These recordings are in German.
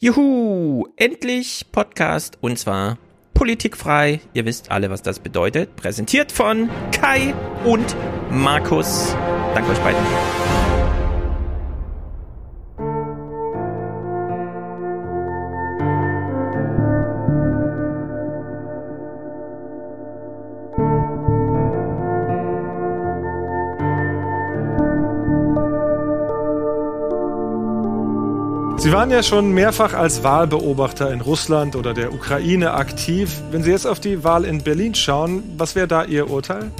Juhu, endlich Podcast und zwar politikfrei. Ihr wisst alle, was das bedeutet. Präsentiert von Kai und Markus. Danke euch beiden. Waren ja schon mehrfach als Wahlbeobachter in Russland oder der Ukraine aktiv. Wenn Sie jetzt auf die Wahl in Berlin schauen, was wäre da Ihr Urteil?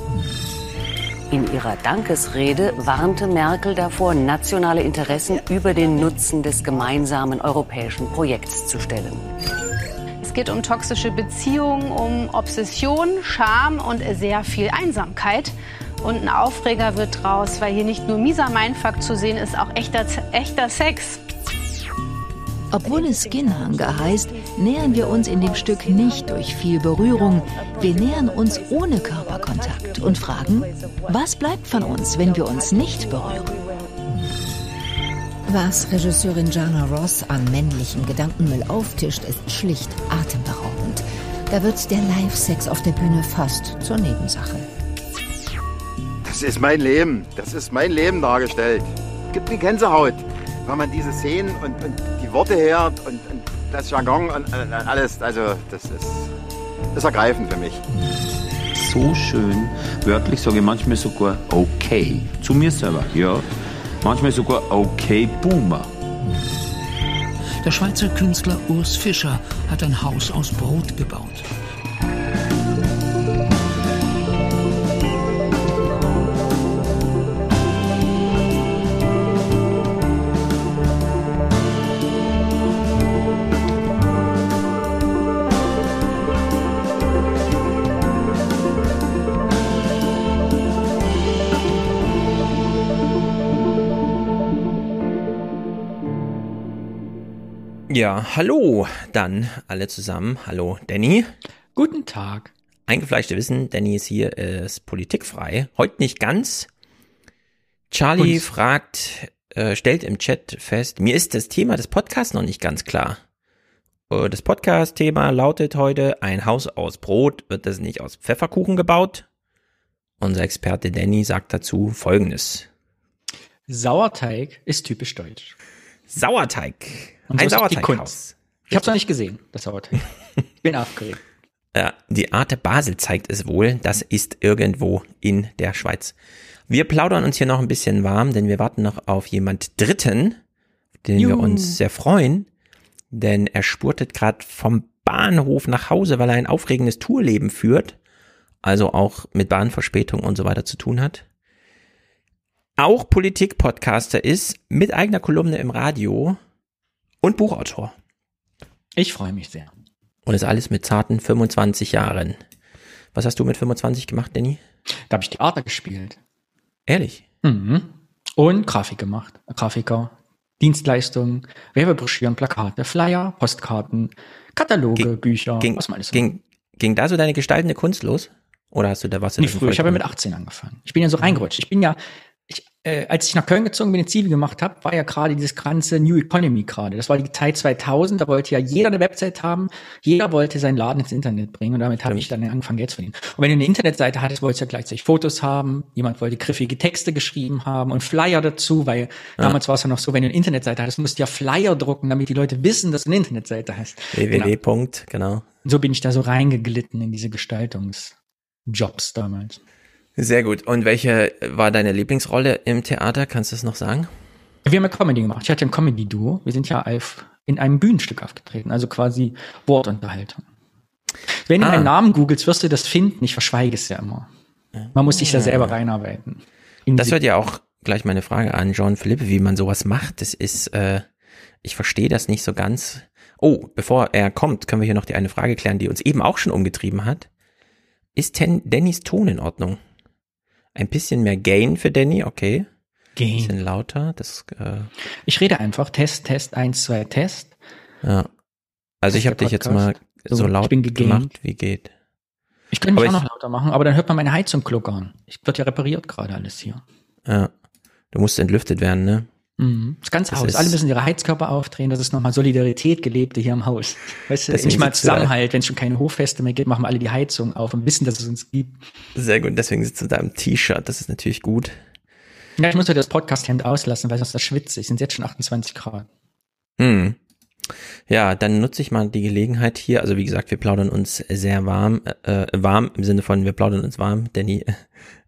In ihrer Dankesrede warnte Merkel davor, nationale Interessen über den Nutzen des gemeinsamen europäischen Projekts zu stellen. Es geht um toxische Beziehungen, um Obsession, Scham und sehr viel Einsamkeit. Und ein Aufreger wird draus, weil hier nicht nur mieser Mindfuck zu sehen ist, auch echter, echter Sex. Obwohl es Skinhanger heißt, nähern wir uns in dem Stück nicht durch viel Berührung. Wir nähern uns ohne Körperkontakt und fragen, was bleibt von uns, wenn wir uns nicht berühren? Was Regisseurin Jana Ross an männlichem Gedankenmüll auftischt, ist schlicht atemberaubend. Da wird der Live-Sex auf der Bühne fast zur Nebensache. Das ist mein Leben. Das ist mein Leben dargestellt. Gibt mir Gänsehaut, wenn man diese Szenen und, und die Worte hört und, und das Jargon und, und alles. Also das ist, das ist ergreifend für mich. So schön. Wörtlich sage ich manchmal sogar okay. Zu mir selber, ja. Manchmal sogar okay Boomer. Der Schweizer Künstler Urs Fischer hat ein Haus aus Brot gebaut. Ja, hallo dann alle zusammen. Hallo Danny. Guten Tag. Eingefleischte Wissen, Danny ist hier, ist politikfrei. Heute nicht ganz. Charlie Und- fragt, äh, stellt im Chat fest, mir ist das Thema des Podcasts noch nicht ganz klar. Äh, Das Podcast-Thema lautet heute, ein Haus aus Brot, wird das nicht aus Pfefferkuchen gebaut? Unser Experte Danny sagt dazu folgendes. Sauerteig ist typisch deutsch. Sauerteig. Und so ein Sauerteighaus. Ich habe es noch nicht gesehen, das Sauerteig. Bin aufgeregt. Ja, die Arte Basel zeigt es wohl. Das ist irgendwo in der Schweiz. Wir plaudern uns hier noch ein bisschen warm, denn wir warten noch auf jemand Dritten, den wir Juhu. uns sehr freuen. Denn er spurtet gerade vom Bahnhof nach Hause, weil er ein aufregendes Tourleben führt. Also auch mit Bahnverspätung und so weiter zu tun hat. Auch Politik-Podcaster ist mit eigener Kolumne im Radio und Buchautor. Ich freue mich sehr. Und ist alles mit zarten 25 Jahren. Was hast du mit 25 gemacht, Danny? Da habe ich Theater gespielt. Ehrlich? Mhm. Und Grafik gemacht. Grafiker, Dienstleistungen, Werbebroschüren, Plakate, Flyer, Postkarten, Kataloge, Ging- Bücher, Ging, was man alles ging, ging da so deine gestaltende Kunst los? Oder hast du da was? Nee, früher. Ich habe ja mit 18 angefangen. Ich bin ja so reingerutscht. Ich bin ja, äh, als ich nach Köln gezogen bin, den Zivi gemacht habe, war ja gerade dieses ganze New Economy gerade. Das war die Zeit 2000. Da wollte ja jeder eine Website haben. Jeder wollte seinen Laden ins Internet bringen. Und damit habe ich dann angefangen, Geld zu verdienen. Und wenn du eine Internetseite hattest, wolltest du ja gleichzeitig Fotos haben. Jemand wollte griffige Texte geschrieben haben und Flyer dazu, weil damals war es ja noch so, wenn du eine Internetseite hattest, musst du ja Flyer drucken, damit die Leute wissen, dass du eine Internetseite hast. Genau. www. Punkt, genau. So bin ich da so reingeglitten in diese Gestaltungsjobs damals. Sehr gut. Und welche war deine Lieblingsrolle im Theater? Kannst du es noch sagen? Wir haben ja Comedy gemacht. Ich hatte ein Comedy-Duo. Wir sind ja auf, in einem Bühnenstück aufgetreten, also quasi Wortunterhaltung. Wenn du Ah. meinen Namen googelst, wirst du das finden. Ich verschweige es ja immer. Man muss sich da selber reinarbeiten. In Das wird ja auch gleich meine Frage an John Philippe, wie man sowas macht. Das ist, äh, ich verstehe das nicht so ganz. Oh, bevor er kommt, können wir hier noch die eine Frage klären, die uns eben auch schon umgetrieben hat. Ist Dannys Ton in Ordnung? Ein bisschen mehr Gain für Danny, okay. Ein Gehen. bisschen lauter, das, äh, Ich rede einfach. Test, Test, eins, zwei, Test. ja. Also ich habe dich jetzt mal so laut gemacht, wie geht. Ich könnte mich Aber auch noch lauter machen, aber dann hört man meine Heizung gluckern. Ich wird ja repariert gerade alles hier. Ja. Du musst entlüftet werden, ne? Mhm. Das ganze Das Haus. ist- Alle müssen ihre Heizkörper aufdrehen. Das ist nochmal Solidarität gelebte hier im Haus. Weißt du, Deswegen nicht mal. Zusammenhalt. Wenn es schon keine Hochfeste mehr gibt, machen wir alle die Heizung auf und wissen, dass es uns gibt. Sehr gut, deswegen sitzt du da im T-Shirt, das ist natürlich gut. Ja, ich muss heute das Podcast-Hemd auslassen, weil sonst das schwitze. Es sind jetzt schon 28 Grad. Hm. Ja, dann nutze ich mal die Gelegenheit hier. Also wie gesagt, wir plaudern uns sehr warm, äh, warm im Sinne von wir plaudern uns warm. Danny äh,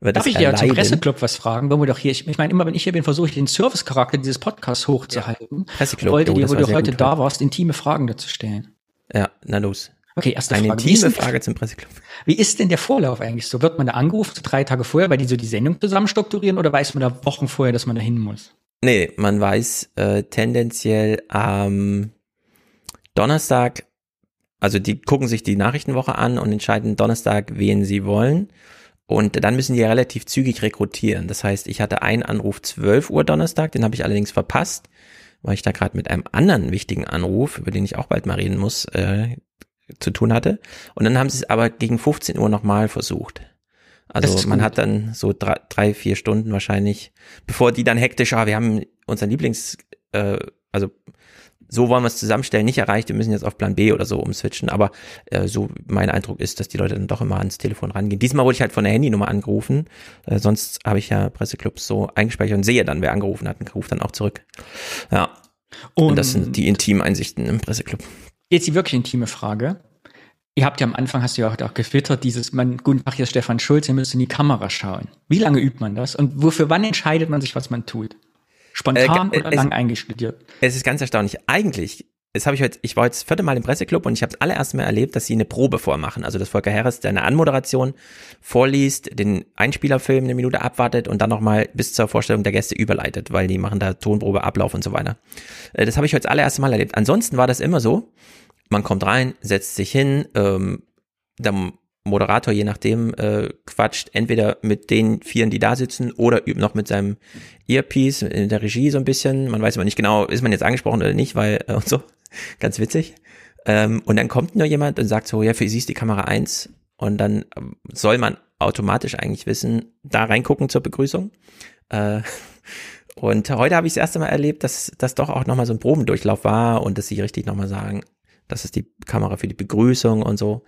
wird Darf das ich dir zum. Presseclub was fragen? Wollen wir doch hier, ich, ich meine, immer wenn ich hier bin, versuche ich den Service-Charakter dieses Podcasts hochzuhalten. Presseclub, wollte oh, dir, wo du heute da warst, intime Fragen dazu stellen. Ja, na los. Okay, erste Eine Frage. Ist, intime Frage zum Presseclub. wie ist denn der Vorlauf eigentlich so? Wird man da angerufen, so drei Tage vorher, weil die so die Sendung zusammen strukturieren oder weiß man da Wochen vorher, dass man da hin muss? Nee, man weiß äh, tendenziell am Donnerstag, also die gucken sich die Nachrichtenwoche an und entscheiden Donnerstag, wen sie wollen. Und dann müssen die relativ zügig rekrutieren. Das heißt, ich hatte einen Anruf 12 Uhr Donnerstag, den habe ich allerdings verpasst, weil ich da gerade mit einem anderen wichtigen Anruf, über den ich auch bald mal reden muss, äh, zu tun hatte. Und dann haben sie es aber gegen 15 Uhr nochmal versucht. Also man gut. hat dann so drei, drei, vier Stunden wahrscheinlich, bevor die dann hektisch, ah, wir haben unseren Lieblings, äh, also so wollen wir es zusammenstellen, nicht erreicht, wir müssen jetzt auf Plan B oder so umswitchen. Aber äh, so mein Eindruck ist, dass die Leute dann doch immer ans Telefon rangehen. Diesmal wurde ich halt von der Handynummer angerufen. Äh, sonst habe ich ja Presseclubs so eingespeichert und sehe dann, wer angerufen hat und rufe dann auch zurück. Ja. Und, das sind die intimen Einsichten im Presseclub. Jetzt die wirklich intime Frage. Ihr habt ja am Anfang, hast du ja auch, gefittert, dieses, man, guten Tag, hier ist Stefan Schulz, ihr müsst in die Kamera schauen. Wie lange übt man das? Und wofür, wann entscheidet man sich, was man tut? Spontan Äh, äh, oder es- lang eingestudiert? Es ist ganz erstaunlich. Eigentlich, das habe ich heute, ich war jetzt das vierte Mal im Presseclub und ich habe das allererste Mal erlebt, dass sie eine Probe vormachen. Also dass Volker Harris eine Anmoderation vorliest, den Einspielerfilm eine Minute abwartet und dann nochmal bis zur Vorstellung der Gäste überleitet, weil die machen da Tonprobe, Ablauf und so weiter. Äh, Das habe ich heute das allererste Mal erlebt. Ansonsten war das immer so, man kommt rein, setzt sich hin, ähm, der Moderator, je nachdem, äh, quatscht entweder mit den Vieren, die da sitzen, oder übt noch mit seinem Earpiece in der Regie so ein bisschen. Man weiß aber nicht genau, ist man jetzt angesprochen oder nicht, weil äh, und so. Ganz witzig. Ähm, und dann kommt nur jemand und sagt so, ja, für sie ist die Kamera eins. Und dann ähm, soll man automatisch eigentlich wissen, da reingucken zur Begrüßung. Äh, und heute habe ich das erste Mal erlebt, dass das doch auch nochmal so ein Probendurchlauf war und dass sie richtig nochmal sagen, das ist die Kamera für die Begrüßung und so.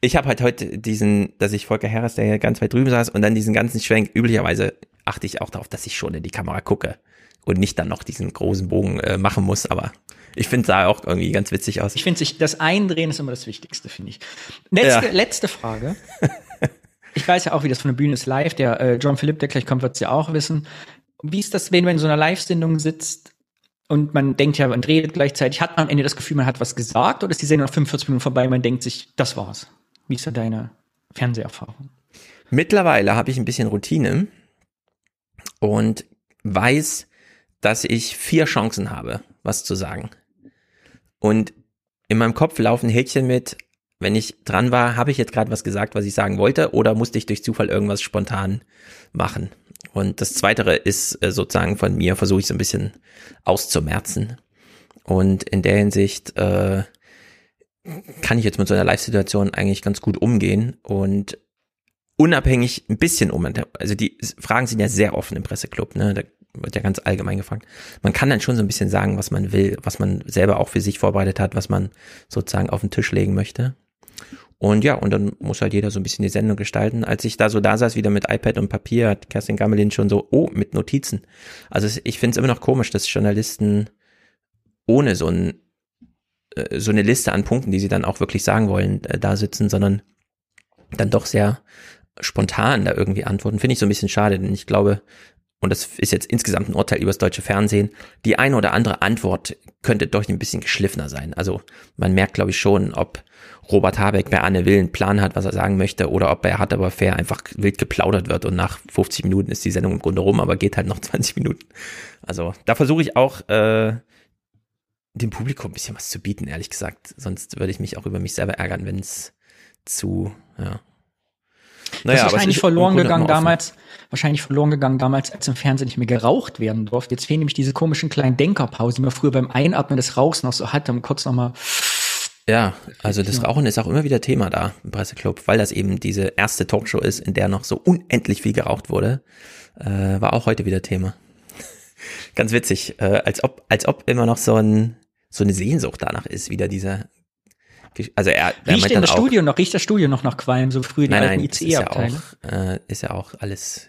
Ich habe halt heute diesen, dass ich Volker Harris, der hier ganz weit drüben saß, und dann diesen ganzen Schwenk. Üblicherweise achte ich auch darauf, dass ich schon in die Kamera gucke und nicht dann noch diesen großen Bogen äh, machen muss. Aber ich finde, sah auch irgendwie ganz witzig aus. Ich finde, sich das Eindrehen ist immer das Wichtigste, finde ich. Letzte, Ja. letzte Frage. Ich weiß ja auch, wie das von der Bühne ist live. Der äh, John Philipp, der gleich kommt, wird es ja auch wissen. Wie ist das, wenn man in so einer Live-Sendung sitzt und man denkt ja, man redet gleichzeitig, hat man am Ende das Gefühl, man hat was gesagt oder ist die Sendung nach 45 Minuten vorbei und man denkt sich, das war's? Wie ist da deine Fernseherfahrung? Mittlerweile habe ich ein bisschen Routine und weiß, dass ich vier Chancen habe, was zu sagen. Und in meinem Kopf laufen Häkchen mit, wenn ich dran war, habe ich jetzt gerade was gesagt, was ich sagen wollte, oder musste ich durch Zufall irgendwas spontan machen? Und das Zweitere ist äh, sozusagen von mir, versuche ich so ein bisschen auszumerzen. Und in der Hinsicht äh, kann ich jetzt mit so einer Live-Situation eigentlich ganz gut umgehen und unabhängig ein bisschen um. Also die Fragen sind ja sehr offen im Presseclub, ne? Da wird ja ganz allgemein gefragt. Man kann dann schon so ein bisschen sagen, was man will, was man selber auch für sich vorbereitet hat, was man sozusagen auf den Tisch legen möchte. Und ja, und dann muss halt jeder so ein bisschen die Sendung gestalten. Als ich da so da saß, wieder mit iPad und Papier, hat Kerstin Gammelin schon so, oh, mit Notizen. Also ich finde es immer noch komisch, dass Journalisten ohne so ein äh, so eine Liste an Punkten, die sie dann auch wirklich sagen wollen, äh, da sitzen, sondern dann doch sehr spontan da irgendwie antworten. Finde ich so ein bisschen schade, denn ich glaube, und das ist jetzt insgesamt ein Urteil über das deutsche Fernsehen, die eine oder andere Antwort könnte doch ein bisschen geschliffener sein. Also man merkt, glaube ich, schon, ob Robert Habeck bei Anne Will einen Plan hat, was er sagen möchte, oder ob bei Hart aber fair einfach wild geplaudert wird und nach 50 Minuten ist die Sendung im Grunde rum, aber geht halt noch 20 Minuten. Also da versuche ich auch äh, dem Publikum ein bisschen was zu bieten, ehrlich gesagt. Sonst würde ich mich auch über mich selber ärgern, wenn es zu, ja. das ist wahrscheinlich im verloren gegangen damals, wahrscheinlich verloren gegangen damals, als im Fernsehen nicht mehr geraucht werden durfte. Jetzt fehlen nämlich diese komischen kleinen Denkerpausen, die man früher beim Einatmen des Rauchs noch so hatte, um kurz nochmal Ja, also das Rauchen ist auch immer wieder Thema da im Presseclub, weil das eben diese erste Talkshow ist, in der noch so unendlich viel geraucht wurde. Äh, war auch heute wieder Thema. Ganz witzig, äh, als ob, als ob immer noch so ein, so eine Sehnsucht danach ist, wieder dieser, also er, er riecht in das Studio noch, riecht das Studio noch nach Qualm, so früh die nein, alten ICE-Abteile? Ist, ja auch, äh, ist ja auch alles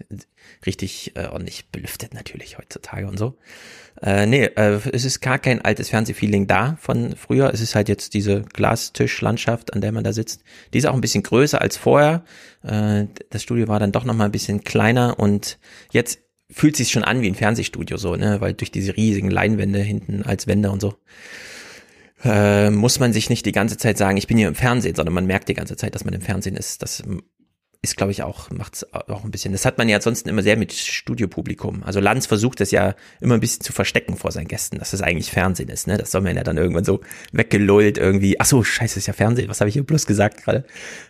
richtig äh, ordentlich belüftet natürlich heutzutage und so. Äh, nee, äh, es ist gar kein altes Fernsehfeeling da von früher. Es ist halt jetzt diese Glastischlandschaft, an der man da sitzt. Die ist auch ein bisschen größer als vorher. Äh, das Studio war dann doch noch mal ein bisschen kleiner und jetzt fühlt sich schon an wie ein Fernsehstudio so, ne, weil durch diese riesigen Leinwände hinten als Wände und so äh, muss man sich nicht die ganze Zeit sagen, ich bin hier im Fernsehen, sondern man merkt die ganze Zeit, dass man im Fernsehen ist. Das ist, glaube ich, auch, macht's auch ein bisschen. Das hat man ja ansonsten immer sehr mit Studiopublikum. Also Lanz versucht das ja immer ein bisschen zu verstecken vor seinen Gästen, dass das eigentlich Fernsehen ist. Ne? Das soll man ja dann irgendwann so weggelullt irgendwie. Ach so, scheiße, ist ja Fernsehen. Was habe ich hier bloß gesagt gerade?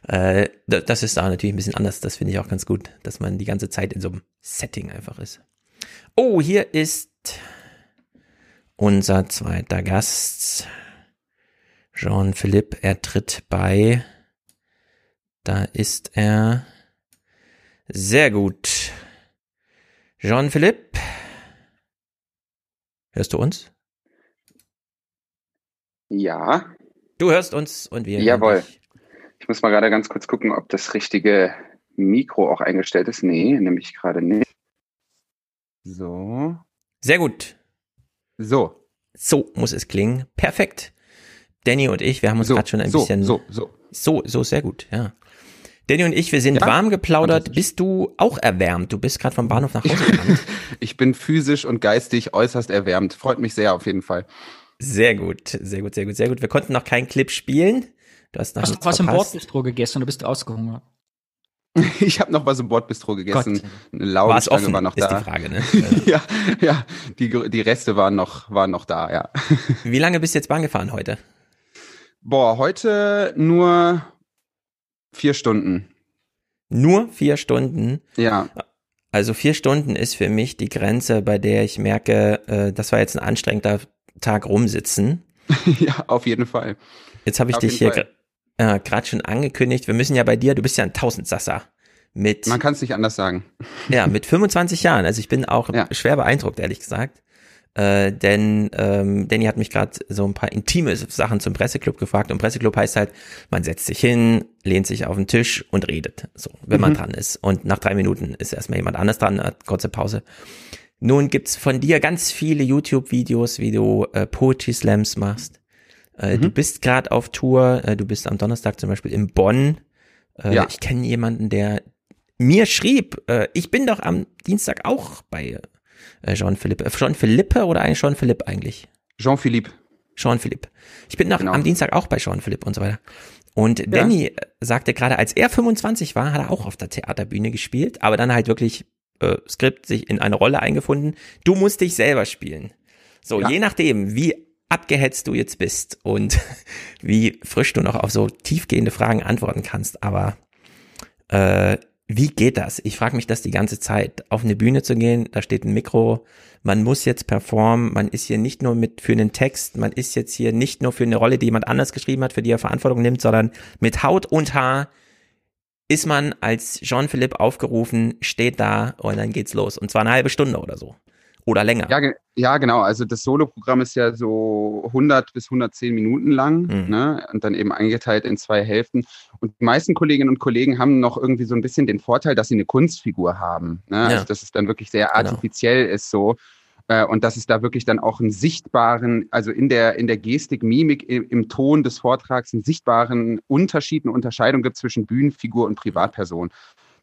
Äh, das ist da natürlich ein bisschen anders. Das finde ich auch ganz gut, dass man die ganze Zeit in so einem Setting einfach ist. Oh, hier ist unser zweiter Gast. Jean-Philippe, er tritt bei. Da ist er. Sehr gut. Jean-Philippe. Hörst du uns? Ja. Du hörst uns und wir. Jawohl. Ich muss mal gerade ganz kurz gucken, ob das richtige Mikro auch eingestellt ist. Nee, nämlich gerade nicht. So. Sehr gut. So. So muss es klingen. Perfekt. Danny und ich, wir haben uns so, gerade schon ein so, bisschen. So, so. So, so, sehr gut, ja. Danny und ich, wir sind ja? warm geplaudert. Bist du auch erwärmt? Du bist gerade vom Bahnhof nach Hause gerannt. ich bin physisch und geistig äußerst erwärmt. Freut mich sehr auf jeden Fall. Sehr gut, sehr gut, sehr gut, sehr gut. Wir konnten noch keinen Clip spielen. Du hast noch hast du was im Bordbistro gegessen oder bist du ausgehungert? Ich habe noch was im Bordbistro gegessen. Gott. Eine Laugenstange war noch da. Ist die Frage, ne? ja, ja, die, die Reste waren noch, waren noch da, ja. Wie lange bist du jetzt Bahn gefahren heute? Boah, heute nur vier Stunden. Nur vier Stunden? Ja. Also vier Stunden ist für mich die Grenze, bei der ich merke, äh, das war jetzt ein anstrengender Tag rumsitzen. ja, auf jeden Fall. Jetzt habe ich auf dich hier äh, gerade schon angekündigt. Wir müssen ja bei dir, du bist ja ein Tausendsasser. Mit, Man kann es nicht anders sagen. Ja, mit 25 Jahren. Also ich bin auch ja. schwer beeindruckt, ehrlich gesagt. Äh, denn ähm, Danny hat mich gerade so ein paar intime Sachen zum Presseclub gefragt und Presseclub heißt halt, man setzt sich hin, lehnt sich auf den Tisch und redet, so, wenn man mhm. dran ist. Und nach drei Minuten ist erstmal jemand anders dran, hat kurze Pause. Nun gibt's von dir ganz viele YouTube-Videos, wie du äh, Poetry Slams machst. Äh, mhm. Du bist gerade auf Tour, äh, du bist am Donnerstag zum Beispiel in Bonn. Äh, ja. Ich kenne jemanden, der mir schrieb, äh, ich bin doch am Dienstag auch bei äh, Jean-Philippe. Äh, Jean-Philippe oder eigentlich Jean-Philippe eigentlich? Jean-Philippe. Jean-Philippe. Ich bin noch genau. am Dienstag auch bei Jean-Philippe und so weiter. Und ja. Danny äh, sagte gerade, als er 25 war, hat er auch auf der Theaterbühne gespielt, aber dann halt wirklich äh, Skript sich in eine Rolle eingefunden. Du musst dich selber spielen. So, ja. je nachdem, wie abgehetzt du jetzt bist und wie frisch du noch auf so tiefgehende Fragen antworten kannst, aber äh, wie geht das? Ich frage mich das die ganze Zeit. Auf eine Bühne zu gehen, da steht ein Mikro, man muss jetzt performen, man ist hier nicht nur mit für einen Text, man ist jetzt hier nicht nur für eine Rolle, die jemand anders geschrieben hat, für die er Verantwortung nimmt, sondern mit Haut und Haar ist man als Jean-Philippe aufgerufen, steht da und dann geht's los. Und zwar eine halbe Stunde oder so. Oder länger. Ja, ja genau. Also das Solo-Programm ist ja so 100 bis 110 Minuten lang mhm. ne? und dann eben eingeteilt in zwei Hälften. Und die meisten Kolleginnen und Kollegen haben noch irgendwie so ein bisschen den Vorteil, dass sie eine Kunstfigur haben. Ne? Ja. Also dass es dann wirklich sehr genau. artifiziell genau. ist so. Äh, und dass es da wirklich dann auch einen sichtbaren, also in der, in der Gestik, Mimik, im, im Ton des Vortrags einen sichtbaren Unterschied, eine Unterscheidung gibt zwischen Bühnenfigur und Privatperson.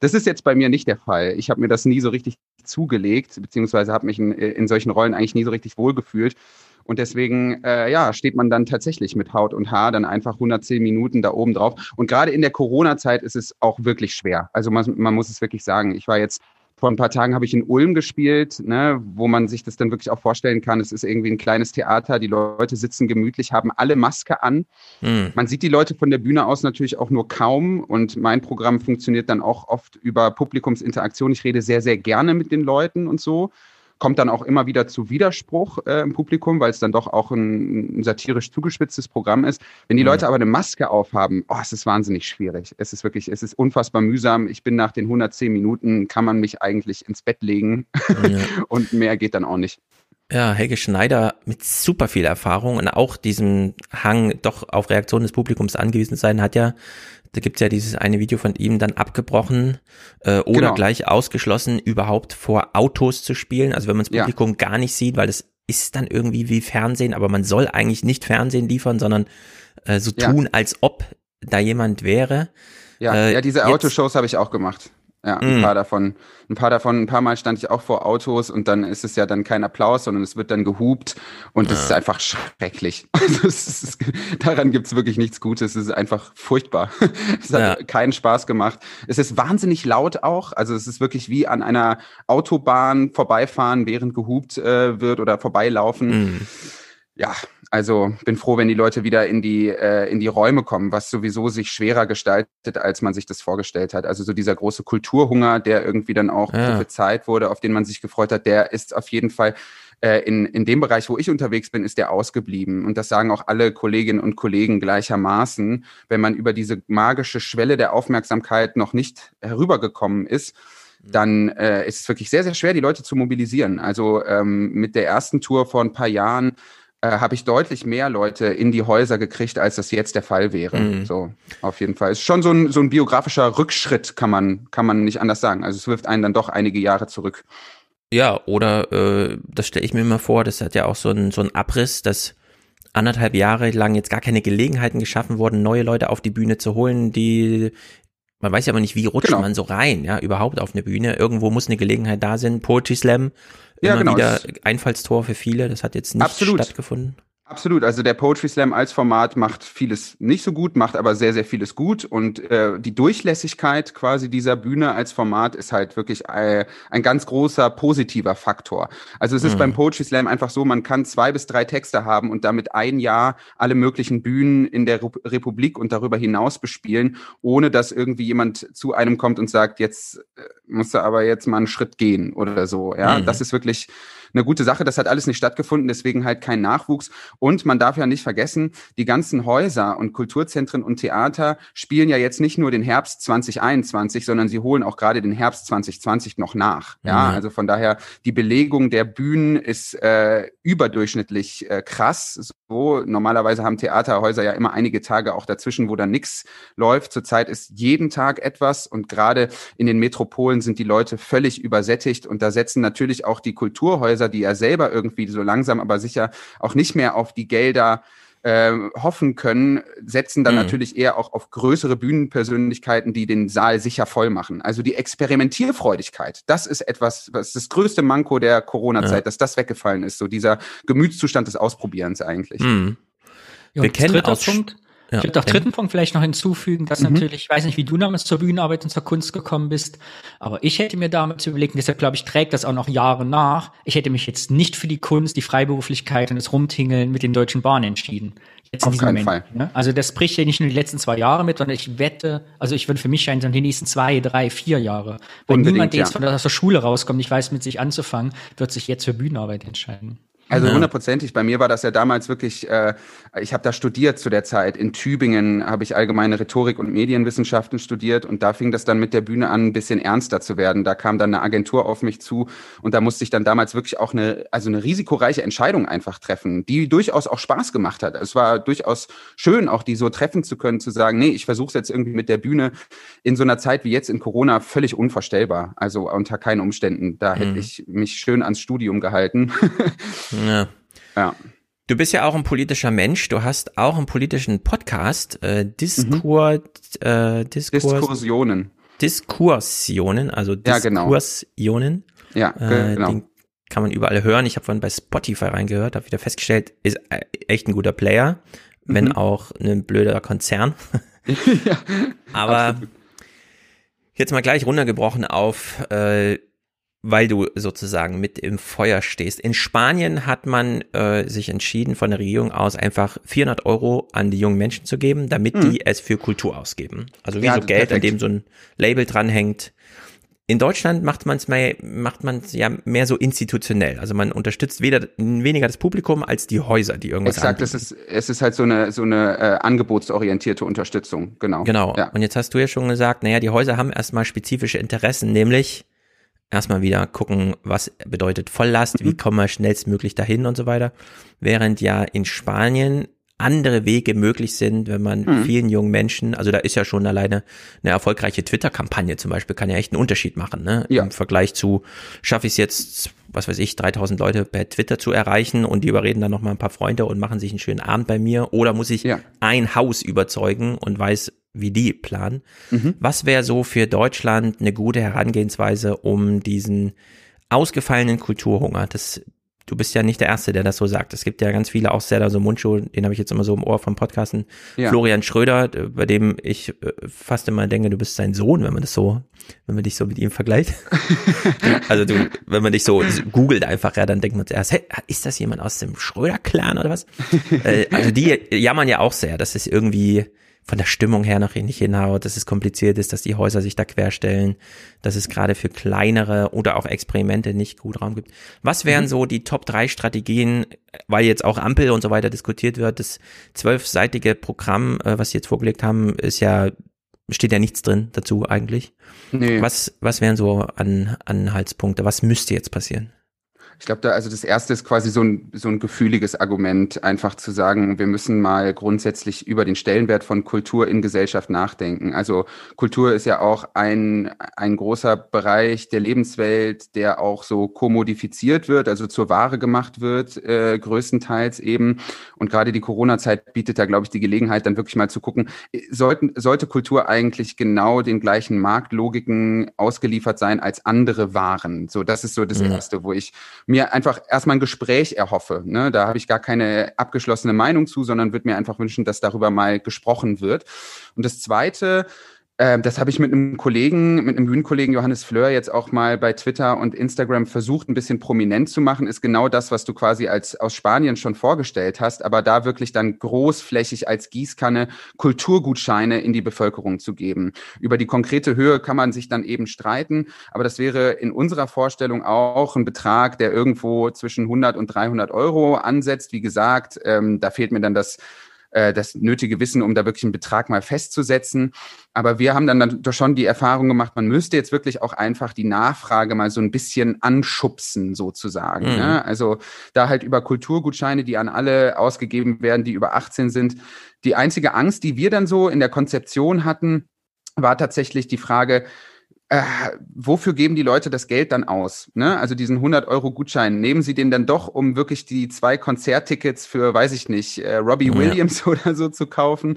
Das ist jetzt bei mir nicht der Fall. Ich habe mir das nie so richtig zugelegt, beziehungsweise habe mich in, in, solchen Rollen eigentlich nie so richtig wohlgefühlt. Und deswegen, äh, ja, steht man dann tatsächlich mit Haut und Haar dann einfach 110 Minuten da oben drauf. Und gerade in der Corona-Zeit ist es auch wirklich schwer. Also man, man muss es wirklich sagen. Ich war jetzt vor ein paar Tagen habe ich in Ulm gespielt, ne, wo man sich das dann wirklich auch vorstellen kann. Es ist irgendwie ein kleines Theater, die Leute sitzen gemütlich, haben alle Maske an. Mhm. Man sieht die Leute von der Bühne aus natürlich auch nur kaum und mein Programm funktioniert dann auch oft über Publikumsinteraktion. Ich rede sehr, sehr gerne mit den Leuten und so. Kommt dann auch immer wieder zu Widerspruch äh, im Publikum, weil es dann doch auch ein, ein satirisch zugespitztes Programm ist. Wenn die Leute aber eine Maske aufhaben, oh, es ist wahnsinnig schwierig. Es ist wirklich, es ist unfassbar mühsam. Ich bin nach den 110 Minuten, kann man mich eigentlich ins Bett legen ja. und mehr geht dann auch nicht. Ja, Helge Schneider mit super viel Erfahrung und auch diesem Hang, doch auf Reaktion des Publikums angewiesen sein, hat ja, da gibt's ja dieses eine Video von ihm dann abgebrochen äh, oder genau. gleich ausgeschlossen, überhaupt vor Autos zu spielen. Also wenn man das Publikum ja. gar nicht sieht, weil das ist dann irgendwie wie Fernsehen, aber man soll eigentlich nicht Fernsehen liefern, sondern äh, so tun, ja. als ob da jemand wäre. Ja, äh, ja diese Autoshows habe ich auch gemacht. Ja, ein mm. paar davon, ein paar davon, ein paar Mal stand ich auch vor Autos und dann ist es ja dann kein Applaus, sondern es wird dann gehupt und es ja. ist einfach schrecklich. Also ist, daran gibt's wirklich nichts Gutes. Es ist einfach furchtbar. Es hat ja. keinen Spaß gemacht. Es ist wahnsinnig laut auch. Also es ist wirklich wie an einer Autobahn vorbeifahren, während gehupt äh, wird oder vorbeilaufen. Mm. Ja, also bin froh, wenn die Leute wieder in die, äh, in die Räume kommen, was sowieso sich schwerer gestaltet, als man sich das vorgestellt hat. Also so dieser große Kulturhunger, der irgendwie dann auch ja. prophezeit wurde, auf den man sich gefreut hat, der ist auf jeden Fall äh, in, in dem Bereich, wo ich unterwegs bin, ist der ausgeblieben. Und das sagen auch alle Kolleginnen und Kollegen gleichermaßen. Wenn man über diese magische Schwelle der Aufmerksamkeit noch nicht herübergekommen ist, mhm. dann äh, ist es wirklich sehr, sehr schwer, die Leute zu mobilisieren. Also ähm, mit der ersten Tour vor ein paar Jahren äh, habe ich deutlich mehr Leute in die Häuser gekriegt, als das jetzt der Fall wäre. Mhm. So, auf jeden Fall. Ist schon so ein, so ein biografischer Rückschritt, kann man, kann man nicht anders sagen. Also es wirft einen dann doch einige Jahre zurück. Ja, oder äh, das stelle ich mir immer vor, das hat ja auch so ein, so ein Abriss, dass anderthalb Jahre lang jetzt gar keine Gelegenheiten geschaffen wurden, neue Leute auf die Bühne zu holen, die man weiß ja aber nicht, wie rutscht genau. man so rein, ja, überhaupt auf eine Bühne. Irgendwo muss eine Gelegenheit da sein. Poetry Slam ja, immer genau. wieder Einfallstor für viele. Das hat jetzt nicht Absolut. stattgefunden. Absolut. Also der Poetry Slam als Format macht vieles nicht so gut, macht aber sehr, sehr vieles gut. Und äh, die Durchlässigkeit quasi dieser Bühne als Format ist halt wirklich äh, ein ganz großer positiver Faktor. Also es ist mhm. beim Poetry Slam einfach so, man kann zwei bis drei Texte haben und damit ein Jahr alle möglichen Bühnen in der Republik und darüber hinaus bespielen, ohne dass irgendwie jemand zu einem kommt und sagt, jetzt äh, musst du aber jetzt mal einen Schritt gehen oder so. Ja, mhm. das ist wirklich eine gute Sache. Das hat alles nicht stattgefunden, deswegen halt kein Nachwuchs. Und man darf ja nicht vergessen, die ganzen Häuser und Kulturzentren und Theater spielen ja jetzt nicht nur den Herbst 2021, sondern sie holen auch gerade den Herbst 2020 noch nach. Ja, mhm. also von daher, die Belegung der Bühnen ist äh, überdurchschnittlich äh, krass. So, normalerweise haben Theaterhäuser ja immer einige Tage auch dazwischen, wo dann nichts läuft. Zurzeit ist jeden Tag etwas und gerade in den Metropolen sind die Leute völlig übersättigt und da setzen natürlich auch die Kulturhäuser Häuser, die ja selber irgendwie so langsam aber sicher auch nicht mehr auf die Gelder äh, hoffen können, setzen dann mhm. natürlich eher auch auf größere Bühnenpersönlichkeiten, die den Saal sicher voll machen. Also die Experimentierfreudigkeit, das ist etwas, was das größte Manko der Corona-Zeit, ja. dass das weggefallen ist, so dieser Gemütszustand des Ausprobierens eigentlich. Mhm. Ja, Wir kennen auch Punkt, ja. Ich würde auch dritten Punkt vielleicht noch hinzufügen, dass mhm. natürlich, ich weiß nicht, wie du damals zur Bühnenarbeit und zur Kunst gekommen bist, aber ich hätte mir damals überlegt, und deshalb glaube ich, trägt das auch noch Jahre nach, ich hätte mich jetzt nicht für die Kunst, die Freiberuflichkeit und das Rumtingeln mit den Deutschen Bahnen entschieden. Jetzt Auf keinen Moment, Fall. Ne? Also das bricht ja nicht nur die letzten zwei Jahre mit, sondern ich wette, also ich würde für mich scheinen, die nächsten zwei, drei, vier Jahre. Wenn niemand, der ja. jetzt von der Schule rauskommt, nicht weiß, mit sich anzufangen, wird sich jetzt für Bühnenarbeit entscheiden. Also hundertprozentig. Bei mir war das ja damals wirklich, äh, ich habe da studiert zu der Zeit. In Tübingen habe ich allgemeine Rhetorik und Medienwissenschaften studiert und da fing das dann mit der Bühne an, ein bisschen ernster zu werden. Da kam dann eine Agentur auf mich zu und da musste ich dann damals wirklich auch eine, also eine risikoreiche Entscheidung einfach treffen, die durchaus auch Spaß gemacht hat. Es war durchaus schön, auch die so treffen zu können, zu sagen, nee, ich versuche es jetzt irgendwie mit der Bühne in so einer Zeit wie jetzt in Corona völlig unvorstellbar. Also unter keinen Umständen. Da mhm. hätte ich mich schön ans Studium gehalten. Ja. ja. Du bist ja auch ein politischer Mensch. Du hast auch einen politischen Podcast, äh, Diskur, mhm. äh, Diskurs, Diskursionen. Diskursionen, also Diskursionen. Ja, äh, genau. Den kann man überall hören. Ich habe vorhin bei Spotify reingehört, habe wieder festgestellt, ist äh, echt ein guter Player, wenn mhm. auch ein blöder Konzern. ja, Aber absolut. jetzt mal gleich runtergebrochen auf äh, weil du sozusagen mit im Feuer stehst. In Spanien hat man äh, sich entschieden, von der Regierung aus einfach 400 Euro an die jungen Menschen zu geben, damit hm. die es für Kultur ausgeben. Also wie ja, so Geld, perfekt. an dem so ein Label dranhängt. In Deutschland macht man es mehr, macht man ja mehr so institutionell. Also man unterstützt weder weniger das Publikum als die Häuser, die irgendwas Exakt, es ist, es ist halt so eine, so eine äh, angebotsorientierte Unterstützung, genau. Genau. Ja. Und jetzt hast du ja schon gesagt, naja, die Häuser haben erstmal spezifische Interessen, nämlich erstmal wieder gucken, was bedeutet Volllast, wie kommen wir schnellstmöglich dahin und so weiter. Während ja in Spanien andere Wege möglich sind, wenn man Mhm. vielen jungen Menschen, also da ist ja schon alleine eine erfolgreiche Twitter-Kampagne zum Beispiel, kann ja echt einen Unterschied machen, ne? Ja. Im Vergleich zu, schaffe ich es jetzt, was weiß ich, 3000 Leute per Twitter zu erreichen und die überreden dann noch mal ein paar Freunde und machen sich einen schönen Abend bei mir oder muss ich Ja. ein Haus überzeugen und weiß, wie die planen. Mhm. Was wäre so für Deutschland eine gute Herangehensweise, um diesen ausgefallenen Kulturhunger, das du bist ja nicht der Erste, der das so sagt. Es gibt ja ganz viele, auch sehr so Mundschuh, den habe ich jetzt immer so im Ohr vom Podcasten. Ja. Florian Schröder, bei dem ich äh, fast immer denke, du bist sein Sohn, wenn man das so, wenn man dich so mit ihm vergleicht. also du, wenn man dich so googelt einfach, ja, dann denkt man zuerst, hey, ist das jemand aus dem Schröder-Clan oder was? äh, also die jammern ja auch sehr, dass es irgendwie von der Stimmung her noch nicht hinhaut, dass es kompliziert ist, dass die Häuser sich da querstellen, dass es gerade für kleinere oder auch Experimente nicht gut Raum gibt. Was wären so die Top drei Strategien, weil jetzt auch Ampel und so weiter diskutiert wird, das zwölfseitige Programm, äh, was sie jetzt vorgelegt haben, ist ja, steht ja nichts drin dazu eigentlich. Nee. Was, was wären so an Anhaltspunkte? Was müsste jetzt passieren? Ich glaube, da, also das erste ist quasi so ein, so ein gefühliges Argument, einfach zu sagen, wir müssen mal grundsätzlich über den Stellenwert von Kultur in Gesellschaft nachdenken. Also Kultur ist ja auch ein, ein großer Bereich der Lebenswelt, der auch so kommodifiziert wird, also zur Ware gemacht wird, äh, größtenteils eben. Und gerade die Corona-Zeit bietet da, glaube ich, die Gelegenheit, dann wirklich mal zu gucken, sollten, sollte Kultur eigentlich genau den gleichen Marktlogiken ausgeliefert sein als andere Waren? So, das ist so das Mhm. Erste, wo ich mir einfach erstmal ein Gespräch erhoffe. Ne? Da habe ich gar keine abgeschlossene Meinung zu, sondern würde mir einfach wünschen, dass darüber mal gesprochen wird. Und das Zweite, ähm, das habe ich mit einem Kollegen, mit einem Bühnenkollegen Johannes Fleur jetzt auch mal bei Twitter und Instagram versucht, ein bisschen prominent zu machen, ist genau das, was du quasi als aus Spanien schon vorgestellt hast, aber da wirklich dann großflächig als Gießkanne Kulturgutscheine in die Bevölkerung zu geben. Über die konkrete Höhe kann man sich dann eben streiten, aber das wäre in unserer Vorstellung auch ein Betrag, der irgendwo zwischen 100 und 300 Euro ansetzt. Wie gesagt, ähm, da fehlt mir dann das äh, das nötige Wissen, um da wirklich einen Betrag mal festzusetzen. Aber wir haben dann, dann doch schon die Erfahrung gemacht, man müsste jetzt wirklich auch einfach die Nachfrage mal so ein bisschen anschubsen, sozusagen. Mhm. Ne? Also da halt über Kulturgutscheine, die an alle ausgegeben werden, die über 18 sind. Die einzige Angst, die wir dann so in der Konzeption hatten, war tatsächlich die Frage, äh, wofür geben die Leute das Geld dann aus? Ne? Also diesen 100-Euro-Gutschein, nehmen sie den dann doch, um wirklich die zwei Konzerttickets für, weiß ich nicht, äh, Robbie Ja. Williams oder so zu kaufen?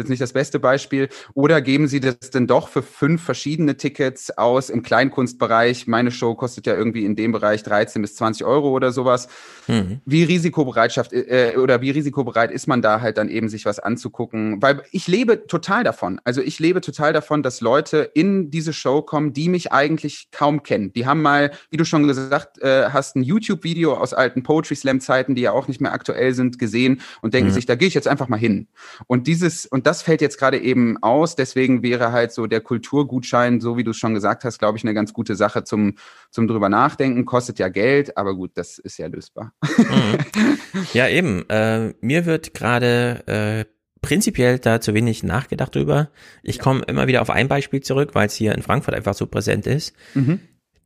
Ist jetzt nicht das beste Beispiel. Oder geben sie das denn doch für fünf verschiedene Tickets aus im Kleinkunstbereich? Meine Show kostet ja irgendwie in dem Bereich 13 bis 20 Euro oder sowas. Mhm. Wie Risikobereitschaft äh, oder wie risikobereit ist man da halt dann eben sich was anzugucken? Weil ich lebe total davon. Also ich lebe total davon, dass Leute in diese Show kommen, die mich eigentlich kaum kennen. Die haben mal, wie du schon gesagt äh, hast, ein YouTube-Video aus alten Poetry Slam Zeiten, die ja auch nicht mehr aktuell sind, gesehen und denken Mhm. sich, da gehe ich jetzt einfach mal hin. Und dieses und das fällt jetzt gerade eben aus. Deswegen wäre halt so der Kulturgutschein, so wie du es schon gesagt hast, glaube ich, eine ganz gute Sache zum zum drüber nachdenken. Kostet ja Geld, aber gut, das ist ja lösbar. Mhm. Ja, eben. Äh, mir wird gerade äh, prinzipiell da zu wenig nachgedacht drüber. Ich komme immer wieder auf ein Beispiel zurück, weil es hier in Frankfurt einfach so präsent ist. Mhm.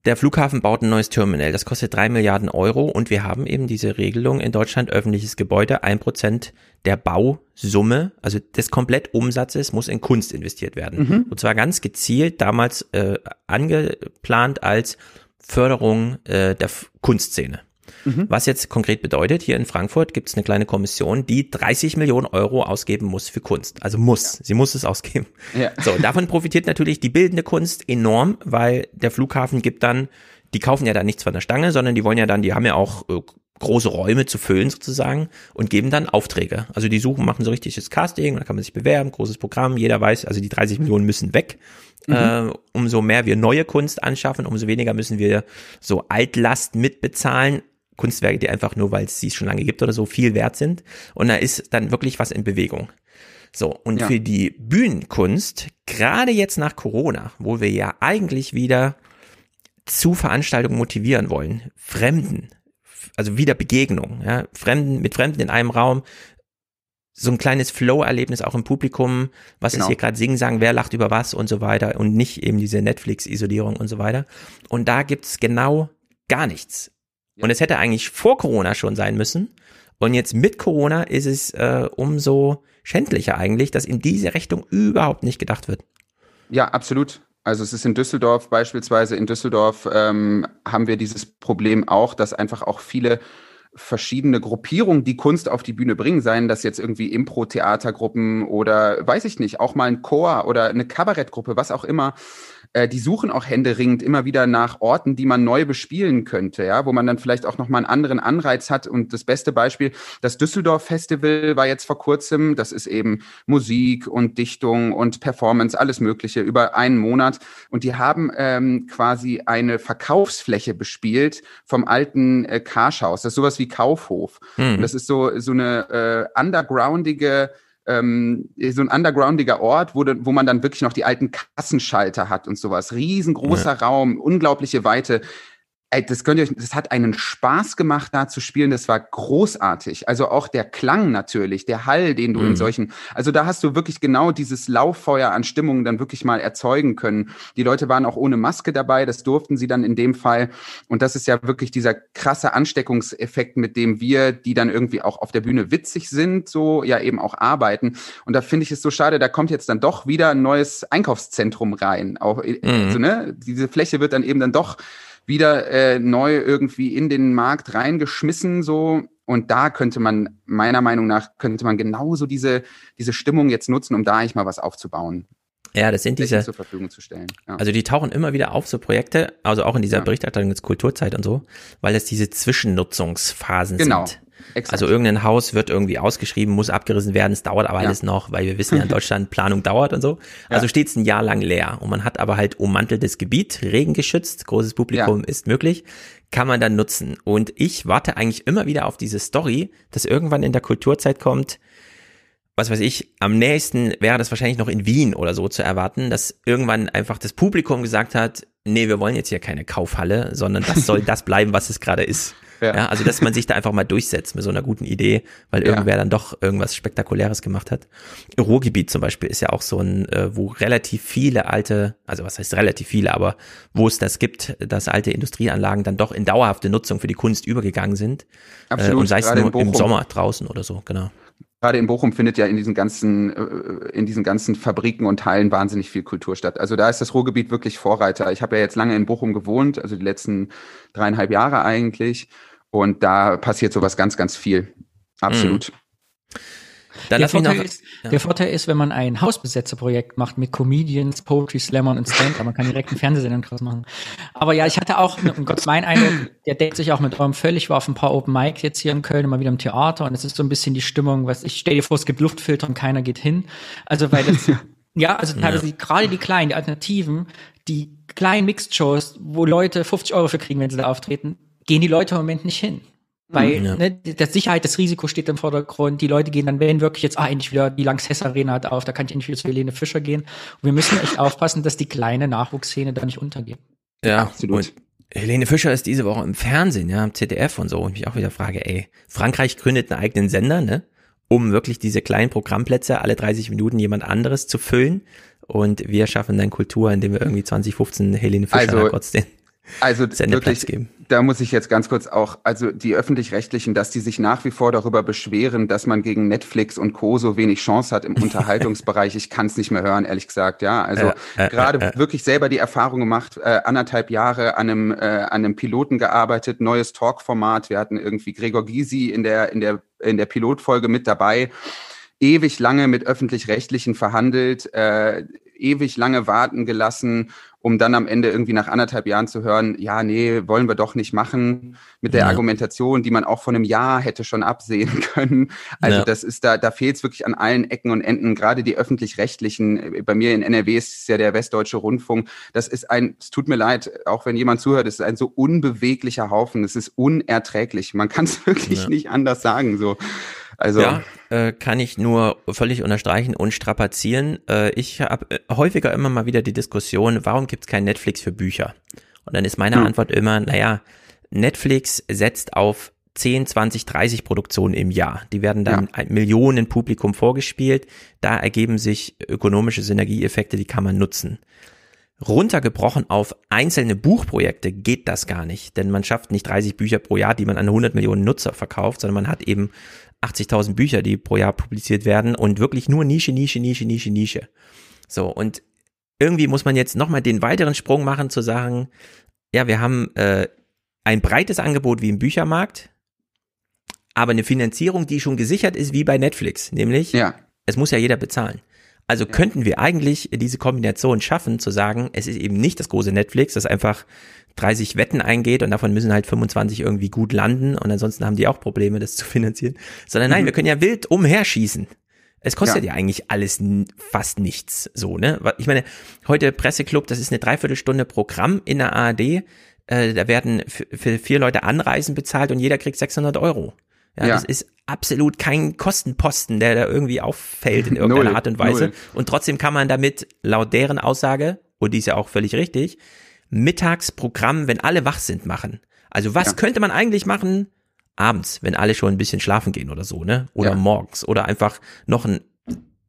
Der Flughafen baut ein neues Terminal. Das kostet drei Milliarden Euro und wir haben eben diese Regelung in Deutschland öffentliches Gebäude. Ein Prozent der Bausumme, also des Komplettumsatzes, muss in Kunst investiert werden. Mhm. Und zwar ganz gezielt damals äh, angeplant als Förderung äh, der F Kunstszene. Mhm. Was jetzt konkret bedeutet, hier in Frankfurt gibt es eine kleine Kommission, die 30 Millionen Euro ausgeben muss für Kunst. Also muss, sie muss es ausgeben. Ja. So, davon profitiert natürlich die bildende Kunst enorm, weil der Flughafen gibt dann, die kaufen ja dann nichts von der Stange, sondern die wollen ja dann, die haben ja auch äh, große Räume zu füllen sozusagen und geben dann Aufträge. Also die suchen, machen so richtiges Casting, da kann man sich bewerben, großes Programm, jeder weiß, also die 30 Millionen müssen weg. Äh, umso mehr wir neue Kunst anschaffen, umso weniger müssen wir so Altlast mitbezahlen. Kunstwerke, die einfach nur, weil es sie schon lange gibt oder so, viel wert sind. Und da ist dann wirklich was in Bewegung. So, und Ja. für die Bühnenkunst, gerade jetzt nach Corona, wo wir ja eigentlich wieder zu Veranstaltungen motivieren wollen, Fremden, also wieder Begegnung, ja, Fremden, mit Fremden in einem Raum, so ein kleines Flow-Erlebnis auch im Publikum, was genau. ist hier gerade singen, sagen, wer lacht über was und so weiter und nicht eben diese Netflix-Isolierung und so weiter. Und da gibt's genau gar nichts. Und es hätte eigentlich vor Corona schon sein müssen. Und jetzt mit Corona ist es äh, umso schändlicher eigentlich, dass in diese Richtung überhaupt nicht gedacht wird. Ja, absolut. Also es ist in Düsseldorf beispielsweise, in Düsseldorf ähm, haben wir dieses Problem auch, dass einfach auch viele verschiedene Gruppierungen, die Kunst auf die Bühne bringen, seien das jetzt irgendwie Impro-Theatergruppen oder weiß ich nicht, auch mal ein Chor oder eine Kabarettgruppe, was auch immer, äh, die suchen auch händeringend immer wieder nach Orten, die man neu bespielen könnte, ja, wo man dann vielleicht auch nochmal einen anderen Anreiz hat. Und das beste Beispiel, das Düsseldorf Festival war jetzt vor kurzem, das ist eben Musik und Dichtung und Performance, alles Mögliche über einen Monat. Und die haben ähm, quasi eine Verkaufsfläche bespielt vom alten äh, Karschhaus. Das ist sowas wie Kaufhof. Und das ist so, so eine äh, undergroundige ähm, so ein undergroundiger Ort, wo, wo man dann wirklich noch die alten Kassenschalter hat und sowas. Riesengroßer ja. Raum, unglaubliche Weite das könnt ihr euch, das hat einen Spaß gemacht, da zu spielen. Das war großartig. Also auch der Klang natürlich, der Hall, den du mhm. in solchen, also da hast du wirklich genau dieses Lauffeuer an Stimmungen dann wirklich mal erzeugen können. Die Leute waren auch ohne Maske dabei. Das durften sie dann in dem Fall. Und das ist ja wirklich dieser krasse Ansteckungseffekt, mit dem wir, die dann irgendwie auch auf der Bühne witzig sind, so ja eben auch arbeiten. Und da finde ich es so schade, da kommt jetzt dann doch wieder ein neues Einkaufszentrum rein. Auch, mhm. also, ne, diese Fläche wird dann eben dann doch wieder äh, neu irgendwie in den Markt reingeschmissen so und da könnte man meiner Meinung nach könnte man genauso diese diese Stimmung jetzt nutzen, um da eigentlich mal was aufzubauen. Ja, das sind diese zur Verfügung zu stellen. Ja. Also die tauchen immer wieder auf so Projekte, also auch in dieser ja. Berichterstattung jetzt Kulturzeit und so, weil es diese Zwischennutzungsphasen genau. sind. Exakt. Also irgendein Haus wird irgendwie ausgeschrieben, muss abgerissen werden, es dauert aber ja. alles noch, weil wir wissen ja in Deutschland Planung dauert und so. Also ja. steht es ein Jahr lang leer und man hat aber halt ummanteltes Gebiet, regengeschützt, großes Publikum ja. ist möglich, kann man dann nutzen. Und ich warte eigentlich immer wieder auf diese Story, dass irgendwann in der Kulturzeit kommt, was weiß ich, am nächsten wäre das wahrscheinlich noch in Wien oder so zu erwarten, dass irgendwann einfach das Publikum gesagt hat, nee, wir wollen jetzt hier keine Kaufhalle, sondern das soll das bleiben, was es gerade ist. Ja. ja. also dass man sich da einfach mal durchsetzt mit so einer guten Idee, weil irgendwer ja. dann doch irgendwas Spektakuläres gemacht hat. Ruhrgebiet zum Beispiel ist ja auch so ein, äh, wo relativ viele alte, also was heißt relativ viele, aber wo es das gibt, dass alte Industrieanlagen dann doch in dauerhafte Nutzung für die Kunst übergegangen sind. Absolut. Äh, und sei es nur im Sommer draußen oder so, genau gerade in Bochum findet ja in diesen ganzen, äh, in diesen ganzen Fabriken und Teilen wahnsinnig viel Kultur statt. Also da ist das Ruhrgebiet wirklich Vorreiter. Ich habe ja jetzt lange in Bochum gewohnt, also die letzten dreieinhalb Jahre eigentlich. Und da passiert sowas ganz, ganz viel. Absolut. Mhm. Dann der, Vorteil noch, ist, ja. der Vorteil ist, wenn man ein Hausbesetzerprojekt macht mit Comedians, Poetry Slammern und Stand, man kann direkt einen Fernsehsendung draus machen. Aber ja, ich hatte auch, um Gott, mein Eindruck, der deckt sich auch mit eurem völlig, war auf ein paar Open Mic jetzt hier in Köln, immer wieder im Theater und es ist so ein bisschen die Stimmung, was ich stell dir vor, es gibt Luftfilter und keiner geht hin. Also weil das, ja, also teilweise ja. gerade die kleinen, die Alternativen, die kleinen Mixed-Shows, wo Leute 50 Euro für kriegen, wenn sie da auftreten, gehen die Leute im Moment nicht hin. Weil mhm, ja. ne, der Sicherheit, das Risiko steht im Vordergrund. Die Leute gehen dann, wenn wirklich jetzt, ah, endlich wieder die Lanxess Arena hat auf, da kann ich endlich wieder zu Helene Fischer gehen. Und wir müssen echt aufpassen, dass die kleine Nachwuchsszene da nicht untergeht. Ja, absolut. Und Helene Fischer ist diese Woche im Fernsehen, ja, im ZDF und so. Und ich mich auch wieder frage, ey, Frankreich gründet einen eigenen Sender, ne? Um wirklich diese kleinen Programmplätze alle 30 Minuten jemand anderes zu füllen. Und wir schaffen dann Kultur, indem wir irgendwie 2015 Helene Fischer also, kurz den also wirklich, da muss ich jetzt ganz kurz auch, also die öffentlich-rechtlichen, dass die sich nach wie vor darüber beschweren, dass man gegen Netflix und Co. so wenig Chance hat im Unterhaltungsbereich. Ich kann es nicht mehr hören, ehrlich gesagt. Ja, also äh, äh, gerade äh, wirklich selber die Erfahrung gemacht, äh, anderthalb Jahre an einem, äh, an einem Piloten gearbeitet, neues Talk-Format. Wir hatten irgendwie Gregor Gysi in der, in der, in der Pilotfolge mit dabei ewig lange mit öffentlich-rechtlichen verhandelt, äh, ewig lange warten gelassen um dann am Ende irgendwie nach anderthalb Jahren zu hören, ja, nee, wollen wir doch nicht machen, mit der ja. Argumentation, die man auch von einem Jahr hätte schon absehen können. Also ja. das ist da, da fehlt es wirklich an allen Ecken und Enden, gerade die öffentlich-rechtlichen. Bei mir in NRW ist es ja der Westdeutsche Rundfunk. Das ist ein, es tut mir leid, auch wenn jemand zuhört, es ist ein so unbeweglicher Haufen. Es ist unerträglich. Man kann es wirklich ja. nicht anders sagen, so. Also ja, äh, kann ich nur völlig unterstreichen und strapazieren. Äh, ich habe äh, häufiger immer mal wieder die Diskussion, warum gibt es kein Netflix für Bücher? Und dann ist meine Hm. Antwort immer, naja, Netflix setzt auf 10, 20, 30 Produktionen im Jahr. Die werden dann ein Millionen Publikum vorgespielt. Da ergeben sich ökonomische Synergieeffekte, die kann man nutzen. Runtergebrochen auf einzelne Buchprojekte geht das gar nicht, denn man schafft nicht 30 Bücher pro Jahr, die man an 100 Millionen Nutzer verkauft, sondern man hat eben 80.000 Bücher, die pro Jahr publiziert werden und wirklich nur Nische, Nische, Nische, Nische, Nische. So, und irgendwie muss man jetzt nochmal den weiteren Sprung machen, zu sagen, ja, wir haben äh, ein breites Angebot wie im Büchermarkt, aber eine Finanzierung, die schon gesichert ist wie bei Netflix, nämlich Ja. es muss ja jeder bezahlen. Also könnten wir eigentlich diese Kombination schaffen, zu sagen, es ist eben nicht das große Netflix, das einfach 30 Wetten eingeht und davon müssen halt 25 irgendwie gut landen und ansonsten haben die auch Probleme, das zu finanzieren, sondern nein, Mhm. wir können ja wild umherschießen. Es kostet Ja. ja, eigentlich alles fast nichts, so, ne? Ich meine, heute Presseclub, das ist eine Dreiviertelstunde Programm in der ARD, äh, da werden für vier Leute Anreisen bezahlt und jeder kriegt 600 Euro. Ja, Ja. das ist absolut kein Kostenposten, der da irgendwie auffällt in irgendeiner Null, Art und Weise. null. Und trotzdem kann man damit laut deren Aussage, und die ist ja auch völlig richtig, Mittagsprogramm, wenn alle wach sind, machen. Also was Ja. könnte man eigentlich machen abends, wenn alle schon ein bisschen schlafen gehen oder so, ne? Oder Ja. morgens oder einfach noch einen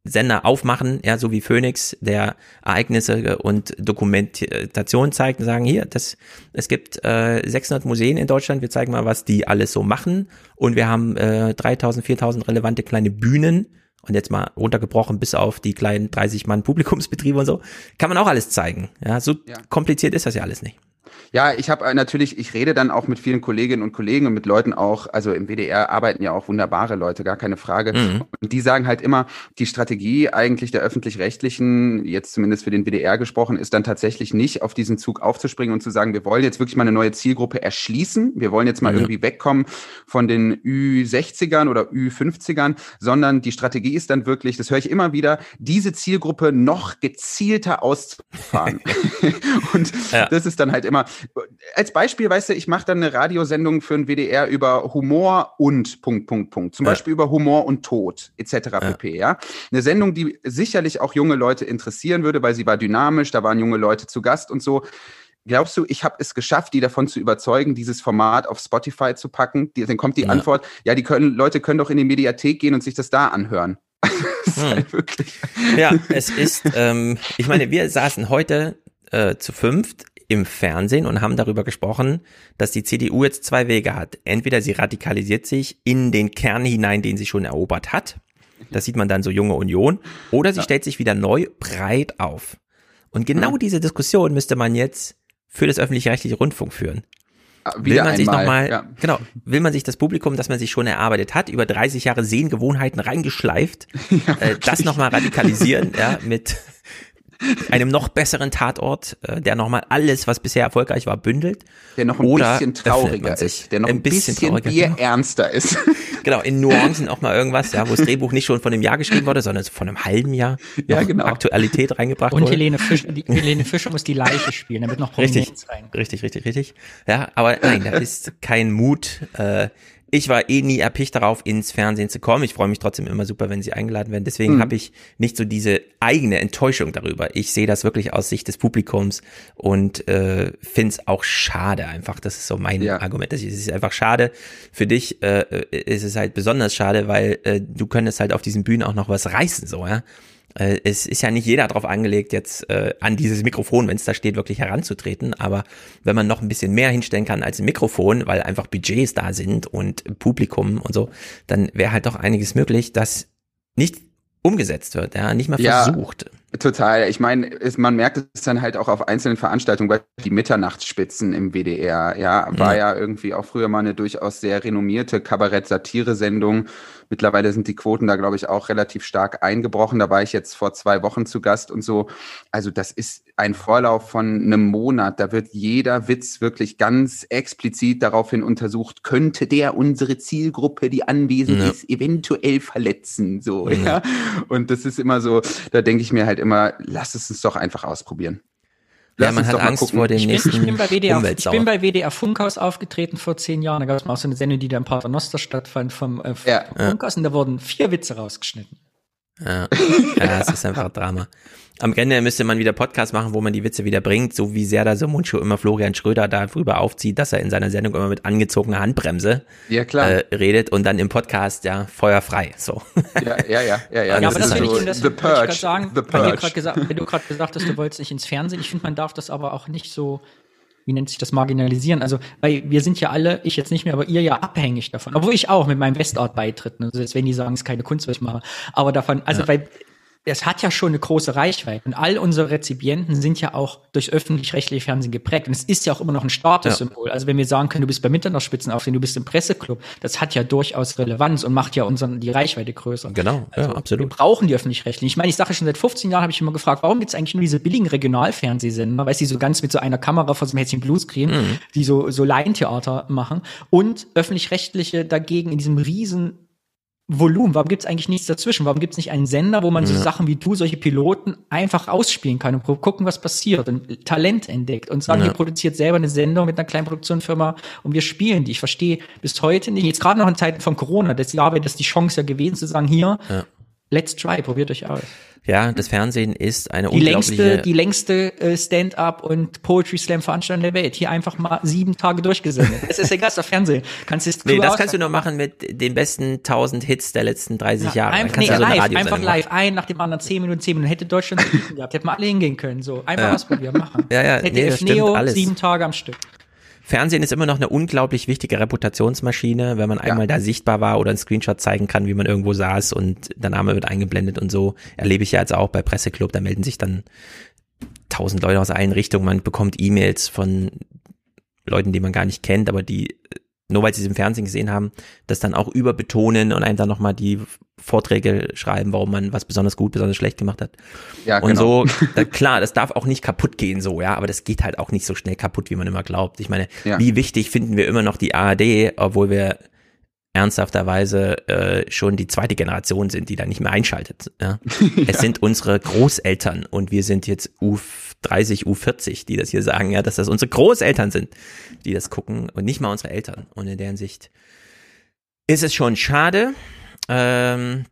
Sender aufmachen, ja, so wie Phoenix, der Ereignisse und Dokumentation zeigt und sagen, hier, das, es gibt äh, 600 Museen in Deutschland, wir zeigen mal, was die alles so machen und wir haben äh, 3000, 4000 relevante kleine Bühnen und jetzt mal runtergebrochen bis auf die kleinen 30 Mann Publikumsbetriebe und so, kann man auch alles zeigen. Ja, so Ja. kompliziert ist das ja alles nicht. Ja, ich habe natürlich, ich rede dann auch mit vielen Kolleginnen und Kollegen und mit Leuten auch, also im WDR arbeiten ja auch wunderbare Leute, gar keine Frage. Mhm. Und die sagen halt immer, die Strategie eigentlich der öffentlich-rechtlichen, jetzt zumindest für den WDR gesprochen, ist dann tatsächlich nicht auf diesen Zug aufzuspringen und zu sagen, wir wollen jetzt wirklich mal eine neue Zielgruppe erschließen, wir wollen jetzt mal Ja. irgendwie wegkommen von den Ü60ern oder Ü50ern, sondern die Strategie ist dann wirklich, das höre ich immer wieder, diese Zielgruppe noch gezielter auszufahren. und Ja. das ist dann halt immer, als Beispiel, weißt du, ich mache dann eine Radiosendung für den WDR über Humor und Punkt, Punkt, Punkt. Zum Ja. Beispiel über Humor und Tod, etc. pp. Ja? Eine Sendung, die sicherlich auch junge Leute interessieren würde, weil sie war dynamisch, da waren junge Leute zu Gast und so. Glaubst du, ich habe es geschafft, die davon zu überzeugen, dieses Format auf Spotify zu packen? Die, dann kommt die Ja. Antwort, ja, die können, Leute können doch in die Mediathek gehen und sich das da anhören. das Hm. halt. Ja, es ist, ähm, ich meine, wir saßen heute äh, zu fünft im Fernsehen und haben darüber gesprochen, dass die CDU jetzt zwei Wege hat. Entweder sie radikalisiert sich in den Kern hinein, den sie schon erobert hat. Das sieht man dann so junge Union. Oder sie stellt sich wieder neu breit auf. Und genau Mhm. diese Diskussion müsste man jetzt für das öffentlich-rechtliche Rundfunk führen. Will Wieder man sich einmal, nochmal, ja. genau, will man sich das Publikum, das man sich schon erarbeitet hat, über 30 Jahre Sehengewohnheiten reingeschleift, äh, das nochmal radikalisieren, ja, mit einem noch besseren Tatort, äh, der nochmal alles, was bisher erfolgreich war, bündelt. Der noch ein Oder bisschen trauriger ist. Der noch ein bisschen, trauriger, Bier genau. ernster ist. Genau, in Nuancen auch mal irgendwas, ja, wo das Drehbuch nicht schon von einem Jahr geschrieben wurde, sondern von einem halben Jahr Ja, genau. Aktualität reingebracht Und wurde. Helene Fischer, die, Helene Fischer muss die Leiche spielen, damit noch Richtig, Prominenz rein. richtig, richtig, richtig. Ja, aber nein, da ist kein Mut. Äh, ich war eh nie erpicht darauf, ins Fernsehen zu kommen. Ich freue mich trotzdem immer super, wenn sie eingeladen werden. Deswegen Mhm. habe ich nicht so diese eigene Enttäuschung darüber. Ich sehe das wirklich aus Sicht des Publikums und äh, finde es auch schade einfach. Das ist so mein Ja. Argument. Es ist einfach schade. Für dich äh, äh, ist es halt besonders schade, weil äh, du könntest halt auf diesen Bühnen auch noch was reißen, so, ja. Äh, Es ist ja nicht jeder darauf angelegt, jetzt äh, an dieses Mikrofon, wenn es da steht, wirklich heranzutreten. Aber wenn man noch ein bisschen mehr hinstellen kann als ein Mikrofon, weil einfach Budgets da sind und Publikum und so, dann wäre halt doch einiges möglich, das nicht umgesetzt wird, ja, nicht mal Ja. versucht. Total. Ich meine, man merkt es dann halt auch auf einzelnen Veranstaltungen, weil die Mitternachtsspitzen im WDR, ja, war ja irgendwie auch früher mal eine durchaus sehr renommierte Kabarett-Satire-Sendung. Mittlerweile sind die Quoten da, glaube ich, auch relativ stark eingebrochen. Da war ich jetzt vor zwei Wochen zu Gast und so. Also das ist ein Vorlauf von einem Monat. Da wird jeder Witz wirklich ganz explizit daraufhin untersucht, könnte der unsere Zielgruppe, die anwesend Ja. ist, eventuell verletzen. So, Ja. ja. Und das ist immer so, da denke ich mir halt immer, lass es uns doch einfach ausprobieren. Ja, Lass man uns hat Angst vor dem Ich bin, nächsten ich, bin bei WDR, ich bin bei WDR Funkhaus aufgetreten vor zehn Jahren. Da gab es mal auch so eine Sendung, die da im Paternoster stattfand vom äh, Ja. Funkhaus und da wurden vier Witze rausgeschnitten. Ja, ja es ist einfach Drama. Am Ende müsste man wieder Podcast machen, wo man die Witze wieder bringt, so wie sehr da so Mundschuh immer Florian Schröder darüber aufzieht, dass er in seiner Sendung immer mit angezogener Handbremse ja, klar. Äh, redet und dann im Podcast ja feuerfrei. So. Ja, ja, ja, ja. ja. ja aber das finde so ich, das the purge, ich sagen, the purge. gesagt, wenn du gerade gesagt hast, du wolltest nicht ins Fernsehen, ich finde, man darf das aber auch nicht so wie nennt sich das, marginalisieren. Also, weil wir sind ja alle, ich jetzt nicht mehr, aber ihr ja abhängig davon. Obwohl ich auch mit meinem Westart-Beitritt, also jetzt wenn die sagen, es ist keine Kunst, was ich mache. Aber davon, also ja. weil es hat ja schon eine große Reichweite. Und all unsere Rezipienten sind ja auch durch öffentlich-rechtliche Fernsehen geprägt. Und es ist ja auch immer noch ein Statussymbol. Ja. Also wenn wir sagen können, du bist bei Mitternachtsspitzen auf, du bist im Presseclub, das hat ja durchaus Relevanz und macht ja unseren, die Reichweite größer. Genau, also ja, absolut. Wir brauchen die öffentlich-rechtlichen. Ich meine, ich sage schon seit 15 Jahren habe ich immer gefragt, warum gibt es eigentlich nur diese billigen Regionalfernsehsender, weißt du, die so ganz mit so einer Kamera vor so einem Hätzchen Bluescreen, mhm. die so, so Laientheater machen und öffentlich-rechtliche dagegen in diesem riesen Volumen? Warum gibt es eigentlich nichts dazwischen? Warum gibt es nicht einen Sender, wo man ja. so Sachen wie du, solche Piloten, einfach ausspielen kann und gucken, was passiert und Talent entdeckt und sagen, ja. ihr produziert selber eine Sendung mit einer kleinen Produktionsfirma und wir spielen die. Ich verstehe bis heute nicht, jetzt gerade noch in Zeiten von Corona, das Jahr wäre das die Chance ja gewesen zu sagen, hier, ja. Let's try, probiert euch aus. Ja, das Fernsehen ist eine die längste, die längste äh, Stand-up und Poetry Slam Veranstaltung der Welt. Hier einfach mal sieben Tage durchgesendet. Es ist egal, das Fernsehen. Kannst du nee, das kannst du nur machen mit den besten 1000 Hits der letzten 30 ja, Jahre. Einfach, nee, so live, einfach live, ein nach dem anderen, zehn Minuten, zehn Minuten. Hätte Deutschland gehabt, hätten wir alle hingehen können. So, einfach ja. ausprobieren, machen. Ja, ja, Hätte nee, das Neo, stimmt alles. sieben Tage am Stück. Fernsehen ist immer noch eine unglaublich wichtige Reputationsmaschine, wenn man einmal ja. da sichtbar war oder einen Screenshot zeigen kann, wie man irgendwo saß und der Name wird eingeblendet und so. Erlebe ich ja jetzt auch bei Presseclub, da melden sich dann tausend Leute aus allen Richtungen, man bekommt E-Mails von Leuten, die man gar nicht kennt, aber die nur weil sie es im Fernsehen gesehen haben, das dann auch überbetonen und einem dann nochmal die Vorträge schreiben, warum man was besonders gut, besonders schlecht gemacht hat. Ja, und genau. so, da, klar, das darf auch nicht kaputt gehen so, ja, aber das geht halt auch nicht so schnell kaputt, wie man immer glaubt. Ich meine, Ja. wie wichtig finden wir immer noch die ARD, obwohl wir ernsthafterweise äh, schon die zweite Generation sind, die da nicht mehr einschaltet. Ja? Es sind unsere Großeltern und wir sind jetzt U30, U40, die das hier sagen, ja, dass das unsere Großeltern sind, die das gucken und nicht mal unsere Eltern. Und in deren Sicht ist es schon schade. Ähm,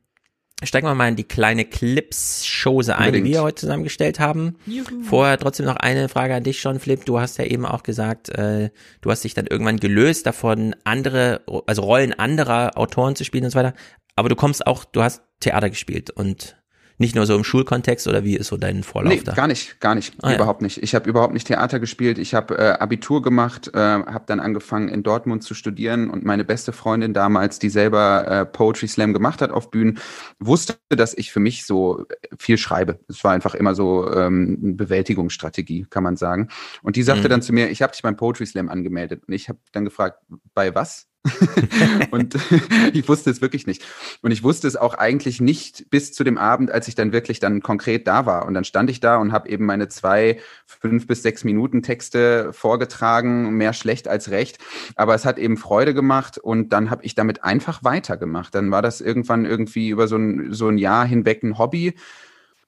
steigen wir mal in die kleine Clips-Chose ein, die wir heute zusammengestellt haben. Juhu. Vorher trotzdem noch eine Frage an dich schon, Flip. Du hast ja eben auch gesagt, äh, du hast dich dann irgendwann gelöst davon, andere, also Rollen anderer Autoren zu spielen und so weiter. Aber du kommst auch, du hast Theater gespielt und nicht nur so im Schulkontext oder wie ist so dein Vorlauf Nee, da? gar nicht, gar nicht, Ah, ja. überhaupt nicht. Ich habe überhaupt nicht Theater gespielt. Ich habe äh, Abitur gemacht, äh, habe dann angefangen in Dortmund zu studieren und meine beste Freundin damals, die selber äh, Poetry Slam gemacht hat auf Bühnen, wusste, dass ich für mich so viel schreibe. Es war einfach immer so ähm, eine Bewältigungsstrategie, kann man sagen. Und die sagte Mhm. dann zu mir, ich habe dich beim Poetry Slam angemeldet und ich habe dann gefragt, bei was? und ich wusste es wirklich nicht. Und ich wusste es auch eigentlich nicht bis zu dem Abend, als ich dann wirklich dann konkret da war. Und dann stand ich da und habe eben meine zwei, fünf bis sechs Minuten Texte vorgetragen, mehr schlecht als recht. Aber es hat eben Freude gemacht und dann habe ich damit einfach weitergemacht. Dann war das irgendwann irgendwie über so ein, so ein Jahr hinweg ein Hobby.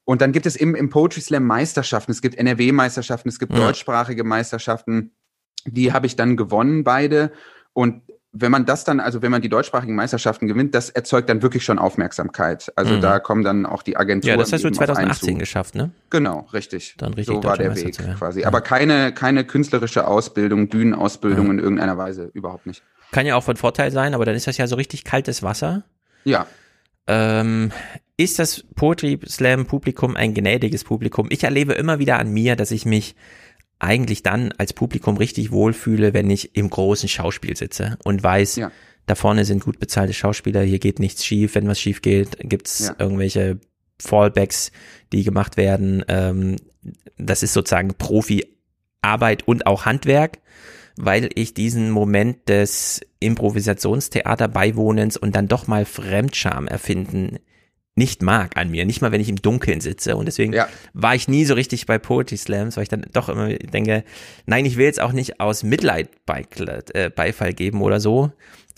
Und dann gibt es im, im Poetry Slam Meisterschaften. Es gibt NRW-Meisterschaften, es gibt Ja. deutschsprachige Meisterschaften. Die habe ich dann gewonnen, beide. Und wenn man das dann, also wenn man die deutschsprachigen Meisterschaften gewinnt, das erzeugt dann wirklich schon Aufmerksamkeit. Also Mhm. da kommen dann auch die Agenturen. Ja, das hast du eben auf einen 2018 zu. geschafft, ne? Genau, richtig. Dann richtig so war der Weg quasi. Ja. Aber keine, keine künstlerische Ausbildung, Bühnenausbildung Ja. in irgendeiner Weise, überhaupt nicht. Kann ja auch von Vorteil sein, aber dann ist das ja so richtig kaltes Wasser. Ja, Ähm, ist das Poetry Slam Publikum ein gnädiges Publikum? Ich erlebe immer wieder an mir, dass ich mich eigentlich dann als Publikum richtig wohlfühle, wenn ich im großen Schauspiel sitze und weiß, Ja. da vorne sind gut bezahlte Schauspieler, hier geht nichts schief, wenn was schief geht, gibt's Ja. irgendwelche Fallbacks, die gemacht werden. Ähm, das ist sozusagen Profi-Arbeit und auch Handwerk, weil ich diesen Moment des Improvisationstheater beiwohnens und dann doch mal Fremdscham erfinden nicht mag an mir, nicht mal wenn ich im Dunkeln sitze und deswegen Ja. war ich nie so richtig bei Poetry Slams, weil ich dann doch immer denke, nein, ich will jetzt auch nicht aus Mitleid Beikl- äh, Beifall geben oder so.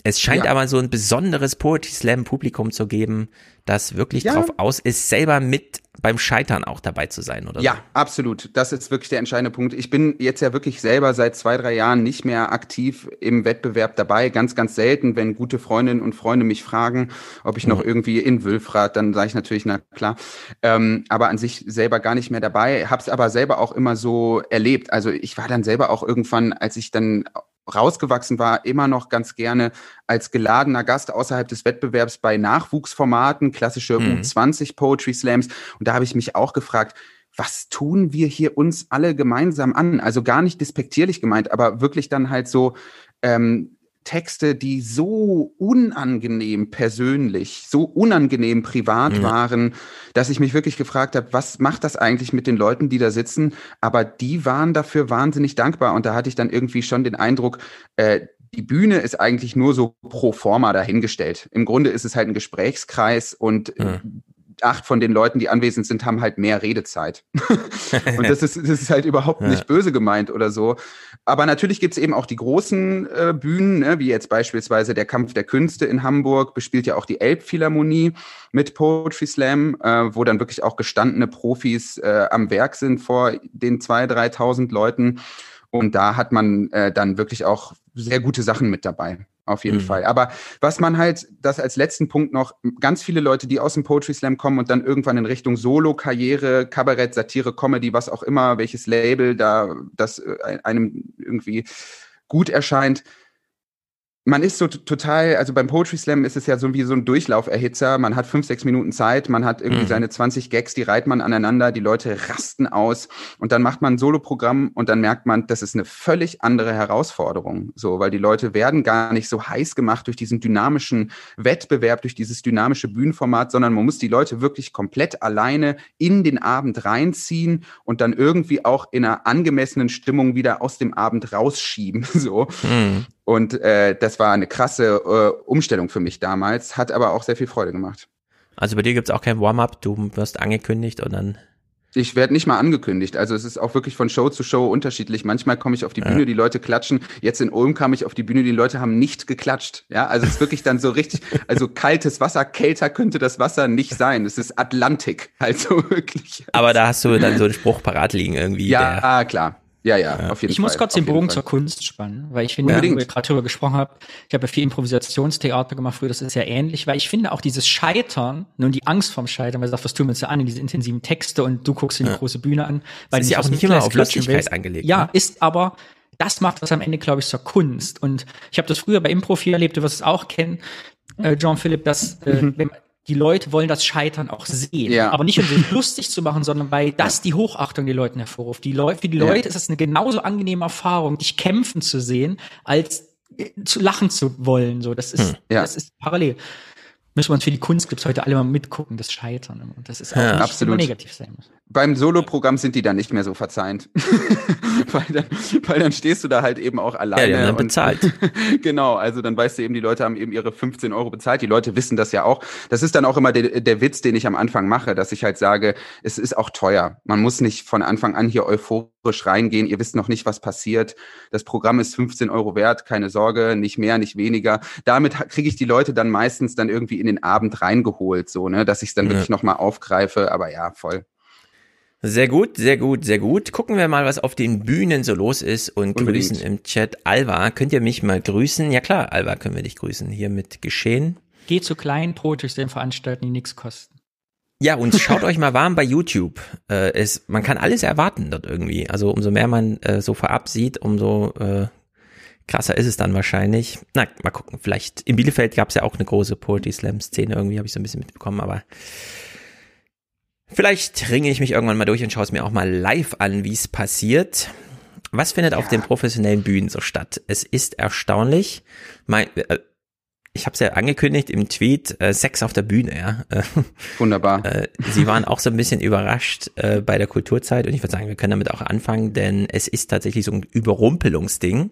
Es scheint Ja. aber so ein besonderes Poetry Slam Publikum zu geben, das wirklich Ja. drauf aus ist, selber mit beim Scheitern auch dabei zu sein, oder? Ja, so? absolut. Das ist wirklich der entscheidende Punkt. Ich bin jetzt ja wirklich selber seit zwei, drei Jahren nicht mehr aktiv im Wettbewerb dabei. Ganz, ganz selten, wenn gute Freundinnen und Freunde mich fragen, ob ich noch mhm. irgendwie in Wülfrath, dann sage ich natürlich, na klar. Ähm, aber an sich selber gar nicht mehr dabei. Hab's aber selber auch immer so erlebt. Also ich war dann selber auch irgendwann, als ich dann rausgewachsen war, immer noch ganz gerne als geladener Gast außerhalb des Wettbewerbs bei Nachwuchsformaten, klassische mhm. U20 Poetry Slams. Und da habe ich mich auch gefragt, was tun wir hier uns alle gemeinsam an? Also gar nicht despektierlich gemeint, aber wirklich dann halt so ähm, Texte, die so unangenehm persönlich, so unangenehm privat mhm. waren, dass ich mich wirklich gefragt habe, was macht das eigentlich mit den Leuten, die da sitzen? Aber die waren dafür wahnsinnig dankbar und da hatte ich dann irgendwie schon den Eindruck, äh, die Bühne ist eigentlich nur so pro forma dahingestellt. Im Grunde ist es halt ein Gesprächskreis und mhm acht von den Leuten, die anwesend sind, haben halt mehr Redezeit. und das ist, das ist halt überhaupt nicht böse gemeint oder so. Aber natürlich gibt's eben auch die großen äh, Bühnen, ne, wie jetzt beispielsweise der Kampf der Künste in Hamburg, bespielt ja auch die Elbphilharmonie mit Poetry Slam, äh, wo dann wirklich auch gestandene Profis äh, am Werk sind vor den zwei, dreitausend Leuten. Und da hat man äh, dann wirklich auch sehr gute Sachen mit dabei auf jeden mhm. Fall. Aber was man halt, das als letzten Punkt noch, ganz viele Leute, die aus dem Poetry Slam kommen und dann irgendwann in Richtung Solo-Karriere, Kabarett, Satire, Comedy, was auch immer, welches Label da das äh, einem irgendwie gut erscheint, man ist so total, also beim Poetry Slam ist es ja so wie so ein Durchlauferhitzer. Man hat fünf, sechs Minuten Zeit, man hat irgendwie mhm. seine 20 Gags, die reiht man aneinander, die Leute rasten aus und dann macht man ein Soloprogramm und dann merkt man, das ist eine völlig andere Herausforderung. So, weil die Leute werden gar nicht so heiß gemacht durch diesen dynamischen Wettbewerb, durch dieses dynamische Bühnenformat, sondern man muss die Leute wirklich komplett alleine in den Abend reinziehen und dann irgendwie auch in einer angemessenen Stimmung wieder aus dem Abend rausschieben. So. Mhm. Und äh, das war eine krasse äh, Umstellung für mich damals, hat aber auch sehr viel Freude gemacht. Also bei dir gibt's auch kein Warm-up, du wirst angekündigt und dann. Ich werde nicht mal angekündigt. Also es ist auch wirklich von Show zu Show unterschiedlich. Manchmal komme ich auf die Bühne, die Leute klatschen. Jetzt in Ulm kam ich auf die Bühne, die Leute haben nicht geklatscht. Ja, also es ist wirklich dann so richtig, also kaltes Wasser, kälter könnte das Wasser nicht sein. Es ist Atlantik, also wirklich. Aber da hast du dann so einen Spruch parat liegen irgendwie. Ja, ah, klar. Ja, ja, auf jeden ich Fall. Ich muss kurz den Bogen zur Kunst spannen, weil ich finde, Unbedingt. wo ihr gerade drüber gesprochen habt, ich habe ja viel Improvisationstheater gemacht früher, das ist ja ähnlich, weil ich finde auch dieses Scheitern und die Angst vorm Scheitern, weil du sagst, was tun wir uns ja an, in diese intensiven Texte und du guckst in die ja. große Bühne an. Weil das ist ja auch nicht immer auf Lustigkeit angelegt. Ja, ne? ist aber, das macht das am Ende, glaube ich, zur Kunst. Und ich habe das früher bei Improfi erlebt, du wirst es auch kennen, äh, John Philipp, dass äh, mhm. wenn, die Leute wollen das Scheitern auch sehen. Ja. Aber nicht, um sich lustig zu machen, sondern weil das die Hochachtung die Leuten hervorruft. Die Leute, für die Leute ja. ist es eine genauso angenehme Erfahrung, dich kämpfen zu sehen, als äh, zu lachen zu wollen. So, das ist, hm. ja. das ist parallel müssen wir uns für die Kunstclips heute alle mal mitgucken, das Scheitern. Und das ist auch ja, nicht absolut. negativ sein muss. Beim Solo-Programm sind die dann nicht mehr so verzeihend. weil, dann, weil dann stehst du da halt eben auch alleine. Ja, dann bezahlt. genau, also dann weißt du eben, die Leute haben eben ihre 15 Euro bezahlt. Die Leute wissen das ja auch. Das ist dann auch immer der, der Witz, den ich am Anfang mache, dass ich halt sage, es ist auch teuer. Man muss nicht von Anfang an hier euphorisch reingehen. Ihr wisst noch nicht, was passiert. Das Programm ist 15 Euro wert, keine Sorge, nicht mehr, nicht weniger. Damit kriege ich die Leute dann meistens dann irgendwie in den Abend reingeholt, so, ne, dass ich es dann ja. wirklich nochmal aufgreife. Aber ja, voll. Sehr gut, sehr gut, sehr gut. Gucken wir mal, was auf den Bühnen so los ist und Unbedingt. grüßen im Chat. Alva, könnt ihr mich mal grüßen? Ja klar, Alva, können wir dich grüßen. Hier mit Geschehen. Geht zu kleinen Prototypen veranstalten, die nichts kosten. Ja, und schaut euch mal warm bei YouTube. Äh, es, man kann alles erwarten dort irgendwie. Also umso mehr man äh, so vorab sieht, umso äh, krasser ist es dann wahrscheinlich. Na, mal gucken. Vielleicht in Bielefeld gab es ja auch eine große Poetry Slam Szene irgendwie, habe ich so ein bisschen mitbekommen, aber Vielleicht ringe ich mich irgendwann mal durch und schaue es mir auch mal live an, wie es passiert. Was findet ja. auf den professionellen Bühnen so statt? Es ist erstaunlich. Mein, äh, ich habe es ja angekündigt im Tweet, äh, Sex auf der Bühne, ja. Wunderbar. Äh, Sie waren auch so ein bisschen überrascht äh, bei der Kulturzeit und ich würde sagen, wir können damit auch anfangen, denn es ist tatsächlich so ein Überrumpelungsding.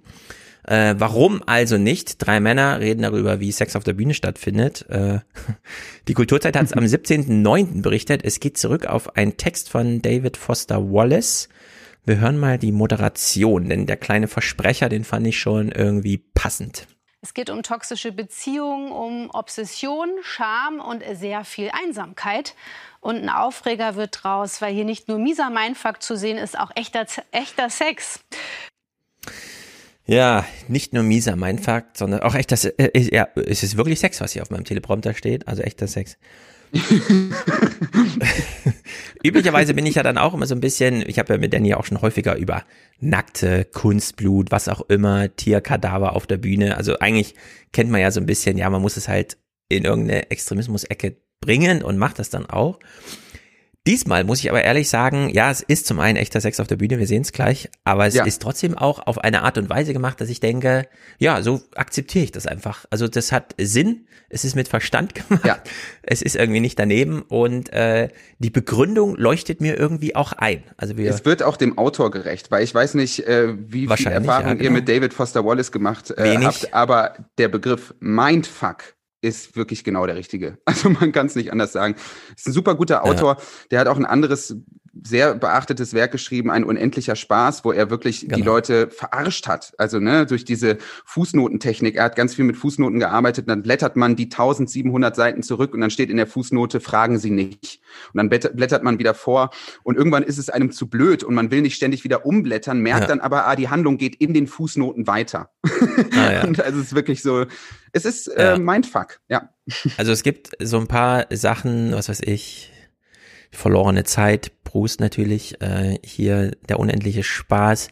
Äh, warum also nicht? Drei Männer reden darüber, wie Sex auf der Bühne stattfindet. Äh, die Kulturzeit hat es am 17.09. berichtet. Es geht zurück auf einen Text von David Foster Wallace. Wir hören mal die Moderation, denn der kleine Versprecher, den fand ich schon irgendwie passend. Es geht um toxische Beziehungen, um Obsession, Scham und sehr viel Einsamkeit. Und ein Aufreger wird draus, weil hier nicht nur mieser Mindfuck zu sehen ist, auch echter, echter Sex. Ja, nicht nur mieser Mindfuck, sondern auch echter Sex. Äh, ja, es ist wirklich Sex, was hier auf meinem Teleprompter steht, also echter Sex. Üblicherweise bin ich ja dann auch immer so ein bisschen, ich habe ja mit Danny auch schon häufiger über nackte Kunstblut, was auch immer, Tierkadaver auf der Bühne. Also eigentlich kennt man ja so ein bisschen, ja, man muss es halt in irgendeine Extremismus-Ecke bringen und macht das dann auch. Diesmal muss ich aber ehrlich sagen, ja, es ist zum einen echter Sex auf der Bühne, wir sehen es gleich, aber es ja. ist trotzdem auch auf eine Art und Weise gemacht, dass ich denke, ja, so akzeptiere ich das einfach. Also das hat Sinn, es ist mit Verstand gemacht, ja. es ist irgendwie nicht daneben und äh, die Begründung leuchtet mir irgendwie auch ein. Also wir es wird auch dem Autor gerecht, weil ich weiß nicht, äh, wie viel Erfahrung ja, genau. ihr mit David Foster Wallace gemacht äh, habt, aber der Begriff Mindfuck ist wirklich genau der richtige. Also man kann es nicht anders sagen. Ist ein super guter Autor. Ja. Der hat auch ein anderes sehr beachtetes Werk geschrieben, ein unendlicher Spaß, wo er wirklich genau. die Leute verarscht hat. Also ne, durch diese Fußnotentechnik. Er hat ganz viel mit Fußnoten gearbeitet. Dann blättert man die 1700 Seiten zurück und dann steht in der Fußnote, fragen Sie nicht. Und dann blättert man wieder vor und irgendwann ist es einem zu blöd und man will nicht ständig wieder umblättern, merkt ja. dann aber, ah, die Handlung geht in den Fußnoten weiter. Ah, ja. und also es ist wirklich so, es ist äh, Mindfuck, ja. Also es gibt so ein paar Sachen, was weiß ich, verlorene Zeit, Proust natürlich, äh, hier der unendliche Spaß.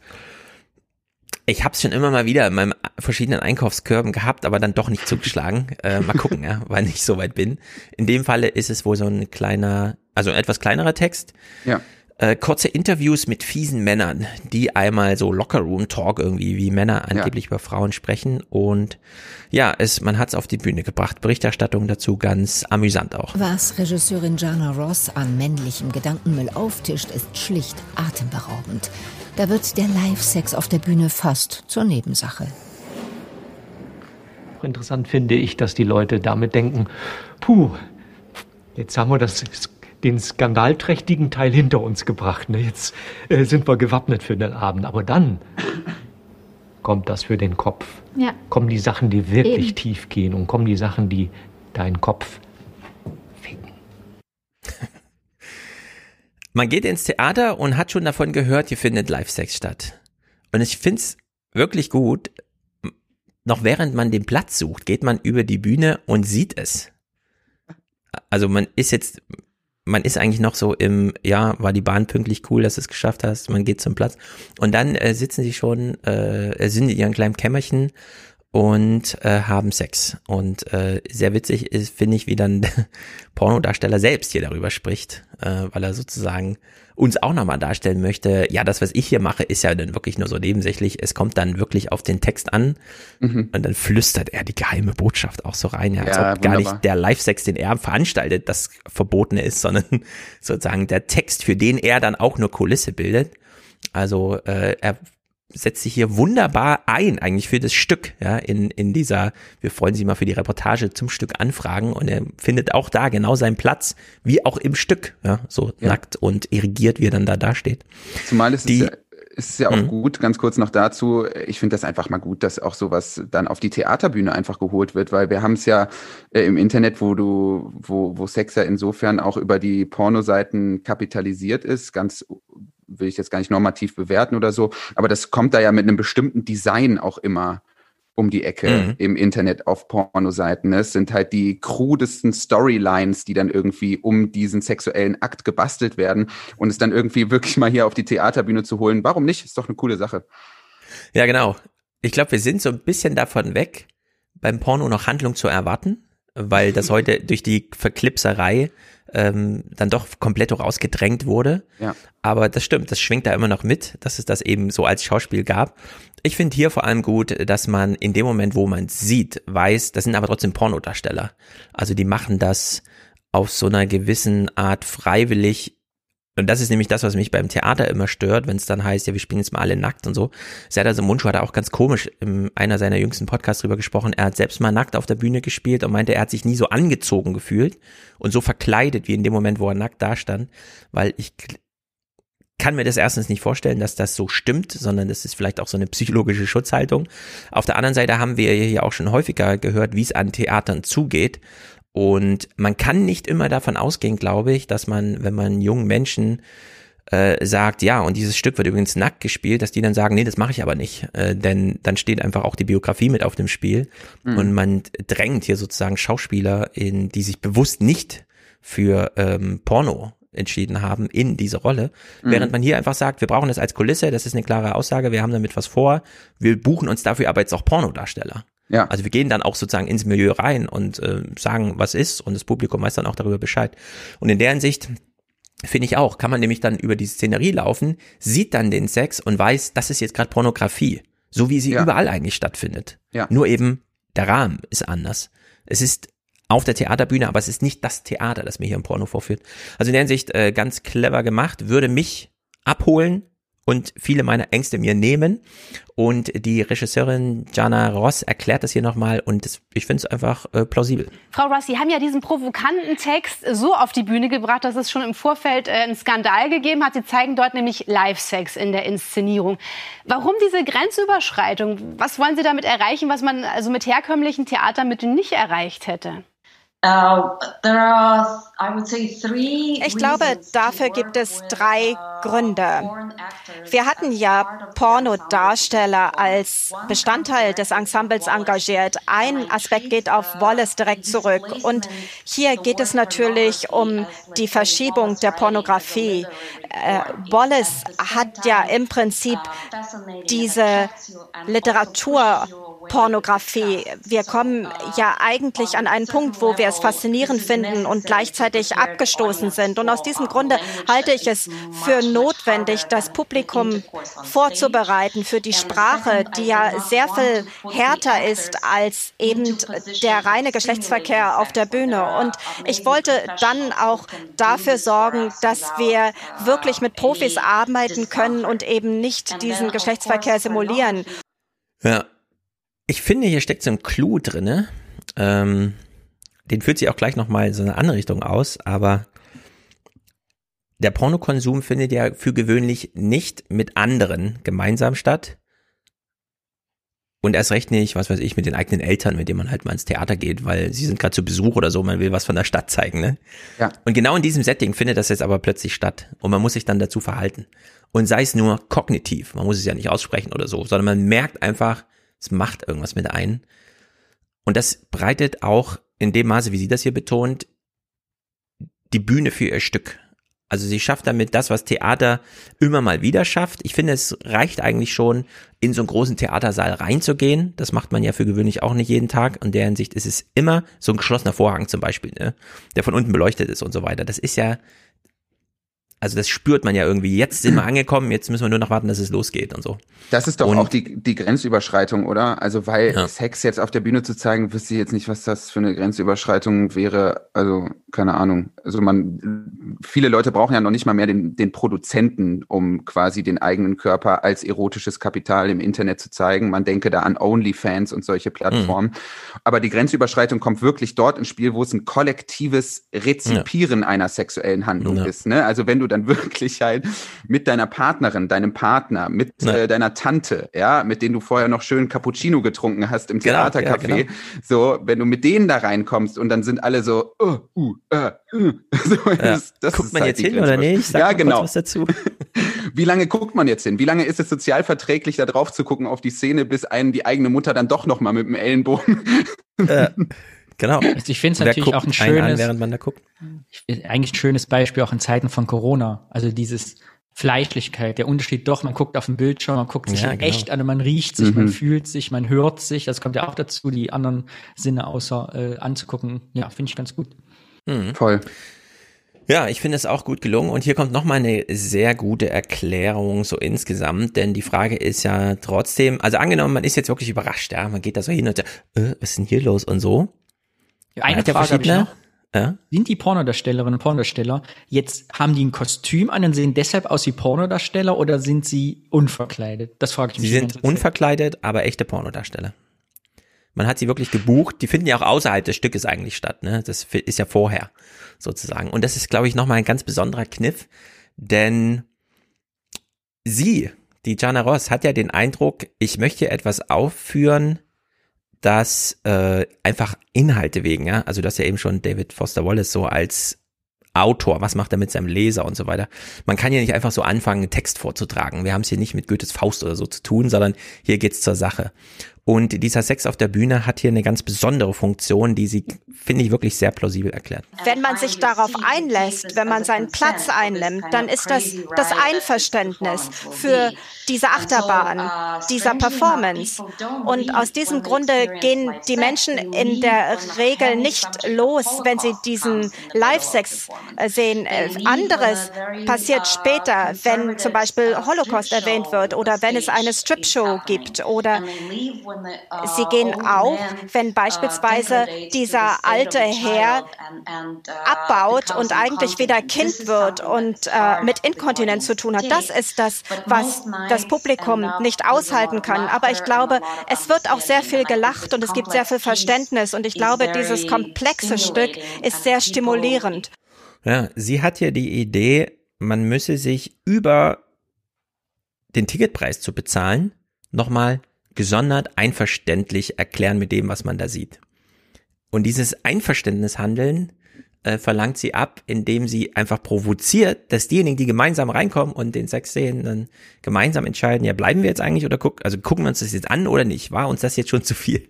Ich habe es schon immer mal wieder in meinen verschiedenen Einkaufskörben gehabt, aber dann doch nicht zugeschlagen. Äh, mal gucken, ja, weil ich so weit bin. In dem Falle ist es wohl so ein kleiner, also ein etwas kleinerer Text. Ja äh, kurze Interviews mit fiesen Männern, die einmal so Lockerroom-Talk irgendwie, wie Männer angeblich ja. über Frauen sprechen. Und ja, es, man hat es auf die Bühne gebracht. Berichterstattung dazu ganz amüsant auch. Was Regisseurin Jana Ross an männlichem Gedankenmüll auftischt, ist schlicht atemberaubend. Da wird der Live-Sex auf der Bühne fast zur Nebensache. Interessant finde ich, dass die Leute damit denken, puh, jetzt haben wir das den skandalträchtigen Teil hinter uns gebracht. Ne? Jetzt äh, sind wir gewappnet für den Abend. Aber dann kommt das für den Kopf. Ja. Kommen die Sachen, die wirklich Eben. tief gehen und kommen die Sachen, die deinen Kopf ficken. Man geht ins Theater und hat schon davon gehört, hier findet Live-Sex statt. Und ich finde es wirklich gut, noch während man den Platz sucht, geht man über die Bühne und sieht es. Also man ist jetzt man ist eigentlich noch so im, ja, war die Bahn pünktlich cool, dass du es geschafft hast, man geht zum Platz. Und dann äh, sitzen sie schon, äh, sind in ihrem kleinen Kämmerchen und äh, haben Sex. Und äh, sehr witzig ist, finde ich, wie dann der Pornodarsteller selbst hier darüber spricht, äh, weil er sozusagen uns auch nochmal darstellen möchte, ja, das, was ich hier mache, ist ja dann wirklich nur so nebensächlich. Es kommt dann wirklich auf den Text an mhm. und dann flüstert er die geheime Botschaft auch so rein, ja, als ja, ob gar nicht der Live-Sex, den er veranstaltet, das Verbotene ist, sondern sozusagen der Text, für den er dann auch nur Kulisse bildet. Also äh, er setzt sich hier wunderbar ein, eigentlich für das Stück, ja, in, in dieser, wir freuen Sie mal für die Reportage zum Stück Anfragen und er findet auch da genau seinen Platz, wie auch im Stück, ja, so ja. nackt und irrigiert, wie er dann da dasteht. Zumal es die, ist ja, ist ja auch mhm. gut, ganz kurz noch dazu, ich finde das einfach mal gut, dass auch sowas dann auf die Theaterbühne einfach geholt wird, weil wir haben es ja äh, im Internet, wo du, wo, wo Sex ja insofern auch über die Pornoseiten kapitalisiert ist, ganz will ich jetzt gar nicht normativ bewerten oder so, aber das kommt da ja mit einem bestimmten Design auch immer um die Ecke mhm. im Internet auf Pornoseiten. Ne? Es sind halt die krudesten Storylines, die dann irgendwie um diesen sexuellen Akt gebastelt werden und es dann irgendwie wirklich mal hier auf die Theaterbühne zu holen. Warum nicht? Ist doch eine coole Sache. Ja, genau. Ich glaube, wir sind so ein bisschen davon weg, beim Porno noch Handlung zu erwarten, weil das heute durch die Verklipserei ähm, dann doch komplett rausgedrängt wurde. Ja. Aber das stimmt, das schwingt da immer noch mit, dass es das eben so als Schauspiel gab. Ich finde hier vor allem gut, dass man in dem Moment, wo man sieht, weiß, das sind aber trotzdem Pornodarsteller. Also die machen das auf so einer gewissen Art freiwillig und das ist nämlich das, was mich beim Theater immer stört, wenn es dann heißt, ja, wir spielen jetzt mal alle nackt und so. Serdar Mundschuh hat auch ganz komisch in einer seiner jüngsten Podcasts drüber gesprochen. Er hat selbst mal nackt auf der Bühne gespielt und meinte, er hat sich nie so angezogen gefühlt und so verkleidet wie in dem Moment, wo er nackt dastand, weil ich kann mir das erstens nicht vorstellen, dass das so stimmt, sondern das ist vielleicht auch so eine psychologische Schutzhaltung. Auf der anderen Seite haben wir hier auch schon häufiger gehört, wie es an Theatern zugeht. Und man kann nicht immer davon ausgehen, glaube ich, dass man, wenn man jungen Menschen äh, sagt, ja, und dieses Stück wird übrigens nackt gespielt, dass die dann sagen, nee, das mache ich aber nicht. Äh, denn dann steht einfach auch die Biografie mit auf dem Spiel. Mhm. Und man drängt hier sozusagen Schauspieler, in die sich bewusst nicht für ähm, Porno entschieden haben in diese Rolle. Mhm. Während man hier einfach sagt, wir brauchen das als Kulisse, das ist eine klare Aussage, wir haben damit was vor, wir buchen uns dafür aber jetzt auch Pornodarsteller. Ja. Also wir gehen dann auch sozusagen ins Milieu rein und äh, sagen, was ist und das Publikum weiß dann auch darüber Bescheid. Und in der Hinsicht finde ich auch, kann man nämlich dann über die Szenerie laufen, sieht dann den Sex und weiß, das ist jetzt gerade Pornografie, so wie sie ja. überall eigentlich stattfindet. Ja. Nur eben der Rahmen ist anders. Es ist auf der Theaterbühne, aber es ist nicht das Theater, das mir hier im Porno vorführt. Also in der Hinsicht äh, ganz clever gemacht, würde mich abholen und viele meiner Ängste mir nehmen. Und die Regisseurin Jana Ross erklärt das hier nochmal und das, ich finde es einfach äh, plausibel. Frau Ross, Sie haben ja diesen provokanten Text so auf die Bühne gebracht, dass es schon im Vorfeld äh, einen Skandal gegeben hat. Sie zeigen dort nämlich Live-Sex in der Inszenierung. Warum diese Grenzüberschreitung? Was wollen Sie damit erreichen, was man also mit herkömmlichen Theatermitteln nicht erreicht hätte? Uh, ich glaube, dafür gibt es drei uh, Gründe. Wir hatten ja Pornodarsteller als Bestandteil des Ensembles engagiert. Ein Aspekt geht auf Wallace direkt zurück. Und hier geht es natürlich um die Verschiebung der Pornografie. Äh, Wallace hat ja im Prinzip diese Literatur Pornografie. Wir kommen ja eigentlich an einen Punkt, wo wir es faszinierend finden und gleichzeitig abgestoßen sind. Und aus diesem Grunde halte ich es für notwendig, das Publikum vorzubereiten für die Sprache, die ja sehr viel härter ist als eben der reine Geschlechtsverkehr auf der Bühne. Und ich wollte dann auch dafür sorgen, dass wir wirklich mit Profis arbeiten können und eben nicht diesen Geschlechtsverkehr simulieren. Ja, ich finde, hier steckt so ein Clou drinne. Ähm, den führt sie auch gleich nochmal in so eine andere Richtung aus, aber der Pornokonsum findet ja für gewöhnlich nicht mit anderen gemeinsam statt. Und erst recht nicht, was weiß ich, mit den eigenen Eltern, mit denen man halt mal ins Theater geht, weil sie sind gerade zu Besuch oder so, man will was von der Stadt zeigen, ne? Ja. Und genau in diesem Setting findet das jetzt aber plötzlich statt. Und man muss sich dann dazu verhalten. Und sei es nur kognitiv, man muss es ja nicht aussprechen oder so, sondern man merkt einfach, es macht irgendwas mit ein. Und das breitet auch in dem Maße, wie sie das hier betont, die Bühne für ihr Stück. Also sie schafft damit das, was Theater immer mal wieder schafft. Ich finde, es reicht eigentlich schon, in so einen großen Theatersaal reinzugehen. Das macht man ja für gewöhnlich auch nicht jeden Tag. In der Hinsicht ist es immer so ein geschlossener Vorhang zum Beispiel, ne? der von unten beleuchtet ist und so weiter. Das ist ja also das spürt man ja irgendwie. Jetzt sind wir angekommen, jetzt müssen wir nur noch warten, dass es losgeht und so. Das ist doch und, auch die, die Grenzüberschreitung, oder? Also weil ja. Sex jetzt auf der Bühne zu zeigen, wüsste ich jetzt nicht, was das für eine Grenzüberschreitung wäre. Also keine Ahnung. Also man, viele Leute brauchen ja noch nicht mal mehr den, den Produzenten, um quasi den eigenen Körper als erotisches Kapital im Internet zu zeigen. Man denke da an OnlyFans und solche Plattformen. Mhm. Aber die Grenzüberschreitung kommt wirklich dort ins Spiel, wo es ein kollektives Rezipieren ja. einer sexuellen Handlung ja. ist. Ne? Also wenn du dann wirklich halt mit deiner Partnerin, deinem Partner, mit äh, deiner Tante, ja, mit denen du vorher noch schön Cappuccino getrunken hast im genau, Theatercafé, ja, genau. so, wenn du mit denen da reinkommst und dann sind alle so, uh, uh, uh, uh. so, ja. das, das guckt man halt jetzt hin oder nicht? Sag ja, genau. was dazu. Wie lange guckt man jetzt hin? Wie lange ist es sozial verträglich, da drauf zu gucken auf die Szene, bis einen die eigene Mutter dann doch noch mal mit dem Ellenbogen äh, Genau. Also ich finde es natürlich auch ein schönes, an, während man da guckt. eigentlich ein schönes Beispiel auch in Zeiten von Corona. Also dieses Fleischlichkeit, der Unterschied doch, man guckt auf den Bildschirm, man guckt sich ja, genau. echt an, man riecht sich, mhm. man fühlt sich, man hört sich. Das kommt ja auch dazu, die anderen Sinne außer äh, anzugucken. Ja, finde ich ganz gut. Mhm. Voll. Ja, ich finde es auch gut gelungen und hier kommt nochmal eine sehr gute Erklärung so insgesamt, denn die Frage ist ja trotzdem, also angenommen, man ist jetzt wirklich überrascht, ja, man geht da so hin und sagt, äh, was ist denn hier los und so eine Frage ja habe ich noch. Ja? Sind die Pornodarstellerinnen und Pornodarsteller jetzt, haben die ein Kostüm an und sehen deshalb aus wie Pornodarsteller oder sind sie unverkleidet? Das frage ich mich. Sie sind unverkleidet, aber echte Pornodarsteller. Man hat sie wirklich gebucht. Die finden ja auch außerhalb des Stückes eigentlich statt. Ne? Das ist ja vorher sozusagen. Und das ist, glaube ich, nochmal ein ganz besonderer Kniff, denn sie, die Jana Ross, hat ja den Eindruck, ich möchte etwas aufführen, das äh, einfach Inhalte wegen, ja, also das ja eben schon David Foster Wallace so als Autor, was macht er mit seinem Leser und so weiter. Man kann ja nicht einfach so anfangen, einen Text vorzutragen. Wir haben es hier nicht mit Goethes Faust oder so zu tun, sondern hier geht's zur Sache. Und dieser Sex auf der Bühne hat hier eine ganz besondere Funktion, die sie, finde ich, wirklich sehr plausibel erklärt. Wenn man sich darauf einlässt, wenn man seinen Platz einnimmt, dann ist das das Einverständnis für diese Achterbahn, dieser Performance. Und aus diesem Grunde gehen die Menschen in der Regel nicht los, wenn sie diesen Live-Sex äh, sehen. Äh, anderes passiert später, wenn zum Beispiel Holocaust erwähnt wird oder wenn es eine Strip-Show gibt oder Sie gehen auch, wenn beispielsweise dieser alte Herr abbaut und eigentlich wieder Kind wird und äh, mit Inkontinenz zu tun hat. Das ist das, was das Publikum nicht aushalten kann. Aber ich glaube, es wird auch sehr viel gelacht und es gibt sehr viel Verständnis. Und ich glaube, dieses komplexe Stück ist sehr stimulierend. Ja, sie hat ja die Idee, man müsse sich über den Ticketpreis zu bezahlen, nochmal gesondert einverständlich erklären mit dem, was man da sieht. Und dieses Einverständnishandeln äh, verlangt sie ab, indem sie einfach provoziert, dass diejenigen, die gemeinsam reinkommen und den Sex sehen, dann gemeinsam entscheiden, ja, bleiben wir jetzt eigentlich oder gucken, also gucken wir uns das jetzt an oder nicht? War uns das jetzt schon zu viel?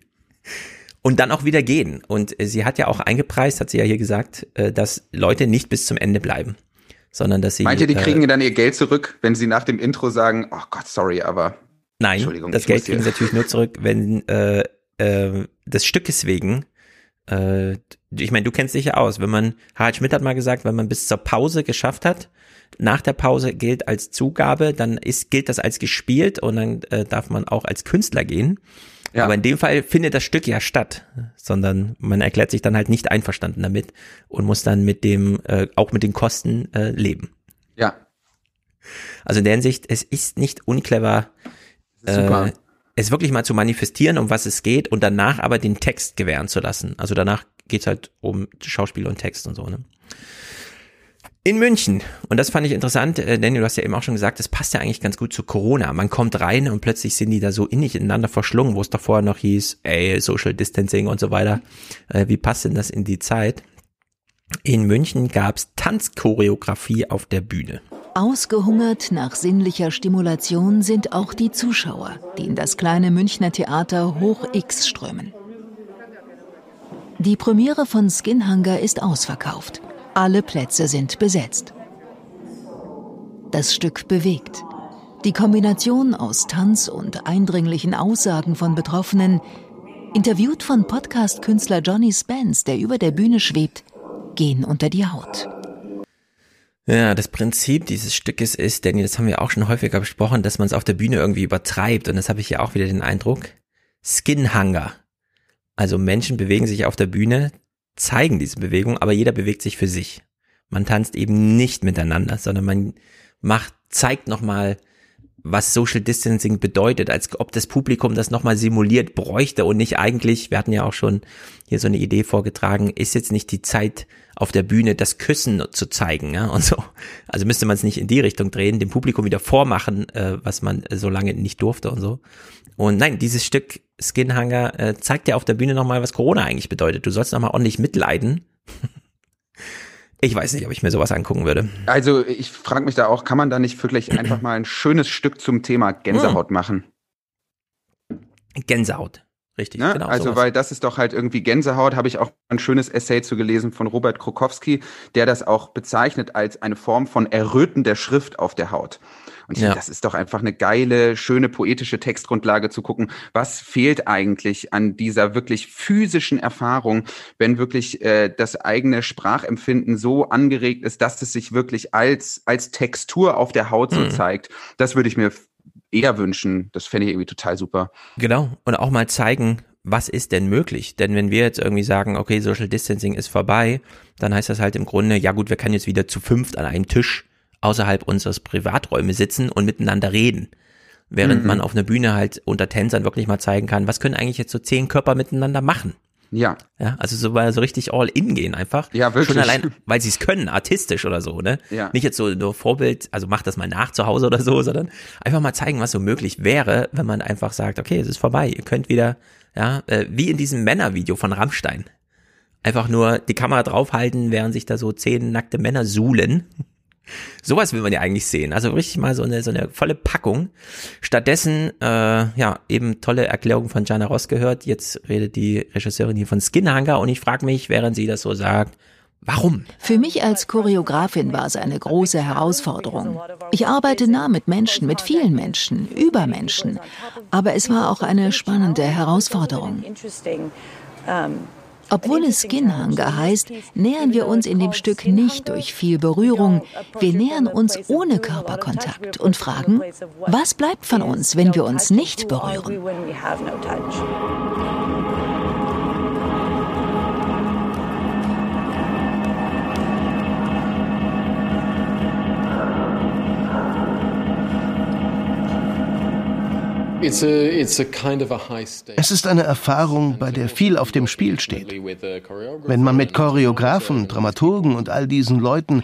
Und dann auch wieder gehen. Und äh, sie hat ja auch eingepreist, hat sie ja hier gesagt, äh, dass Leute nicht bis zum Ende bleiben, sondern dass sie. Meint ihr, die kriegen äh, dann ihr Geld zurück, wenn sie nach dem Intro sagen, oh Gott, sorry, aber Nein, das Geld kriegen sie natürlich nur zurück, wenn äh, äh, des Stückes wegen. Äh, ich meine, du kennst dich ja aus. Wenn man, Harald Schmidt hat mal gesagt, wenn man bis zur Pause geschafft hat, nach der Pause gilt als Zugabe, dann ist, gilt das als gespielt und dann äh, darf man auch als Künstler gehen. Ja. Aber in dem Fall findet das Stück ja statt, sondern man erklärt sich dann halt nicht einverstanden damit und muss dann mit dem, äh, auch mit den Kosten äh, leben. Ja. Also in der Hinsicht, es ist nicht unclever, Super. Äh, es wirklich mal zu manifestieren, um was es geht und danach aber den Text gewähren zu lassen. Also danach geht's halt um Schauspiel und Text und so. Ne? In München, und das fand ich interessant, äh, Daniel, du hast ja eben auch schon gesagt, das passt ja eigentlich ganz gut zu Corona. Man kommt rein und plötzlich sind die da so innig ineinander verschlungen, wo es vorher noch hieß, ey, Social Distancing und so weiter. Äh, wie passt denn das in die Zeit? In München gab's Tanzchoreografie auf der Bühne. Ausgehungert nach sinnlicher Stimulation sind auch die Zuschauer, die in das kleine Münchner Theater Hoch X strömen. Die Premiere von Skinhanger ist ausverkauft. Alle Plätze sind besetzt. Das Stück bewegt. Die Kombination aus Tanz und eindringlichen Aussagen von Betroffenen, interviewt von Podcast-Künstler Johnny Spence, der über der Bühne schwebt, gehen unter die Haut. Ja, das Prinzip dieses Stückes ist, Danny, das haben wir auch schon häufiger besprochen, dass man es auf der Bühne irgendwie übertreibt. Und das habe ich ja auch wieder den Eindruck. Skinhanger. Also Menschen bewegen sich auf der Bühne, zeigen diese Bewegung, aber jeder bewegt sich für sich. Man tanzt eben nicht miteinander, sondern man macht, zeigt nochmal, was Social Distancing bedeutet, als ob das Publikum das nochmal simuliert bräuchte und nicht eigentlich, wir hatten ja auch schon hier so eine Idee vorgetragen, ist jetzt nicht die Zeit, auf der Bühne das Küssen zu zeigen, ja, und so. Also müsste man es nicht in die Richtung drehen, dem Publikum wieder vormachen, äh, was man so lange nicht durfte und so. Und nein, dieses Stück Skinhanger äh, zeigt ja auf der Bühne nochmal, was Corona eigentlich bedeutet. Du sollst nochmal ordentlich mitleiden. Ich weiß nicht, ob ich mir sowas angucken würde. Also ich frage mich da auch, kann man da nicht wirklich einfach mal ein schönes Stück zum Thema Gänsehaut hm. machen? Gänsehaut. Richtig, ne? genau. Also, sowas. weil das ist doch halt irgendwie Gänsehaut, habe ich auch ein schönes Essay zu gelesen von Robert Krokowski, der das auch bezeichnet als eine Form von Erröten der Schrift auf der Haut. Und ich ja. finde, das ist doch einfach eine geile, schöne poetische Textgrundlage zu gucken, was fehlt eigentlich an dieser wirklich physischen Erfahrung, wenn wirklich äh, das eigene Sprachempfinden so angeregt ist, dass es sich wirklich als, als Textur auf der Haut so mhm. zeigt. Das würde ich mir eher wünschen. Das fände ich irgendwie total super. Genau. Und auch mal zeigen, was ist denn möglich? Denn wenn wir jetzt irgendwie sagen, okay, Social Distancing ist vorbei, dann heißt das halt im Grunde, ja gut, wir können jetzt wieder zu fünft an einem Tisch außerhalb unseres Privaträume sitzen und miteinander reden. Während mhm. man auf einer Bühne halt unter Tänzern wirklich mal zeigen kann, was können eigentlich jetzt so zehn Körper miteinander machen? Ja. Ja, also so, weil so richtig all in gehen einfach. Ja, wirklich. Schon allein, weil sie es können, artistisch oder so, ne? Ja. Nicht jetzt so nur Vorbild, also macht das mal nach zu Hause oder so, sondern einfach mal zeigen, was so möglich wäre, wenn man einfach sagt, okay, es ist vorbei, ihr könnt wieder, ja, äh, wie in diesem Männervideo von Rammstein. Einfach nur die Kamera draufhalten, während sich da so zehn nackte Männer suhlen. Sowas will man ja eigentlich sehen. Also richtig mal so eine, so eine volle Packung. Stattdessen, äh, ja, eben tolle Erklärung von Jana Ross gehört. Jetzt redet die Regisseurin hier von Skinhanger und ich frage mich, während sie das so sagt, warum? Für mich als Choreografin war es eine große Herausforderung. Ich arbeite nah mit Menschen, mit vielen Menschen, über Menschen. Aber es war auch eine spannende Herausforderung. Obwohl es Skinhanger heißt, nähern wir uns in dem Stück nicht durch viel Berührung. Wir nähern uns ohne Körperkontakt und fragen, was bleibt von uns, wenn wir uns nicht berühren? Es ist eine Erfahrung, bei der viel auf dem Spiel steht. Wenn man mit Choreografen, Dramaturgen und all diesen Leuten,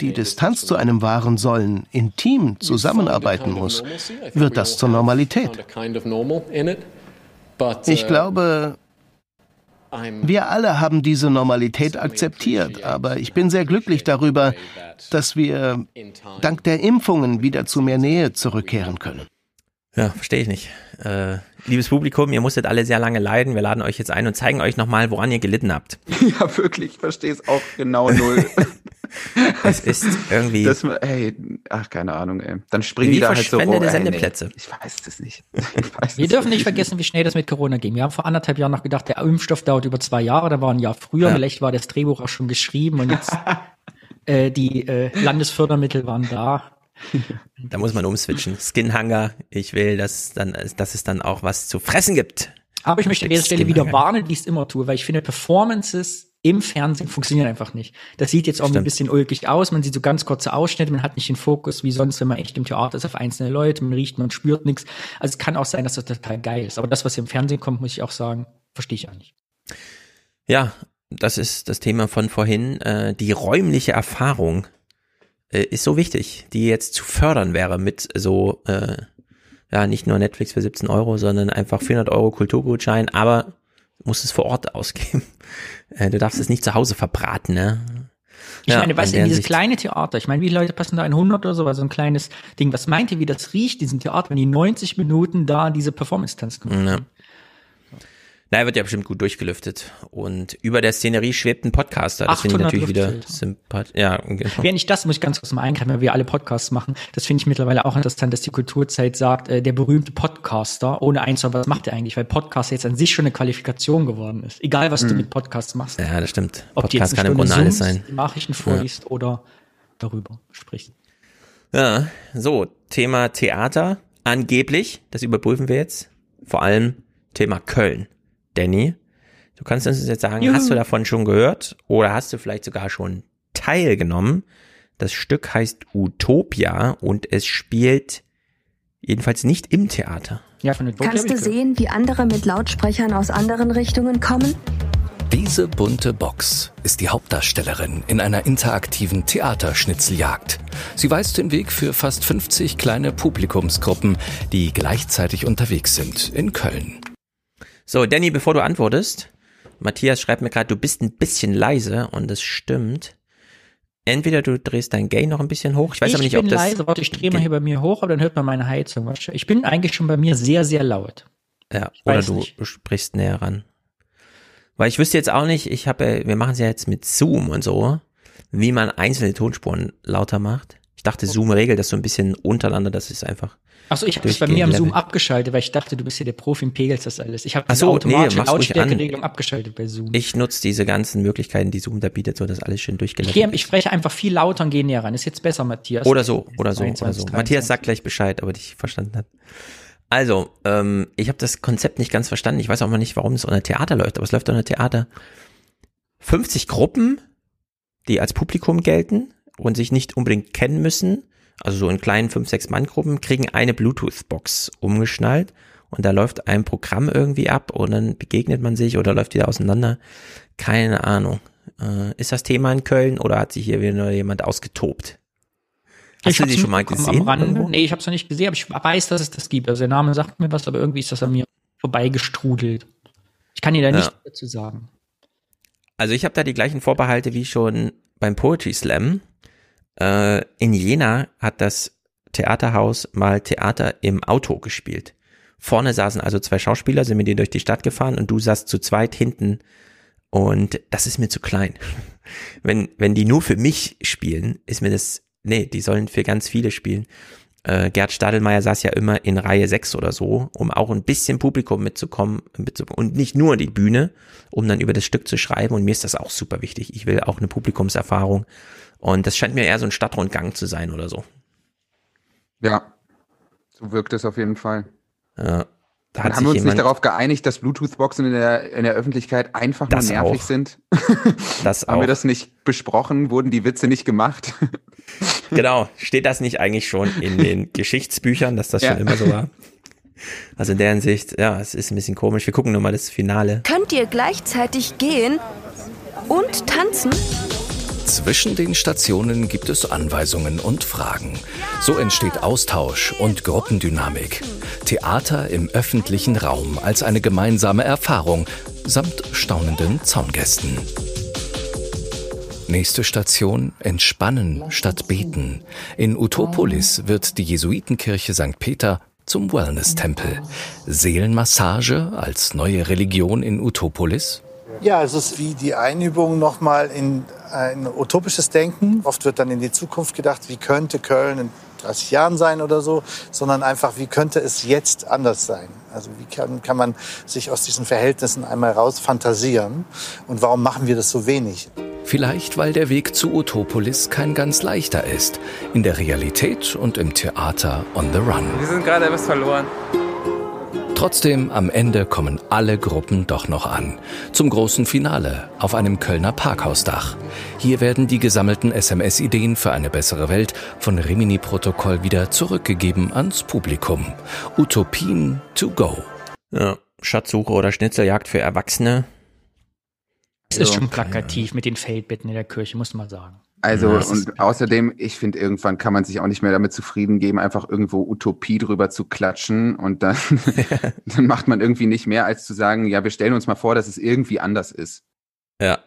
die Distanz zu einem wahren sollen, intim zusammenarbeiten muss, wird das zur Normalität. Ich glaube, wir alle haben diese Normalität akzeptiert, aber ich bin sehr glücklich darüber, dass wir dank der Impfungen wieder zu mehr Nähe zurückkehren können. Ja, verstehe ich nicht. Äh, liebes Publikum, ihr musstet alle sehr lange leiden. Wir laden euch jetzt ein und zeigen euch nochmal, woran ihr gelitten habt. Ja, wirklich, ich verstehe es auch genau null. es ist irgendwie. Das, ey, ach, keine Ahnung, ey. Dann springen die da halt so rum. Sendeplätze. Ey, nee, ich weiß es nicht. Weiß wir dürfen nicht vergessen, wie schnell das mit Corona ging. Wir haben vor anderthalb Jahren noch gedacht, der Impfstoff dauert über zwei Jahre, da war ein Jahr früher. Ja. Vielleicht war das Drehbuch auch schon geschrieben und jetzt äh, die äh, Landesfördermittel waren da. Da muss man umswitchen. Skinhanger, ich will, dass, dann, dass es dann auch was zu fressen gibt. Aber ich möchte an dieser Stelle wieder warnen, wie ich es immer tue, weil ich finde, Performances im Fernsehen funktionieren einfach nicht. Das sieht jetzt auch ein bisschen ulkig aus, man sieht so ganz kurze Ausschnitte, man hat nicht den Fokus wie sonst, wenn man echt im Theater ist, auf einzelne Leute, man riecht, man spürt nichts. Also es kann auch sein, dass das total geil ist. Aber das, was hier im Fernsehen kommt, muss ich auch sagen, verstehe ich auch nicht. Ja, das ist das Thema von vorhin, äh, die räumliche Erfahrung äh, ist so wichtig, die jetzt zu fördern wäre mit so, äh, ja, nicht nur Netflix für 17 Euro, sondern einfach 400 Euro Kulturgutschein, aber musst es vor Ort ausgeben. Äh, du darfst es nicht zu Hause verbraten, ne? Ich ja, meine, weißt du, dieses Sicht kleine Theater, ich meine, wie viele Leute passen da in 100 oder so, so ein kleines Ding. Was meint ihr, wie das riecht, diesen Theater, wenn die 90 Minuten da diese Performance-Tanz machen? Ja. Naja, wird ja bestimmt gut durchgelüftet. Und über der Szenerie schwebt ein Podcaster. Das finde ich natürlich wieder sympathisch. Ja, genau. Während ich das, muss ich ganz kurz mal eingreifen, weil wir alle Podcasts machen. Das finde ich mittlerweile auch interessant, dass die Kulturzeit sagt, äh, der berühmte Podcaster, ohne einzuhören, was macht er eigentlich? Weil Podcast jetzt an sich schon eine Qualifikation geworden ist. Egal, was hm. du mit Podcasts machst. Ja, das stimmt. Ob Podcast kann im Grunde alles sein. Nachrichten vorliest ja. oder darüber sprichst. Ja, so, Thema Theater. Angeblich, das überprüfen wir jetzt. Vor allem Thema Köln. Danny, du kannst uns jetzt sagen, Juhu. hast du davon schon gehört oder hast du vielleicht sogar schon teilgenommen? Das Stück heißt Utopia und es spielt jedenfalls nicht im Theater. Ja, von Kannst du sehen, wie andere mit Lautsprechern aus anderen Richtungen kommen? Diese bunte Box ist die Hauptdarstellerin in einer interaktiven Theaterschnitzeljagd. Sie weist den Weg für fast 50 kleine Publikumsgruppen, die gleichzeitig unterwegs sind in Köln. So, Danny, bevor du antwortest, Matthias schreibt mir gerade, du bist ein bisschen leise und das stimmt. Entweder du drehst dein Gain noch ein bisschen hoch. Ich weiß ich aber nicht, ob das. leise. Warte, ich drehe mal hier bei mir hoch, aber dann hört man meine Heizung. Ich bin eigentlich schon bei mir sehr, sehr laut. Ja, ich oder du nicht. sprichst näher ran. Weil ich wüsste jetzt auch nicht, ich habe, wir machen es ja jetzt mit Zoom und so, wie man einzelne Tonspuren lauter macht. Ich dachte, Zoom regelt das so ein bisschen untereinander, das ist einfach. Achso, ich habe das bei mir am Zoom abgeschaltet, weil ich dachte, du bist ja der Profi und pegelst das alles. Ich habe diese so, automatische nee, Lautstärkeregelung abgeschaltet bei Zoom. Ich nutze diese ganzen Möglichkeiten, die Zoom da bietet, so dass alles schön durchgeleitet ich, ich spreche einfach viel lauter und gehe näher ran. Ist jetzt besser, Matthias. Oder so, oder so, 22, oder so. 23. Matthias sagt gleich Bescheid, aber dich verstanden hat. Also, ähm, ich habe das Konzept nicht ganz verstanden. Ich weiß auch mal nicht, warum es unter Theater läuft, aber es läuft unter Theater. 50 Gruppen, die als Publikum gelten und sich nicht unbedingt kennen müssen also so in kleinen 5, 6 Mann Gruppen, kriegen eine Bluetooth-Box umgeschnallt und da läuft ein Programm irgendwie ab und dann begegnet man sich oder läuft wieder auseinander. Keine Ahnung. Äh, ist das Thema in Köln oder hat sich hier wieder jemand ausgetobt? Hast ich du die schon mal gesehen? Nee, ich habe es noch nicht gesehen, aber ich weiß, dass es das gibt. Also der Name sagt mir was, aber irgendwie ist das an mir vorbeigestrudelt. Ich kann dir da ja. nichts dazu sagen. Also ich habe da die gleichen Vorbehalte wie schon beim Poetry Slam. Äh, in Jena hat das Theaterhaus mal Theater im Auto gespielt. Vorne saßen also zwei Schauspieler, sind mit dir durch die Stadt gefahren und du saßt zu zweit hinten und das ist mir zu klein. Wenn, wenn die nur für mich spielen, ist mir das, nee, die sollen für ganz viele spielen. Äh, Gerd Stadelmeier saß ja immer in Reihe 6 oder so, um auch ein bisschen Publikum mitzukommen, mitzukommen und nicht nur die Bühne, um dann über das Stück zu schreiben. Und mir ist das auch super wichtig. Ich will auch eine Publikumserfahrung. Und das scheint mir eher so ein Stadtrundgang zu sein oder so. Ja, so wirkt es auf jeden Fall. Ja, da haben wir uns nicht darauf geeinigt, dass Bluetooth-Boxen in der, in der Öffentlichkeit einfach nur nervig auch. sind? Das haben auch. wir das nicht besprochen? Wurden die Witze nicht gemacht? genau. Steht das nicht eigentlich schon in den Geschichtsbüchern, dass das Ja. schon immer so war? Also in der Hinsicht, ja, es ist ein bisschen komisch. Wir gucken nur mal das Finale. Könnt ihr gleichzeitig gehen und tanzen? Zwischen den Stationen gibt es Anweisungen und Fragen. So entsteht Austausch und Gruppendynamik. Theater im öffentlichen Raum als eine gemeinsame Erfahrung samt staunenden Zaungästen. Nächste Station Entspannen statt Beten. In Utopolis wird die Jesuitenkirche St. Peter zum Wellness-Tempel. Seelenmassage als neue Religion in Utopolis? Ja, es ist wie die Einübung nochmal in ein utopisches Denken. Oft wird dann in die Zukunft gedacht, wie könnte Köln in 30 Jahren sein oder so, sondern einfach, wie könnte es jetzt anders sein? Also wie kann, kann man sich aus diesen Verhältnissen einmal raus fantasieren? Und warum machen wir das so wenig? Vielleicht, weil der Weg zu Utopolis kein ganz leichter ist. In der Realität und im Theater on the run. Wir sind gerade etwas verloren. Trotzdem, am Ende kommen alle Gruppen doch noch an. Zum großen Finale auf einem Kölner Parkhausdach. Hier werden die gesammelten SMS-Ideen für eine bessere Welt von Rimini-Protokoll wieder zurückgegeben ans Publikum. Utopien to go. Ja, Schatzsuche oder Schnitzeljagd für Erwachsene. Es ist schon plakativ mit den Feldbetten in der Kirche, muss man sagen. Also, Ja, und außerdem, ich finde, irgendwann kann man sich auch nicht mehr damit zufrieden geben, einfach irgendwo Utopie drüber zu klatschen und dann, dann macht man irgendwie nicht mehr, als zu sagen, ja, wir stellen uns mal vor, dass es irgendwie anders ist. Ja.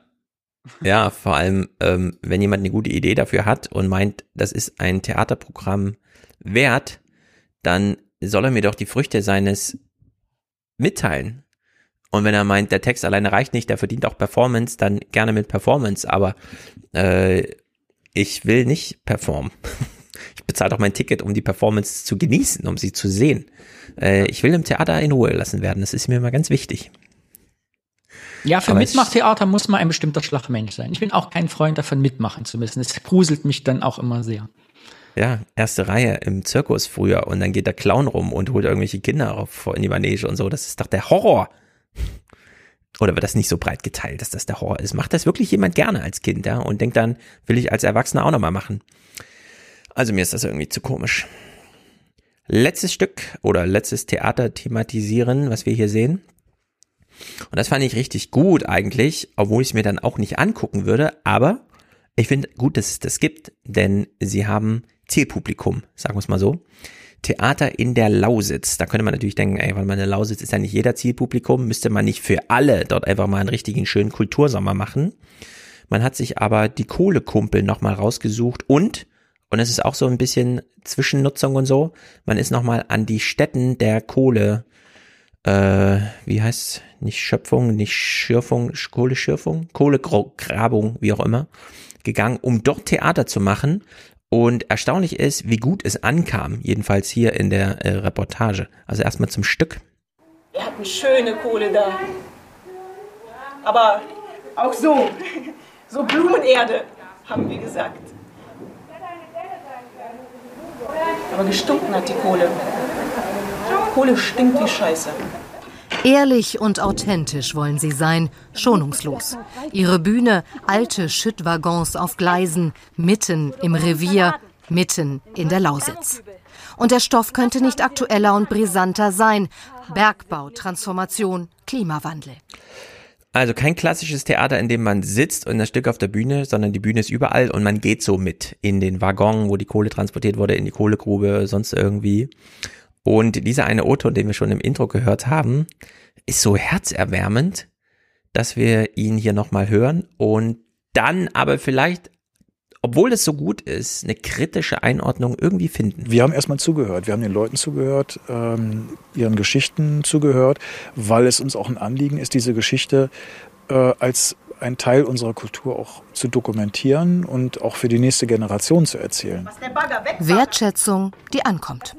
Ja, vor allem, ähm, wenn jemand eine gute Idee dafür hat und meint, das ist ein Theaterprogramm wert, dann soll er mir doch die Früchte seines mitteilen. Und wenn er meint, der Text alleine reicht nicht, der verdient auch Performance, dann gerne mit Performance, aber äh, ich will nicht performen. Ich bezahle doch mein Ticket, um die Performance zu genießen, um sie zu sehen. Äh, ich will im Theater in Ruhe gelassen werden, das ist mir immer ganz wichtig. Ja, für Aber Mitmachtheater muss man ein bestimmter Schlagmensch sein. Ich bin auch kein Freund davon, mitmachen zu müssen. Es gruselt mich dann auch immer sehr. Ja, erste Reihe im Zirkus früher und dann geht der Clown rum und holt irgendwelche Kinder auf in die Manege und so. Das ist doch der Horror. Oder wird das nicht so breit geteilt, dass das der Horror ist? Macht das wirklich jemand gerne als Kind, ja? Und denkt dann, will ich als Erwachsener auch nochmal machen. Also mir ist das irgendwie zu komisch. Letztes Stück oder letztes Theater thematisieren, was wir hier sehen. Und das fand ich richtig gut eigentlich, obwohl ich es mir dann auch nicht angucken würde, aber ich finde gut, dass es das gibt, denn sie haben Zielpublikum, sagen wir es mal so. Theater in der Lausitz. Da könnte man natürlich denken, ey, weil man in der Lausitz ist ja nicht jeder Zielpublikum, müsste man nicht für alle dort einfach mal einen richtigen schönen Kultursommer machen. Man hat sich aber die Kohlekumpel nochmal rausgesucht und, und es ist auch so ein bisschen Zwischennutzung und so, man ist nochmal an die Stätten der Kohle, äh, wie heißt nicht Schöpfung, nicht Schürfung, Kohleschürfung, Kohlegrabung, wie auch immer, gegangen, um dort Theater zu machen. Und erstaunlich ist, wie gut es ankam, jedenfalls hier in der äh, Reportage. Also erstmal zum Stück. Wir hatten schöne Kohle da. Aber auch so, so Blumenerde, haben wir gesagt. Aber gestunken hat die Kohle. Kohle stinkt wie Scheiße. Ehrlich und authentisch wollen sie sein, schonungslos. Ihre Bühne alte Schüttwaggons auf Gleisen, mitten im Revier, mitten in der Lausitz. Und der Stoff könnte nicht aktueller und brisanter sein. Bergbau, Transformation, Klimawandel. Also kein klassisches Theater, in dem man sitzt und das Stück auf der Bühne, sondern die Bühne ist überall und man geht so mit in den Waggon, wo die Kohle transportiert wurde, in die Kohlegrube, sonst irgendwie. Und dieser eine O-Ton, den wir schon im Intro gehört haben, ist so herzerwärmend, dass wir ihn hier nochmal hören und dann aber vielleicht obwohl es so gut ist, eine kritische Einordnung irgendwie finden. Wir haben erstmal zugehört. Wir haben den Leuten zugehört, ähm, ihren Geschichten zugehört, weil es uns auch ein Anliegen ist, diese Geschichte äh, als ein Teil unserer Kultur auch zu dokumentieren und auch für die nächste Generation zu erzählen. Wertschätzung, die ankommt.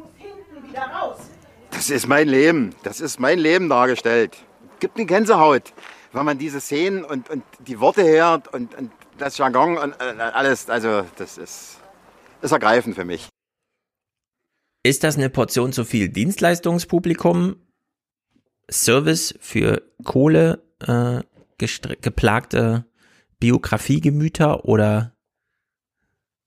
Das ist mein Leben. Das ist mein Leben dargestellt. Gibt eine Gänsehaut, wenn man diese Szenen und, und die Worte hört und, und das Jargon und alles, also das ist, ist ergreifend für mich. Ist das eine Portion zu viel Dienstleistungspublikum? Service für Kohle äh, geplagte Biografiegemüter oder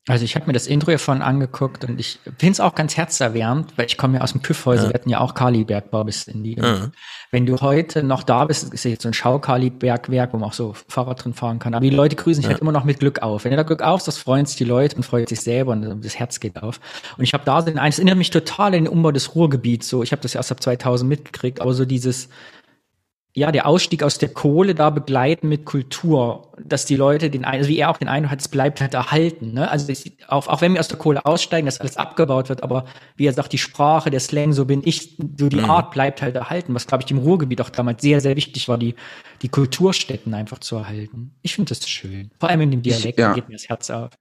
also ich habe mir das Intro hiervon angeguckt und ich finde es auch ganz herzerwärmend, weil ich komme ja aus dem Küffhäuser, ja. wir hatten ja auch Kalibergbau bis in die. Ja. Wenn du heute noch da bist, ist ja jetzt so ein Schaukalibergwerk, wo man auch so Fahrrad drin fahren kann. Aber die Leute grüßen sich ja. halt immer noch mit Glück auf. Wenn du da Glück auf, das freuen sich die Leute und freut sich selber und das Herz geht auf. Und ich habe da so den eines erinnert mich total an den Umbau des Ruhrgebiets. So, ich habe das ja erst ab 2000 mitgekriegt, aber so dieses ja, der Ausstieg aus der Kohle da begleiten mit Kultur, dass die Leute den also wie er auch den Eindruck hat, es bleibt halt erhalten. Ne? Also auch, auch wenn wir aus der Kohle aussteigen, dass alles abgebaut wird, aber wie er sagt, die Sprache, der Slang, so bin ich, so die mhm. Art bleibt halt erhalten, was glaube ich im Ruhrgebiet auch damals sehr, sehr wichtig war, die, die Kulturstätten einfach zu erhalten. Ich finde das schön. Vor allem in dem Dialekt ich, ja. geht mir das Herz auf.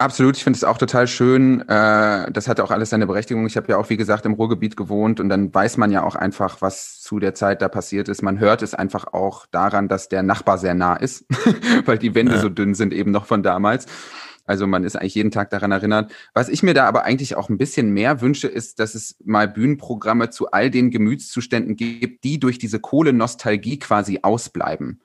Absolut, ich finde es auch total schön. Äh, das hat auch alles seine Berechtigung. Ich habe ja auch, wie gesagt, im Ruhrgebiet gewohnt und dann weiß man ja auch einfach, was zu der Zeit da passiert ist. Man hört es einfach auch daran, dass der Nachbar sehr nah ist, weil die Wände ja. so dünn sind eben noch von damals. Also man ist eigentlich jeden Tag daran erinnert. Was ich mir da aber eigentlich auch ein bisschen mehr wünsche, ist, dass es mal Bühnenprogramme zu all den Gemütszuständen gibt, die durch diese Kohlenostalgie quasi ausbleiben.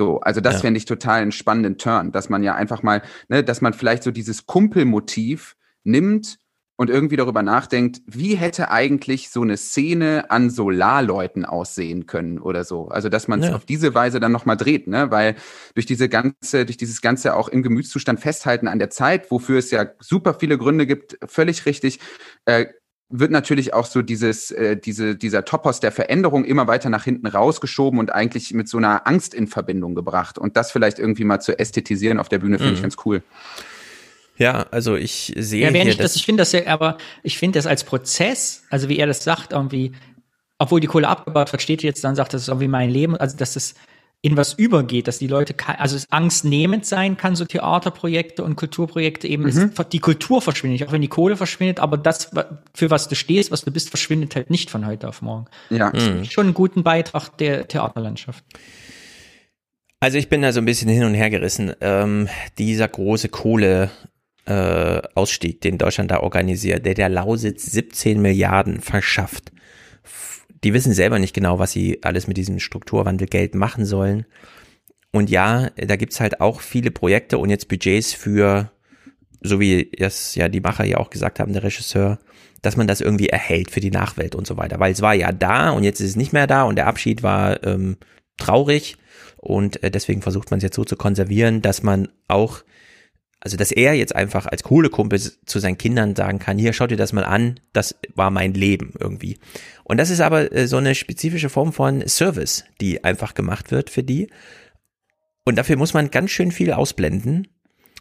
So, also das ja. fände ich total einen spannenden Turn, dass man ja einfach mal, ne, dass man vielleicht so dieses Kumpelmotiv nimmt und irgendwie darüber nachdenkt, wie hätte eigentlich so eine Szene an Solarleuten aussehen können oder so. Also dass man es ja. auf diese Weise dann nochmal dreht, ne? Weil durch diese ganze, durch dieses ganze auch im Gemütszustand festhalten an der Zeit, wofür es ja super viele Gründe gibt, völlig richtig, äh, wird natürlich auch so dieses, äh, diese, dieser Topos der Veränderung immer weiter nach hinten rausgeschoben und eigentlich mit so einer Angst in Verbindung gebracht. Und das vielleicht irgendwie mal zu ästhetisieren auf der Bühne finde mhm. ich ganz cool. Ja, also ich sehe ja, hier, das, ich finde das ja, aber ich finde das als Prozess, also wie er das sagt, irgendwie, obwohl die Kohle abgebaut wird, steht jetzt dann sagt, das ist irgendwie mein Leben, also dass das in was übergeht, dass die Leute, also es angstnehmend sein kann, so Theaterprojekte und Kulturprojekte eben, mhm. es, die Kultur verschwindet, auch wenn die Kohle verschwindet, aber das, für was du stehst, was du bist, verschwindet halt nicht von heute auf morgen. Ja. Das mhm. schon einen guten Beitrag der Theaterlandschaft. Also ich bin da so ein bisschen hin und her gerissen. Ähm, dieser große Kohle, äh, Ausstieg, den Deutschland da organisiert, der der Lausitz 17 Milliarden verschafft die wissen selber nicht genau, was sie alles mit diesem Strukturwandelgeld machen sollen. Und ja, da gibt's halt auch viele Projekte und jetzt Budgets für, so wie es ja die Macher ja auch gesagt haben, der Regisseur, dass man das irgendwie erhält für die Nachwelt und so weiter. Weil es war ja da und jetzt ist es nicht mehr da und der Abschied war ähm, traurig und äh, deswegen versucht man es jetzt so zu konservieren, dass man auch also, dass er jetzt einfach als Kohlekumpel zu seinen Kindern sagen kann, hier, schaut dir das mal an, das war mein Leben irgendwie. Und das ist aber äh, so eine spezifische Form von Service, die einfach gemacht wird für die. Und dafür muss man ganz schön viel ausblenden.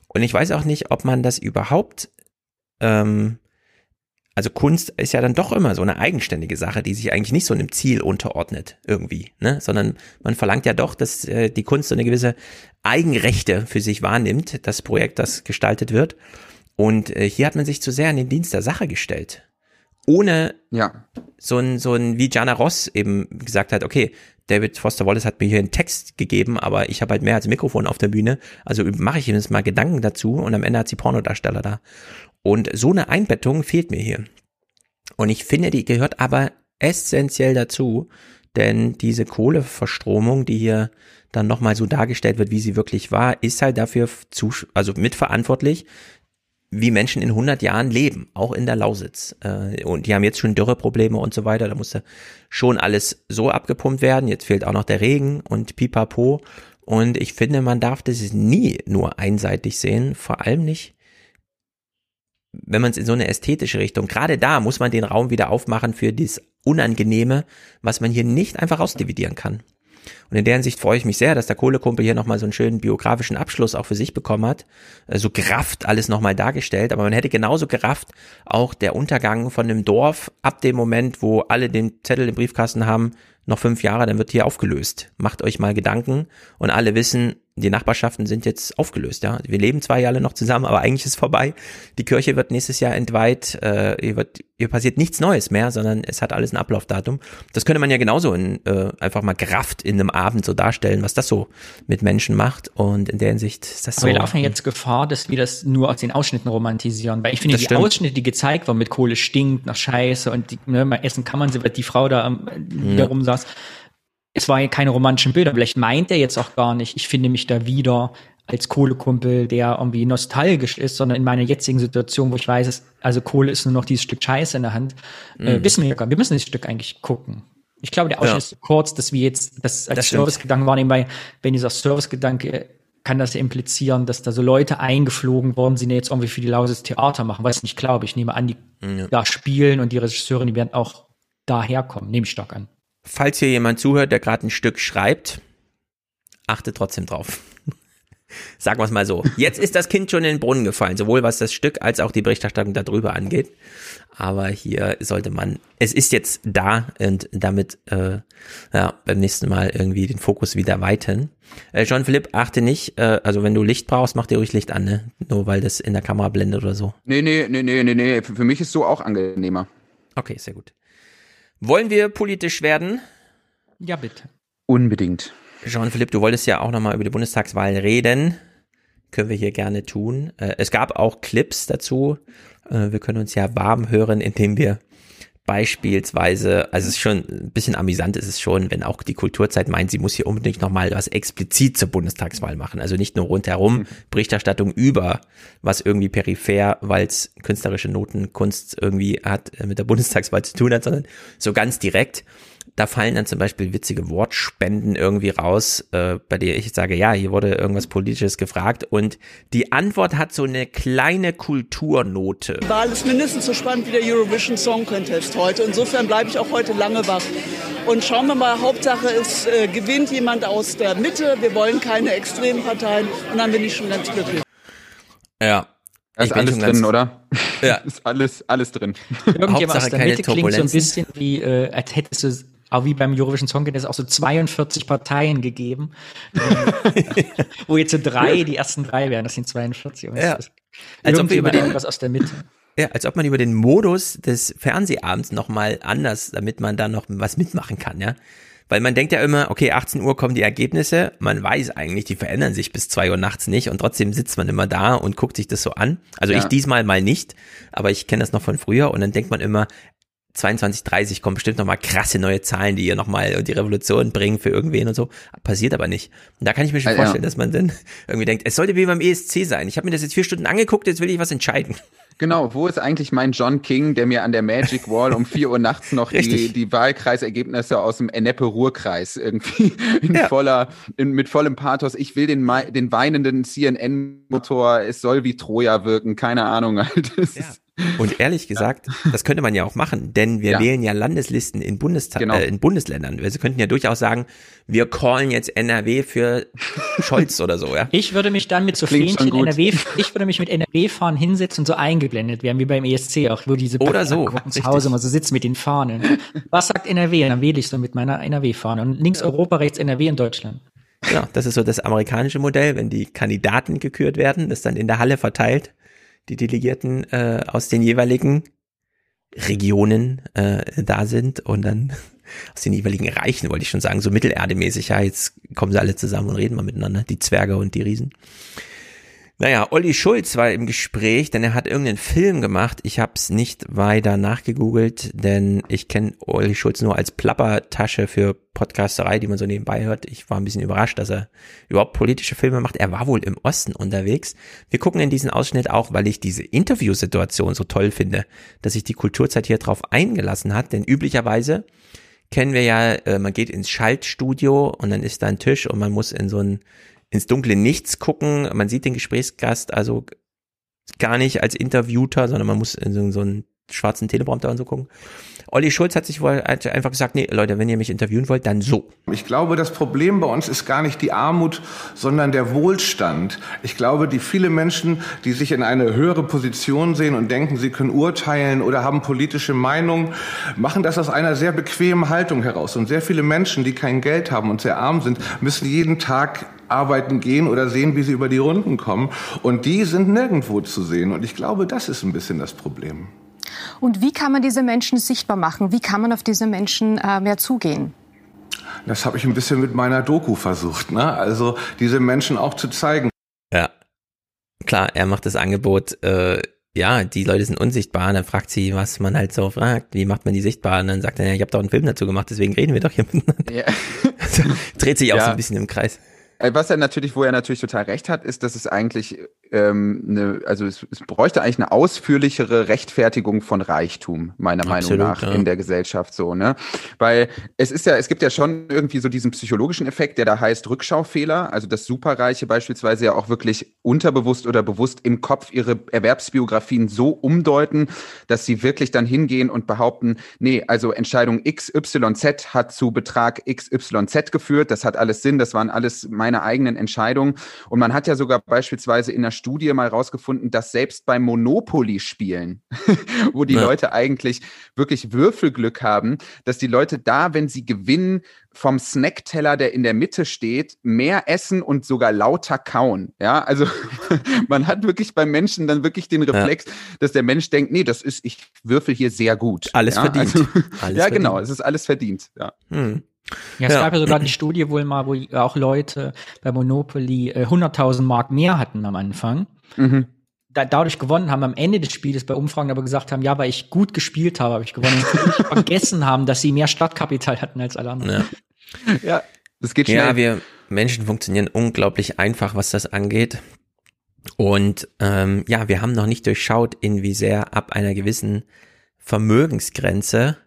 Und ich weiß auch nicht, ob man das überhaupt ähm, also Kunst ist ja dann doch immer so eine eigenständige Sache, die sich eigentlich nicht so einem Ziel unterordnet irgendwie, ne? Sondern man verlangt ja doch, dass äh, die Kunst so eine gewisse Eigenrechte für sich wahrnimmt, das Projekt, das gestaltet wird. Und äh, hier hat man sich zu sehr an den Dienst der Sache gestellt. Ohne ja. so ein, so ein, wie Jana Ross eben gesagt hat, okay, David Foster Wallace hat mir hier einen Text gegeben, aber ich habe halt mehr als Mikrofon auf der Bühne, also mache ich ihm jetzt mal Gedanken dazu und am Ende hat sie Pornodarsteller da. Und so eine Einbettung fehlt mir hier. Und ich finde, die gehört aber essentiell dazu, denn diese Kohleverstromung, die hier dann nochmal so dargestellt wird, wie sie wirklich war, ist halt dafür zu, also mitverantwortlich, wie Menschen in 100 Jahren leben, auch in der Lausitz. Äh, und die haben jetzt schon Dürreprobleme und so weiter. Da musste schon alles so abgepumpt werden. Jetzt fehlt auch noch der Regen und pipapo. Und ich finde, man darf das nie nur einseitig sehen, vor allem nicht, wenn man es in so eine ästhetische Richtung, gerade da muss man den Raum wieder aufmachen für das Unangenehme, was man hier nicht einfach ausdividieren kann. Und in der Hinsicht freue ich mich sehr, dass der Kohlekumpel hier nochmal so einen schönen biografischen Abschluss auch für sich bekommen hat. So also gerafft alles nochmal dargestellt. Aber man hätte genauso gerafft auch der Untergang von einem Dorf ab dem Moment, wo alle den Zettel im Briefkasten haben, noch fünf Jahre, dann wird hier aufgelöst. Macht euch mal Gedanken und alle wissen, die Nachbarschaften sind jetzt aufgelöst, ja. Wir leben zwar ja alle noch zusammen, aber eigentlich ist vorbei. Die Kirche wird nächstes Jahr entweiht, äh, hier, wird, hier passiert nichts Neues mehr, sondern es hat alles ein Ablaufdatum. Das könnte man ja genauso in, äh, einfach mal gerafft in einem Abend so darstellen, was das so mit Menschen macht. Und in der Hinsicht ist das aber so. wir laufen jetzt Gefahr, dass wir das nur aus den Ausschnitten romantisieren. Weil ich finde, die stimmt. Ausschnitte, die gezeigt wurden mit Kohle stinkt nach Scheiße und die, ne, mal essen kann man sie, weil die Frau da wiederum ja. saß es war ja keine romantischen Bilder. Vielleicht meint er jetzt auch gar nicht, ich finde mich da wieder als Kohlekumpel, der irgendwie nostalgisch ist, sondern in meiner jetzigen Situation, wo ich weiß, es, also Kohle ist nur noch dieses Stück Scheiße in der Hand, äh, mhm. äh, wissen wir gar Wir müssen das Stück eigentlich gucken. Ich glaube, der Ausschnitt ja. ist so kurz, dass wir jetzt das als Servicegedanken wahrnehmen, weil wenn dieser Servicegedanke kann das ja implizieren, dass da so Leute eingeflogen worden sind, die jetzt irgendwie für die Lausitz Theater machen. Weiß nicht, glaube ich. nehme an, die ja. da spielen und die Regisseurin, die werden auch daherkommen. Nehme ich stark an falls hier jemand zuhört, der gerade ein Stück schreibt, achte trotzdem drauf. Sagen wir es mal so. Jetzt ist das Kind schon in den Brunnen gefallen, sowohl was das Stück als auch die Berichterstattung darüber angeht. Aber hier sollte man, es ist jetzt da und damit äh, ja, beim nächsten Mal irgendwie den Fokus wieder weiten. Äh, John Philipp, achte nicht, äh, also wenn du Licht brauchst, mach dir ruhig Licht an, ne? Nur weil das in der Kamera blendet oder so. Nee, nee, nee, nee, nee, nee. Für, für mich ist so auch angenehmer. Okay, sehr gut. Wollen wir politisch werden? Ja, bitte. Unbedingt. Jean-Philippe, du wolltest ja auch nochmal über die Bundestagswahl reden. Können wir hier gerne tun. Äh, es gab auch Clips dazu. Äh, wir können uns ja warm hören, indem wir beispielsweise, also es ist schon ein bisschen amüsant ist es schon, wenn auch die Kulturzeit meint, sie muss hier unbedingt nochmal was explizit zur Bundestagswahl machen. Also nicht nur rundherum Berichterstattung über was irgendwie peripher, weil es künstlerische Noten, Kunst irgendwie hat, äh, mit der Bundestagswahl zu tun hat, sondern so ganz direkt. Da fallen dann zum Beispiel witzige Wortspenden irgendwie raus, äh, bei der ich sage, ja, hier wurde irgendwas Politisches gefragt und die Antwort hat so eine kleine Kulturnote. Die Wahl ist mindestens so spannend wie der Eurovision Song Contest heute. Insofern bleibe ich auch heute lange wach. Und schauen wir mal, Hauptsache es äh, gewinnt jemand aus der Mitte. Wir wollen keine extremen Parteien und dann bin ich schon ganz glücklich. Ja, da ist alles drin, oder? Ja. ist alles, alles drin. Irgendjemand aus der Mitte klingt so ein bisschen wie, äh, als hättest du auch wie beim Eurovision Song Contest auch so 42 Parteien gegeben, wo jetzt so drei, die ersten drei wären, das sind 42. Ja. Als ob wir über den, was aus der Mitte. Ja, als ob man über den Modus des Fernsehabends nochmal anders, damit man da noch was mitmachen kann, ja. Weil man denkt ja immer, okay, 18 Uhr kommen die Ergebnisse, man weiß eigentlich, die verändern sich bis 2 Uhr nachts nicht und trotzdem sitzt man immer da und guckt sich das so an. Also ja. ich diesmal mal nicht, aber ich kenne das noch von früher und dann denkt man immer, 22, 30 kommen bestimmt nochmal krasse neue Zahlen, die hier nochmal die Revolution bringen für irgendwen und so. Passiert aber nicht. Und da kann ich mir schon ja, vorstellen, ja. dass man dann irgendwie denkt, es sollte wie beim ESC sein. Ich habe mir das jetzt vier Stunden angeguckt, jetzt will ich was entscheiden. Genau, wo ist eigentlich mein John King, der mir an der Magic Wall um vier Uhr nachts noch die, die Wahlkreisergebnisse aus dem Ennepe-Ruhrkreis irgendwie in ja. voller, in, mit vollem Pathos. Ich will den, den weinenden CNN-Motor, es soll wie Troja wirken, keine Ahnung. Halt. Ja. Und ehrlich gesagt, das könnte man ja auch machen, denn wir ja. wählen ja Landeslisten in, Bundestag, genau. äh, in Bundesländern. Wir könnten ja durchaus sagen, wir callen jetzt NRW für Scholz oder so, ja. Ich würde mich dann mit so Fähnchen NRW, ich würde mich mit NRW fahren hinsetzen und so eingeblendet werden, wie beim ESC auch, wo diese oder so, zu Hause mal so sitzen mit den Fahnen. Was sagt NRW? Und dann wähle ich so mit meiner NRW-Fahne. Und links Europa, rechts NRW in Deutschland. Genau, das ist so das amerikanische Modell, wenn die Kandidaten gekürt werden, das dann in der Halle verteilt die Delegierten äh, aus den jeweiligen Regionen äh, da sind und dann aus den jeweiligen Reichen, wollte ich schon sagen, so mittelerdemäßig, ja, jetzt kommen sie alle zusammen und reden mal miteinander, die Zwerge und die Riesen. Naja, Olli Schulz war im Gespräch, denn er hat irgendeinen Film gemacht. Ich habe es nicht weiter nachgegoogelt, denn ich kenne Olli Schulz nur als Plappertasche für Podcasterei, die man so nebenbei hört. Ich war ein bisschen überrascht, dass er überhaupt politische Filme macht. Er war wohl im Osten unterwegs. Wir gucken in diesen Ausschnitt auch, weil ich diese Interviewsituation so toll finde, dass sich die Kulturzeit hier drauf eingelassen hat, denn üblicherweise kennen wir ja, äh, man geht ins Schaltstudio und dann ist da ein Tisch und man muss in so ein ins dunkle Nichts gucken. Man sieht den Gesprächsgast also gar nicht als Interviewter, sondern man muss in so, so einen schwarzen Teleprompter und so gucken. Olli Schulz hat sich wohl einfach gesagt, nee, Leute, wenn ihr mich interviewen wollt, dann so. Ich glaube, das Problem bei uns ist gar nicht die Armut, sondern der Wohlstand. Ich glaube, die viele Menschen, die sich in eine höhere Position sehen und denken, sie können urteilen oder haben politische Meinung, machen das aus einer sehr bequemen Haltung heraus. Und sehr viele Menschen, die kein Geld haben und sehr arm sind, müssen jeden Tag arbeiten gehen oder sehen, wie sie über die Runden kommen. Und die sind nirgendwo zu sehen. Und ich glaube, das ist ein bisschen das Problem. Und wie kann man diese Menschen sichtbar machen? Wie kann man auf diese Menschen äh, mehr zugehen? Das habe ich ein bisschen mit meiner Doku versucht. Ne? Also diese Menschen auch zu zeigen. Ja, klar, er macht das Angebot. Äh ja, die Leute sind unsichtbar. Und dann fragt sie, was man halt so fragt, wie macht man die sichtbar? Und dann sagt er, ja, ich habe doch einen Film dazu gemacht, deswegen reden wir doch hier miteinander. Ja. Also, dreht sich auch ja. so ein bisschen im Kreis. Äh, was er natürlich, wo er natürlich total recht hat, ist, dass es eigentlich ähm, eine, also es, es bräuchte eigentlich eine ausführlichere Rechtfertigung von Reichtum, meiner Absolut, Meinung nach, ja. in der Gesellschaft so, ne? Weil es ist ja, es gibt ja schon irgendwie so diesen psychologischen Effekt, der da heißt Rückschaufehler, also dass Superreiche beispielsweise ja auch wirklich unterbewusst oder bewusst im Kopf ihre Erwerbsbiografien so umdeuten, dass sie wirklich dann hingehen und behaupten, nee, also Entscheidung XYZ hat zu Betrag XYZ geführt, das hat alles Sinn, das waren alles meine meine eigenen Entscheidungen. Und man hat ja sogar beispielsweise in der Studie mal rausgefunden, dass selbst beim Monopoly-Spielen, wo die ja. Leute eigentlich wirklich Würfelglück haben, dass die Leute da, wenn sie gewinnen, vom Snackteller, der in der Mitte steht, mehr essen und sogar lauter kauen. Ja, also man hat wirklich beim Menschen dann wirklich den Reflex, ja. dass der Mensch denkt, nee, das ist, ich würfel hier sehr gut. Alles ja? verdient. Also, alles ja, genau, es ist alles verdient. Ja. Hm. Ja, es ja. gab ja sogar die Studie wohl mal, wo auch Leute bei Monopoly äh, 100.000 Mark mehr hatten am Anfang. Mhm. Da, dadurch gewonnen haben am Ende des Spiels bei Umfragen aber gesagt haben, ja, weil ich gut gespielt habe, habe ich gewonnen. Und vergessen haben, dass sie mehr Startkapital hatten als alle anderen. Ja, ja das geht schnell. Ja, wir Menschen funktionieren unglaublich einfach, was das angeht. Und ähm, ja, wir haben noch nicht durchschaut, in wie sehr ab einer gewissen Vermögensgrenze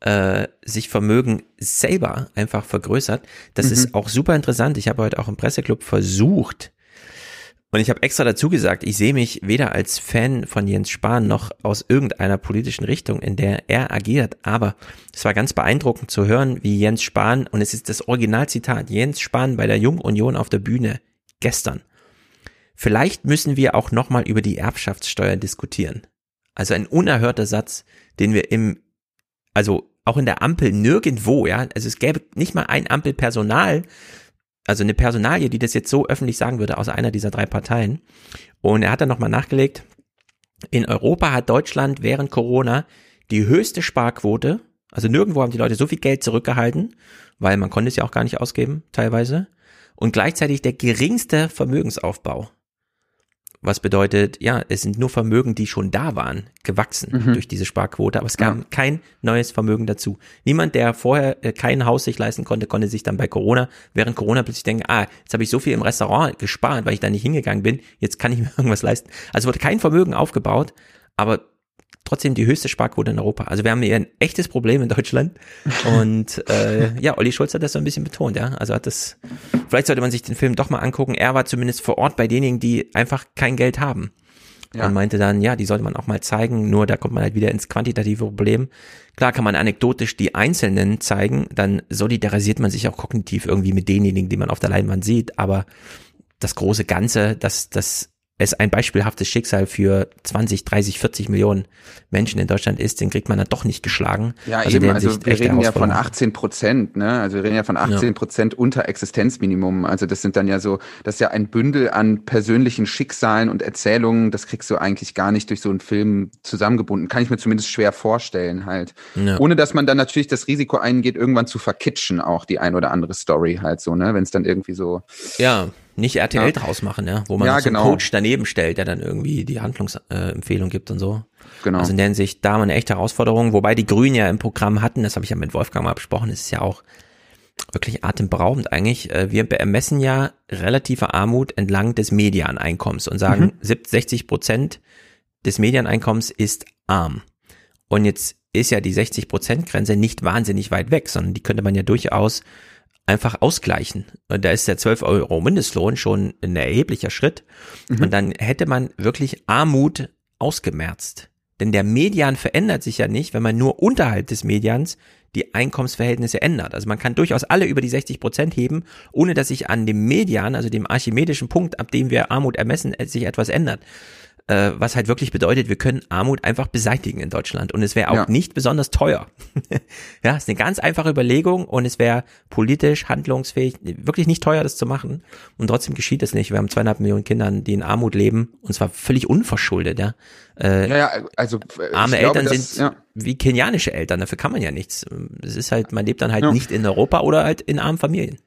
äh, sich Vermögen selber einfach vergrößert. Das mhm. ist auch super interessant. Ich habe heute auch im Presseclub versucht, und ich habe extra dazu gesagt, ich sehe mich weder als Fan von Jens Spahn noch aus irgendeiner politischen Richtung, in der er agiert. Aber es war ganz beeindruckend zu hören, wie Jens Spahn, und es ist das Originalzitat, Jens Spahn bei der Jungunion auf der Bühne gestern. Vielleicht müssen wir auch nochmal über die Erbschaftssteuer diskutieren. Also ein unerhörter Satz, den wir im also auch in der Ampel nirgendwo, ja, also es gäbe nicht mal ein Ampelpersonal, also eine Personalie, die das jetzt so öffentlich sagen würde, außer einer dieser drei Parteien. Und er hat dann nochmal nachgelegt, in Europa hat Deutschland während Corona die höchste Sparquote, also nirgendwo haben die Leute so viel Geld zurückgehalten, weil man konnte es ja auch gar nicht ausgeben, teilweise, und gleichzeitig der geringste Vermögensaufbau. Was bedeutet, ja, es sind nur Vermögen, die schon da waren, gewachsen mhm. durch diese Sparquote, aber es kam ja. kein neues Vermögen dazu. Niemand, der vorher äh, kein Haus sich leisten konnte, konnte sich dann bei Corona, während Corona plötzlich denken, ah, jetzt habe ich so viel im Restaurant gespart, weil ich da nicht hingegangen bin, jetzt kann ich mir irgendwas leisten. Also wurde kein Vermögen aufgebaut, aber trotzdem die höchste Sparquote in Europa. Also wir haben hier ein echtes Problem in Deutschland. Und äh, ja, Olli Schulz hat das so ein bisschen betont, ja. Also hat das, vielleicht sollte man sich den Film doch mal angucken. Er war zumindest vor Ort bei denjenigen, die einfach kein Geld haben. Ja. Und meinte dann, ja, die sollte man auch mal zeigen, nur da kommt man halt wieder ins quantitative Problem. Klar kann man anekdotisch die Einzelnen zeigen, dann solidarisiert man sich auch kognitiv irgendwie mit denjenigen, die man auf der Leinwand sieht, aber das große Ganze, das, das es ein beispielhaftes Schicksal für 20, 30, 40 Millionen Menschen in Deutschland ist, den kriegt man dann doch nicht geschlagen. Ja, also eben, also wir reden ja von 18 Prozent, ne? Also wir reden ja von 18 Prozent ja. unter Existenzminimum. Also das sind dann ja so, das ist ja ein Bündel an persönlichen Schicksalen und Erzählungen, das kriegst du eigentlich gar nicht durch so einen Film zusammengebunden. Kann ich mir zumindest schwer vorstellen halt. Ja. Ohne dass man dann natürlich das Risiko eingeht, irgendwann zu verkitschen, auch die ein oder andere Story halt so, ne? Wenn es dann irgendwie so. Ja nicht RTL Ja. draus machen, ja, wo man Ja, so einen genau. Coach daneben stellt, der dann irgendwie die Handlungsempfehlung gibt und so. Genau. Also in der Hinsicht da mal eine echte Herausforderung, wobei die Grünen ja im Programm hatten, das habe ich ja mit Wolfgang mal besprochen, das ist ja auch wirklich atemberaubend eigentlich. Äh, Wir ermessen ja relative Armut entlang des Medianeinkommens und sagen, Mhm. 70, 60 Prozent des Medianeinkommens ist arm. Und jetzt ist ja die 60 Prozent Grenze nicht wahnsinnig weit weg, sondern die könnte man ja durchaus einfach ausgleichen. Und da ist der 12 Euro Mindestlohn schon ein erheblicher Schritt. Mhm. Und dann hätte man wirklich Armut ausgemerzt. Denn der Median verändert sich ja nicht, wenn man nur unterhalb des Medians die Einkommensverhältnisse ändert. Also man kann durchaus alle über die 60 Prozent heben, ohne dass sich an dem Median, also dem archimedischen Punkt, ab dem wir Armut ermessen, sich etwas ändert. Äh, was halt wirklich bedeutet, wir können Armut einfach beseitigen in Deutschland. Und es wäre auch Ja. nicht besonders teuer. ja, ist eine ganz einfache Überlegung und es wäre politisch handlungsfähig, wirklich nicht teuer, das zu machen. Und trotzdem geschieht es nicht. Wir haben zweieinhalb Millionen Kindern, die in Armut leben, und zwar völlig unverschuldet, ja. Äh, Ja, ja, also äh, arme glaube, Eltern dass- sind ja. wie kenianische Eltern, dafür kann man ja nichts. Es ist halt, man lebt dann halt nicht in Europa oder halt in armen Familien.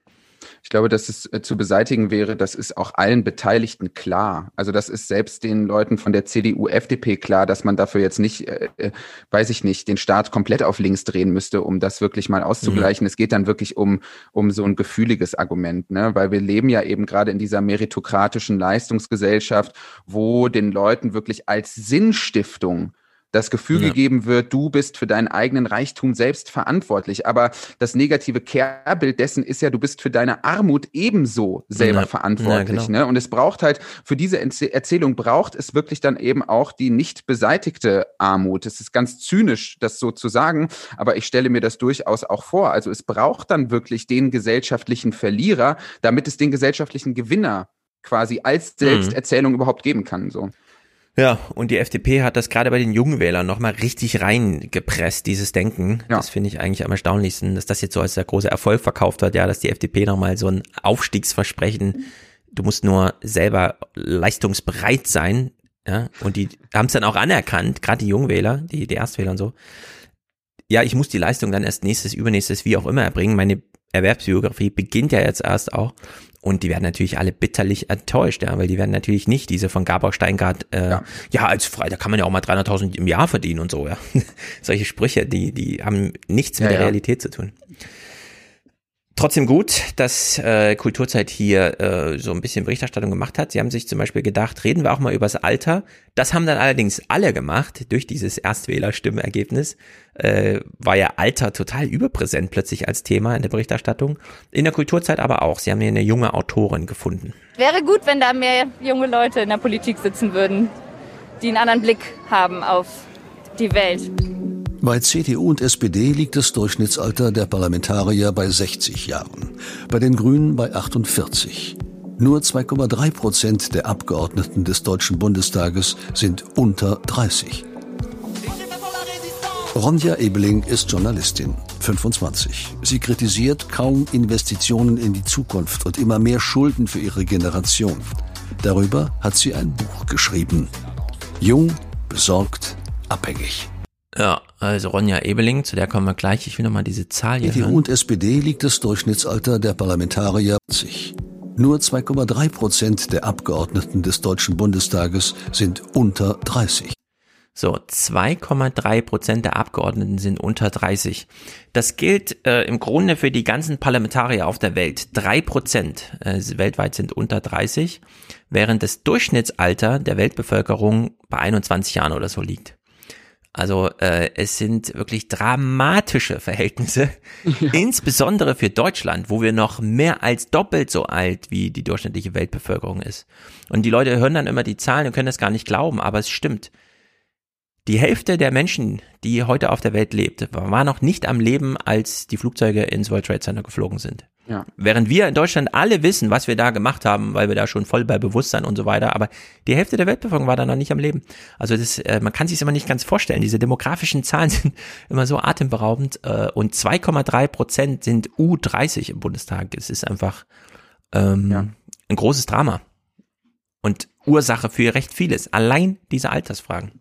Ich glaube, dass es äh, zu beseitigen wäre, das ist auch allen Beteiligten klar. Also das ist selbst den Leuten von der CDU, FDP klar, dass man dafür jetzt nicht, äh, äh, weiß ich nicht, den Staat komplett auf links drehen müsste, um das wirklich mal auszugleichen. Es geht dann wirklich um, um so ein gefühliges Argument, ne? weil wir leben ja eben gerade in dieser meritokratischen Leistungsgesellschaft, wo den Leuten wirklich als Sinnstiftung das Gefühl Ja. gegeben wird, du bist für deinen eigenen Reichtum selbst verantwortlich. Aber das negative Kehrbild dessen ist ja, du bist für deine Armut ebenso selber Ja. verantwortlich. Ja, genau. ne? Und es braucht halt, für diese Erzählung braucht es wirklich dann eben auch die nicht beseitigte Armut. Es ist ganz zynisch, das so zu sagen, aber ich stelle mir das durchaus auch vor. Also es braucht dann wirklich den gesellschaftlichen Verlierer, damit es den gesellschaftlichen Gewinner quasi als Mhm. Selbsterzählung überhaupt geben kann. So. Ja, und die FDP hat das gerade bei den jungen Wählern nochmal richtig reingepresst, dieses Denken. Das finde ich eigentlich am erstaunlichsten, dass das jetzt so als der große Erfolg verkauft wird, ja, dass die FDP nochmal so ein Aufstiegsversprechen, du musst nur selber leistungsbereit sein, ja, und die haben es dann auch anerkannt, gerade die Jungwähler, die, die Erstwähler und so. Ja, ich muss die Leistung dann erst nächstes, übernächstes, wie auch immer erbringen. Meine Erwerbsbiografie beginnt ja jetzt erst auch. Und die werden natürlich alle bitterlich enttäuscht, ja, weil die werden natürlich nicht diese von Gabor Steingart, äh, ja. als frei, da kann man ja auch mal 300.000 im Jahr verdienen und so, ja. Solche Sprüche, die, die haben nichts mit Ja, der ja. Realität zu tun. Trotzdem gut, dass äh, Kulturzeit hier äh, so ein bisschen Berichterstattung gemacht hat. Sie haben sich zum Beispiel gedacht, reden wir auch mal übers Alter. Das haben dann allerdings alle gemacht durch dieses Erstwählerstimmergebnis. Äh, war ja Alter total überpräsent plötzlich als Thema in der Berichterstattung. In der Kulturzeit aber auch. Sie haben hier eine junge Autorin gefunden. Wäre gut, wenn da mehr junge Leute in der Politik sitzen würden, die einen anderen Blick haben auf die Welt. Bei CDU und SPD liegt das Durchschnittsalter der Parlamentarier bei 60 Jahren, bei den Grünen bei 48. Nur 2,3 Prozent der Abgeordneten des Deutschen Bundestages sind unter 30. Ronja Ebeling ist Journalistin, 25. Sie kritisiert kaum Investitionen in die Zukunft und immer mehr Schulden für ihre Generation. Darüber hat sie ein Buch geschrieben. Jung, besorgt, abhängig. Ja, also Ronja Ebeling, zu der kommen wir gleich. Ich will nochmal diese Zahl hier CDU und SPD liegt das Durchschnittsalter der Parlamentarier 60. Nur 2,3 Prozent der Abgeordneten des Deutschen Bundestages sind unter 30. So, 2,3 Prozent der Abgeordneten sind unter 30. Das gilt äh, im Grunde für die ganzen Parlamentarier auf der Welt. Drei Prozent äh, weltweit sind unter 30, während das Durchschnittsalter der Weltbevölkerung bei 21 Jahren oder so liegt. Also äh, es sind wirklich dramatische Verhältnisse, insbesondere für Deutschland, wo wir noch mehr als doppelt so alt wie die durchschnittliche Weltbevölkerung ist. Und die Leute hören dann immer die Zahlen und können das gar nicht glauben, aber es stimmt. Die Hälfte der Menschen, die heute auf der Welt lebt, war noch nicht am Leben, als die Flugzeuge ins World Trade Center geflogen sind. Ja. Während wir in Deutschland alle wissen, was wir da gemacht haben, weil wir da schon voll bei Bewusstsein und so weiter, aber die Hälfte der Weltbevölkerung war da noch nicht am Leben. Also das, äh, man kann sich immer nicht ganz vorstellen. Diese demografischen Zahlen sind immer so atemberaubend äh, und 2,3 Prozent sind U30 im Bundestag. Es ist einfach ähm, ein großes Drama und Ursache für recht vieles. Allein diese Altersfragen.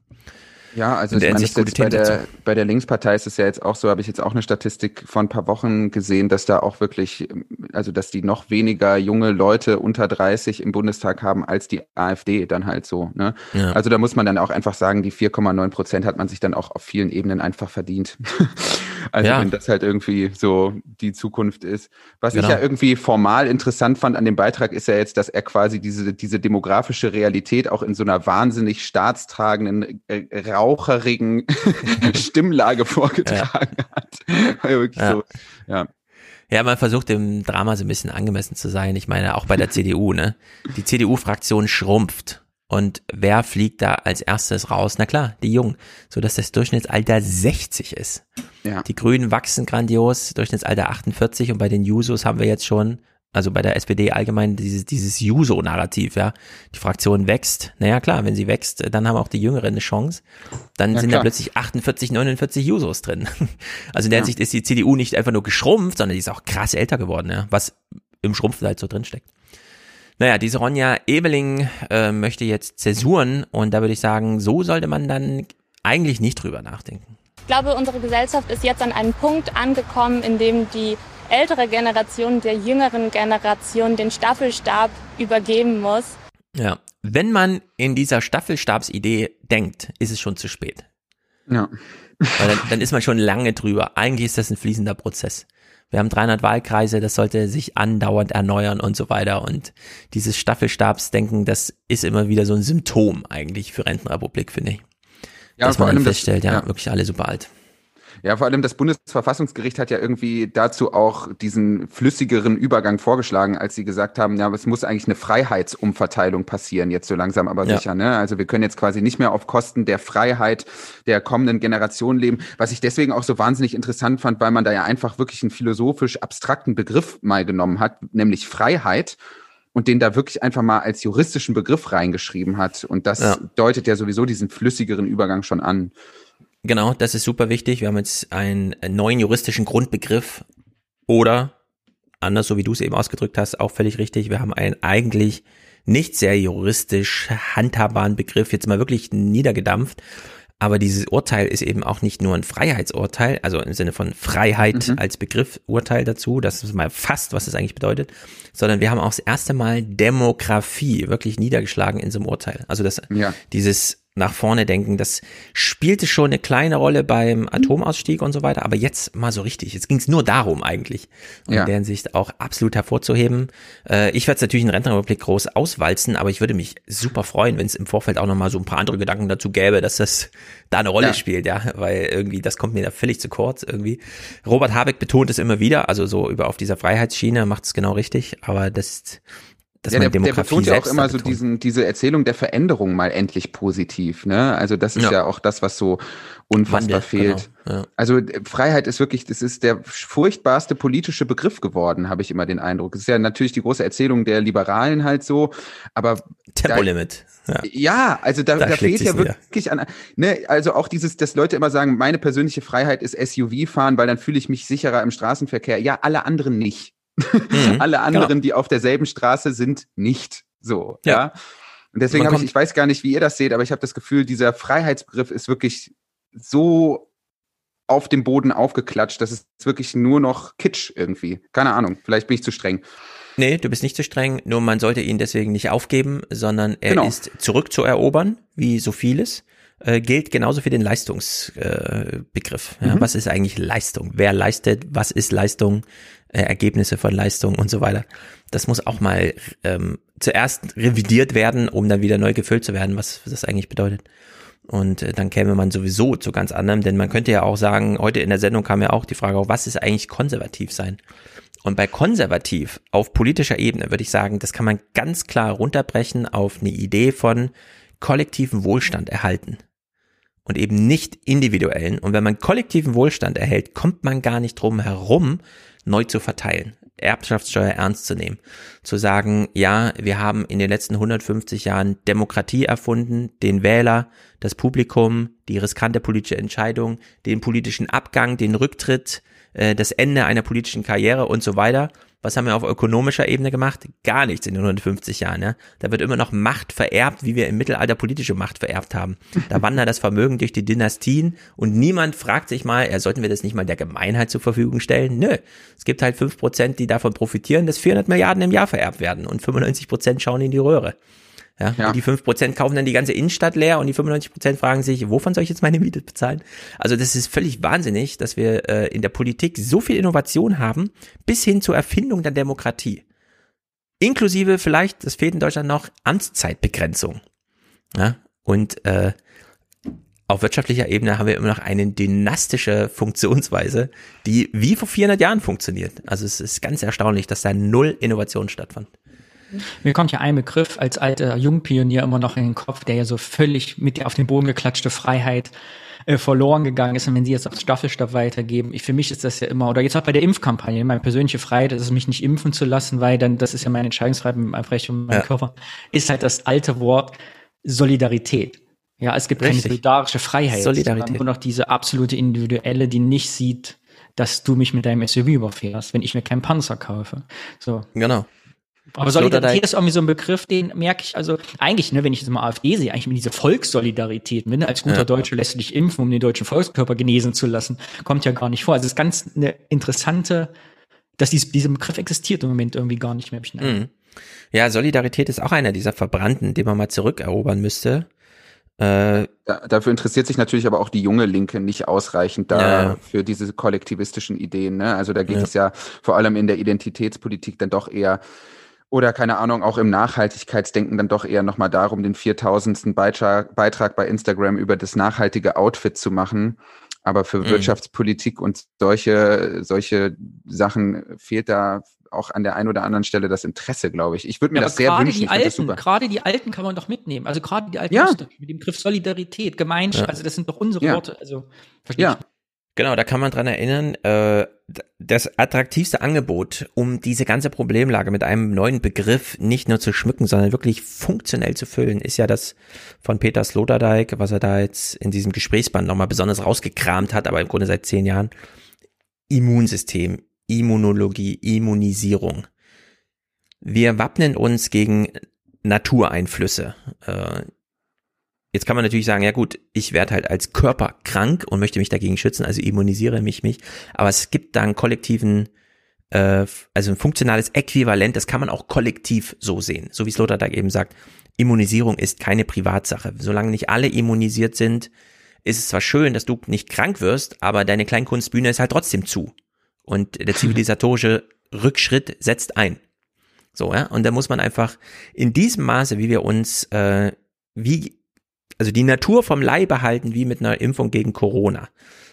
Ja, also ich meine, bei der, bei der Linkspartei ist es ja jetzt auch so, habe ich jetzt auch eine Statistik von ein paar Wochen gesehen, dass da auch wirklich, also dass die noch weniger junge Leute unter 30 im Bundestag haben als die AfD dann halt so. Ne? Ja. Also da muss man dann auch einfach sagen, die 4,9 Prozent hat man sich dann auch auf vielen Ebenen einfach verdient. also ja. wenn das halt irgendwie so die Zukunft ist. Was genau. ich ja irgendwie formal interessant fand an dem Beitrag, ist ja jetzt, dass er quasi diese, diese demografische Realität auch in so einer wahnsinnig staatstragenden äh, raucherigen Stimmlage vorgetragen ja. hat. ja. so, ja. Ja, man versucht dem Drama so ein bisschen angemessen zu sein. Ich meine, auch bei der CDU, ne? Die CDU-Fraktion schrumpft. Und wer fliegt da als erstes raus? Na klar, die Jungen, so dass das Durchschnittsalter 60 ist. Ja. Die Grünen wachsen grandios, Durchschnittsalter 48 und bei den Jusos haben wir jetzt schon also bei der SPD allgemein dieses, dieses Juso-Narrativ, ja. Die Fraktion wächst. Naja, klar, wenn sie wächst, dann haben auch die Jüngeren eine Chance. Dann ja, sind klar. da plötzlich 48, 49 Jusos drin. Also in der ja. Hinsicht ist die CDU nicht einfach nur geschrumpft, sondern die ist auch krass älter geworden, ja. Was im Schrumpf halt so drin steckt. Naja, diese Ronja Ebeling äh, möchte jetzt Zäsuren und da würde ich sagen, so sollte man dann eigentlich nicht drüber nachdenken. Ich glaube, unsere Gesellschaft ist jetzt an einem Punkt angekommen, in dem die ältere Generation der jüngeren Generation den Staffelstab übergeben muss. Ja, wenn man in dieser Staffelstabsidee denkt, ist es schon zu spät. Ja. Weil dann, dann ist man schon lange drüber. Eigentlich ist das ein fließender Prozess. Wir haben 300 Wahlkreise, das sollte sich andauernd erneuern und so weiter. Und dieses Staffelstabsdenken, das ist immer wieder so ein Symptom eigentlich für Rentenrepublik, finde ich. Ja, Dass man dann feststellt, das, ja, ja, wirklich alle super alt. Ja, vor allem das Bundesverfassungsgericht hat ja irgendwie dazu auch diesen flüssigeren Übergang vorgeschlagen, als sie gesagt haben, ja, es muss eigentlich eine Freiheitsumverteilung passieren, jetzt so langsam aber ja. sicher. Ne? Also wir können jetzt quasi nicht mehr auf Kosten der Freiheit der kommenden Generation leben, was ich deswegen auch so wahnsinnig interessant fand, weil man da ja einfach wirklich einen philosophisch abstrakten Begriff mal genommen hat, nämlich Freiheit und den da wirklich einfach mal als juristischen Begriff reingeschrieben hat. Und das ja. deutet ja sowieso diesen flüssigeren Übergang schon an. Genau, das ist super wichtig. Wir haben jetzt einen neuen juristischen Grundbegriff oder anders, so wie du es eben ausgedrückt hast, auch völlig richtig. Wir haben einen eigentlich nicht sehr juristisch handhabbaren Begriff jetzt mal wirklich niedergedampft. Aber dieses Urteil ist eben auch nicht nur ein Freiheitsurteil, also im Sinne von Freiheit mhm. als Begriff Urteil dazu, das ist mal fast, was es eigentlich bedeutet, sondern wir haben auch das erste Mal Demografie wirklich niedergeschlagen in so einem Urteil. Also das, ja. dieses nach vorne denken. Das spielte schon eine kleine Rolle beim Atomausstieg und so weiter, aber jetzt mal so richtig. Jetzt ging es nur darum eigentlich. Und ja. in der Hinsicht auch absolut hervorzuheben. Äh, ich werde es natürlich in Rentenrepublik groß auswalzen, aber ich würde mich super freuen, wenn es im Vorfeld auch nochmal so ein paar andere Gedanken dazu gäbe, dass das da eine Rolle ja. spielt, ja, weil irgendwie das kommt mir da völlig zu kurz irgendwie. Robert Habeck betont es immer wieder, also so über auf dieser Freiheitsschiene macht es genau richtig, aber das dass ja, der, der betont ja auch immer so diesen, diese Erzählung der Veränderung mal endlich positiv. Ne? Also das ist ja, ja auch das, was so unfassbar Wandel, fehlt. Genau, ja. Also äh, Freiheit ist wirklich, das ist der furchtbarste politische Begriff geworden, habe ich immer den Eindruck. Es ist ja natürlich die große Erzählung der Liberalen halt so, aber Tempolimit. Ja. ja, also da, da, da fehlt ja wirklich an, ne, also auch dieses, dass Leute immer sagen, meine persönliche Freiheit ist SUV fahren, weil dann fühle ich mich sicherer im Straßenverkehr. Ja, alle anderen nicht. Mhm, Alle anderen, genau. die auf derselben Straße sind, nicht so. Ja. ja? Und deswegen habe ich, ich weiß gar nicht, wie ihr das seht, aber ich habe das Gefühl, dieser Freiheitsbegriff ist wirklich so auf dem Boden aufgeklatscht, das ist wirklich nur noch Kitsch irgendwie. Keine Ahnung, vielleicht bin ich zu streng. Nee, du bist nicht zu streng, nur man sollte ihn deswegen nicht aufgeben, sondern er genau. ist zurückzuerobern, wie so vieles. Äh, gilt genauso für den Leistungsbegriff. Äh, ja, mhm. Was ist eigentlich Leistung? Wer leistet? Was ist Leistung? äh, Ergebnisse von Leistungen und so weiter. Das muss auch mal ähm, zuerst revidiert werden, um dann wieder neu gefüllt zu werden, was das eigentlich bedeutet. Und äh, dann käme man sowieso zu ganz anderem, denn man könnte ja auch sagen, heute in der Sendung kam ja auch die Frage auf, was ist eigentlich konservativ sein? Und bei konservativ auf politischer Ebene würde ich sagen, das kann man ganz klar runterbrechen auf eine Idee von kollektiven Wohlstand erhalten und eben nicht individuellen. Und wenn man kollektiven Wohlstand erhält, kommt man gar nicht drum herum, neu zu verteilen. Erbschaftssteuer ernst zu nehmen. Zu sagen, ja, wir haben in den letzten 150 Jahren Demokratie erfunden, den Wähler, das Publikum, die riskante politische Entscheidung, den politischen Abgang, den Rücktritt, äh, das Ende einer politischen Karriere und so weiter. Was haben wir auf ökonomischer Ebene gemacht? Gar nichts in den 150 Jahren. Ja? Da wird immer noch Macht vererbt, wie wir im Mittelalter politische Macht vererbt haben. Da wandert das Vermögen durch die Dynastien und niemand fragt sich mal, ja, sollten wir das nicht mal der Gemeinheit zur Verfügung stellen? Nö. Es gibt halt fünf Prozent, die davon profitieren, dass 400 Milliarden im Jahr vererbt werden und 95 Prozent schauen in die Röhre. Ja, ja. Die fünf Prozent kaufen dann die ganze Innenstadt leer und die 95 Prozent fragen sich, wovon soll ich jetzt meine Miete bezahlen? Also das ist völlig wahnsinnig, dass wir äh, in der Politik so viel Innovation haben, bis hin zur Erfindung der Demokratie. Inklusive vielleicht, das fehlt in Deutschland noch, Amtszeitbegrenzung. Ja, und äh, auf wirtschaftlicher Ebene haben wir immer noch eine dynastische Funktionsweise, die wie vor 400 Jahren funktioniert. Also es ist ganz erstaunlich, dass da null Innovation stattfand. Mir kommt ja ein Begriff als alter Jungpionier immer noch in den Kopf, der ja so völlig mit der auf den Boden geklatschte Freiheit äh, verloren gegangen ist. Und wenn Sie jetzt auf Staffelstab weitergeben, ich, für mich ist das ja immer, oder jetzt auch bei der Impfkampagne, meine persönliche Freiheit ist es, mich nicht impfen zu lassen, weil dann, das ist ja meine Entscheidungsfreiheit meinem Recht und meinem ja. Körper, ist halt das alte Wort Solidarität. Ja, es gibt Richtig. keine solidarische Freiheit. Solidarität. Nur noch diese absolute individuelle, die nicht sieht, dass du mich mit deinem SUV überfährst, wenn ich mir keinen Panzer kaufe. So. Genau. Aber Solidarität ist irgendwie so ein Begriff, den merke ich, also eigentlich, ne, wenn ich jetzt mal AfD sehe, eigentlich mit dieser Volkssolidarität, ne, als guter ja. Deutsche lässt du dich impfen, um den deutschen Volkskörper genesen zu lassen, kommt ja gar nicht vor. Also es ist ganz eine interessante, dass dies, dieser Begriff existiert im Moment irgendwie gar nicht mehr. Mhm. Ja, Solidarität ist auch einer dieser Verbrannten, den man mal zurückerobern müsste. Äh, da, dafür interessiert sich natürlich aber auch die junge Linke nicht ausreichend da ja. für diese kollektivistischen Ideen. Ne? Also da geht ja. es ja vor allem in der Identitätspolitik dann doch eher oder keine Ahnung, auch im Nachhaltigkeitsdenken dann doch eher nochmal darum, den 4000. Beitrag, Beitrag bei Instagram über das nachhaltige Outfit zu machen. Aber für mhm. Wirtschaftspolitik und solche, solche Sachen fehlt da auch an der einen oder anderen Stelle das Interesse, glaube ich. Ich würde mir ja, das sehr wünschen. Die Alten, gerade die Alten kann man doch mitnehmen. Also gerade die Alten ja. mit dem Begriff Solidarität, Gemeinschaft, ja. also das sind doch unsere. Worte. Also verstehe ja. ich. Genau, da kann man dran erinnern, äh, das attraktivste Angebot, um diese ganze Problemlage mit einem neuen Begriff nicht nur zu schmücken, sondern wirklich funktionell zu füllen, ist ja das von Peter Sloterdijk, was er da jetzt in diesem Gesprächsband nochmal besonders rausgekramt hat, aber im Grunde seit zehn Jahren. Immunsystem, Immunologie, Immunisierung. Wir wappnen uns gegen Natureinflüsse. Äh, Jetzt kann man natürlich sagen, ja gut, ich werde halt als Körper krank und möchte mich dagegen schützen, also immunisiere mich mich. Aber es gibt da einen kollektiven, äh, also ein funktionales Äquivalent, das kann man auch kollektiv so sehen. So wie Sloterdijk eben sagt, Immunisierung ist keine Privatsache. Solange nicht alle immunisiert sind, ist es zwar schön, dass du nicht krank wirst, aber deine Kleinkunstbühne ist halt trotzdem zu. Und der zivilisatorische Rückschritt setzt ein. So, ja, und da muss man einfach in diesem Maße, wie wir uns, äh, wie also die Natur vom Leib halten, wie mit einer Impfung gegen Corona,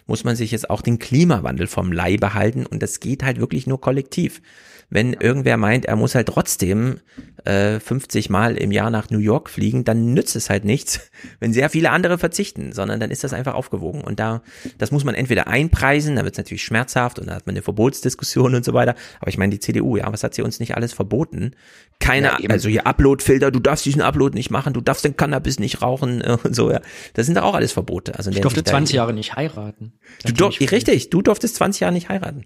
muss man sich jetzt auch den Klimawandel vom Leib halten und das geht halt wirklich nur kollektiv. Wenn irgendwer meint, er muss halt trotzdem äh, 50 Mal im Jahr nach New York fliegen, dann nützt es halt nichts, wenn sehr viele andere verzichten, sondern dann ist das einfach aufgewogen. Und da, das muss man entweder einpreisen, da wird es natürlich schmerzhaft und da hat man eine Verbotsdiskussion und so weiter. Aber ich meine, die CDU, ja, was hat sie uns nicht alles verboten? Keine, ja, also hier Uploadfilter, du darfst diesen Upload nicht machen, du darfst den Cannabis nicht rauchen und so, ja. Das sind auch alles Verbote. Also ich durfte 20 Jahre nicht heiraten. Du durf, richtig, du durftest 20 Jahre nicht heiraten.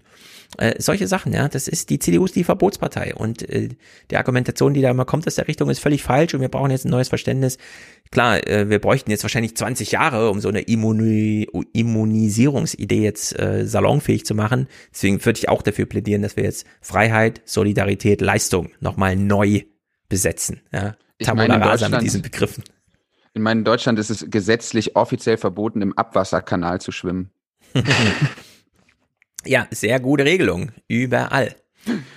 Äh, solche Sachen, ja, das ist, die CDU ist die Verbotspartei und äh, die Argumentation, die da immer kommt aus der Richtung, ist völlig falsch und wir brauchen jetzt ein neues Verständnis. Klar, äh, wir bräuchten jetzt wahrscheinlich 20 Jahre, um so eine Immuni Immunisierungsidee jetzt äh, salonfähig zu machen. Deswegen würde ich auch dafür plädieren, dass wir jetzt Freiheit, Solidarität, Leistung nochmal neu besetzen. Ja? Tabula rasa mit diesen Begriffen. In meinem Deutschland ist es gesetzlich offiziell verboten, im Abwasserkanal zu schwimmen. Ja, sehr gute Regelung. Überall.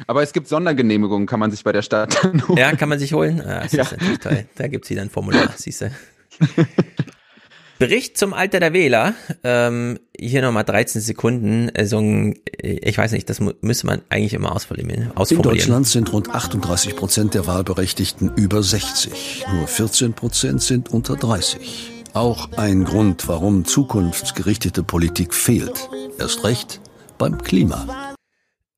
Aber es gibt Sondergenehmigungen, kann man sich bei der Stadt holen. Ja, kann man sich holen. Ah, das ja. ist natürlich toll. Da gibt's wieder ein Formular, siehst du. Bericht zum Alter der Wähler. Ähm, hier nochmal 13 Sekunden. So ein, äh, ich weiß nicht, das müsste man eigentlich immer ausformulieren. In Deutschland sind rund 38 Prozent der Wahlberechtigten über 60. Nur 14 Prozent sind unter 30. Auch ein Grund, warum zukunftsgerichtete Politik fehlt. Erst recht beim Klima.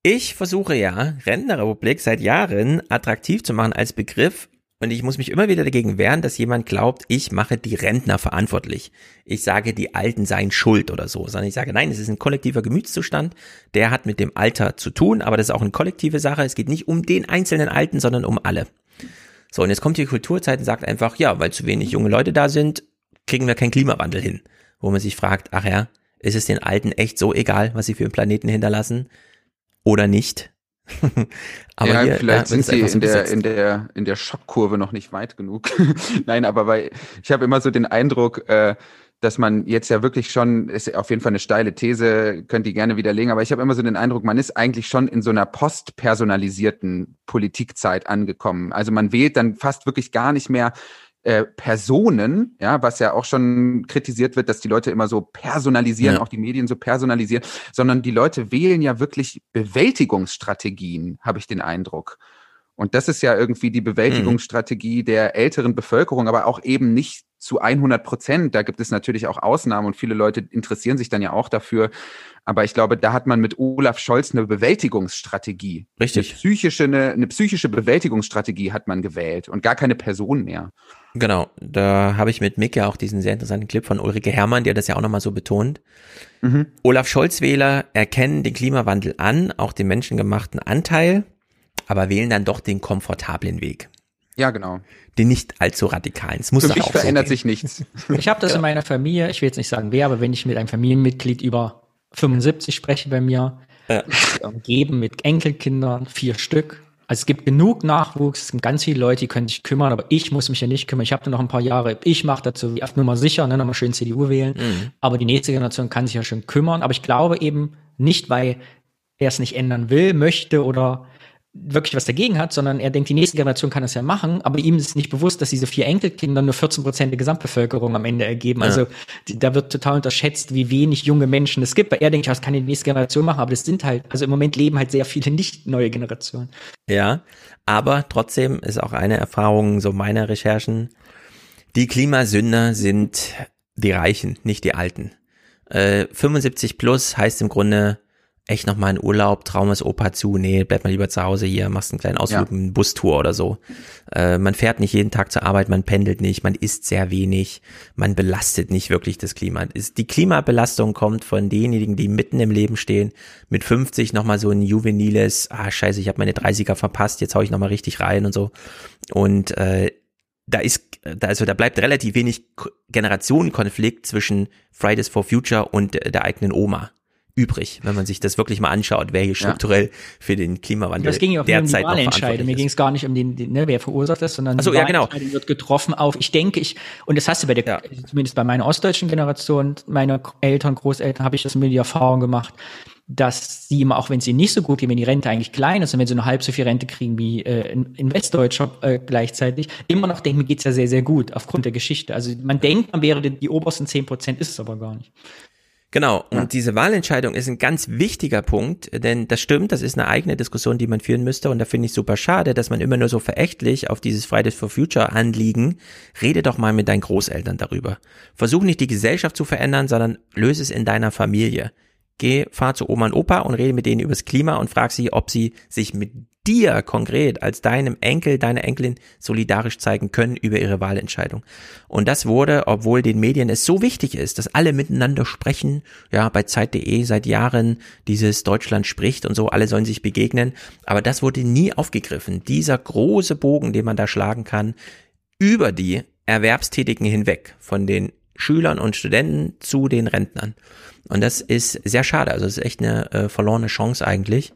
Ich versuche ja, Rentenrepublik seit Jahren attraktiv zu machen als Begriff. Und ich muss mich immer wieder dagegen wehren, dass jemand glaubt, ich mache die Rentner verantwortlich. Ich sage, die Alten seien schuld oder so, sondern ich sage, nein, es ist ein kollektiver Gemütszustand, der hat mit dem Alter zu tun, aber das ist auch eine kollektive Sache. Es geht nicht um den einzelnen Alten, sondern um alle. So, und jetzt kommt die Kulturzeit und sagt einfach, ja, weil zu wenig junge Leute da sind, kriegen wir keinen Klimawandel hin. Wo man sich fragt, ach ja, ist es den Alten echt so egal, was sie für den Planeten hinterlassen? Oder nicht? aber ja, hier, vielleicht sind sie in der, in, der, in der Schockkurve noch nicht weit genug. Nein, aber weil ich habe immer so den Eindruck, äh, dass man jetzt ja wirklich schon, ist auf jeden Fall eine steile These, könnt ihr gerne widerlegen, aber ich habe immer so den Eindruck, man ist eigentlich schon in so einer postpersonalisierten Politikzeit angekommen. Also man wählt dann fast wirklich gar nicht mehr äh, Personen, ja, was ja auch schon kritisiert wird, dass die Leute immer so personalisieren, ja. auch die Medien so personalisieren, sondern die Leute wählen ja wirklich Bewältigungsstrategien, habe ich den Eindruck. Und das ist ja irgendwie die Bewältigungsstrategie mhm. der älteren Bevölkerung, aber auch eben nicht zu 100 Prozent. Da gibt es natürlich auch Ausnahmen und viele Leute interessieren sich dann ja auch dafür. Aber ich glaube, da hat man mit Olaf Scholz eine Bewältigungsstrategie. Richtig. Eine psychische, eine, eine psychische Bewältigungsstrategie hat man gewählt und gar keine Person mehr. Genau, da habe ich mit Mick ja auch diesen sehr interessanten Clip von Ulrike Herrmann, der das ja auch nochmal so betont. Mhm. Olaf Scholz-Wähler erkennen den Klimawandel an, auch den menschengemachten Anteil, aber wählen dann doch den komfortablen Weg. Ja, genau. Den nicht allzu radikalen. Es muss Für mich auch verändert so sich nichts. Ich habe das ja. in meiner Familie, ich will jetzt nicht sagen wer, aber wenn ich mit einem Familienmitglied über 75 spreche bei mir, ja. umgeben mit Enkelkindern, vier Stück, also es gibt genug Nachwuchs, es sind ganz viele Leute, die können sich kümmern, aber ich muss mich ja nicht kümmern. Ich habe da noch ein paar Jahre, ich mache dazu nur mal sicher, ne, nochmal schön CDU wählen. Mhm. Aber die nächste Generation kann sich ja schon kümmern. Aber ich glaube eben nicht, weil er es nicht ändern will, möchte oder wirklich was dagegen hat, sondern er denkt, die nächste Generation kann das ja machen, aber ihm ist nicht bewusst, dass diese vier Enkelkinder nur 14 Prozent der Gesamtbevölkerung am Ende ergeben. Ja. Also die, da wird total unterschätzt, wie wenig junge Menschen es gibt. Weil er denkt, das kann die nächste Generation machen, aber das sind halt, also im Moment leben halt sehr viele nicht neue Generationen. Ja, aber trotzdem ist auch eine Erfahrung so meiner Recherchen, die Klimasünder sind die Reichen, nicht die Alten. Äh, 75 plus heißt im Grunde, echt nochmal in Urlaub, Traum ist Opa zu, nee, bleib mal lieber zu Hause hier, machst einen kleinen Ausflug, ja. eine Bustour oder so. Äh, man fährt nicht jeden Tag zur Arbeit, man pendelt nicht, man isst sehr wenig, man belastet nicht wirklich das Klima. Die Klimabelastung kommt von denjenigen, die mitten im Leben stehen, mit 50 nochmal so ein juveniles, ah scheiße, ich habe meine 30er verpasst, jetzt hau ich nochmal richtig rein und so. Und äh, da ist, da also da bleibt relativ wenig Generationenkonflikt zwischen Fridays for Future und der eigenen Oma übrig, wenn man sich das wirklich mal anschaut, wer hier strukturell ja. für den Klimawandel das ging ja auch derzeit um die Wahlentscheidung. Mir ging es gar nicht um den, den ne, wer verursacht das, sondern so, die ja, genau. wird getroffen auf, ich denke, ich, und das hast du bei der, ja. zumindest bei meiner ostdeutschen Generation, meiner Eltern, Großeltern, habe ich das mit die Erfahrung gemacht, dass sie immer, auch wenn sie nicht so gut gehen, wenn die Rente eigentlich klein ist und wenn sie nur halb so viel Rente kriegen wie äh, in, in Westdeutscher äh, gleichzeitig, immer noch denken, mir geht's ja sehr, sehr gut aufgrund der Geschichte. Also man denkt, man wäre die, die obersten zehn Prozent, ist es aber gar nicht. Genau, und ja. diese Wahlentscheidung ist ein ganz wichtiger Punkt, denn das stimmt, das ist eine eigene Diskussion, die man führen müsste und da finde ich super schade, dass man immer nur so verächtlich auf dieses Fridays for Future Anliegen, rede doch mal mit deinen Großeltern darüber. Versuch nicht die Gesellschaft zu verändern, sondern löse es in deiner Familie. Geh, fahr zu Oma und Opa und rede mit denen übers Klima und frag sie, ob sie sich mit dir konkret als deinem Enkel, deiner Enkelin solidarisch zeigen können über ihre Wahlentscheidung. Und das wurde, obwohl den Medien es so wichtig ist, dass alle miteinander sprechen, ja, bei Zeit.de seit Jahren dieses Deutschland spricht und so, alle sollen sich begegnen, aber das wurde nie aufgegriffen. Dieser große Bogen, den man da schlagen kann, über die Erwerbstätigen hinweg, von den Schülern und Studenten zu den Rentnern. Und das ist sehr schade. Also es ist echt eine äh, verlorene Chance eigentlich.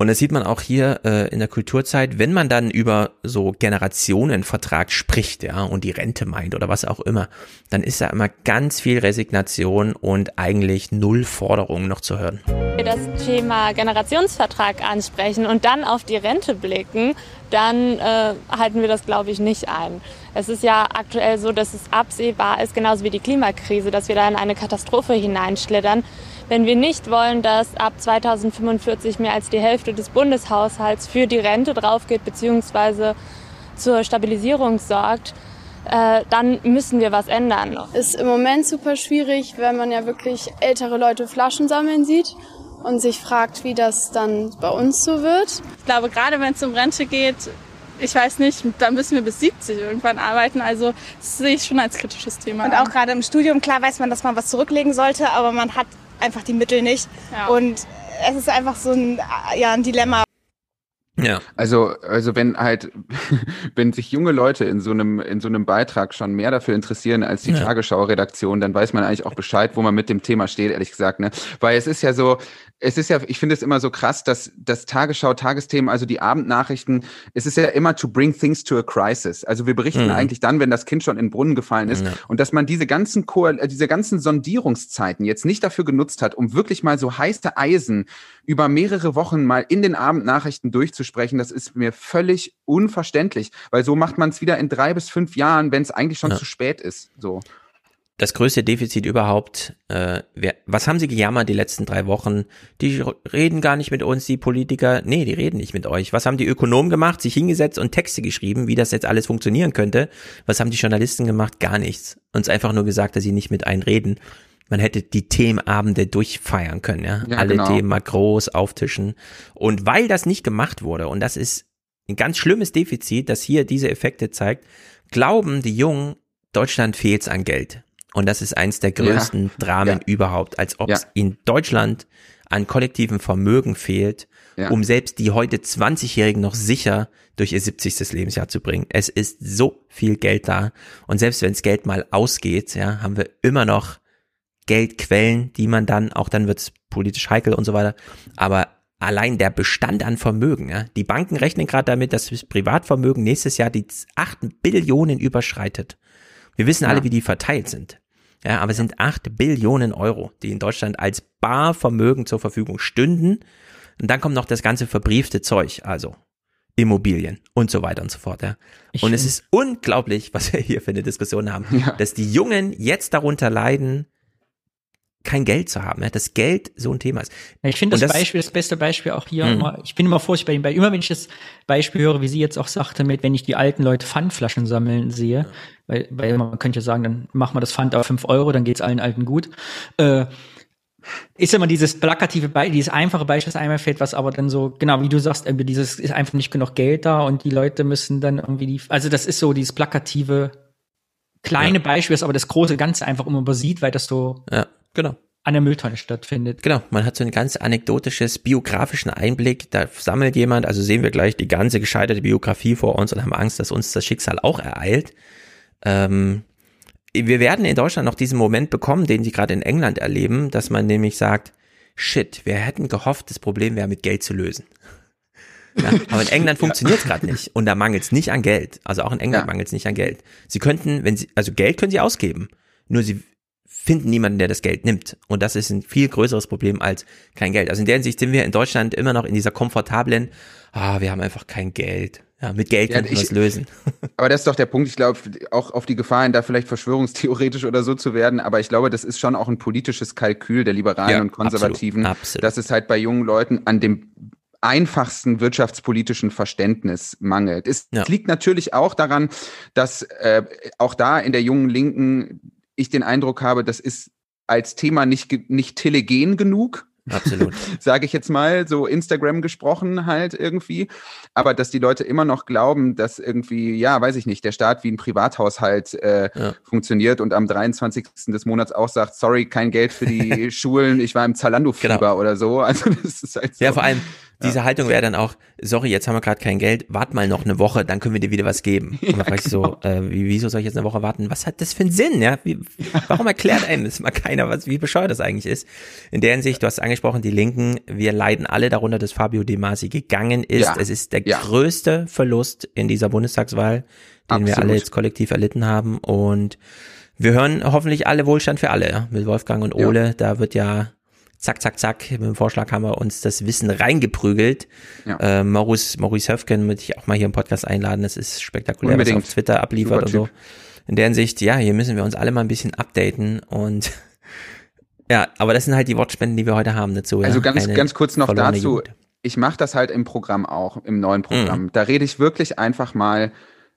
Und das sieht man auch hier äh, in der Kulturzeit, wenn man dann über so Generationenvertrag spricht, ja, und die Rente meint oder was auch immer, dann ist da immer ganz viel Resignation und eigentlich null Forderungen noch zu hören. Wir das Thema Generationsvertrag ansprechen und dann auf die Rente blicken, dann äh, halten wir das, glaube ich, nicht ein. Es ist ja aktuell so, dass es absehbar ist, genauso wie die Klimakrise, dass wir da in eine Katastrophe hineinschlittern wenn wir nicht wollen, dass ab 2045 mehr als die Hälfte des Bundeshaushalts für die Rente draufgeht bzw. zur Stabilisierung sorgt, äh, dann müssen wir was ändern. Ist im Moment super schwierig, wenn man ja wirklich ältere Leute Flaschen sammeln sieht und sich fragt, wie das dann bei uns so wird. Ich glaube, gerade wenn es um Rente geht, ich weiß nicht, da müssen wir bis 70 irgendwann arbeiten. Also das sehe ich schon als kritisches Thema. Und auch gerade im Studium, klar weiß man, dass man was zurücklegen sollte, aber man hat einfach die Mittel nicht. Ja. Und es ist einfach so ein, ja, ein Dilemma. Ja. Also, also wenn halt, wenn sich junge Leute in so einem, in so einem Beitrag schon mehr dafür interessieren als die ja. Tagesschau-Redaktion, dann weiß man eigentlich auch Bescheid, wo man mit dem Thema steht, ehrlich gesagt, ne? Weil es ist ja so, es ist ja, ich finde es immer so krass, dass das Tagesschau, Tagesthemen, also die Abendnachrichten, es ist ja immer to bring things to a crisis. Also wir berichten mhm. eigentlich dann, wenn das Kind schon in den Brunnen gefallen ist. Ja. Und dass man diese ganzen, Ko äh, diese ganzen Sondierungszeiten jetzt nicht dafür genutzt hat, um wirklich mal so heiße Eisen über mehrere Wochen mal in den Abendnachrichten durchzusprechen, das ist mir völlig unverständlich. Weil so macht man es wieder in drei bis fünf Jahren, wenn es eigentlich schon ja. zu spät ist. So das größte Defizit überhaupt. Äh, wer, was haben sie gejammert die letzten drei Wochen? Die reden gar nicht mit uns, die Politiker. Nee, die reden nicht mit euch. Was haben die Ökonomen gemacht? Sich hingesetzt und Texte geschrieben, wie das jetzt alles funktionieren könnte. Was haben die Journalisten gemacht? Gar nichts. Uns einfach nur gesagt, dass sie nicht mit einen reden. Man hätte die Themenabende durchfeiern können, ja. ja Alle genau. Themen mal groß auftischen. Und weil das nicht gemacht wurde, und das ist ein ganz schlimmes Defizit, das hier diese Effekte zeigt, glauben die Jungen, Deutschland fehlt's an Geld. Und das ist eins der größten ja. Dramen ja. überhaupt, als ob es in Deutschland an kollektivem Vermögen fehlt, um selbst die heute 20-Jährigen noch sicher durch ihr 70. Lebensjahr zu bringen. Es ist so viel Geld da. Und selbst wenn das Geld mal ausgeht, ja, haben wir immer noch Geldquellen, die man dann, auch dann wird es politisch heikel und so weiter. Aber allein der Bestand an Vermögen, ja, die Banken rechnen gerade damit, dass das Privatvermögen nächstes Jahr die 8 Billionen überschreitet. Wir wissen alle, wie die verteilt sind. Ja, aber es sind acht Billionen Euro, die in Deutschland als Barvermögen zur Verfügung stünden. Und dann kommt noch das ganze verbriefte Zeug, also Immobilien und so weiter und so fort. Ja. und es ist unglaublich, was wir hier für eine Diskussion haben, ja. dass die Jungen jetzt darunter leiden, kein Geld zu haben, ja, dass Geld so ein Thema ist. ich finde das, das, Beispiel, das beste Beispiel auch hier, immer, ich bin immer vorsichtig bei, bei immer wenn ich das Beispiel höre, wie sie jetzt auch sagte, mit wenn ich die alten Leute Pfandflaschen sammeln sehe, weil, weil man könnte ja sagen, dann machen wir das Pfand auf fünf Euro, dann geht's allen Alten gut. Äh, ist immer dieses plakative Beispiel, dieses einfache Beispiel, das einmal fällt, was aber dann so, genau, wie du sagst, irgendwie dieses ist einfach nicht genug Geld da und die Leute müssen dann irgendwie die, also das ist so dieses plakative kleine ja. Beispiel, das aber das große Ganze einfach immer übersieht, weil das so ja Genau. An der Mülltonne stattfindet. Genau, man hat so ein ganz anekdotisches biografischen Einblick. Da sammelt jemand, also sehen wir gleich die ganze gescheiterte Biografie vor uns und haben Angst, dass uns das Schicksal auch ereilt. Ähm, wir werden in Deutschland noch diesen Moment bekommen, den sie gerade in England erleben, dass man nämlich sagt, shit, wir hätten gehofft, das Problem wäre mit Geld zu lösen. Ja, aber in England funktioniert es gerade nicht und da mangelt es nicht an Geld. Also auch in England ja. mangelt es nicht an Geld. Sie könnten, wenn sie, also Geld können sie ausgeben, nur sie finden niemanden, der das Geld nimmt. Und das ist ein viel größeres Problem als kein Geld. Also in der Hinsicht sind wir in Deutschland immer noch in dieser komfortablen, ah, wir haben einfach kein Geld. Ja, mit Geld ja, kann man es lösen. Aber das ist doch der Punkt. Ich glaube, auch auf die Gefahren, da vielleicht verschwörungstheoretisch oder so zu werden. Aber ich glaube, das ist schon auch ein politisches Kalkül der Liberalen ja, und Konservativen. Absolut, absolut. Dass es halt bei jungen Leuten an dem einfachsten wirtschaftspolitischen Verständnis mangelt. Es ja. liegt natürlich auch daran, dass äh, auch da in der jungen Linken ich den Eindruck habe, das ist als Thema nicht, nicht telegen genug. Absolut. Sage ich jetzt mal, so Instagram gesprochen halt irgendwie. Aber dass die Leute immer noch glauben, dass irgendwie, ja, weiß ich nicht, der Staat wie ein Privathaushalt äh, ja. funktioniert und am 23. des Monats auch sagt, sorry, kein Geld für die Schulen, ich war im Zalando-Fieber genau. oder so. Also das ist halt so. Ja, vor allem, diese Haltung wäre dann auch, sorry, jetzt haben wir gerade kein Geld, wart mal noch eine Woche, dann können wir dir wieder was geben. Und dann ja, fragst genau. so, äh, wie, wieso soll ich jetzt eine Woche warten? Was hat das für einen Sinn? Ja, wie, warum erklärt einem das mal keiner, was, wie bescheuert das eigentlich ist? In der Hinsicht, du hast angesprochen, die Linken, wir leiden alle darunter, dass Fabio De Masi gegangen ist. Ja. Es ist der ja. größte Verlust in dieser Bundestagswahl, den Absolut. wir alle jetzt kollektiv erlitten haben und wir hören hoffentlich alle Wohlstand für alle, ja? mit Wolfgang und Ole. Da wird ja zack, zack, zack, mit dem Vorschlag haben wir uns das Wissen reingeprügelt. Ja. Äh, Maurice, Maurice Höfgen möchte ich auch mal hier im Podcast einladen. Das ist spektakulär, Unbedingt. was er auf Twitter abliefert und so. In der Hinsicht, ja, hier müssen wir uns alle mal ein bisschen updaten und ja, aber das sind halt die Wortspenden, die wir heute haben dazu. Also ja? ganz, Eine ganz kurz noch dazu. Jugend. Ich mache das halt im Programm auch, im neuen Programm. Mhm. Da rede ich wirklich einfach mal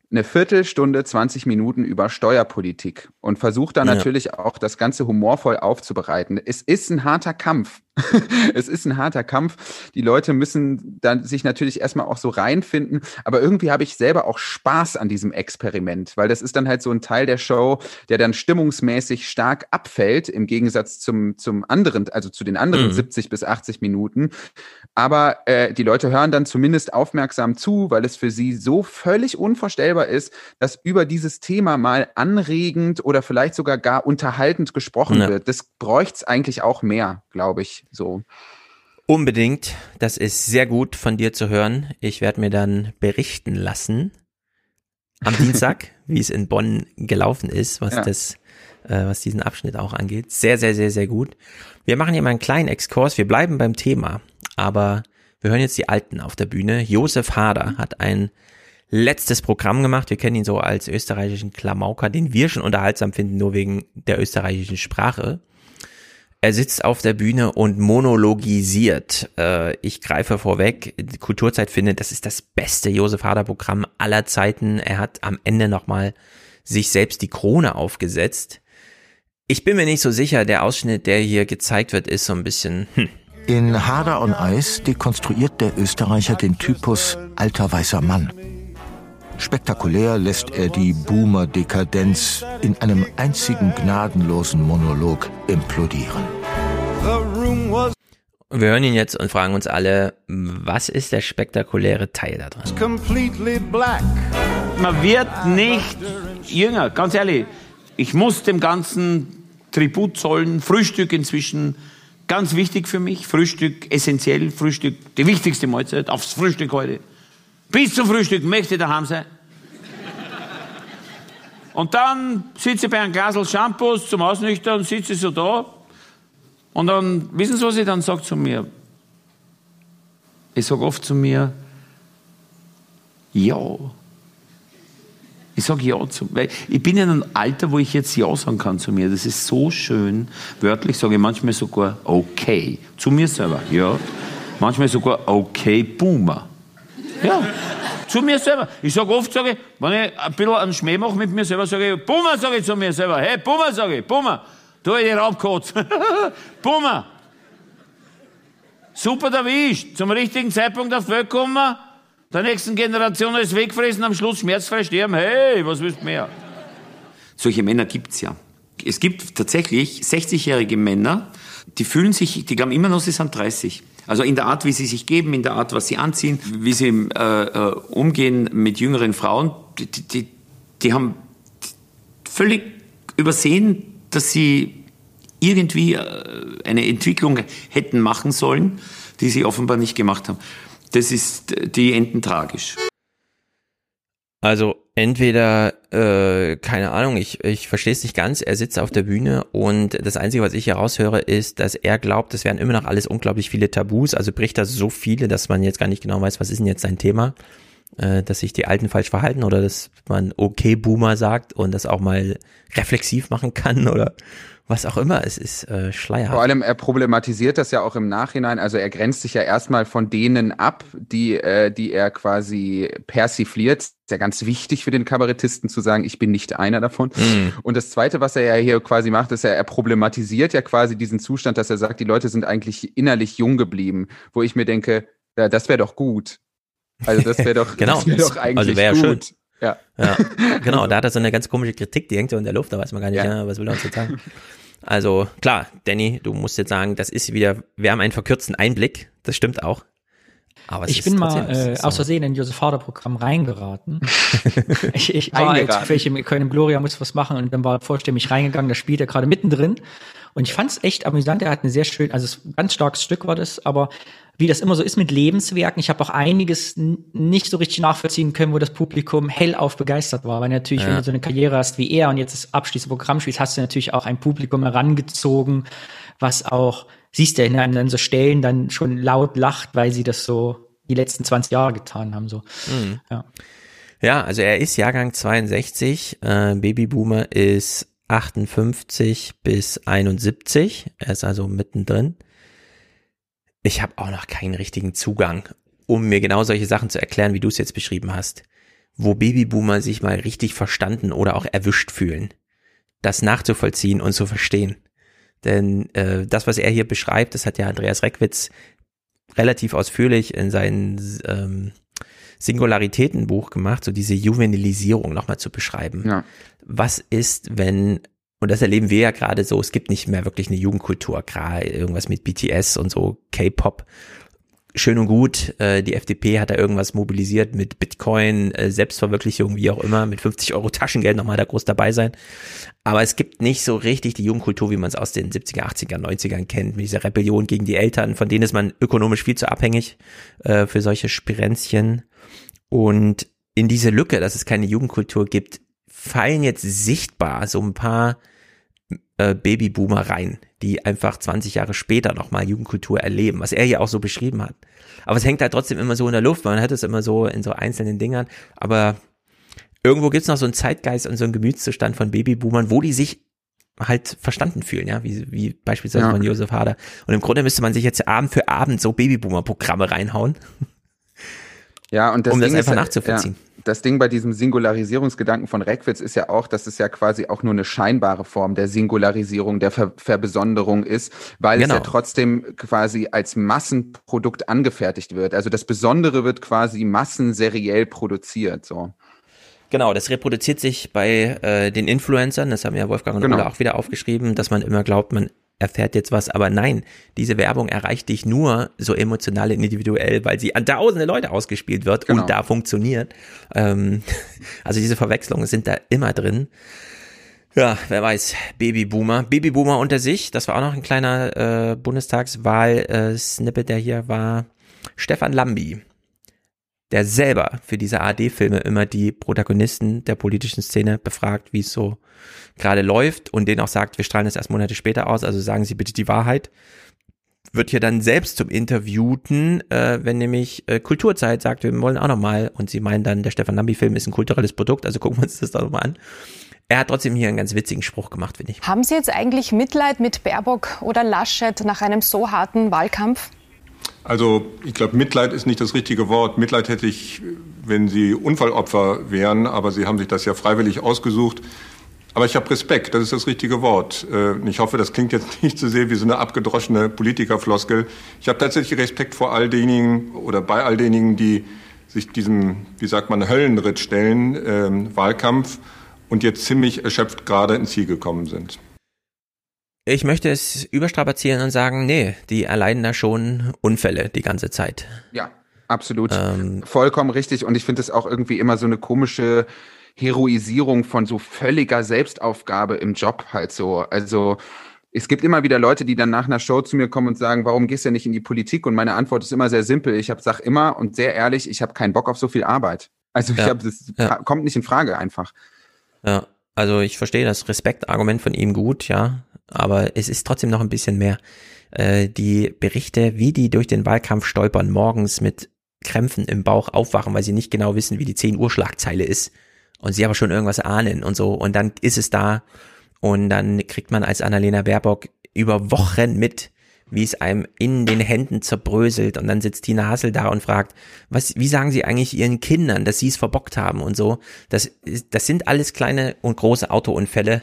eine Viertelstunde, 20 Minuten über Steuerpolitik und versucht dann ja. natürlich auch das Ganze humorvoll aufzubereiten. Es ist ein harter Kampf. es ist ein harter Kampf. Die Leute müssen dann sich natürlich erstmal auch so reinfinden. Aber irgendwie habe ich selber auch Spaß an diesem Experiment, weil das ist dann halt so ein Teil der Show, der dann stimmungsmäßig stark abfällt im Gegensatz zum, zum anderen, also zu den anderen mhm. 70 bis 80 Minuten. Aber äh, die Leute hören dann zumindest aufmerksam zu, weil es für sie so völlig unvorstellbar ist, dass über dieses Thema mal anregend oder vielleicht sogar gar unterhaltend gesprochen ja. wird. Das bräuchte es eigentlich auch mehr, glaube ich so. Unbedingt. Das ist sehr gut von dir zu hören. Ich werde mir dann berichten lassen am Dienstag, wie es in Bonn gelaufen ist, was ja. das, äh, was diesen Abschnitt auch angeht. Sehr, sehr, sehr, sehr gut. Wir machen hier mal einen kleinen Exkurs. Wir bleiben beim Thema, aber wir hören jetzt die Alten auf der Bühne. Josef Hader hat ein letztes Programm gemacht. Wir kennen ihn so als österreichischen Klamauker, den wir schon unterhaltsam finden, nur wegen der österreichischen Sprache. Er sitzt auf der Bühne und monologisiert. Äh, ich greife vorweg, Kulturzeit findet, das ist das beste Josef Hader Programm aller Zeiten. Er hat am Ende nochmal sich selbst die Krone aufgesetzt. Ich bin mir nicht so sicher, der Ausschnitt, der hier gezeigt wird, ist so ein bisschen... Hm. In Hader on Eis dekonstruiert der Österreicher den Typus alter weißer Mann. Spektakulär lässt er die Boomer-Dekadenz in einem einzigen gnadenlosen Monolog implodieren. Wir hören ihn jetzt und fragen uns alle, was ist der spektakuläre Teil da drin? Man wird nicht jünger, ganz ehrlich. Ich muss dem Ganzen Tribut zollen. Frühstück inzwischen ganz wichtig für mich. Frühstück essentiell. Frühstück die wichtigste Mahlzeit. Aufs Frühstück heute. Bis zum Frühstück möchte ich daheim sein. Und dann sitze ich bei einem Glas Shampoos zum Ausnüchtern, sitze ich so da. Und dann, wissen Sie, was ich dann sage zu mir? Ich sage oft zu mir, ja. Ich sage ja zu, weil ich bin in einem Alter, wo ich jetzt ja sagen kann zu mir. Das ist so schön. Wörtlich sage ich manchmal sogar okay. Zu mir selber, ja. Manchmal sogar okay, Boomer. Ja, zu mir selber. Ich sage oft, sage ich, wenn ich ein bisschen einen Schmäh mache mit mir selber, sage ich, Bummer, sage ich zu mir selber. Hey, Bummer, sage ich, Bummer. Du ich Raubkotz. Bummer. Super erwischt. Zum richtigen Zeitpunkt auf Welt kommen. Der nächsten Generation ist wegfressen, am Schluss schmerzfrei sterben. Hey, was willst du mehr? Solche Männer gibt's ja. Es gibt tatsächlich 60-jährige Männer, die fühlen sich, die glauben immer noch, sie sind 30. Also in der Art, wie sie sich geben, in der Art, was sie anziehen, wie sie äh, äh, umgehen mit jüngeren Frauen, die, die, die haben völlig übersehen, dass sie irgendwie äh, eine Entwicklung hätten machen sollen, die sie offenbar nicht gemacht haben. Das ist, die enden tragisch. Also entweder, äh, keine Ahnung, ich, ich verstehe es nicht ganz, er sitzt auf der Bühne und das Einzige, was ich hier raushöre, ist, dass er glaubt, es wären immer noch alles unglaublich viele Tabus, also bricht er so viele, dass man jetzt gar nicht genau weiß, was ist denn jetzt sein Thema, äh, dass sich die Alten falsch verhalten oder dass man okay Boomer sagt und das auch mal reflexiv machen kann oder was auch immer, es ist äh, schleierhaft. Vor allem, er problematisiert das ja auch im Nachhinein. Also er grenzt sich ja erstmal von denen ab, die, äh, die er quasi persifliert. Ist ja ganz wichtig für den Kabarettisten zu sagen, ich bin nicht einer davon. Mhm. Und das Zweite, was er ja hier quasi macht, ist ja, er problematisiert ja quasi diesen Zustand, dass er sagt, die Leute sind eigentlich innerlich jung geblieben, wo ich mir denke, ja, das wäre doch gut. Also das wäre doch, genau. das wär doch eigentlich also wär gut. Schön. Ja. ja. Genau, da hat er so eine ganz komische Kritik, die hängt so in der Luft, da weiß man gar nicht, ja. Ja, was will er uns jetzt sagen. Also klar, Danny, du musst jetzt sagen, das ist wieder, wir haben einen verkürzten Einblick, das stimmt auch. Aber ich bin mal äh, so. aus Versehen in Josef Hader Programm reingeraten. ich, ich war jetzt zufällig im Köln im Gloria, muss was machen und dann war vorständig reingegangen, da spielt er gerade mittendrin. Und ich fand es echt amüsant, er hat eine sehr schön, also ein ganz starkes Stück war das, aber wie das immer so ist mit Lebenswerken, ich habe auch einiges nicht so richtig nachvollziehen können, wo das Publikum hellauf begeistert war. Weil natürlich, ja. wenn du so eine Karriere hast wie er und jetzt das abschließende Programm spielst, hast du natürlich auch ein Publikum herangezogen, was auch, siehst du, an so Stellen dann schon laut lacht, weil sie das so die letzten 20 Jahre getan haben. So. Mhm. Ja. ja, also er ist Jahrgang 62, äh, Babyboomer ist 58 bis 71, er ist also mittendrin ich habe auch noch keinen richtigen Zugang, um mir genau solche Sachen zu erklären, wie du es jetzt beschrieben hast, wo Babyboomer sich mal richtig verstanden oder auch erwischt fühlen. das nachzuvollziehen und zu verstehen. Denn äh, das, was er hier beschreibt, das hat ja Andreas Reckwitz relativ ausführlich in seinem ähm, Singularitätenbuch gemacht, so diese Juvenilisierung nochmal zu beschreiben. Ja. Was ist, wenn, und das erleben wir ja gerade so, es gibt nicht mehr wirklich eine Jugendkultur, gerade irgendwas mit BTS und so K-Pop. Schön und gut, äh, die FDP hat da irgendwas mobilisiert mit Bitcoin, äh, Selbstverwirklichung, wie auch immer, mit 50 Euro Taschengeld nochmal da groß dabei sein. Aber es gibt nicht so richtig die Jugendkultur, wie man es aus den 70er, 80er, 90ern kennt, mit dieser Rebellion gegen die Eltern, von denen ist man ökonomisch viel zu abhängig äh, für solche Spirenzchen. Und in diese Lücke, dass es keine Jugendkultur gibt, fallen jetzt sichtbar so ein paar äh, Babyboomer rein, die einfach 20 Jahre später nochmal Jugendkultur erleben, was er ja auch so beschrieben hat. Aber es hängt halt trotzdem immer so in der Luft, man hat es immer so in so einzelnen Dingern, aber irgendwo gibt's noch so einen Zeitgeist und so einen Gemütszustand von Babyboomern, wo die sich halt verstanden fühlen, ja, wie, wie beispielsweise Ja. von Josef Hader. Und im Grunde müsste man sich jetzt Abend für Abend so Babyboomer-Programme reinhauen. Ja, und das Um das Ding ist einfach ja- nachzuvollziehen. Ja, das Ding bei diesem Singularisierungsgedanken von Reckwitz ist ja auch, dass es ja quasi auch nur eine scheinbare Form der Singularisierung, der Ver Verbesonderung ist, weil Genau. es ja trotzdem quasi als Massenprodukt angefertigt wird. Also das Besondere wird quasi massenseriell produziert, so. Genau, das reproduziert sich bei äh, den Influencern, das haben ja Wolfgang und Genau. Ulla auch wieder aufgeschrieben, dass man immer glaubt, man erfährt jetzt was, aber nein, diese Werbung erreicht dich nur so emotional und individuell, weil sie an tausende Leute ausgespielt wird Genau. und da funktioniert. Ähm, also diese Verwechslungen sind da immer drin. Ja, wer weiß, Babyboomer. Babyboomer unter sich, das war auch noch ein kleiner äh, Bundestagswahl-Snippet, der hier war. Stefan Lambi, der selber für diese ARD-Filme immer die Protagonisten der politischen Szene befragt, wie es so gerade läuft und denen auch sagt, wir strahlen das erst Monate später aus, also sagen Sie bitte die Wahrheit. Wird hier dann selbst zum Interviewten, äh, wenn nämlich äh, Kulturzeit sagt, wir wollen auch nochmal und sie meinen dann, der Stefan Lambi-Film ist ein kulturelles Produkt, also gucken wir uns das doch mal an. Er hat trotzdem hier einen ganz witzigen Spruch gemacht, finde ich. Haben Sie jetzt eigentlich Mitleid mit Baerbock oder Laschet nach einem so harten Wahlkampf? Also ich glaube, Mitleid ist nicht das richtige Wort. Mitleid hätte ich, wenn sie Unfallopfer wären, aber sie haben sich das ja freiwillig ausgesucht. Aber ich habe Respekt, das ist das richtige Wort. Äh, Ich hoffe, das klingt jetzt nicht zu sehr wie so eine abgedroschene Politikerfloskel. Ich habe tatsächlich Respekt vor all denjenigen oder bei all denjenigen, die sich diesem, wie sagt man, Höllenritt stellen, ähm, Wahlkampf und jetzt ziemlich erschöpft gerade ins Ziel gekommen sind. Ich möchte es überstrapazieren und sagen, nee, die erleiden da schon Unfälle die ganze Zeit. Ja, absolut. Ähm, Vollkommen richtig. Und ich finde es auch irgendwie immer so eine komische Heroisierung von so völliger Selbstaufgabe im Job halt so. Also es gibt immer wieder Leute, die dann nach einer Show zu mir kommen und sagen, warum gehst du nicht in die Politik? Und meine Antwort ist immer sehr simpel. Ich hab, sag immer und sehr ehrlich, ich habe keinen Bock auf so viel Arbeit. Also ich Ja, habe das ja. kommt nicht in Frage einfach. Ja, also ich verstehe das Respektargument von ihm gut, ja, aber es ist trotzdem noch ein bisschen mehr. Äh, die Berichte, wie die durch den Wahlkampf stolpern, morgens mit Krämpfen im Bauch aufwachen, weil sie nicht genau wissen, wie die 10 Uhr Schlagzeile ist und sie aber schon irgendwas ahnen und so und dann ist es da und dann kriegt man als Annalena Baerbock über Wochen mit, wie es einem in den Händen zerbröselt und dann sitzt Tina Hassel da und fragt, was, wie sagen sie eigentlich ihren Kindern, dass sie es verbockt haben und so. Das, das sind alles kleine und große Autounfälle,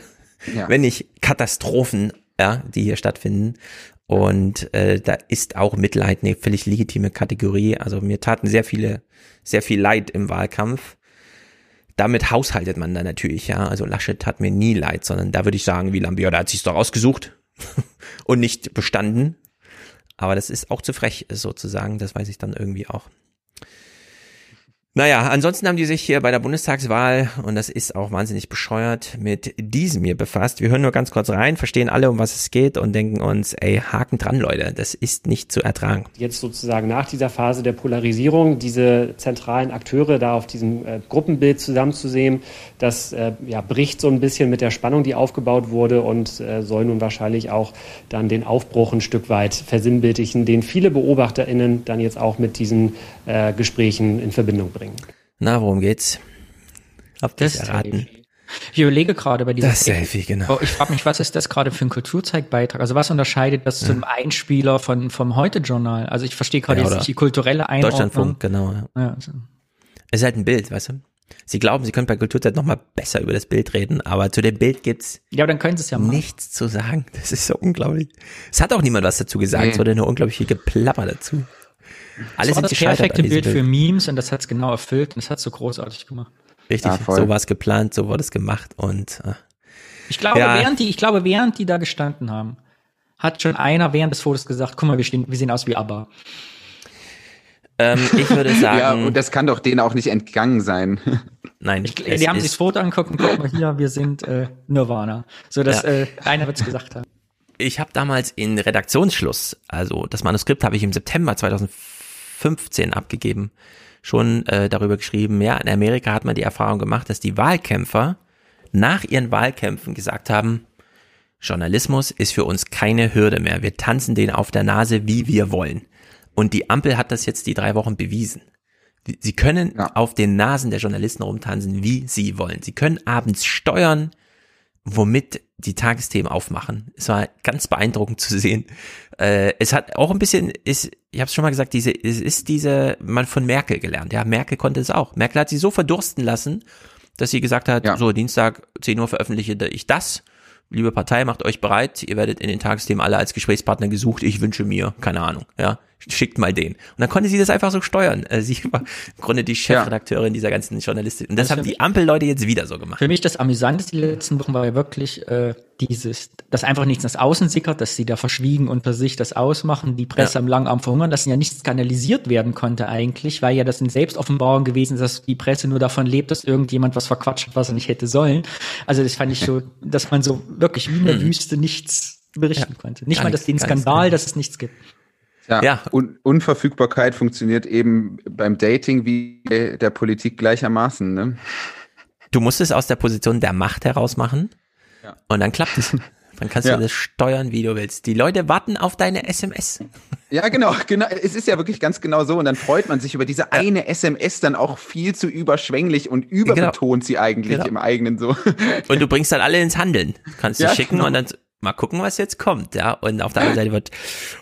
Ja. wenn nicht Katastrophen, ja, die hier stattfinden. Und äh, da ist auch Mitleid eine völlig legitime Kategorie. Also mir taten sehr viele, sehr viel Leid im Wahlkampf. Damit haushaltet man dann natürlich, ja. Also Laschet tat mir nie leid, sondern da würde ich sagen, wie Lambier, der hat sich's doch ausgesucht und nicht bestanden. Aber das ist auch zu frech, sozusagen. Das weiß ich dann irgendwie auch. Naja, ansonsten haben die sich hier bei der Bundestagswahl, und das ist auch wahnsinnig bescheuert, mit diesem hier befasst. Wir hören nur ganz kurz rein, verstehen alle, um was es geht und denken uns, ey, Haken dran, Leute, das ist nicht zu ertragen. jetzt sozusagen nach dieser Phase der Polarisierung diese zentralen Akteure da auf diesem äh, Gruppenbild zusammenzusehen, das äh, ja, bricht so ein bisschen mit der Spannung, die aufgebaut wurde und äh, soll nun wahrscheinlich auch dann den Aufbruch ein Stück weit versinnbildlichen, den viele BeobachterInnen dann jetzt auch mit diesen äh, Gesprächen in Verbindung bringen. Na, worum geht's? Habt ihr Das erraten? Ich überlege gerade bei dieser Das Selfie, genau. Oh, ich frage mich, was ist das gerade für ein Kulturzeigbeitrag? Also was unterscheidet das zum Einspieler von vom Heute-Journal? Also ich verstehe gerade Ja, jetzt nicht die kulturelle Einordnung. Deutschlandfunk, genau. Ja. Ja, also. Es ist halt ein Bild, weißt du? Sie glauben, sie können bei Kulturzeit noch mal besser über das Bild reden, aber zu dem Bild gibt's ja, aber dann können sie es ja machen. nichts zu sagen. Das ist so unglaublich. Es hat auch niemand was dazu gesagt, Nee. es wurde nur unglaublich viel Geplapper dazu. Alle das war das perfekte diesem Bild für Memes und das hat es genau erfüllt und das hat so großartig gemacht. Richtig, Ja, voll. so war es geplant, so wurde es gemacht und äh, Ich glaube, Ja. während die, ich glaube, während die da gestanden haben, hat schon einer während des Fotos gesagt, guck mal, wir, stehen, wir sehen aus wie ABBA. ähm, ich würde sagen, Ja, und das kann doch denen auch nicht entgangen sein. Nein, Die haben sich das Foto angeguckt und guck mal hier, wir sind äh, Nirvana. So dass Ja. äh, einer wird es gesagt haben. Ich habe damals in Redaktionsschluss, also das Manuskript habe ich im September 2015 abgegeben, schon äh, darüber geschrieben, ja, in Amerika hat man die Erfahrung gemacht, dass die Wahlkämpfer nach ihren Wahlkämpfen gesagt haben, Journalismus ist für uns keine Hürde mehr. Wir tanzen den auf der Nase, wie wir wollen. Und die Ampel hat das jetzt die drei Wochen bewiesen. Sie können auf den Nasen der Journalisten rumtanzen, wie sie wollen. Sie können abends steuern, womit die Tagesthemen aufmachen. Es war ganz beeindruckend zu sehen. Äh, es hat auch ein bisschen, ist, ich habe es schon mal gesagt, diese, es ist diese, man von Merkel gelernt. Ja, Merkel konnte es auch. Merkel hat sie so verdursten lassen, dass sie gesagt hat, so Dienstag 10 Uhr veröffentliche ich das. Liebe Partei, macht euch bereit. Ihr werdet in den Tagesthemen alle als Gesprächspartner gesucht. Ich wünsche mir, keine Ahnung, ja, schickt mal den. Und dann konnte sie das einfach so steuern. Äh, Sie war im Grunde die Chefredakteurin dieser ganzen Journalistin. Und das Das haben die Ampelleute jetzt wieder so gemacht. Für mich das Amüsanteste die letzten Wochen war ja wirklich äh, dieses, dass einfach nichts nach außen sickert, dass sie da verschwiegen unter sich das ausmachen, die Presse am langen Arm verhungern, dass ja nichts kanalisiert werden konnte eigentlich, weil ja das eine Selbstoffenbarung gewesen ist, dass die Presse nur davon lebt, dass irgendjemand was verquatscht hat, was er nicht hätte sollen. Also das fand ich so, dass man so wirklich wie in der Mhm. Wüste nichts berichten konnte. Nicht mal das den nichts, Skandal, dass es nichts gibt. Ja, Un Unverfügbarkeit funktioniert eben beim Dating wie der Politik gleichermaßen. Ne? Du musst es aus der Position der Macht heraus machen Ja. und dann klappt es. Dann kannst Ja. du das steuern, wie du willst. Die Leute warten auf deine SMS. Ja, genau, genau. Es ist ja wirklich ganz genau so. Und dann freut man sich über diese eine SMS dann auch viel zu überschwänglich und überbetont sie eigentlich Genau. im eigenen so. Und du bringst dann alle ins Handeln. Kannst du Ja, schicken genau. und dann mal gucken, was jetzt kommt, ja. Und auf der anderen Seite wird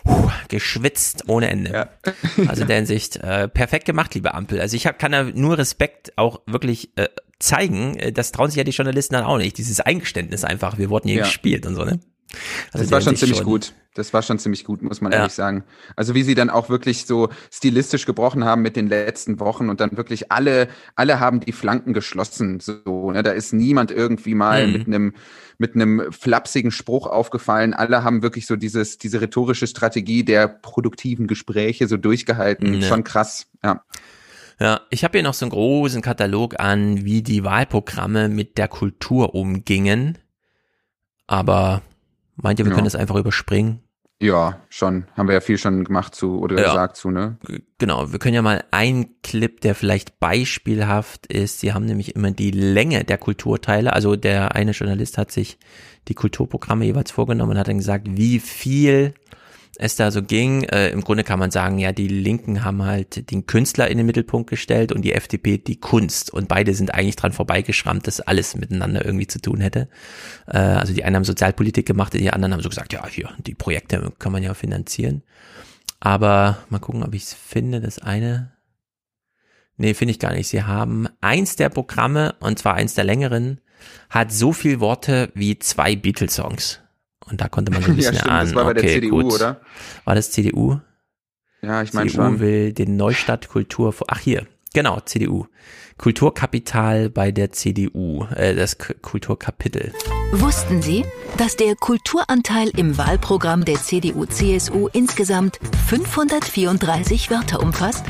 puh, geschwitzt ohne Ende. Also in der Hinsicht äh, perfekt gemacht, liebe Ampel. Also ich hab, kann da nur Respekt auch wirklich äh, zeigen. Äh, Das trauen sich ja die Journalisten dann auch nicht. Dieses Eingeständnis einfach, wir wurden hier Ja. gespielt und so, ne? Also das war schon ziemlich gut. Das war schon ziemlich gut, muss man Ja. ehrlich sagen. Also wie sie dann auch wirklich so stilistisch gebrochen haben mit den letzten Wochen und dann wirklich alle, alle haben die Flanken geschlossen. So, ne? Da ist niemand irgendwie mal Mhm. mit einem mit einem flapsigen Spruch aufgefallen. Alle haben wirklich so dieses, diese rhetorische Strategie der produktiven Gespräche so durchgehalten. Ja. Schon krass, ja. Ja, ich habe hier noch so einen großen Katalog an, wie die Wahlprogramme mit der Kultur umgingen. Aber meint ihr, wir Ja. können das einfach überspringen? Ja, schon. Haben wir ja viel schon gemacht zu oder Ja. gesagt zu, ne? Genau, wir können ja mal ein Clip, der vielleicht beispielhaft ist. Sie haben nämlich immer die Länge der Kulturteile. Also der eine Journalist hat sich die Kulturprogramme jeweils vorgenommen und hat dann gesagt, wie viel es da so ging. Äh, Im Grunde kann man sagen, ja, die Linken haben halt den Künstler in den Mittelpunkt gestellt und die FDP die Kunst. Und beide sind eigentlich dran vorbeigeschrammt, dass alles miteinander irgendwie zu tun hätte. Äh, also die einen haben Sozialpolitik gemacht, die anderen haben so gesagt, ja, hier, die Projekte kann man ja finanzieren. Aber mal gucken, ob ich es finde. Das eine. Nee, finde ich gar nicht. Sie haben eins der Programme, und zwar eins der längeren, hat so viel Worte wie zwei Beatles-Songs. Und da konnte man so ein Ja, bisschen stimmt, ahnen. das war bei der okay, CDU, gut. oder? War das CDU? Ja, ich meine CDU schon. will den Neustadt Kultur, ach hier, genau, CDU. Kulturkapital bei der CDU, äh, das K Kulturkapitel. Wussten Sie, dass der Kulturanteil im Wahlprogramm der CDU-CSU insgesamt 534 Wörter umfasst?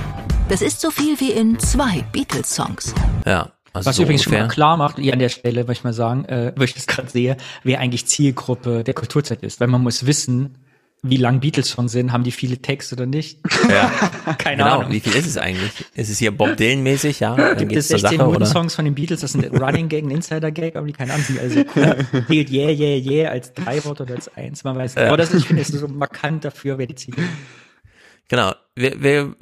Das ist so viel wie in zwei Beatles-Songs. Ja, also Was so übrigens schon ungefähr. mal klar macht, hier an der Stelle, möchte ich mal sagen, äh, wo ich das gerade sehe, wer eigentlich Zielgruppe der Kulturzeit ist. Weil man muss wissen, wie lang Beatles-Songs sind, haben die viele Texte oder nicht? Ja. Keine genau, Ahnung. wie viel ist es eigentlich? Ist es hier Bob Dylan-mäßig, ja? Dann Gibt es zur 16 Sache, Minuten? Songs von den Beatles, das ein Running Gag, ein Insider-Gag, aber die keine Ahnung sind. Also cool. Yeah, yeah, yeah als drei Worte oder als eins, man weiß nicht. Ja. Aber das ist, ich finde, ist so markant dafür, wer die Zielgruppe Genau. Wir, wir,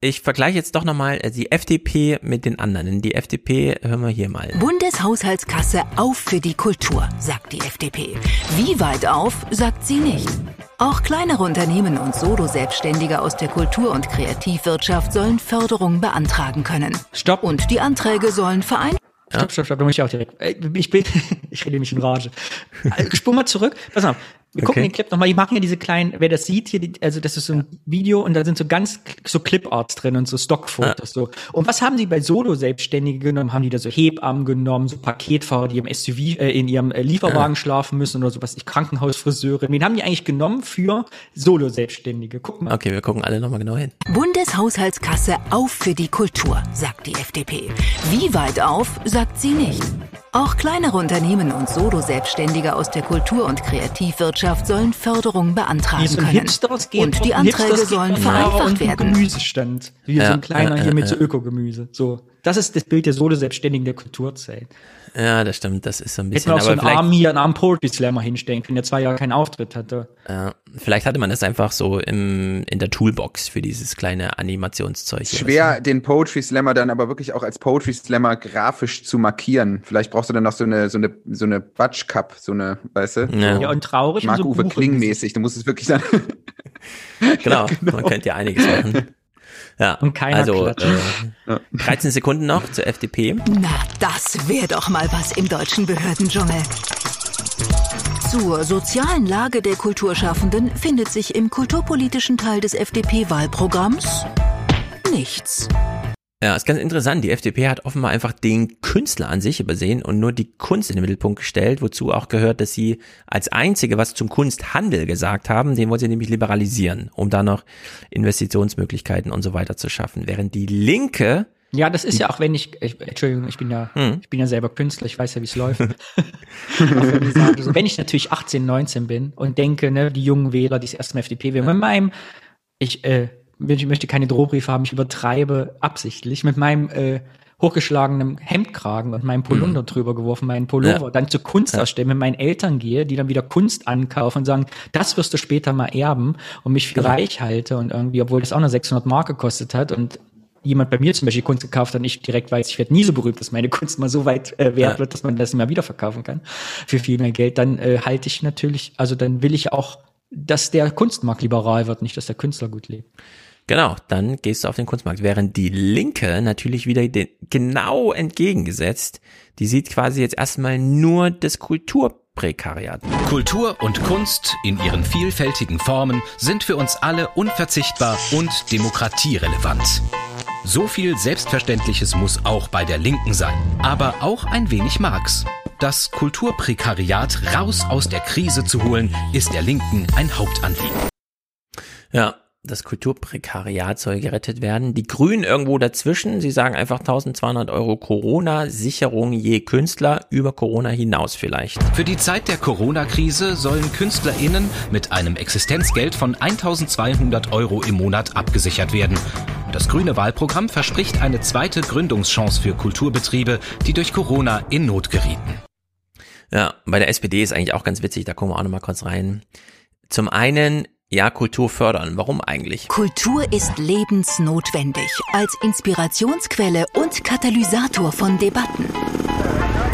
ich vergleiche jetzt doch nochmal äh, die FDP mit den anderen. Die FDP hören wir hier mal. Bundeshaushaltskasse auf für die Kultur, sagt die FDP. Wie weit auf, sagt sie nicht. Auch kleinere Unternehmen und Solo-Selbstständige aus der Kultur- und Kreativwirtschaft sollen Förderung beantragen können. Stopp. Und die Anträge sollen verein Stopp, stopp, stopp, da muss ich auch direkt. Ich bin, ich rede mich in Rage. Äh, Spur mal zurück. Pass auf. Wir gucken Okay. den Clip nochmal. Die machen ja diese kleinen, wer das sieht hier, also das ist so ein Video und da sind so ganz so Cliparts drin und so Stockfotos so. Und was haben sie bei Solo-Selbstständigen genommen? Haben die da so Hebammen genommen, so Paketfahrer, die im SUV, äh, in ihrem äh, Lieferwagen schlafen müssen oder sowas, ich Krankenhausfriseure. Wen haben die eigentlich genommen für Solo-Selbstständige? Guck mal. Okay, wir gucken alle nochmal genau hin. Bundeshaushaltskasse auf für die Kultur, sagt die FDP. Wie weit auf, sagt sie nicht. Auch kleinere Unternehmen und Solo-Selbstständige aus der Kultur- und Kreativwirtschaft sollen Förderung beantragen so können. Hipsters geht, und die Anträge Hipsters sollen vereinfacht werden. Gemüsestand. Wie so Ja, ein kleiner ja, hier ja, mit so. Ökogemüse. So. Das ist das Bild der Solo-Selbstständigen der Kulturzeit. Ja, das stimmt, das ist so ein Hätten bisschen. wir auch so einen aber vielleicht, Arm hier, einen Arm Poetry Slammer hinstellen können, der zwei Jahre keinen Auftritt hatte. äh, vielleicht hatte man das einfach so im, in der Toolbox für dieses kleine Animationszeug. Schwer, den Poetry Slammer dann aber wirklich auch als Poetry Slammer grafisch zu markieren. Vielleicht brauchst du dann noch so eine, so eine, so eine Batsch Cup, so eine, weißt du? Ja. So Ja, und traurig so Marc-Uwe Buch Kling im mäßig. Du musst es wirklich dann. Genau, man könnte ja einiges machen. Ja, Und keiner also klatscht. äh, 13 Sekunden noch zur FDP. Na, das wäre doch mal was im deutschen Behördendschungel. Zur sozialen Lage der Kulturschaffenden findet sich im kulturpolitischen Teil des FDP-Wahlprogramms nichts. Ja, ist ganz interessant. Die FDP hat offenbar einfach den Künstler an sich übersehen und nur die Kunst in den Mittelpunkt gestellt, wozu auch gehört, dass sie als einzige was zum Kunsthandel gesagt haben, den wollen sie nämlich liberalisieren, um da noch Investitionsmöglichkeiten und so weiter zu schaffen. Während die Linke Ja, das ist ja auch, wenn ich, ich Entschuldigung, ich bin ja, Hm. ich bin ja selber Künstler, ich weiß ja, wie es läuft. Auch wenn, ich wenn natürlich 18, 19 bin und denke, ne, die jungen Wähler, die das erste Mal FDP wählen, mit meinem, ich, äh, ich möchte keine Drohbriefe haben, ich übertreibe absichtlich, mit meinem äh, hochgeschlagenen Hemdkragen und meinem Polunder drüber geworfen, meinen Pullover, Ja. dann zur Kunst ausstellen, mit meinen Eltern gehe, die dann wieder Kunst ankaufen und sagen, das wirst du später mal erben und mich für reich halte und irgendwie, obwohl das auch nur 600 Mark gekostet hat und jemand bei mir zum Beispiel Kunst gekauft hat und ich direkt weiß, ich werde nie so berühmt, dass meine Kunst mal so weit äh, wert Ja. wird, dass man das mal wieder verkaufen kann für viel mehr Geld, dann äh, halte ich natürlich, also dann will ich auch, dass der Kunstmarkt liberal wird, nicht, dass der Künstler gut lebt. Genau, dann gehst du auf den Kunstmarkt. Während die Linke natürlich wieder den, genau entgegengesetzt, die sieht quasi jetzt erstmal nur das Kulturprekariat. Kultur und Kunst in ihren vielfältigen Formen sind für uns alle unverzichtbar und demokratierelevant. So viel Selbstverständliches muss auch bei der Linken sein, aber auch ein wenig Marx. Das Kulturprekariat raus aus der Krise zu holen, ist der Linken ein Hauptanliegen. Ja, das Kulturprekariat soll gerettet werden. Die Grünen irgendwo dazwischen, sie sagen einfach 1200 Euro Corona-Sicherung je Künstler über Corona hinaus vielleicht. Für die Zeit der Corona-Krise sollen KünstlerInnen mit einem Existenzgeld von 1200 Euro im Monat abgesichert werden. Das grüne Wahlprogramm verspricht eine zweite Gründungschance für Kulturbetriebe, die durch Corona in Not gerieten. Ja, bei der SPD ist eigentlich auch ganz witzig, da gucken wir auch nochmal kurz rein. Zum einen, ja, Kultur fördern. Warum eigentlich? Kultur ist lebensnotwendig als Inspirationsquelle und Katalysator von Debatten.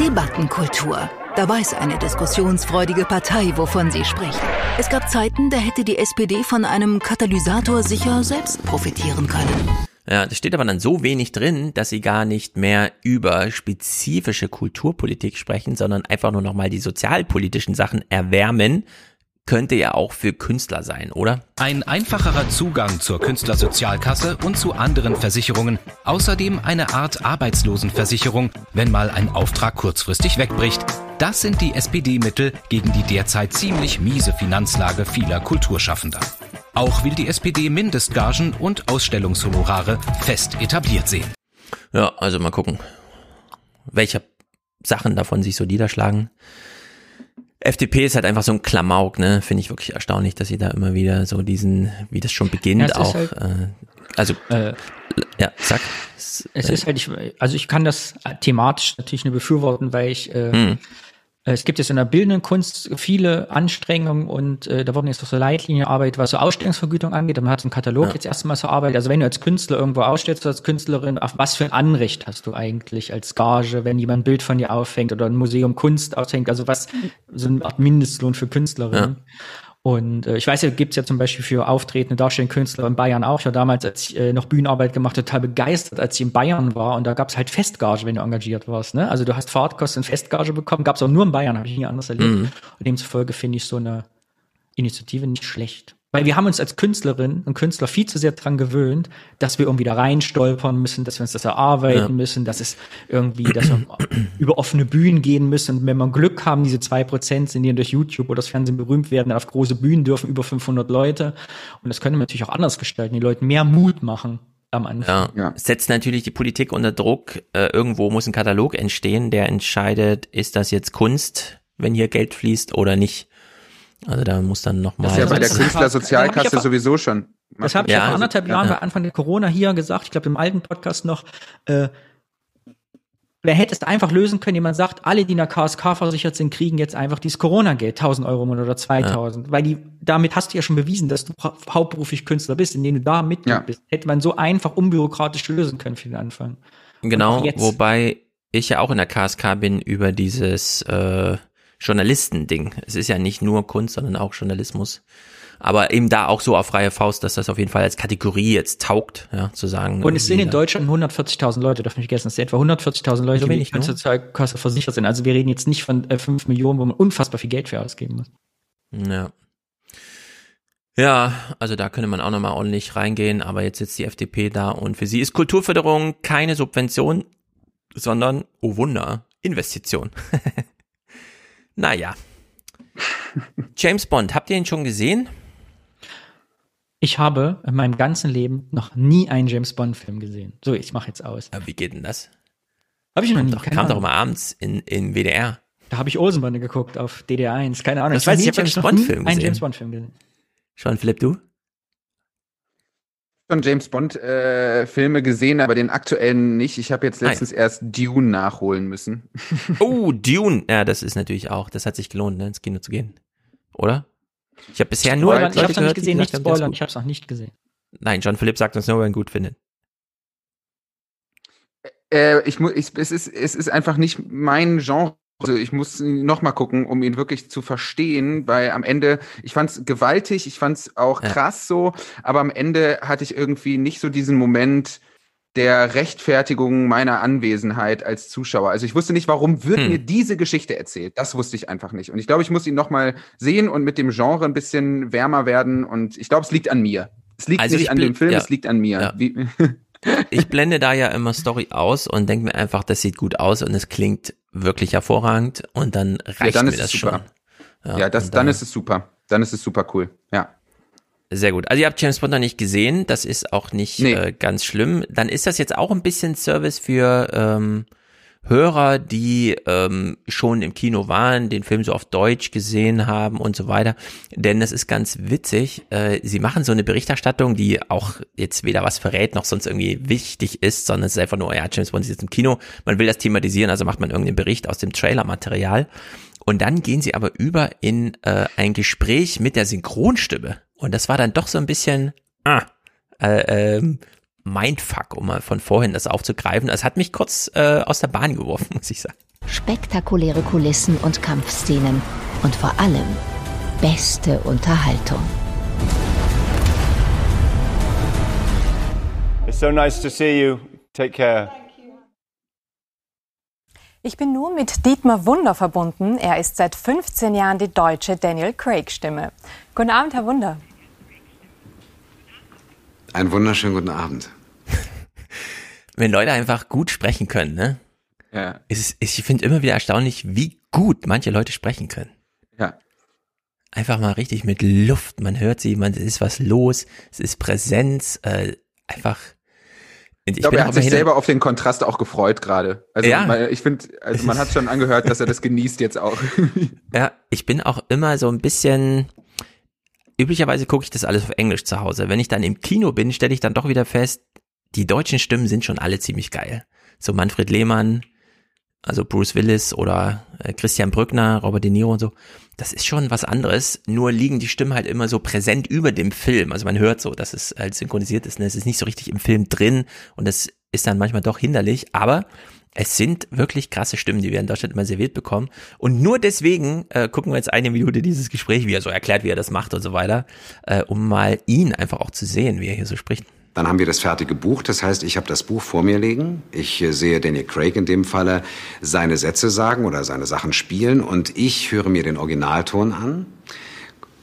Debattenkultur. Da weiß eine diskussionsfreudige Partei, wovon sie spricht. Es gab Zeiten, da hätte die SPD von einem Katalysator sicher selbst profitieren können. Ja, das steht aber dann so wenig drin, dass sie gar nicht mehr über spezifische Kulturpolitik sprechen, sondern einfach nur nochmal die sozialpolitischen Sachen erwärmen. Könnte ja auch für Künstler sein, oder? Ein einfacherer Zugang zur Künstlersozialkasse und zu anderen Versicherungen. Außerdem eine Art Arbeitslosenversicherung, wenn mal ein Auftrag kurzfristig wegbricht. Das sind die SPD-Mittel gegen die derzeit ziemlich miese Finanzlage vieler Kulturschaffender. Auch will die SPD Mindestgagen und Ausstellungshonorare fest etabliert sehen. Ja, also mal gucken, welche Sachen davon sich so niederschlagen. FDP ist halt einfach so ein Klamauk, ne? Finde ich wirklich erstaunlich, dass sie da immer wieder so diesen, wie das schon beginnt, Ja, auch. halt- äh, also, Äh, ja, sag. Es ist halt, ich, also ich kann das thematisch natürlich nur befürworten, weil ich äh, Hm. Es gibt jetzt in der bildenden Kunst viele Anstrengungen und äh, da wurden jetzt auch so Leitlinienarbeit, was so Ausstellungsvergütung angeht. Man hat einen Katalog ja. jetzt erstmal so arbeitet. Also wenn du als Künstler irgendwo ausstellst, als Künstlerin, auf was für ein Anrecht hast du eigentlich als Gage, wenn jemand ein Bild von dir aufhängt oder ein Museum Kunst aufhängt? Also was, so eine Art Mindestlohn für Künstlerinnen. Ja. Und äh, ich weiß ja, gibt's ja zum Beispiel für auftretende darstellende Künstler in Bayern auch. Ich war damals, als ich äh, noch Bühnenarbeit gemacht total begeistert, als ich in Bayern war. Und da gab's halt Festgage, wenn du engagiert warst. Ne? Also du hast Fahrtkosten und Festgage bekommen. Gab's auch nur in Bayern, habe ich nie anders erlebt. Mhm. Und demzufolge finde ich so eine Initiative nicht schlecht. Weil wir haben uns als Künstlerinnen und Künstler viel zu sehr dran gewöhnt, dass wir irgendwie da reinstolpern müssen, dass wir uns das erarbeiten ja. müssen, dass es irgendwie, dass wir über offene Bühnen gehen müssen. Und wenn wir Glück haben, diese zwei Prozent sind, die durch YouTube oder das Fernsehen berühmt werden, dann auf große Bühnen dürfen über 500 Leute. Und das können wir natürlich auch anders gestalten, die Leuten mehr Mut machen am Anfang. Ja. ja. Setzt natürlich die Politik unter Druck. Äh, irgendwo muss ein Katalog entstehen, der entscheidet, ist das jetzt Kunst, wenn hier Geld fließt oder nicht. Also da muss dann nochmal. Das ist ja bei der Künstlersozialkasse sowieso schon. Das habe ich ja vor anderthalb Jahren ja. bei Anfang der Corona hier gesagt, ich glaube im alten Podcast noch, äh, wer hätte es einfach lösen können, jemand sagt, alle, die in der KSK versichert sind, kriegen jetzt einfach dieses Corona-Geld, 1000 Euro oder 2000. Ja. Weil die, damit hast du ja schon bewiesen, dass du hauptberuflich Künstler bist, indem du da Mitglied ja. bist. Hätte man so einfach unbürokratisch lösen können für den Anfang. Genau, wobei ich ja auch in der KSK bin über dieses äh, Journalistending. Es ist ja nicht nur Kunst, sondern auch Journalismus. Aber eben da auch so auf freie Faust, dass das auf jeden Fall als Kategorie jetzt taugt, ja, zu sagen. Und es sind in Deutschland 140.000 Leute, darf nicht vergessen, es sind etwa 140.000 Leute, so die in der Sozialkasse versichert sind. Also wir reden jetzt nicht von äh, 5 Millionen, wo man unfassbar viel Geld für ausgeben muss. Ja. Ja, also da könnte man auch nochmal ordentlich reingehen, aber jetzt sitzt die FDP da und für sie ist Kulturförderung keine Subvention, sondern, oh Wunder, Investition. Naja. James Bond, habt ihr ihn schon gesehen? Ich habe in meinem ganzen Leben noch nie einen James Bond-Film gesehen. So, ich mache jetzt aus. Aber wie geht denn das? Habe ich noch nie. Doch, kam doch immer abends in, in WDR. Da habe ich Olsenbande geguckt auf DDR1. Keine Ahnung. Ich, ich weiß, ich habe James Bond-Film gesehen. Einen James Bond-Film gesehen. Schon, Philipp, du? Schon James Bond äh, Filme gesehen, aber den aktuellen nicht. Ich habe jetzt letztens Nein. erst Dune nachholen müssen. oh, Dune. Ja, das ist natürlich auch, das hat sich gelohnt, ne, ins Kino zu gehen. Oder? Ich habe bisher nur Leute ich hab's noch nicht gesehen, nicht spoilern, ich habe es noch nicht gesehen. Nein, John Philipp sagt uns nur, wenn er ihn gut findet. Äh, ich muss, ich, es ist, es ist einfach nicht mein Genre also ich muss noch mal gucken, um ihn wirklich zu verstehen, weil am Ende, ich fand es gewaltig, ich fand es auch krass so, aber am Ende hatte ich irgendwie nicht so diesen Moment der Rechtfertigung meiner Anwesenheit als Zuschauer. Also ich wusste nicht, warum wird hm. mir diese Geschichte erzählt. Das wusste ich einfach nicht. Und ich glaube, ich muss ihn noch mal sehen und mit dem Genre ein bisschen wärmer werden. Und ich glaube, es liegt an mir. Es liegt also nicht an dem Film, ja. es liegt an mir. Ja. Wie, ich blende da ja immer Story aus und denke mir einfach, das sieht gut aus und es klingt wirklich hervorragend und dann reicht ja, dann mir das schon. Ja, ja das, dann, dann ist es super. Dann ist es super cool. Ja. Sehr gut. Also ihr habt James Bond noch nicht gesehen, das ist auch nicht nee. äh, ganz schlimm. Dann ist das jetzt auch ein bisschen Service für ähm, Hörer, die ähm, schon im Kino waren, den Film so auf Deutsch gesehen haben und so weiter. Denn das ist ganz witzig. Äh, sie machen so eine Berichterstattung, die auch jetzt weder was verrät noch sonst irgendwie wichtig ist, sondern es ist einfach nur, ja, James Bond ist jetzt im Kino. Man will das thematisieren, also macht man irgendeinen Bericht aus dem Trailermaterial. Und dann gehen sie aber über in äh, ein Gespräch mit der Synchronstimme. Und das war dann doch so ein bisschen, ah, äh, ähm, Mindfuck, um mal von vorhin das aufzugreifen. Es hat mich kurz äh, aus der Bahn geworfen, muss ich sagen. Spektakuläre Kulissen und Kampfszenen und vor allem beste Unterhaltung. It's so nice to see you. Take care. Ich bin nun mit Dietmar Wunder verbunden. Er ist seit 15 Jahren die deutsche Daniel Craig-Stimme. Guten Abend, Herr Wunder. Einen wunderschönen guten Abend. Wenn Leute einfach gut sprechen können, ne? Ja. Ist, ich finde immer wieder erstaunlich, wie gut manche Leute sprechen können. Ja. Einfach mal richtig mit Luft. Man hört sie, man es ist was los, es ist Präsenz, äh, einfach. Ich, ich glaube, er hat sich selber auf den Kontrast auch gefreut gerade. Also ja. Man, ich finde, also man hat schon angehört, dass er das genießt jetzt auch. ja, ich bin auch immer so ein bisschen, üblicherweise gucke ich das alles auf Englisch zu Hause. Wenn ich dann im Kino bin, stelle ich dann doch wieder fest, die deutschen Stimmen sind schon alle ziemlich geil. So Manfred Lehmann, also Bruce Willis oder äh, Christian Brückner, Robert De Niro und so, das ist schon was anderes. Nur liegen die Stimmen halt immer so präsent über dem Film. Also man hört so, dass es halt synchronisiert ist. Und es ist nicht so richtig im Film drin und das ist dann manchmal doch hinderlich. Aber es sind wirklich krasse Stimmen, die wir in Deutschland immer serviert bekommen. Und nur deswegen äh, gucken wir jetzt eine Minute dieses Gespräch, wie er so erklärt, wie er das macht und so weiter, äh, um mal ihn einfach auch zu sehen, wie er hier so spricht. Dann haben wir das fertige Buch. Das heißt, ich habe das Buch vor mir liegen. Ich äh, sehe Daniel Craig in dem Falle seine Sätze sagen oder seine Sachen spielen und ich höre mir den Originalton an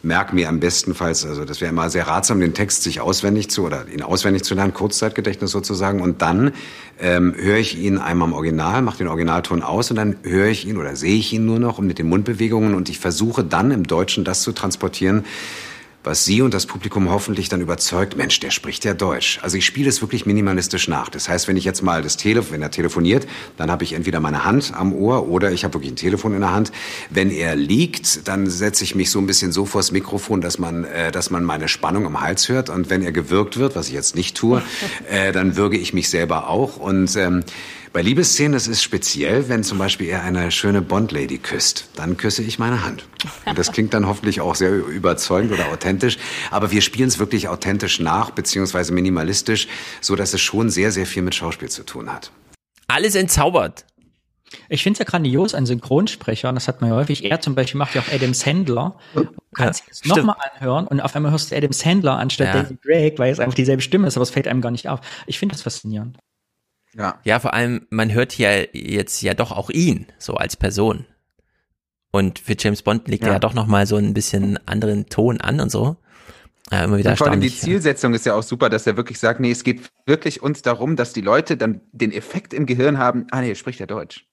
merke mir am bestenfalls, also das wäre immer sehr ratsam, den Text sich auswendig zu oder ihn auswendig zu lernen, Kurzzeitgedächtnis sozusagen. Und dann ähm, höre ich ihn einmal im Original, mache den Originalton aus und dann höre ich ihn oder sehe ich ihn nur noch und mit den Mundbewegungen und ich versuche dann im Deutschen das zu transportieren, was Sie und das Publikum hoffentlich dann überzeugt, Mensch, der spricht ja Deutsch. Also ich spiele es wirklich minimalistisch nach. Das heißt, wenn ich jetzt mal das Telefon, wenn er telefoniert, dann habe ich entweder meine Hand am Ohr oder ich habe wirklich ein Telefon in der Hand. Wenn er liegt, dann setze ich mich so ein bisschen so vors Mikrofon, dass man, äh, dass man meine Spannung am Hals hört. Und wenn er gewürgt wird, was ich jetzt nicht tue, äh, dann würge ich mich selber auch. Und ähm, bei Liebesszenen, das ist speziell, wenn zum Beispiel er eine schöne Bond-Lady küsst, dann küsse ich meine Hand. Und das klingt dann hoffentlich auch sehr überzeugend oder authentisch. Aber wir spielen es wirklich authentisch nach, beziehungsweise minimalistisch, so dass es schon sehr, sehr viel mit Schauspiel zu tun hat. Alles entzaubert. Ich finde es ja grandios an Synchronsprechern, das hat man ja häufig. Er zum Beispiel macht ja auch Adam Sandler. Du kannst ja, es nochmal anhören und auf einmal hörst du Adam Sandler anstatt ja. David Drake, weil es einfach dieselbe Stimme ist, aber es fällt einem gar nicht auf. Ich finde das faszinierend. Ja. Ja, vor allem, man hört ja jetzt ja doch auch ihn, so als Person. Und für James Bond legt ja. er ja doch nochmal so ein bisschen anderen Ton an und so. Ja, immer wieder und vor allem die Zielsetzung ist ja auch super, dass er wirklich sagt, nee, es geht wirklich uns darum, dass die Leute dann den Effekt im Gehirn haben, ah nee, spricht ja Deutsch.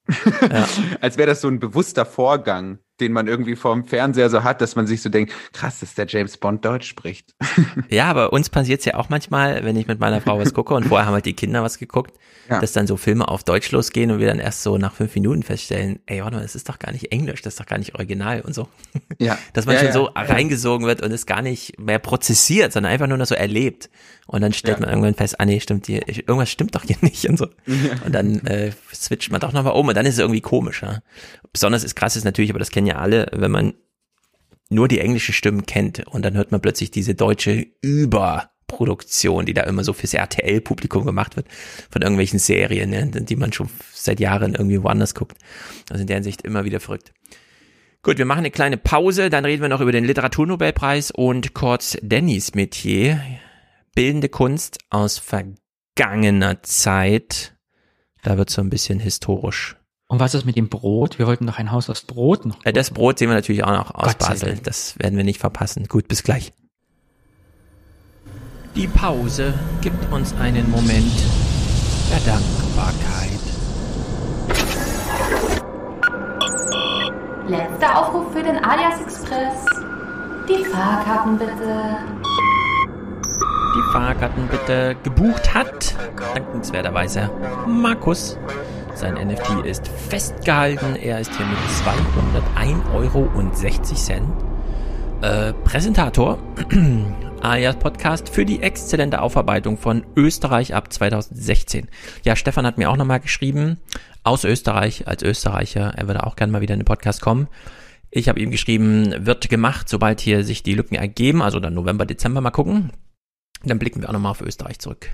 Ja. Als wäre das so ein bewusster Vorgang, den man irgendwie vorm Fernseher so hat, dass man sich so denkt, krass, dass der James Bond Deutsch spricht. Ja, aber uns passiert es ja auch manchmal, wenn ich mit meiner Frau was gucke und vorher haben halt die Kinder was geguckt, ja. dass dann so Filme auf Deutsch losgehen und wir dann erst so nach fünf Minuten feststellen, ey, warte mal, das ist doch gar nicht Englisch, das ist doch gar nicht original und so. Ja. Dass man ja, schon so reingesogen wird und es gar nicht mehr prozessiert, sondern einfach nur noch so erlebt. Und dann stellt man irgendwann fest, ah nee, stimmt hier, irgendwas stimmt doch hier nicht und so. Und dann äh, switcht man doch nochmal um und dann ist es irgendwie komisch. Besonders ist krass ist natürlich, aber das kennen ja alle, wenn man nur die englische Stimmen kennt und dann hört man plötzlich diese deutsche Überproduktion, die da immer so fürs RTL-Publikum gemacht wird, von irgendwelchen Serien, ne, die man schon seit Jahren irgendwie woanders guckt. Also in der Hinsicht immer wieder verrückt. Gut, wir machen eine kleine Pause, dann reden wir noch über den Literaturnobelpreis und kurz Dannys Metier. Bildende Kunst aus vergangener Zeit. Da wird so ein bisschen historisch. Und was ist mit dem Brot? Wir wollten doch ein Haus aus Brot noch. Äh, das Brot sehen wir natürlich auch noch aus Gott Basel. Das werden wir nicht verpassen. Gut, bis gleich. Die Pause gibt uns einen Moment der Dankbarkeit. Letzter Aufruf für den Alias Express. Die Fahrkarten bitte. Die Fahrkarten bitte gebucht hat. Dankenswerterweise Markus. Sein NFT ist festgehalten. Er ist hier mit 201 Euro und 60 Cent. Äh, Präsentator alias Podcast für die exzellente Aufarbeitung von Österreich ab 2016. Ja, Stefan hat mir auch nochmal geschrieben, aus Österreich, als Österreicher, er würde auch gerne mal wieder in den Podcast kommen. Ich habe ihm geschrieben, wird gemacht, sobald hier sich die Lücken ergeben, also dann November, Dezember mal gucken. Dann blicken wir auch nochmal auf Österreich zurück.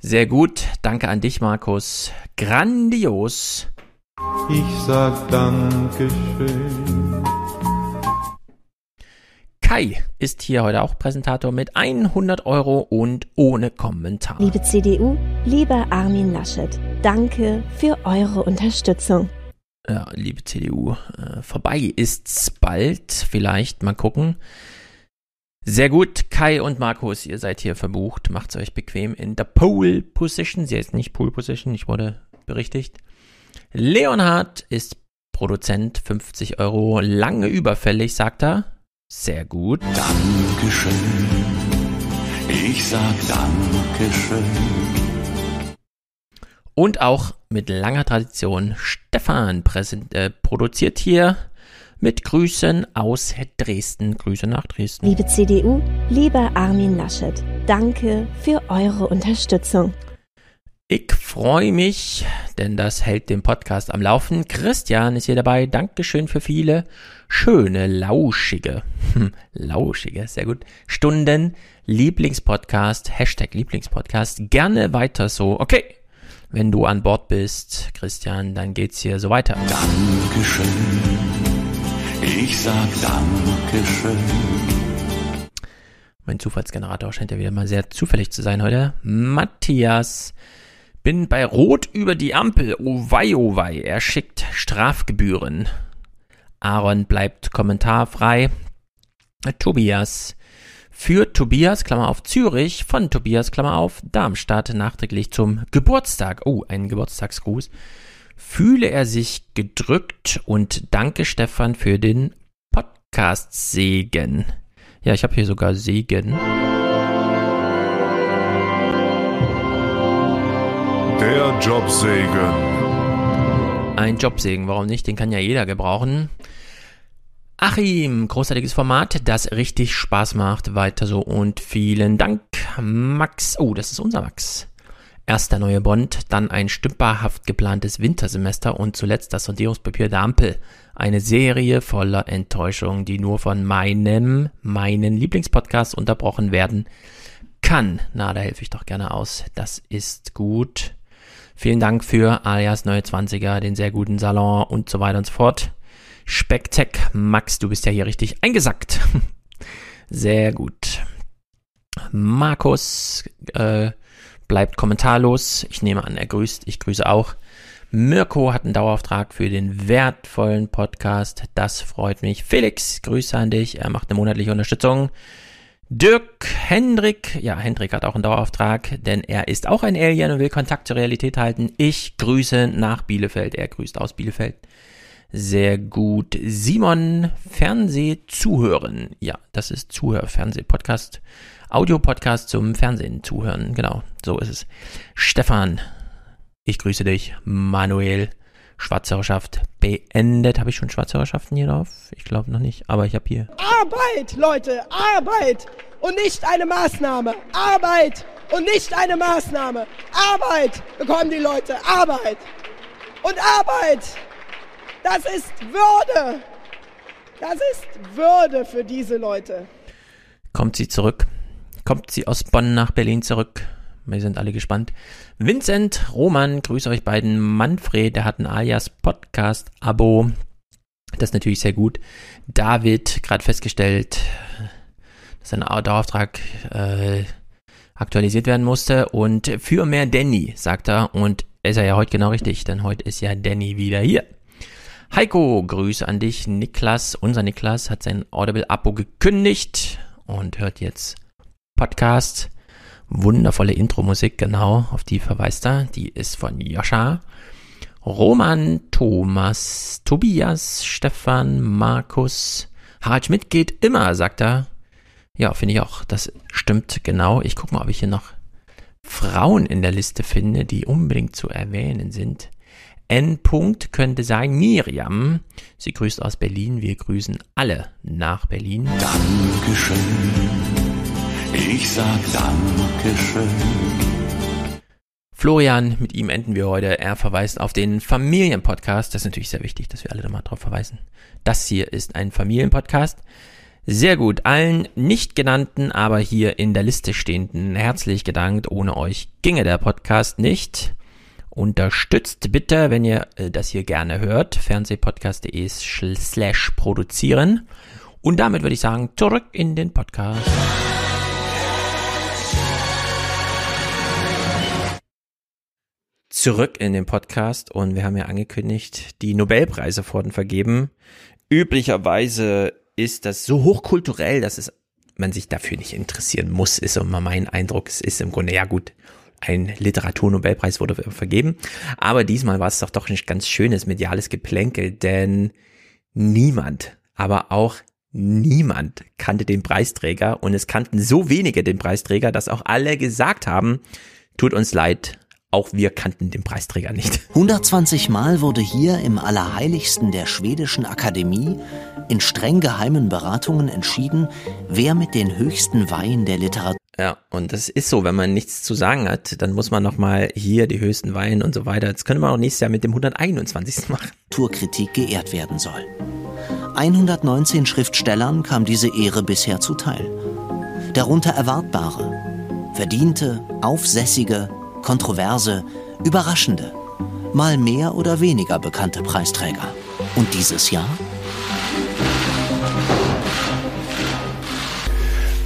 Sehr gut. Danke an dich, Markus. Grandios. Ich sag Dankeschön. Kai ist hier heute auch Präsentator mit 100 Euro und ohne Kommentar. Liebe CDU, lieber Armin Laschet, danke für eure Unterstützung. Ja, liebe CDU, äh, vorbei ist's bald. Vielleicht mal gucken. Sehr gut, Kai und Markus, ihr seid hier verbucht. Macht's euch bequem in der Pole Position. Sie ist nicht Pole Position, ich wurde berichtigt. Leonhard ist Produzent, 50 Euro, lange überfällig, sagt er. Sehr gut. Dankeschön. Ich sag Dankeschön. Und auch mit langer Tradition, Stefan präsent, äh, produziert hier mit Grüßen aus Dresden. Grüße nach Dresden. Liebe CDU, lieber Armin Laschet, danke für eure Unterstützung. Ich Freue mich, denn das hält den Podcast am Laufen. Christian ist hier dabei. Dankeschön für viele schöne, lauschige, hm, lauschige, sehr gut, Stunden. Lieblingspodcast, Hashtag Lieblingspodcast. Gerne weiter so. Okay, wenn du an Bord bist, Christian, dann geht's hier so weiter. Dankeschön. Ich sag Dankeschön. Mein Zufallsgenerator scheint ja wieder mal sehr zufällig zu sein heute. Matthias. Bin bei Rot über die Ampel. Oh wei, oh wei. Er schickt Strafgebühren. Aaron bleibt kommentarfrei. Tobias. Für Tobias, Klammer auf Zürich, von Tobias, Klammer auf Darmstadt, nachträglich zum Geburtstag. Oh, ein Geburtstagsgruß. Fühle er sich gedrückt und danke Stefan für den Podcast-Segen. Ja, ich habe hier sogar Segen. Der Jobsegen. Ein Jobsegen, warum nicht? Den kann ja jeder gebrauchen. Achim, großartiges Format, das richtig Spaß macht. Weiter so und vielen Dank. Max, oh, das ist unser Max. Erst der neue Bond, dann ein stümperhaft geplantes Wintersemester und zuletzt das Sondierungspapier der Ampel. Eine Serie voller Enttäuschung, die nur von meinem, meinen Lieblingspodcast unterbrochen werden kann. Na, da helfe ich doch gerne aus. Das ist gut. Vielen Dank für alias Neue 20er, den sehr guten Salon und so weiter und so fort. Spektek, Max, du bist ja hier richtig eingesackt. Sehr gut. Markus äh, bleibt kommentarlos. Ich nehme an, er grüßt. Ich grüße auch. Mirko hat einen Dauerauftrag für den wertvollen Podcast. Das freut mich. Felix, Grüße an dich. Er macht eine monatliche Unterstützung. Dirk Hendrik, ja, Hendrik hat auch einen Dauerauftrag, denn er ist auch ein Alien und will Kontakt zur Realität halten. Ich grüße nach Bielefeld. Er grüßt aus Bielefeld. Sehr gut. Simon, Fernseh zuhören. Ja, das ist Zuhör, Fernseh, Podcast, Audio-Podcast zum Fernsehen zuhören. Genau, so ist es. Stefan, ich grüße dich. Manuel, Schwarzhörerschaft beendet. Habe ich schon Schwarzhörerschaften hier drauf? Ich glaube noch nicht, aber ich habe hier. Arbeit, Leute, Arbeit und nicht eine Maßnahme. Arbeit und nicht eine Maßnahme. Arbeit bekommen die Leute. Arbeit. Und Arbeit. Das ist Würde. Das ist Würde für diese Leute. Kommt sie zurück? Kommt sie aus Bonn nach Berlin zurück? Wir sind alle gespannt. Vincent, Roman, grüße euch beiden. Manfred, der hat ein alias Podcast-Abo. Das ist natürlich sehr gut. David, gerade festgestellt, dass ein Dauerauftrag äh, aktualisiert werden musste. Und für mehr Danny, sagt er. Und ist er ja heute genau richtig, denn heute ist ja Danny wieder hier. Heiko, Grüße an dich. Niklas, unser Niklas, hat sein Audible-Abo gekündigt und hört jetzt Podcast. Wundervolle Intro-Musik, genau, auf die verweist er. Die ist von Joscha. Roman, Thomas, Tobias, Stefan, Markus. Harald Schmidt geht immer, sagt er. Ja, finde ich auch. Das stimmt genau. Ich gucke mal, ob ich hier noch Frauen in der Liste finde, die unbedingt zu erwähnen sind. N. -Punkt könnte sein Miriam. Sie grüßt aus Berlin. Wir grüßen alle nach Berlin. Dankeschön. Ich sag Dankeschön. Florian, mit ihm enden wir heute. Er verweist auf den Familienpodcast. Das ist natürlich sehr wichtig, dass wir alle da mal drauf verweisen. Das hier ist ein Familienpodcast. Sehr gut. Allen nicht genannten, aber hier in der Liste stehenden herzlich gedankt. Ohne euch ginge der Podcast nicht. Unterstützt bitte, wenn ihr äh, das hier gerne hört, fernsehpodcast.de slash produzieren. Und damit würde ich sagen, zurück in den Podcast. Zurück in den Podcast und wir haben ja angekündigt, die Nobelpreise wurden vergeben. Üblicherweise ist das so hochkulturell, dass es man sich dafür nicht interessieren muss, ist immer mein Eindruck. Es ist im Grunde, ja gut, ein Literaturnobelpreis wurde vergeben. Aber diesmal war es doch doch ein ganz schönes mediales Geplänkel, denn niemand, aber auch niemand kannte den Preisträger und es kannten so wenige den Preisträger, dass auch alle gesagt haben, tut uns leid, auch wir kannten den Preisträger nicht. 120 Mal wurde hier im Allerheiligsten der schwedischen Akademie in streng geheimen Beratungen entschieden, wer mit den höchsten Weihen der Literatur Ja, und das ist so, wenn man nichts zu sagen hat, dann muss man nochmal hier die höchsten Weinen und so weiter. Das können wir auch nächstes Jahr mit dem 121. machen. Kulturkritik geehrt werden soll. 119 Schriftstellern kam diese Ehre bisher zuteil. Darunter erwartbare, verdiente, aufsässige, kontroverse, überraschende, mal mehr oder weniger bekannte Preisträger. Und dieses Jahr?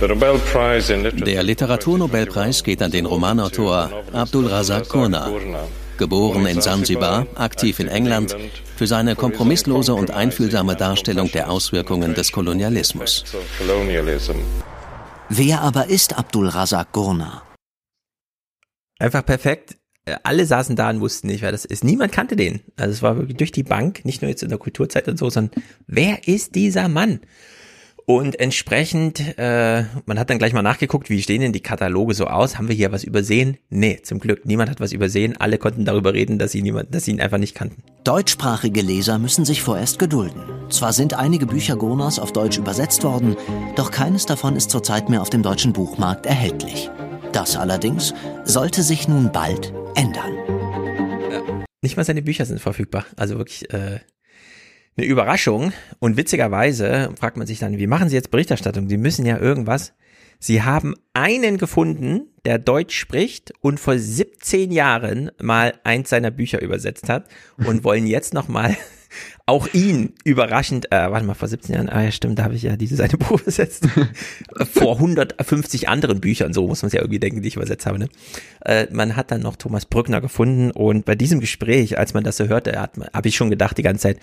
Der Literaturnobelpreis geht an den Romanautor Abdul Razak Gurna. Geboren in Sansibar, aktiv in England, für seine kompromisslose und einfühlsame Darstellung der Auswirkungen des Kolonialismus. Wer aber ist Abdul Razak Gurna? Einfach perfekt. Alle saßen da und wussten nicht, wer das ist. Niemand kannte den. Also es war wirklich durch die Bank, nicht nur jetzt in der Kulturzeit und so, sondern wer ist dieser Mann? Und entsprechend, äh, man hat dann gleich mal nachgeguckt, wie stehen denn die Kataloge so aus? Haben wir hier was übersehen? Nee, zum Glück, niemand hat was übersehen. Alle konnten darüber reden, dass sie, niemand, dass sie ihn einfach nicht kannten. Deutschsprachige Leser müssen sich vorerst gedulden. Zwar sind einige Bücher Gonas auf Deutsch übersetzt worden, doch keines davon ist zurzeit mehr auf dem deutschen Buchmarkt erhältlich. Das allerdings sollte sich nun bald ändern. Nicht mal seine Bücher sind verfügbar. Also wirklich äh, eine Überraschung. Und witzigerweise fragt man sich dann, wie machen Sie jetzt Berichterstattung? Sie müssen ja irgendwas. Sie haben einen gefunden, der Deutsch spricht und vor 17 Jahren mal eins seiner Bücher übersetzt hat und wollen jetzt nochmal auch ihn überraschend, äh, warte mal, vor 17 Jahren, ah ja stimmt, da habe ich ja diese Seite Buch übersetzt, vor 150 anderen Büchern, so muss man es ja irgendwie denken, die ich übersetzt habe. Ne? Äh, man hat dann noch Thomas Brückner gefunden und bei diesem Gespräch, als man das so hörte, habe ich schon gedacht die ganze Zeit,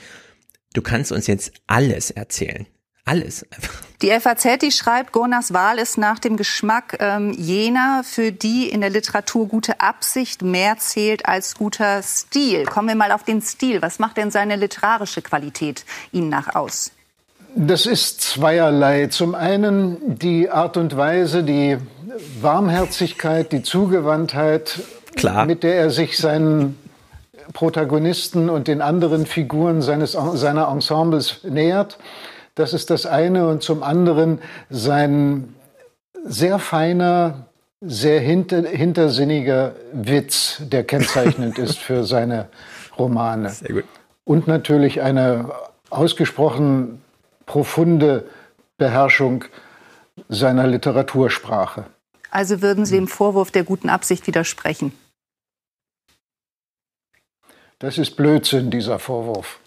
du kannst uns jetzt alles erzählen. Alles. Die FAZ, die schreibt, Gonas Wahl ist nach dem Geschmack ähm, jener, für die in der Literatur gute Absicht mehr zählt als guter Stil. Kommen wir mal auf den Stil. Was macht denn seine literarische Qualität Ihnen nach aus? Das ist zweierlei. Zum einen die Art und Weise, die Warmherzigkeit, die Zugewandtheit, Klar. mit der er sich seinen Protagonisten und den anderen Figuren seines, seiner Ensembles nähert. Das ist das eine. Und zum anderen sein sehr feiner, sehr hinter, hintersinniger Witz, der kennzeichnend ist für seine Romane. Sehr gut. Und natürlich eine ausgesprochen profunde Beherrschung seiner Literatursprache. Also würden Sie dem Vorwurf der guten Absicht widersprechen? Das ist Blödsinn, dieser Vorwurf.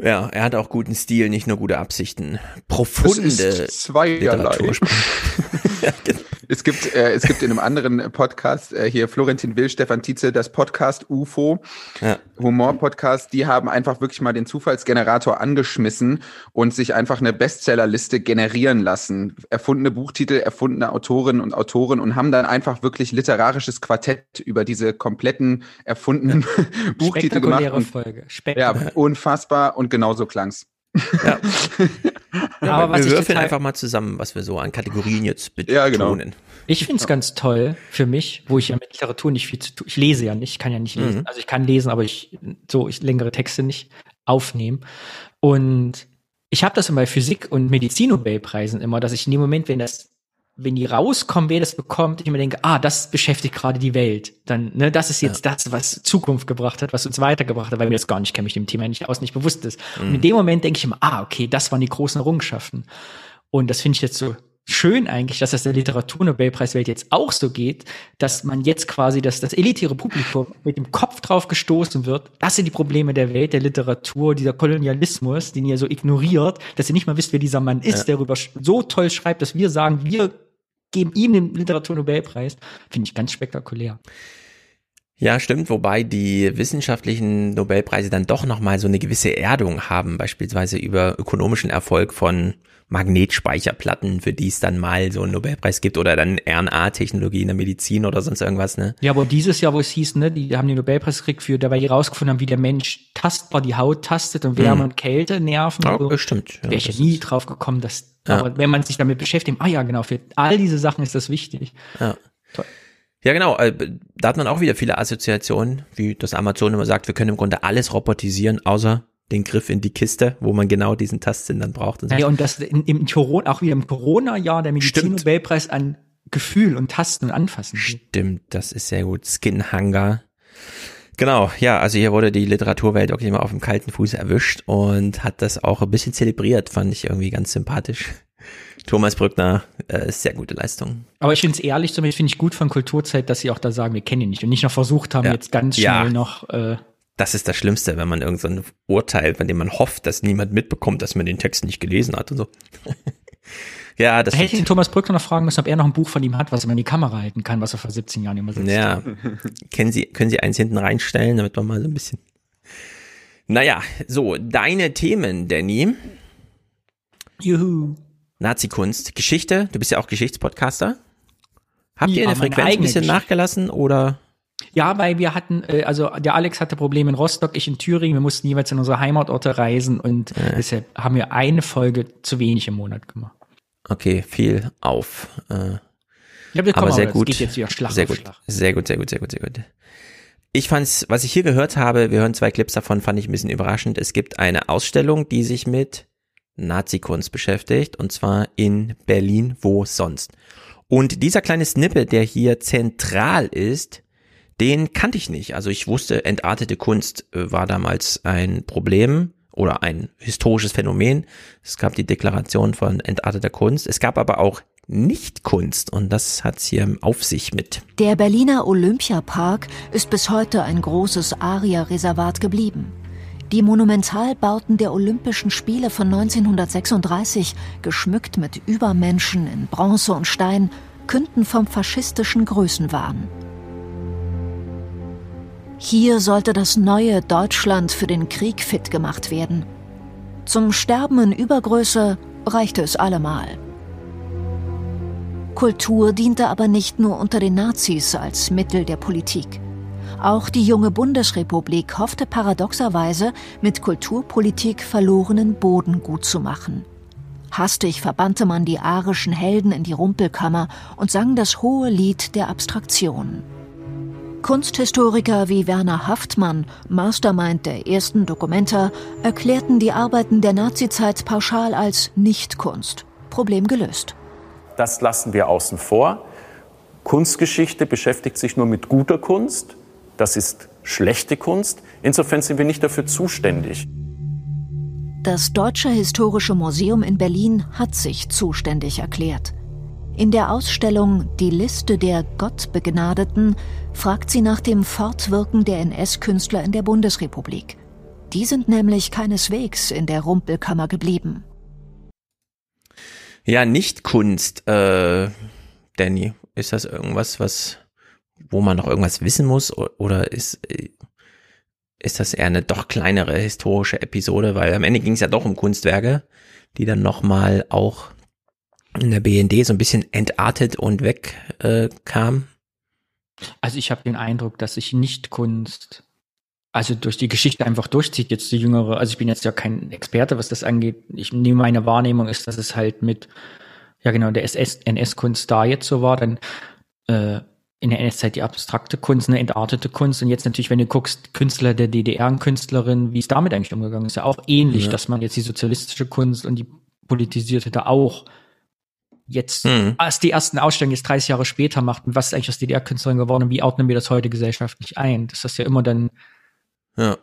Ja, er hat auch guten Stil, nicht nur gute Absichten. Profunde Das ist zweierlei. ja, genau. Es gibt, äh, es gibt in einem anderen Podcast, äh, hier Florentin Will, Stefan Tietze, das Podcast UFO, Ja. Humor-Podcast, die haben einfach wirklich mal den Zufallsgenerator angeschmissen und sich einfach eine Bestsellerliste generieren lassen. Erfundene Buchtitel, erfundene Autorinnen und Autoren und haben dann einfach wirklich literarisches Quartett über diese kompletten erfundenen Buchtitel gemacht. Und, Folge. ja, Spektakulär. unfassbar und genauso klang's. Ja, Aber was wir ich würfeln total- einfach mal zusammen, was wir so an Kategorien jetzt betonen. Ja, genau. Ich finde es ganz toll für mich, wo ich ja mit Literatur nicht viel zu tun. Ich lese ja nicht, ich kann ja nicht lesen. Mhm. Also ich kann lesen, aber ich so ich längere Texte nicht aufnehmen. Und ich habe das immer bei Physik und Medizin-Nobelpreisen immer, dass ich in dem Moment, wenn das wenn die rauskommen, wer das bekommt, ich mir denke, ah, das beschäftigt gerade die Welt. Dann, ne, das ist jetzt das, was Zukunft gebracht hat, was uns weitergebracht hat, weil mir das gar nicht, kenne mich dem Thema nicht aus, nicht bewusst ist. Und Mhm. in dem Moment denke ich immer, ah, okay, das waren die großen Errungenschaften. Und das finde ich jetzt so schön eigentlich, dass das der Literaturnobelpreiswelt jetzt auch so geht, dass man jetzt quasi das, das elitäre Publikum mit dem Kopf drauf gestoßen wird. Das sind die Probleme der Welt, der Literatur, dieser Kolonialismus, den ihr so ignoriert, dass ihr nicht mal wisst, wer dieser Mann ist, Ja. der darüber so toll schreibt, dass wir sagen, wir geben ihm den Literaturnobelpreis. Finde ich ganz spektakulär. Ja, stimmt, wobei die wissenschaftlichen Nobelpreise dann doch nochmal so eine gewisse Erdung haben, beispielsweise über ökonomischen Erfolg von Magnetspeicherplatten, für die es dann mal so einen Nobelpreis gibt oder dann RNA-Technologie in der Medizin oder sonst irgendwas, ne? Ja, aber dieses Jahr, wo es hieß, ne, die haben den Nobelpreis gekriegt für, dabei die rausgefunden haben, wie der Mensch tastbar die Haut tastet und Wärme Mhm. und Kälte nerven. Ja, so. stimmt. Ja, Wäre ich ja nie drauf gekommen, dass, Ja. aber wenn man sich damit beschäftigt, ah ja, genau, für all diese Sachen ist das wichtig. Ja. Ja, genau. äh, Da hat man auch wieder viele Assoziationen, wie das Amazon immer sagt, wir können im Grunde alles robotisieren, außer den Griff in die Kiste, wo man genau diesen Tastsinn dann braucht. Und so. Ja, und das in, im Corona, auch wieder im Corona-Jahr der Medizin-Nobelpreis an Gefühl und Tasten und Anfassen. Stimmt, das ist sehr gut. Skinhanger. Genau, ja, also hier wurde die Literaturwelt wirklich mal auf dem kalten Fuß erwischt und hat das auch ein bisschen zelebriert, fand ich irgendwie ganz sympathisch. Thomas Brückner, äh, sehr gute Leistung. Aber ich finde es ehrlich, somit finde ich gut von Kulturzeit, dass sie auch da sagen, wir kennen ihn nicht und nicht noch versucht haben, Ja. jetzt ganz schnell Ja. noch. Äh, Das ist das Schlimmste, wenn man irgend so ein Urteil, von dem man hofft, dass niemand mitbekommt, dass man den Text nicht gelesen hat und so. ja, das da hätte ich den. Thomas Brückner noch fragen müssen, ob er noch ein Buch von ihm hat, was er mal in die Kamera halten kann, was er vor 17 Jahren übersetzt Ja, hat. können Sie, können Sie eins hinten reinstellen, damit man mal so ein bisschen. Naja, so, deine Themen, Danny. Juhu. Nazi-Kunst, Geschichte, du bist ja auch Geschichtspodcaster. Habt Ja, ihr in der Frequenz ein bisschen nachgelassen oder? Ja, weil wir hatten, äh, also der Alex hatte Probleme in Rostock, ich in Thüringen, wir mussten jeweils in unsere Heimatorte reisen und deshalb haben wir eine Folge zu wenig im Monat gemacht. Okay, viel auf. Äh, Ja, aber sehr aber, gut. sehr gut. Schlag. Sehr gut, sehr gut, sehr gut, sehr gut. Ich fand's, was ich hier gehört habe, wir hören zwei Clips davon, fand ich ein bisschen überraschend. Es gibt eine Ausstellung, die sich mit Nazi-Kunst beschäftigt, und zwar in Berlin, wo sonst. Und dieser kleine Snippet, der hier zentral ist, den kannte ich nicht. Also ich wusste, entartete Kunst äh, war damals ein Problem oder ein historisches Phänomen. Es gab die Deklaration von entarteter Kunst. Es gab aber auch Nicht-Kunst und das hat's hier auf sich mit. Der Berliner Olympiapark ist bis heute ein großes Aria-Reservat geblieben. Die Monumentalbauten der Olympischen Spiele von 1936, geschmückt mit Übermenschen in Bronze und Stein, künden vom faschistischen Größenwahn. Hier sollte das neue Deutschland für den Krieg fit gemacht werden. Zum Sterben in Übergröße reichte es allemal. Kultur diente aber nicht nur unter den Nazis als Mittel der Politik. Auch die junge Bundesrepublik hoffte paradoxerweise, mit Kulturpolitik verlorenen Boden gut zu machen. Hastig verbannte man die arischen Helden in die Rumpelkammer und sang das hohe Lied der Abstraktion. Kunsthistoriker wie Werner Haftmann, Mastermind der ersten Dokumenta, erklärten die Arbeiten der Nazizeit pauschal als Nichtkunst. Problem gelöst. Das lassen wir außen vor. Kunstgeschichte beschäftigt sich nur mit guter Kunst. Das ist schlechte Kunst. Insofern sind wir nicht dafür zuständig. Das Deutsche Historische Museum in Berlin hat sich zuständig erklärt. In der Ausstellung Die Liste der Gottbegnadeten fragt sie nach dem Fortwirken der NS-Künstler in der Bundesrepublik. Die sind nämlich keineswegs in der Rumpelkammer geblieben. Ja, nicht Kunst, äh, Danny. Ist das irgendwas, was, wo man noch irgendwas wissen muss? Oder ist, äh, ist das eher eine doch kleinere historische Episode? Weil am Ende ging es ja doch um Kunstwerke, die dann nochmal auch in der BND so ein bisschen entartet und weg äh, kam. Also ich habe den Eindruck, dass sich Nicht-Kunst also durch die Geschichte einfach durchzieht. Jetzt die jüngere, also ich bin jetzt ja kein Experte, was das angeht. Ich nehme meine Wahrnehmung ist, dass es halt mit, ja genau, der NS-Kunst da jetzt so war, dann äh, in der NS-Zeit die abstrakte Kunst, eine entartete Kunst und jetzt natürlich, wenn du guckst, Künstler der DDR, Künstlerin, wie es damit eigentlich umgegangen ist, ja auch ähnlich, Ja. dass man jetzt die sozialistische Kunst und die politisierte da auch jetzt Mhm. als die ersten Ausstellungen jetzt 30 Jahre später macht und was ist eigentlich aus DDR-Künstlerin geworden und wie ordnen wir das heute gesellschaftlich ein? Das ist ja immer dann Ja.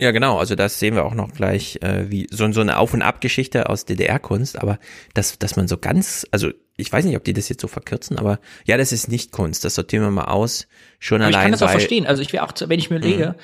Ja, genau. Also das sehen wir auch noch gleich, äh, wie so, so eine Auf- und Ab-Geschichte aus DDR-Kunst. Aber dass, dass man so ganz, also ich weiß nicht, ob die das jetzt so verkürzen, aber ja, das ist nicht Kunst. Das sortieren wir mal aus. Schon Aber ich allein, kann das auch verstehen. Also ich wäre auch, wenn ich mir Mhm. lege,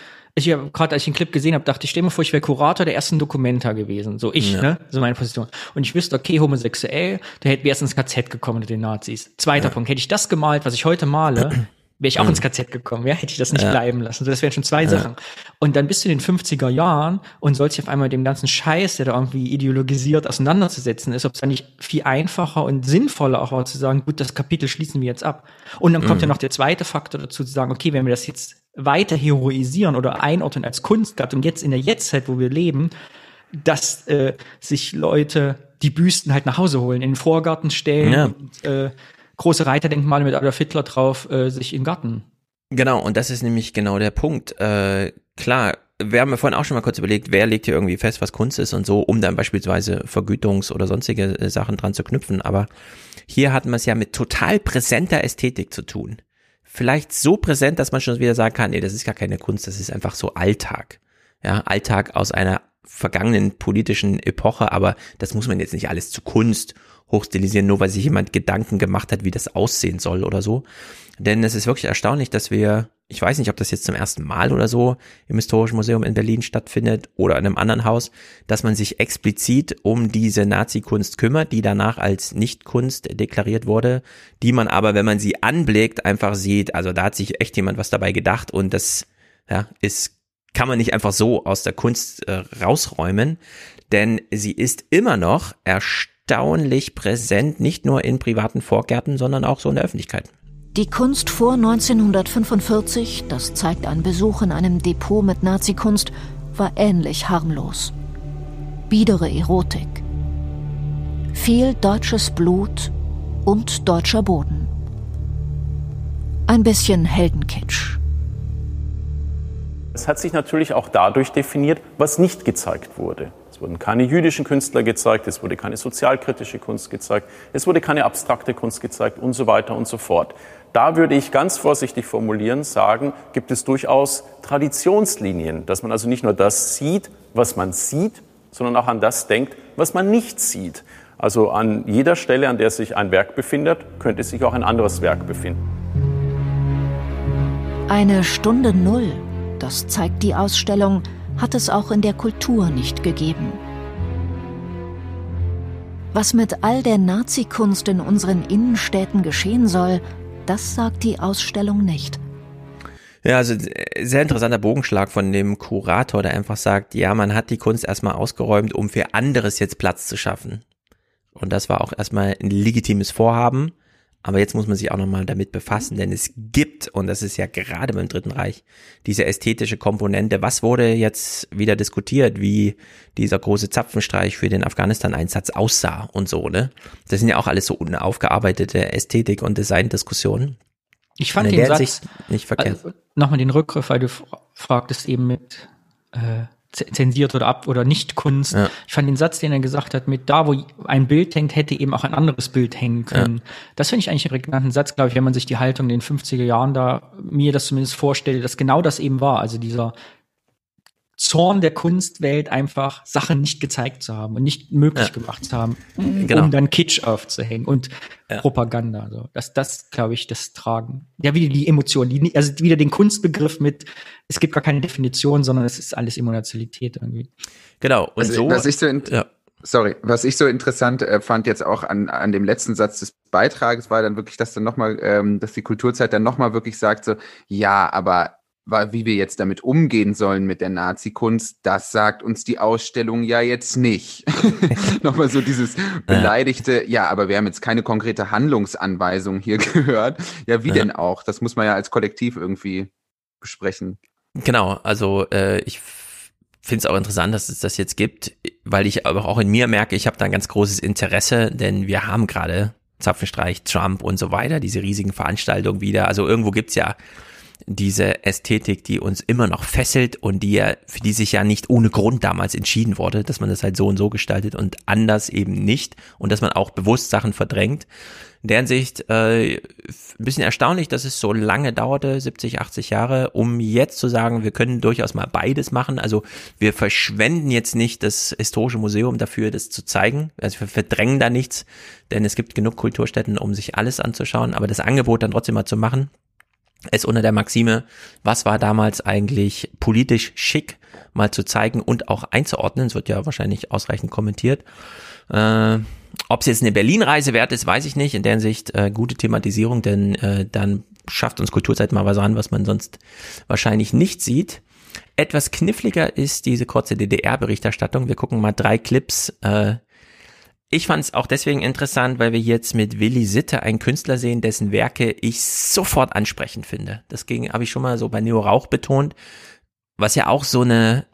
ich habe gerade, als ich den Clip gesehen habe, dachte ich, stell mir vor, ich wäre Kurator der ersten Dokumenta gewesen. So ich, Ja. ne? So meine Position. Und ich wüsste, okay, homosexuell, da hätte wir erst ins KZ gekommen mit den Nazis. Zweiter Ja. Punkt, hätte ich das gemalt, was ich heute male, wäre ich auch ins KZ gekommen, ja, hätte ich das nicht Ja. bleiben lassen. So, das wären schon zwei Ja. Sachen. Und dann bist du in den 50er Jahren und sollst dich auf einmal mit dem ganzen Scheiß, der da irgendwie ideologisiert auseinanderzusetzen ist, ob es dann nicht viel einfacher und sinnvoller auch war zu sagen, gut, das Kapitel schließen wir jetzt ab. Und dann kommt Mhm. ja noch der zweite Faktor dazu, zu sagen, okay, wenn wir das jetzt weiter heroisieren oder einordnen als Kunstgattung, jetzt in der Jetztzeit, wo wir leben, dass äh, sich Leute die Büsten halt nach Hause holen, in den Vorgarten stellen Ja. und äh, große Reiterdenkmale mit Adolf Hitler drauf äh, sich im Garten. Genau, und das ist nämlich genau der Punkt. Äh, klar, wir haben ja vorhin auch schon mal kurz überlegt, wer legt hier irgendwie fest, was Kunst ist und so, um dann beispielsweise Vergütungs- oder sonstige äh, Sachen dran zu knüpfen. Aber hier hatten wir es ja mit total präsenter Ästhetik zu tun. Vielleicht so präsent, dass man schon wieder sagen kann, nee, das ist gar keine Kunst, das ist einfach so Alltag. Ja, Alltag aus einer vergangenen politischen Epoche, aber das muss man jetzt nicht alles zu Kunst hochstilisieren, nur weil sich jemand Gedanken gemacht hat, wie das aussehen soll oder so. Denn es ist wirklich erstaunlich, dass wir, ich weiß nicht, ob das jetzt zum ersten Mal oder so im Historischen Museum in Berlin stattfindet oder in einem anderen Haus, dass man sich explizit um diese Nazi-Kunst kümmert, die danach als Nicht-Kunst deklariert wurde, die man aber, wenn man sie anblickt, einfach sieht, also da hat sich echt jemand was dabei gedacht und das ja, ist kann man nicht einfach so aus der Kunst äh, rausräumen, denn sie ist immer noch erstaunlich präsent, nicht nur in privaten Vorgärten, sondern auch so in der Öffentlichkeit. Die Kunst vor 1945, das zeigt ein Besuch in einem Depot mit Nazikunst, war ähnlich harmlos. Biedere Erotik. Viel deutsches Blut und deutscher Boden. Ein bisschen Heldenkitsch. Es hat sich natürlich auch dadurch definiert, was nicht gezeigt wurde. Es wurden keine jüdischen Künstler gezeigt, es wurde keine sozialkritische Kunst gezeigt, es wurde keine abstrakte Kunst gezeigt und so weiter und so fort. Da würde ich ganz vorsichtig formulieren sagen, gibt es durchaus Traditionslinien, dass man also nicht nur das sieht, was man sieht, sondern auch an das denkt, was man nicht sieht. Also an jeder Stelle, an der sich ein Werk befindet, könnte sich auch ein anderes Werk befinden. Eine Stunde Null, das zeigt die Ausstellung, hat es auch in der Kultur nicht gegeben. Was mit all der Nazikunst in unseren Innenstädten geschehen soll, das sagt die Ausstellung nicht. Ja, also sehr interessanter Bogenschlag von dem Kurator, der einfach sagt, ja, man hat die Kunst erstmal ausgeräumt, um für anderes jetzt Platz zu schaffen. Und das war auch erstmal ein legitimes Vorhaben. Aber jetzt muss man sich auch nochmal damit befassen, denn es gibt, und das ist ja gerade beim Dritten Reich, diese ästhetische Komponente. Was wurde jetzt wieder diskutiert, wie dieser große Zapfenstreich für den Afghanistan-Einsatz aussah und so, ne? Das sind ja auch alles so unaufgearbeitete Ästhetik- und Design-Diskussionen. Ich fand den Satz, nicht verkehrt. Also, nochmal den Rückgriff, weil du fragtest eben mit, äh, zensiert oder ab oder nicht Kunst. Ja. Ich fand den Satz, den er gesagt hat, mit da, wo ein Bild hängt, hätte eben auch ein anderes Bild hängen können. Ja. Das finde ich eigentlich einen prägnanten Satz, glaube ich, wenn man sich die Haltung in den 50er Jahren da, mir das zumindest vorstellt, dass genau das eben war. Also dieser Zorn der Kunstwelt einfach Sachen nicht gezeigt zu haben und nicht möglich ja. gemacht zu haben, um genau. dann Kitsch aufzuhängen und ja. Propaganda. So. Das, das glaube ich, das Tragen. Ja, wieder die Emotion, die, also wieder den Kunstbegriff mit, es gibt gar keine Definition, sondern es ist alles Emotionalität irgendwie. Genau. Und also, so. Was ich so ja. Sorry, was ich so interessant äh, fand jetzt auch an, an dem letzten Satz des Beitrages war dann wirklich, dass dann nochmal, ähm, dass die Kulturzeit dann nochmal wirklich sagt so, ja, aber wie wir jetzt damit umgehen sollen mit der Nazi-Kunst, das sagt uns die Ausstellung ja jetzt nicht. Nochmal so dieses beleidigte, ja, aber wir haben jetzt keine konkrete Handlungsanweisung hier gehört. Ja, wie ja. denn auch? Das muss man ja als Kollektiv irgendwie besprechen. Genau, also äh, ich finde es auch interessant, dass es das jetzt gibt, weil ich aber auch in mir merke, ich habe da ein ganz großes Interesse, denn wir haben gerade Zapfenstreich, Trump und so weiter, diese riesigen Veranstaltungen wieder. Also irgendwo gibt's ja diese Ästhetik, die uns immer noch fesselt und die ja, für die sich ja nicht ohne Grund damals entschieden wurde, dass man das halt so und so gestaltet und anders eben nicht und dass man auch bewusst Sachen verdrängt. In der Hinsicht äh, ein bisschen erstaunlich, dass es so lange dauerte, 70, 80 Jahre, um jetzt zu sagen, wir können durchaus mal beides machen. Also wir verschwenden jetzt nicht das historische Museum dafür, das zu zeigen. Also wir verdrängen da nichts, denn es gibt genug Kulturstätten, um sich alles anzuschauen, aber das Angebot dann trotzdem mal zu machen es unter der Maxime, was war damals eigentlich politisch schick, mal zu zeigen und auch einzuordnen. Es wird ja wahrscheinlich ausreichend kommentiert. Äh, Ob es jetzt eine Berlin-Reise wert ist, weiß ich nicht. In der Hinsicht äh, gute Thematisierung, denn äh, dann schafft uns Kulturzeit mal was an, was man sonst wahrscheinlich nicht sieht. Etwas kniffliger ist diese kurze DDR-Berichterstattung. Wir gucken mal drei Clips äh, ich fand es auch deswegen interessant, weil wir jetzt mit Willi Sitte einen Künstler sehen, dessen Werke ich sofort ansprechend finde. Das habe ich schon mal so bei Neo Rauch betont, was ja auch so eine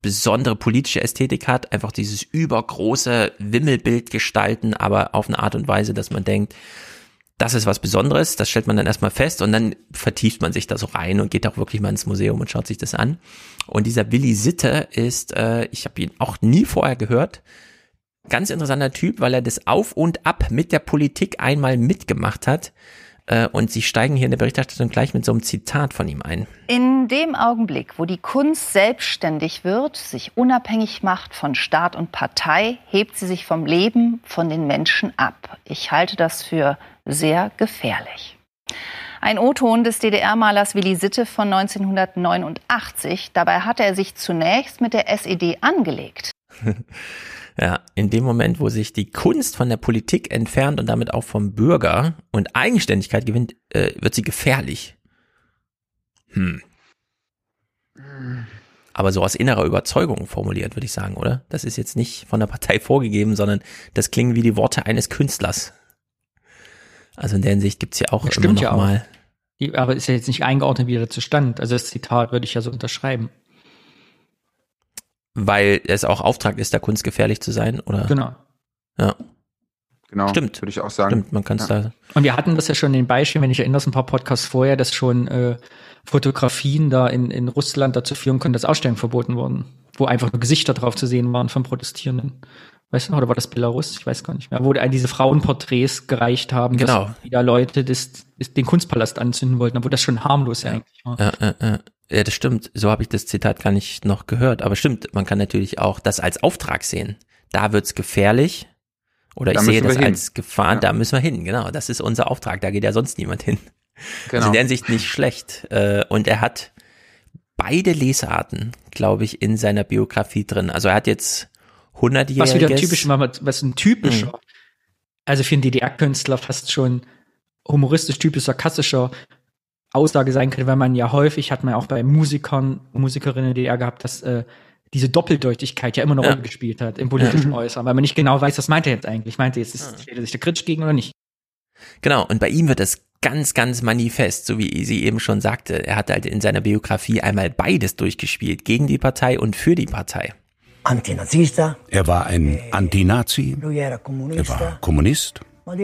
besondere politische Ästhetik hat, einfach dieses übergroße Wimmelbild gestalten, aber auf eine Art und Weise, dass man denkt, das ist was Besonderes, das stellt man dann erstmal fest und dann vertieft man sich da so rein und geht auch wirklich mal ins Museum und schaut sich das an. Und dieser Willi Sitte ist, äh, ich habe ihn auch nie vorher gehört, ganz interessanter Typ, weil er das Auf und Ab mit der Politik einmal mitgemacht hat. Äh, und Sie steigen hier in der Berichterstattung gleich mit so einem Zitat von ihm ein. In dem Augenblick, wo die Kunst selbstständig wird, sich unabhängig macht von Staat und Partei, hebt sie sich vom Leben, von den Menschen ab. Ich halte das für sehr gefährlich. Ein O-Ton des DDR-Malers Willi Sitte von 1989. Dabei hatte er sich zunächst mit der SED angelegt. ja, in dem Moment, wo sich die Kunst von der Politik entfernt und damit auch vom Bürger und Eigenständigkeit gewinnt, äh, wird sie gefährlich. Hm. Aber so aus innerer Überzeugung formuliert, würde ich sagen, oder? Das ist jetzt nicht von der Partei vorgegeben, sondern das klingen wie die Worte eines Künstlers. Also in der Hinsicht gibt's ja auch das immer noch ja mal. Die, aber ist ja jetzt nicht eingeordnet, wie er dazu stand. Also das Zitat würde ich ja so unterschreiben. Weil es auch Auftrag ist, der Kunst gefährlich zu sein, oder? Genau. Ja. Genau. Stimmt. Würde ich auch sagen. Stimmt, man kann es ja. da. Und wir hatten das ja schon in den Beispielen, wenn ich erinnere, ein paar Podcasts vorher, dass schon äh, Fotografien da in, in Russland dazu führen können, dass Ausstellungen verboten wurden, wo einfach nur Gesichter drauf zu sehen waren von Protestierenden. Weißt du noch, oder war das Belarus? Ich weiß gar nicht mehr. Wo diese Frauenporträts gereicht haben, genau. dass wieder Leute das, das, den Kunstpalast anzünden wollten, obwohl das schon harmlos ja. eigentlich war. Ja, ja, ja. ja, das stimmt. So habe ich das Zitat gar nicht noch gehört. Aber stimmt, man kann natürlich auch das als Auftrag sehen. Da wird's gefährlich. Oder da ich sehe das hin. als Gefahr, ja. da müssen wir hin. Genau, das ist unser Auftrag. Da geht ja sonst niemand hin. Genau. Also in der Hinsicht nicht schlecht. Äh, und er hat beide Lesarten, glaube ich, in seiner Biografie drin. Also er hat jetzt 100-jähriges. Was wieder typisch war, was ein typischer, mhm. also für einen DDR-Künstler fast schon humoristisch, typisch sarkastischer Aussage sein könnte, weil man ja häufig, hat man auch bei Musikern, Musikerinnen in der DDR gehabt, dass äh, diese Doppeldeutigkeit ja immer eine Rolle ja. gespielt hat im politischen ja. Äußeren, weil man nicht genau weiß, was meint er jetzt eigentlich. Meint er jetzt, ist, steht er sich da kritisch gegen oder nicht? Genau, und bei ihm wird das ganz, ganz manifest, so wie sie eben schon sagte. Er hat halt in seiner Biografie einmal beides durchgespielt, gegen die Partei und für die Partei. Er war ein Antinazi, er war Kommunist. Und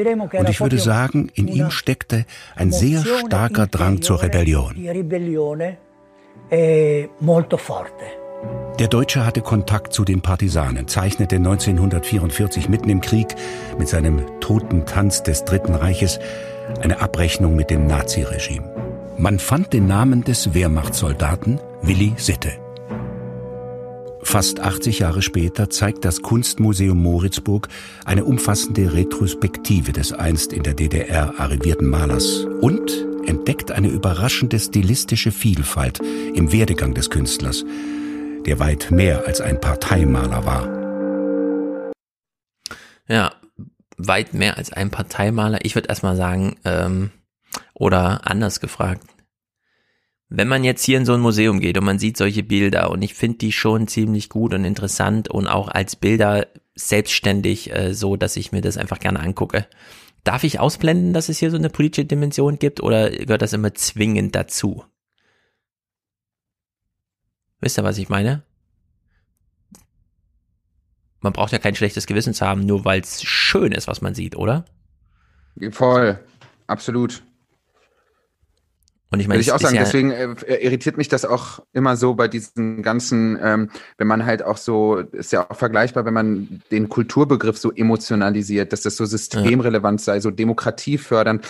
ich würde sagen, in ihm steckte ein sehr starker Drang zur Rebellion. Der Deutsche hatte Kontakt zu den Partisanen, zeichnete 1944 mitten im Krieg mit seinem Toten Tanz des Dritten Reiches eine Abrechnung mit dem Naziregime. Man fand den Namen des Wehrmachtssoldaten Willi Sitte. Fast 80 Jahre später zeigt das Kunstmuseum Moritzburg eine umfassende Retrospektive des einst in der DDR arrivierten Malers und entdeckt eine überraschende stilistische Vielfalt im Werdegang des Künstlers, der weit mehr als ein Parteimaler war. Ja, weit mehr als ein Parteimaler. Ich würde erstmal sagen, ähm, oder anders gefragt, wenn man jetzt hier in so ein Museum geht und man sieht solche Bilder und ich finde die schon ziemlich gut und interessant und auch als Bilder selbstständig äh, so, dass ich mir das einfach gerne angucke. Darf ich ausblenden, dass es hier so eine politische Dimension gibt oder gehört das immer zwingend dazu? Wisst ihr, was ich meine? Man braucht ja kein schlechtes Gewissen zu haben, nur weil es schön ist, was man sieht, oder? Voll, absolut. Und ich meine, Würde ich auch sagen, ja deswegen äh, irritiert mich das auch immer so bei diesen ganzen, ähm, wenn man halt auch so, ist ja auch vergleichbar, wenn man den Kulturbegriff so emotionalisiert, dass das so systemrelevant sei, so Demokratie fördern.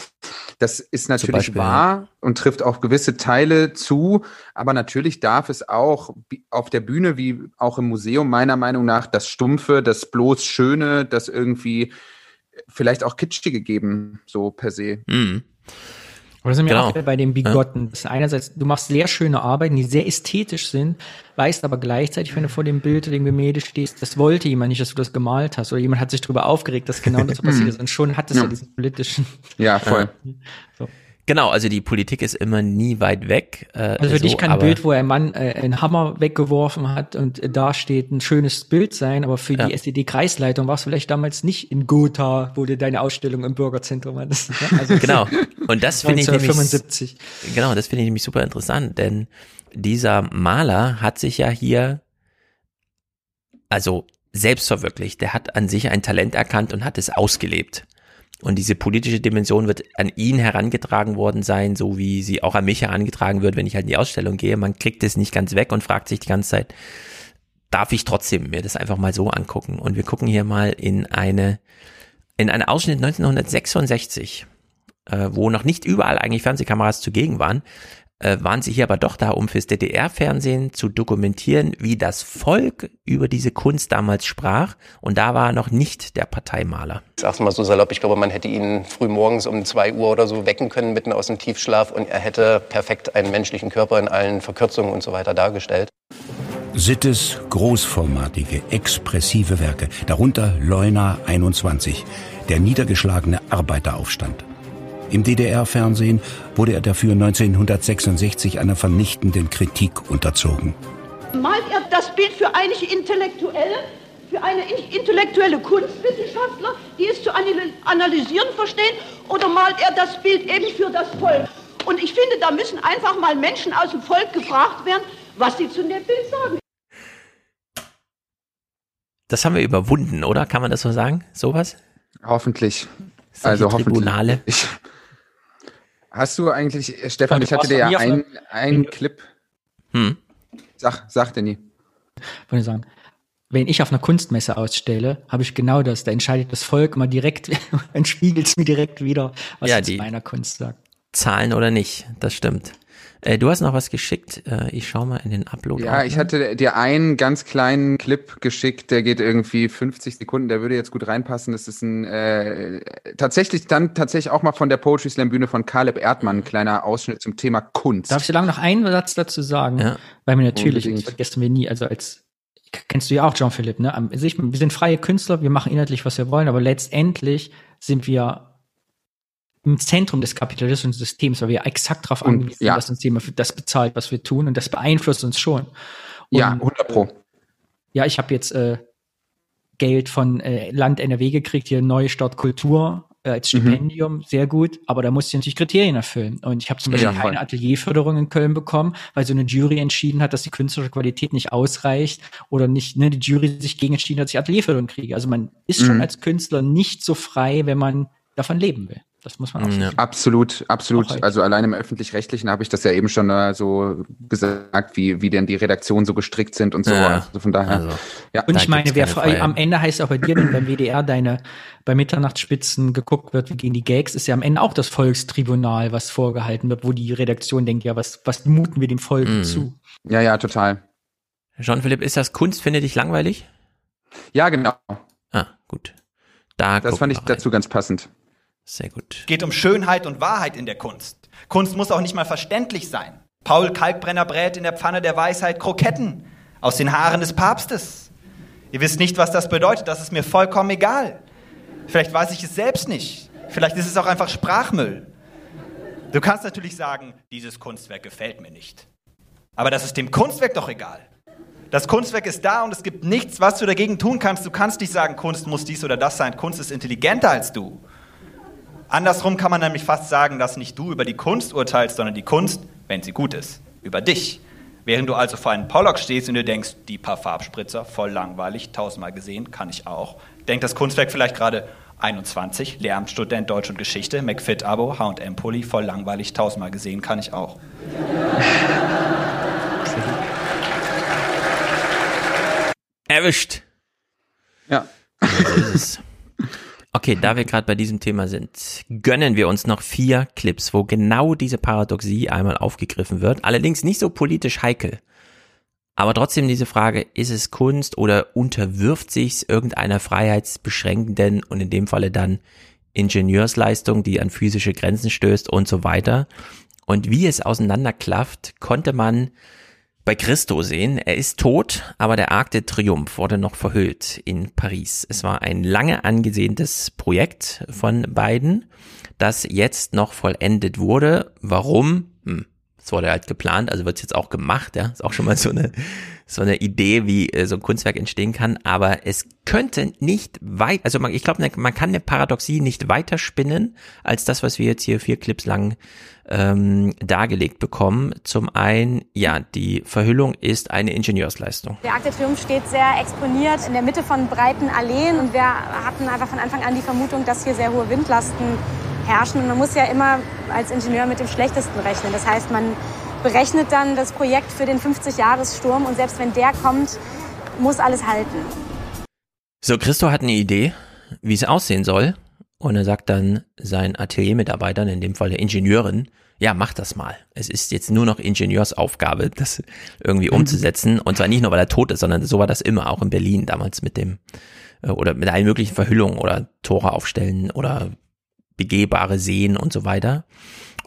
Das ist natürlich Beispiel, wahr ja. und trifft auch gewisse Teile zu, aber natürlich darf es auch auf der Bühne wie auch im Museum meiner Meinung nach das Stumpfe, das bloß Schöne, das irgendwie vielleicht auch Kitschige geben, so per se. Mhm. Aber das sind wir genau. auch bei den Bigotten. Ja. einerseits, du machst sehr schöne Arbeiten, die sehr ästhetisch sind, weißt aber gleichzeitig, wenn du vor dem Bild oder dem Gemälde stehst, das wollte jemand nicht, dass du das gemalt hast. Oder jemand hat sich darüber aufgeregt, dass genau das so passiert ist. Und schon hat es ja. ja diesen politischen. Ja, voll. So. Genau, also die Politik ist immer nie weit weg. Äh, also für so, dich kann ein Bild, wo ein Mann äh, einen Hammer weggeworfen hat und äh, da steht ein schönes Bild sein, aber für ja. die SED-Kreisleitung warst du vielleicht damals nicht in Gotha, wo du deine Ausstellung im Bürgerzentrum hattest. Ja? Also genau. Und das finde ich nämlich, genau, das finde ich nämlich super interessant, denn dieser Maler hat sich ja hier, also selbst verwirklicht. Der hat an sich ein Talent erkannt und hat es ausgelebt. Und diese politische Dimension wird an ihn herangetragen worden sein, so wie sie auch an mich herangetragen wird, wenn ich halt in die Ausstellung gehe. Man kriegt es nicht ganz weg und fragt sich die ganze Zeit, darf ich trotzdem mir das einfach mal so angucken? Und wir gucken hier mal in eine, in einen Ausschnitt 1966, äh, wo noch nicht überall eigentlich Fernsehkameras zugegen waren äh, waren sie hier aber doch da, um fürs DDR-Fernsehen zu dokumentieren, wie das Volk über diese Kunst damals sprach. Und da war er noch nicht der Parteimaler. Ich sag's mal so salopp, ich glaube, man hätte ihn früh morgens um zwei Uhr oder so wecken können, mitten aus dem Tiefschlaf. Und er hätte perfekt einen menschlichen Körper in allen Verkürzungen und so weiter dargestellt. Sittes großformatige, expressive Werke, darunter Leuna 21, der niedergeschlagene Arbeiteraufstand. Im DDR-Fernsehen wurde er dafür 1966 einer vernichtenden Kritik unterzogen. Malt er das Bild für eine Intellektuelle, für eine intellektuelle Kunstwissenschaftler, die es zu analysieren verstehen, oder malt er das Bild eben für das Volk? Und ich finde, da müssen einfach mal Menschen aus dem Volk gefragt werden, was sie zu dem Bild sagen. Das haben wir überwunden, oder? Kann man das so sagen? Sowas? Hoffentlich. Solche also Tribunale. hoffentlich. Hast du eigentlich, äh, Stefan, ich hatte dir ja einen, einen Clip. Hm. Sag, sag Danny. Wollte ich sagen. Wenn ich auf einer Kunstmesse ausstelle, habe ich genau das. Da entscheidet das Volk mal direkt, dann spiegelt es mir direkt wieder, was Ja, die- meiner Kunst sagt. Zahlen oder nicht, das stimmt. Äh, du hast noch was geschickt. Äh, ich schau mal in den Upload. Ja, ich hatte dir einen ganz kleinen Clip geschickt, der geht irgendwie 50 Sekunden, der würde jetzt gut reinpassen. Das ist ein äh, tatsächlich dann tatsächlich auch mal von der Poetry Slam Bühne von Caleb Erdmann, ein kleiner Ausschnitt zum Thema Kunst. Darf ich so lange noch einen Satz dazu sagen? Weil mir natürlich, Unbedingt. das vergessen wir nie, also als kennst du ja auch Jean-Philippe, ne? Wir sind freie Künstler, wir machen inhaltlich, was wir wollen, aber letztendlich sind wir im Zentrum des kapitalistischen Systems, weil wir exakt darauf angewiesen sind, ja. dass uns jemand das bezahlt, was wir tun und das beeinflusst uns schon. Und, Ja, 100 pro. Ja, ich habe jetzt äh, Geld von äh, Land NRW gekriegt, hier Neustart Kultur äh, als Mhm. Stipendium, sehr gut, aber da musste ich natürlich Kriterien erfüllen. Und ich habe zum Beispiel Ja, keine Atelierförderung in Köln bekommen, weil so eine Jury entschieden hat, dass die künstlerische Qualität nicht ausreicht oder nicht, ne, die Jury sich gegen entschieden hat, dass ich Atelierförderung kriege. Also man ist schon Mhm. als Künstler nicht so frei, wenn man davon leben will. Das muss man auch sagen. Absolut, absolut. Also allein im öffentlich-rechtlichen habe ich das ja eben schon äh, so gesagt, wie, wie denn die Redaktionen so gestrickt sind und so. Ja, Also von daher. Also, ja. Und ich meine, wer am Ende heißt auch bei dir, wenn beim WDR deine bei Mitternachtsspitzen geguckt wird, wie gehen die Gags, ist ja am Ende auch das Volkstribunal, was vorgehalten wird, wo die Redaktion denkt, ja, was, was muten wir dem Volk Mhm. zu? Ja, ja, total. Jean-Philipp, ist das Kunst, finde dich langweilig? Ja, genau. Ah, gut. Da Das fand ich dazu ganz passend. Sehr gut. geht um Schönheit und Wahrheit in der Kunst. Kunst muss auch nicht mal verständlich sein. Paul Kalkbrenner brät in der Pfanne der Weisheit Kroketten aus den Haaren des Papstes. Ihr wisst nicht, was das bedeutet, das ist mir vollkommen egal. Vielleicht weiß ich es selbst nicht. Vielleicht ist es auch einfach Sprachmüll. Du kannst natürlich sagen, dieses Kunstwerk gefällt mir nicht. Aber das ist dem Kunstwerk doch egal. Das Kunstwerk ist da und es gibt nichts, was du dagegen tun kannst. Du kannst nicht sagen, Kunst muss dies oder das sein. Kunst ist intelligenter als du. Andersrum kann man nämlich fast sagen, dass nicht du über die Kunst urteilst, sondern die Kunst, wenn sie gut ist, über dich. Während du also vor einem Pollock stehst und dir denkst, die paar Farbspritzer, voll langweilig, tausendmal gesehen, kann ich auch. Denkt das Kunstwerk vielleicht gerade 21, Lehramtsstudent Deutsch und Geschichte, McFit-Abo, H&M-Pulli, voll langweilig, tausendmal gesehen, kann ich auch. Erwischt. Ja. So ist es. Okay, da wir gerade bei diesem Thema sind, gönnen wir uns noch vier Clips, wo genau diese Paradoxie einmal aufgegriffen wird. Allerdings nicht so politisch heikel. Aber trotzdem diese Frage, ist es Kunst oder unterwirft sich's irgendeiner freiheitsbeschränkenden und in dem Falle dann Ingenieursleistung, die an physische Grenzen stößt und so weiter. Und wie es auseinanderklafft, konnte man bei Christo sehen. Er ist tot, aber der Arc de Triomphe wurde noch verhüllt in Paris. Es war ein lange angesehenes Projekt von beiden, das jetzt noch vollendet wurde. Warum? Hm. Das wurde halt geplant, also wird es jetzt auch gemacht, ja. Ist auch schon mal so eine, so eine Idee, wie äh, so ein Kunstwerk entstehen kann. Aber es könnte nicht weit, also man, ich glaube, ne, man kann eine Paradoxie nicht weiter spinnen, als das, was wir jetzt hier vier Clips lang ähm, dargelegt bekommen. Zum einen, ja, die Verhüllung ist eine Ingenieursleistung. Der Arc de Triomphe steht sehr exponiert in der Mitte von breiten Alleen und wir hatten einfach von Anfang an die Vermutung, dass hier sehr hohe Windlasten herrschen. Und man muss ja immer als Ingenieur mit dem Schlechtesten rechnen. Das heißt, man berechnet dann das Projekt für den 50-Jahres-Sturm und selbst wenn der kommt, muss alles halten. So, Christo hat eine Idee, wie es aussehen soll. Und er sagt dann seinen Ateliermitarbeitern, in dem Fall der Ingenieurin, ja, mach das mal. Es ist jetzt nur noch Ingenieursaufgabe, das irgendwie mhm. umzusetzen. Und zwar nicht nur, weil er tot ist, sondern so war das immer, auch in Berlin damals mit dem, äh, oder mit allen möglichen Verhüllungen oder Tore aufstellen oder begehbare Seen und so weiter.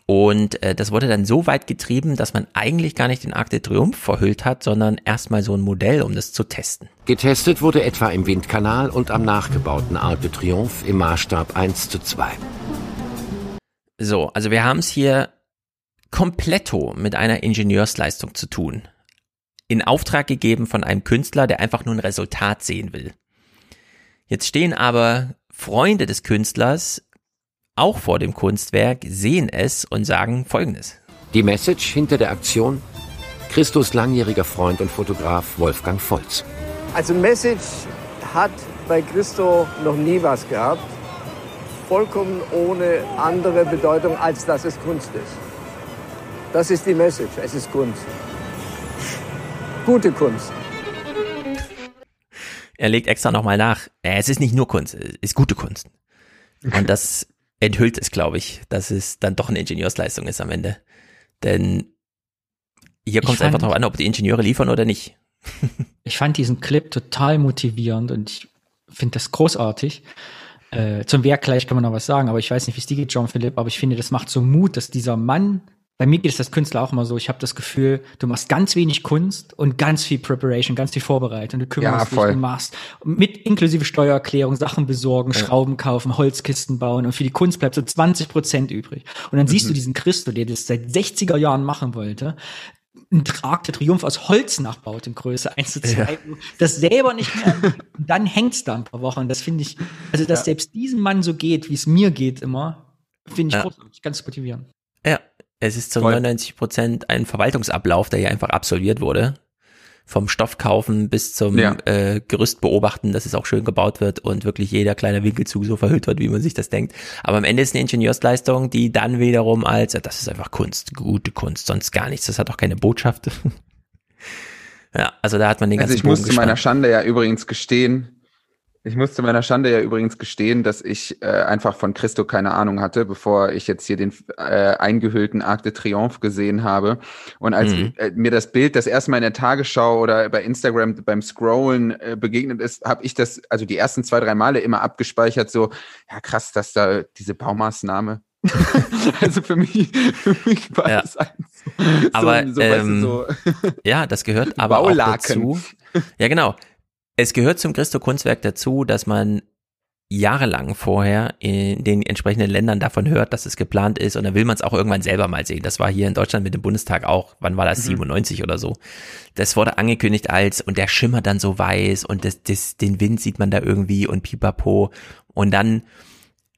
Und äh, das wurde dann so weit getrieben, dass man eigentlich gar nicht den Arc de Triomphe verhüllt hat, sondern erstmal so ein Modell, um das zu testen. Getestet wurde etwa im Windkanal und am nachgebauten Arc de Triomphe im Maßstab 1 zu 2. So, also wir haben es hier kompletto mit einer Ingenieursleistung zu tun. In Auftrag gegeben von einem Künstler, der einfach nur ein Resultat sehen will. Jetzt stehen aber Freunde des Künstlers auch vor dem Kunstwerk, sehen es und sagen Folgendes. Die Message hinter der Aktion? Christus langjähriger Freund und Fotograf Wolfgang Volz. Also Message hat bei Christo noch nie was gehabt. Vollkommen ohne andere Bedeutung, als dass es Kunst ist. Das ist die Message. Es ist Kunst. Gute Kunst. Er legt extra nochmal nach. Es ist nicht nur Kunst, es ist gute Kunst. Und das enthüllt es, glaube ich, dass es dann doch eine Ingenieursleistung ist am Ende. Denn hier kommt es einfach darauf an, ob die Ingenieure liefern oder nicht. ich fand diesen Clip total motivierend und ich finde das großartig. Äh, zum Werk gleich kann man noch was sagen, aber ich weiß nicht, wie es dir geht, John Philipp, aber ich finde, das macht so Mut, dass dieser Mann bei mir geht es als Künstler auch immer so, ich habe das Gefühl, du machst ganz wenig Kunst und ganz viel Preparation, ganz viel Vorbereitung. Du kümmerst ja, dich, du machst mit inklusive Steuererklärung, Sachen besorgen, ja. Schrauben kaufen, Holzkisten bauen und für die Kunst bleibt so 20 Prozent übrig. Und dann mhm. siehst du mhm. diesen Christo, der das seit 60er Jahren machen wollte, ein Trag der Triumph aus Holz nachbaut in Größe 1 zu 2, ja. das selber nicht mehr, dann hängt's da ein paar Wochen. Das finde ich, also dass ja. selbst diesem Mann so geht, wie es mir geht immer, finde ich ja. großartig, ganz motivierend. Ja, es ist zu 99 Prozent ein Verwaltungsablauf, der hier einfach absolviert wurde. Vom Stoff kaufen bis zum ja. äh, Gerüst beobachten, dass es auch schön gebaut wird und wirklich jeder kleine Winkelzug so verhüllt wird, wie man sich das denkt. Aber am Ende ist eine Ingenieursleistung, die dann wiederum als, das ist einfach Kunst, gute Kunst, sonst gar nichts. Das hat auch keine Botschaft. ja, also da hat man den also ganzen Also ich muss zu meiner Schande ja übrigens gestehen, ich muss zu meiner Schande ja übrigens gestehen, dass ich äh, einfach von Christo keine Ahnung hatte, bevor ich jetzt hier den äh, eingehüllten Arc de Triomphe gesehen habe. Und als mhm. äh, mir das Bild das erste Mal in der Tagesschau oder bei Instagram beim Scrollen äh, begegnet ist, habe ich das, also die ersten zwei, drei Male immer abgespeichert, so, ja krass, dass da diese Baumaßnahme also für mich, für mich war ja. das ein so, aber, so, ähm, weißt du, so ja, das gehört aber Baulaken. auch dazu. Ja, genau. Es gehört zum Christo-Kunstwerk dazu, dass man jahrelang vorher in den entsprechenden Ländern davon hört, dass es geplant ist und dann will man es auch irgendwann selber mal sehen. Das war hier in Deutschland mit dem Bundestag auch, wann war das, mhm. 97 oder so. Das wurde angekündigt als und der schimmert dann so weiß und das, das, den Wind sieht man da irgendwie und pipapo und dann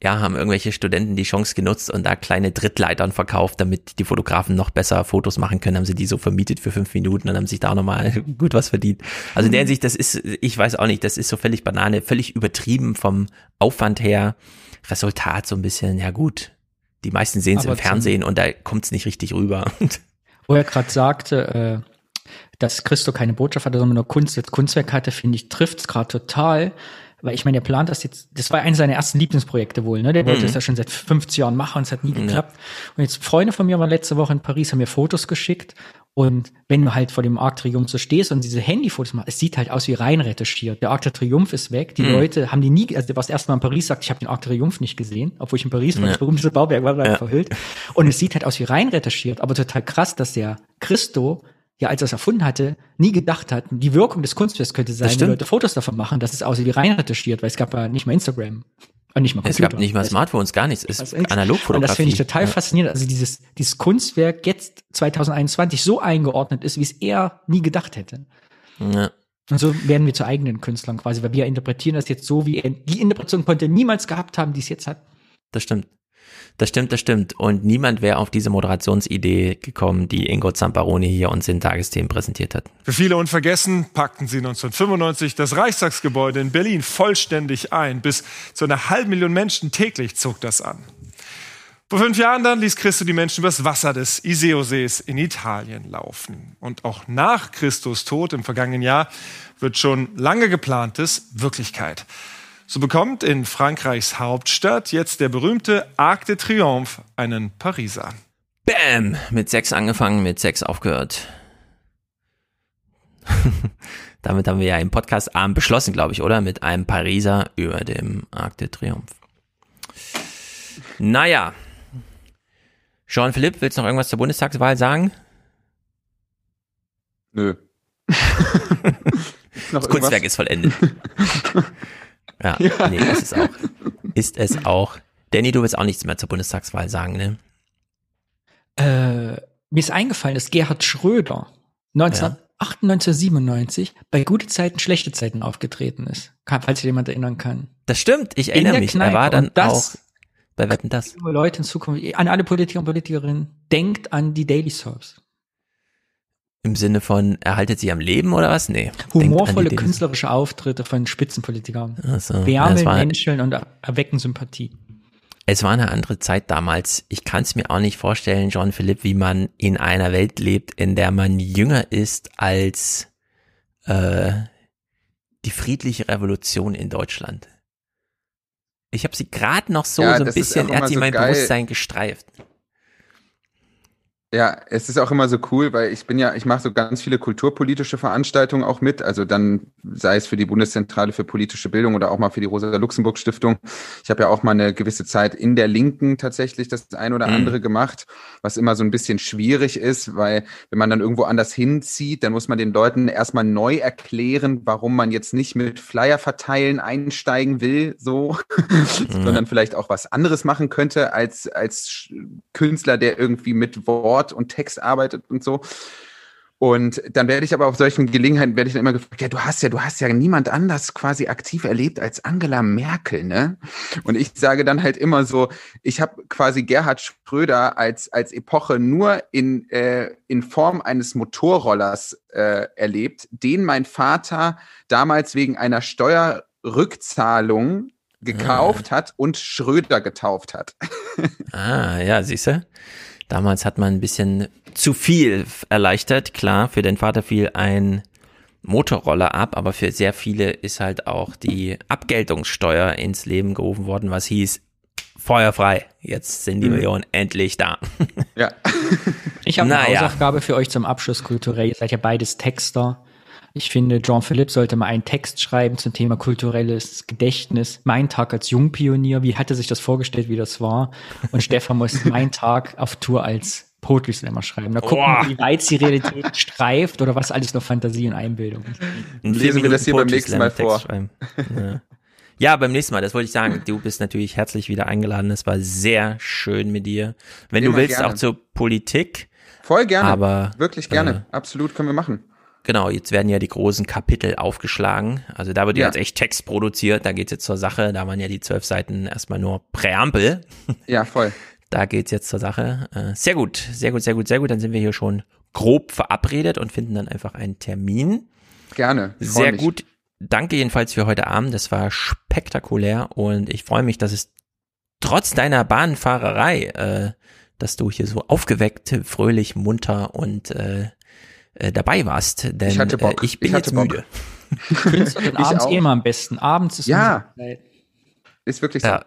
ja, haben irgendwelche Studenten die Chance genutzt und da kleine Drittleitern verkauft, damit die Fotografen noch besser Fotos machen können, haben sie die so vermietet für fünf Minuten und haben sich da nochmal gut was verdient. Also in der Hinsicht, das ist, ich weiß auch nicht, das ist so völlig Banane, völlig übertrieben vom Aufwand her. Resultat so ein bisschen, ja gut, die meisten sehen es im Fernsehen und da kommt es nicht richtig rüber. Wo er gerade sagte, äh, dass Christo keine Botschaft hatte, sondern nur Kunst, als Kunstwerk hatte, finde ich, trifft es gerade total weil ich meine, der plant das jetzt, das war eines seiner ersten Lieblingsprojekte wohl, ne? Der wollte mhm. das ja schon seit 50 Jahren machen und es hat nie geklappt. Ja. Und jetzt Freunde von mir waren letzte Woche in Paris, haben mir Fotos geschickt. Und wenn du halt vor dem Arc Triumph so stehst und diese Handyfotos machst, es sieht halt aus wie rein retuschiert. Der Arc der Triumph ist weg. Die mhm. Leute haben die nie, also der war das erste Mal in Paris, sagt, ich habe den Arc Triumph nicht gesehen, obwohl ich in Paris war, ja. das berühmte Bauwerk war ja. verhüllt. Und es sieht halt aus wie rein retuschiert, aber total krass, dass der Christo ja, als er es erfunden hatte, nie gedacht hat, die Wirkung des Kunstwerks könnte sein, wenn Leute Fotos davon machen, dass es aussieht wie rein retuschiert, weil es gab ja nicht mal Instagram. Und nicht mal Es gab nicht mal Smartphones, gar nichts. Es ist Analogfotografie. Und das finde ich total Ja. faszinierend. Also dieses, dieses Kunstwerk jetzt 2021 so eingeordnet ist, wie es er nie gedacht hätte. Ja. Und so werden wir zu eigenen Künstlern quasi, weil wir interpretieren das jetzt so, wie er die Interpretation konnte er niemals gehabt haben, die es jetzt hat. Das stimmt. Das stimmt, das stimmt. Und niemand wäre auf diese Moderationsidee gekommen, die Ingo Zamparoni hier uns in Tagesthemen präsentiert hat. Für viele unvergessen packten sie 1995 das Reichstagsgebäude in Berlin vollständig ein. Bis zu einer halben Million Menschen täglich zog das an. Vor fünf Jahren dann ließ Christo die Menschen übers Wasser des Iseo-Sees in Italien laufen. Und auch nach Christus Tod im vergangenen Jahr wird schon lange geplantes Wirklichkeit. So bekommt in Frankreichs Hauptstadt jetzt der berühmte Arc de Triomphe einen Pariser. Bam! Mit sechs angefangen, mit sechs aufgehört. Damit haben wir ja im Podcast Abend beschlossen, glaube ich, oder? Mit einem Pariser über dem Arc de Triomphe. Naja. Jean-Philippe, willst du noch irgendwas zur Bundestagswahl sagen? Nö. das Kunstwerk ist vollendet. ja, Ja. nee, ist es auch. Ist es auch. Danny, du willst auch nichts mehr zur Bundestagswahl sagen, ne? Äh, mir ist eingefallen, dass Gerhard Schröder 1998, 97 bei gute Zeiten, schlechte Zeiten aufgetreten ist. Falls sich jemand erinnern kann. Das stimmt, ich In erinnere mich. Kneipe. Er war dann das- auch bei Wetten das. Leute in Zukunft, an alle Politiker und Politikerinnen, denkt an die Daily Soaps. Im Sinne von, erhaltet sie am Leben oder was? Nee. Denkt an Humorvolle künstlerische Auftritte von Spitzenpolitikern. So, ja, Wärmen, Menscheln und erwecken Sympathie. Es war eine andere Zeit damals. Ich kann es mir auch nicht vorstellen, John Philipp, wie man in einer Welt lebt, in der man jünger ist als äh, die friedliche Revolution in Deutschland. Ich habe sie gerade noch so, Ja, so ein bisschen, er hat sie so mein geil. Bewusstsein gestreift. Ja, es ist auch immer so cool, weil ich bin ja, ich mache so ganz viele kulturpolitische Veranstaltungen auch mit. Also dann sei es für die Bundeszentrale für politische Bildung oder auch mal für die Rosa-Luxemburg-Stiftung. Ich habe ja auch mal eine gewisse Zeit in der Linken tatsächlich das ein oder Mhm. andere gemacht, was immer so ein bisschen schwierig ist, weil wenn man dann irgendwo anders hinzieht, dann muss man den Leuten erstmal neu erklären, warum man jetzt nicht mit Flyer verteilen einsteigen will, so, sondern vielleicht auch was anderes machen könnte als, als Künstler, der irgendwie mit Wort und Text arbeitet und so. Und dann werde ich aber auf solchen Gelegenheiten werde ich dann immer gefragt, ja, du hast ja, du hast ja niemand anders quasi aktiv erlebt als Angela Merkel, ne? Und ich sage dann halt immer so, ich habe quasi Gerhard Schröder als als Epoche nur in äh, in Form eines Motorrollers äh, erlebt, den mein Vater damals wegen einer Steuerrückzahlung gekauft hat und Schröder getauft hat. Ah, ja, siehste. Damals hat man ein bisschen zu viel erleichtert. Klar, für den Vater fiel ein Motorroller ab, aber für sehr viele ist halt auch die Abgeltungssteuer ins Leben gerufen worden, was hieß, feuerfrei. Jetzt sind die Mhm. Millionen endlich da. Ja. Ich habe eine Naja. Hausaufgabe für euch zum Abschluss kulturell. Ihr seid ja beides Texter. Ich finde, Jean-Philippe sollte mal einen Text schreiben zum Thema kulturelles Gedächtnis. Mein Tag als Jungpionier, wie hatte sich das vorgestellt, wie das war? Und Stefan muss mein Tag auf Tour als Poetry Slammer schreiben. Da gucken Boah. wir, wie weit die Realität streift oder was alles nur Fantasie und Einbildung ist. Ein Lesen wir das hier beim nächsten Mal vor. Ja. ja, beim nächsten Mal, das wollte ich sagen. Du bist natürlich herzlich wieder eingeladen. Es war sehr schön mit dir. Wenn du Immer willst, gerne. auch zur Politik. Voll gerne. Aber, Wirklich gerne. Absolut können wir machen. Genau, jetzt werden ja die großen Kapitel aufgeschlagen. Also da wird ja jetzt echt Text produziert. Da geht's jetzt zur Sache. Da waren ja die zwölf Seiten erstmal nur Präambel. Ja, voll. Da geht's jetzt zur Sache. Äh, Sehr gut, sehr gut, sehr gut, sehr gut. Dann sind wir hier schon grob verabredet und finden dann einfach einen Termin. Gerne. Sehr mich. gut. Danke jedenfalls für heute Abend. Das war spektakulär und ich freue mich, dass es trotz deiner Bahnfahrerei, äh, dass du hier so aufgeweckt, fröhlich, munter und äh, äh, dabei warst. Denn Ich hatte Bock. Äh, ich bin Ich hatte jetzt Bock. müde. Künstler sind Ich abends auch. eh immer am besten. Abends ist Ja. Ist wirklich so. Ja.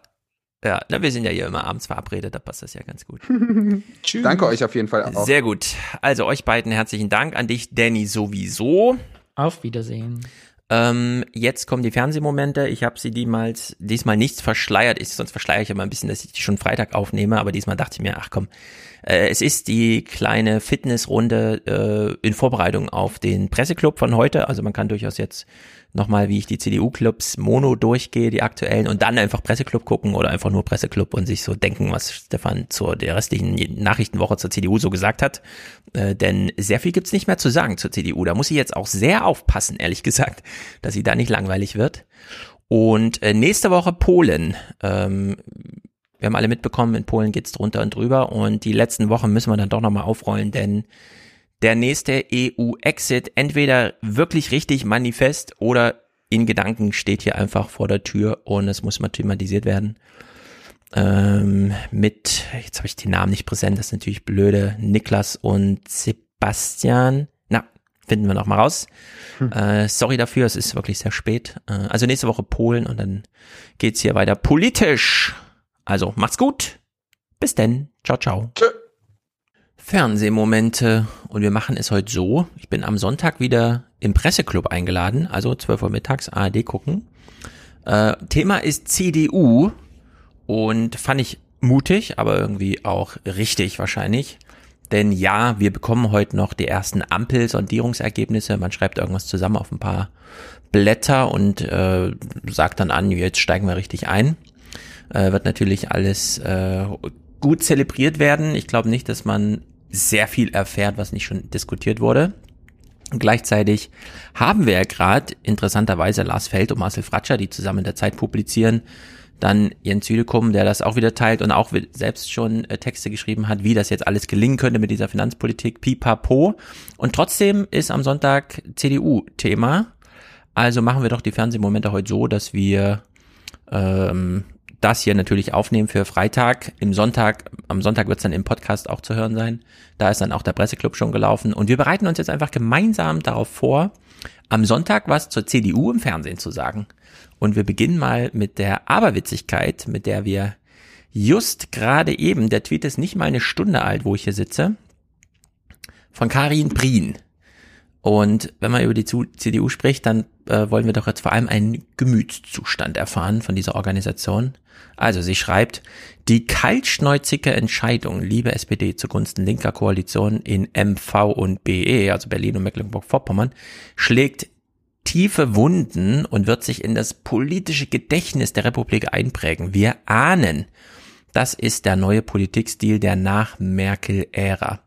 Ja, na, wir sind ja hier immer abends verabredet, da passt das ja ganz gut. Tschüss. Danke euch auf jeden Fall auch. Sehr gut. Also euch beiden herzlichen Dank. An dich, Danny, sowieso. Auf Wiedersehen. Ähm, jetzt kommen die Fernsehmomente. Ich habe sie diesmal, diesmal nichts verschleiert. Ich, sonst verschleiere ich immer ein bisschen, dass ich die schon Freitag aufnehme. Aber diesmal dachte ich mir, ach komm, Äh, es ist die kleine Fitnessrunde äh, in Vorbereitung auf den Presseclub von heute. Also man kann durchaus jetzt nochmal, wie ich die CDU-Clubs mono durchgehe, die aktuellen, und dann einfach Presseclub gucken oder einfach nur Presseclub und sich so denken, was Stefan zur der restlichen Nachrichtenwoche zur CDU so gesagt hat. Äh, denn sehr viel gibt's nicht mehr zu sagen zur CDU. Da muss sie jetzt auch sehr aufpassen, ehrlich gesagt, dass sie da nicht langweilig wird. Und äh, nächste Woche Polen. Ähm, wir haben alle mitbekommen, in Polen geht's drunter und drüber und die letzten Wochen müssen wir dann doch nochmal aufrollen, denn der nächste EU-Exit entweder wirklich richtig manifest oder in Gedanken steht hier einfach vor der Tür und es muss mal thematisiert werden. Ähm, mit, jetzt habe ich die Namen nicht präsent, das ist natürlich blöde, Niklas und Sebastian. Na, finden wir noch mal raus. Hm. Äh, sorry dafür, es ist wirklich sehr spät. Äh, also nächste Woche Polen und dann geht's hier weiter politisch. Also macht's gut. Bis denn. Ciao, ciao. Tschö. Fernsehmomente. Und wir machen es heute so. Ich bin am Sonntag wieder im Presseclub eingeladen, also 12 Uhr mittags ARD gucken. Äh, Thema ist CDU und fand ich mutig, aber irgendwie auch richtig wahrscheinlich. Denn ja, wir bekommen heute noch die ersten Ampel-Sondierungsergebnisse. Man schreibt irgendwas zusammen auf ein paar Blätter und äh, sagt dann an, jetzt steigen wir richtig ein. Äh, wird natürlich alles äh, gut zelebriert werden. Ich glaube nicht, dass man sehr viel erfährt, was nicht schon diskutiert wurde. Und gleichzeitig haben wir ja gerade interessanterweise Lars Feld und Marcel Fratscher, die zusammen in der Zeit publizieren, dann Jens Südekum, der das auch wieder teilt und auch selbst schon äh, Texte geschrieben hat, wie das jetzt alles gelingen könnte mit dieser Finanzpolitik, pipapo. Und trotzdem ist am Sonntag CDU Thema. Also machen wir doch die Fernsehmomente heute so, dass wir ähm, das hier natürlich aufnehmen für Freitag. Im Sonntag, am Sonntag wird es dann im Podcast auch zu hören sein. Da ist dann auch der Presseclub schon gelaufen. Und wir bereiten uns jetzt einfach gemeinsam darauf vor, am Sonntag was zur CDU im Fernsehen zu sagen. Und wir beginnen mal mit der Aberwitzigkeit, mit der wir just gerade eben, der Tweet ist nicht mal eine Stunde alt, wo ich hier sitze, von Karin Prien. Und wenn man über die CDU spricht, dann äh, wollen wir doch jetzt vor allem einen Gemütszustand erfahren von dieser Organisation. Also sie schreibt, die kaltschneuzige Entscheidung, liebe SPD zugunsten linker Koalition in MV und BE, also Berlin und Mecklenburg-Vorpommern, schlägt tiefe Wunden und wird sich in das politische Gedächtnis der Republik einprägen. Wir ahnen, das ist der neue Politikstil der Nach-Merkel-Ära.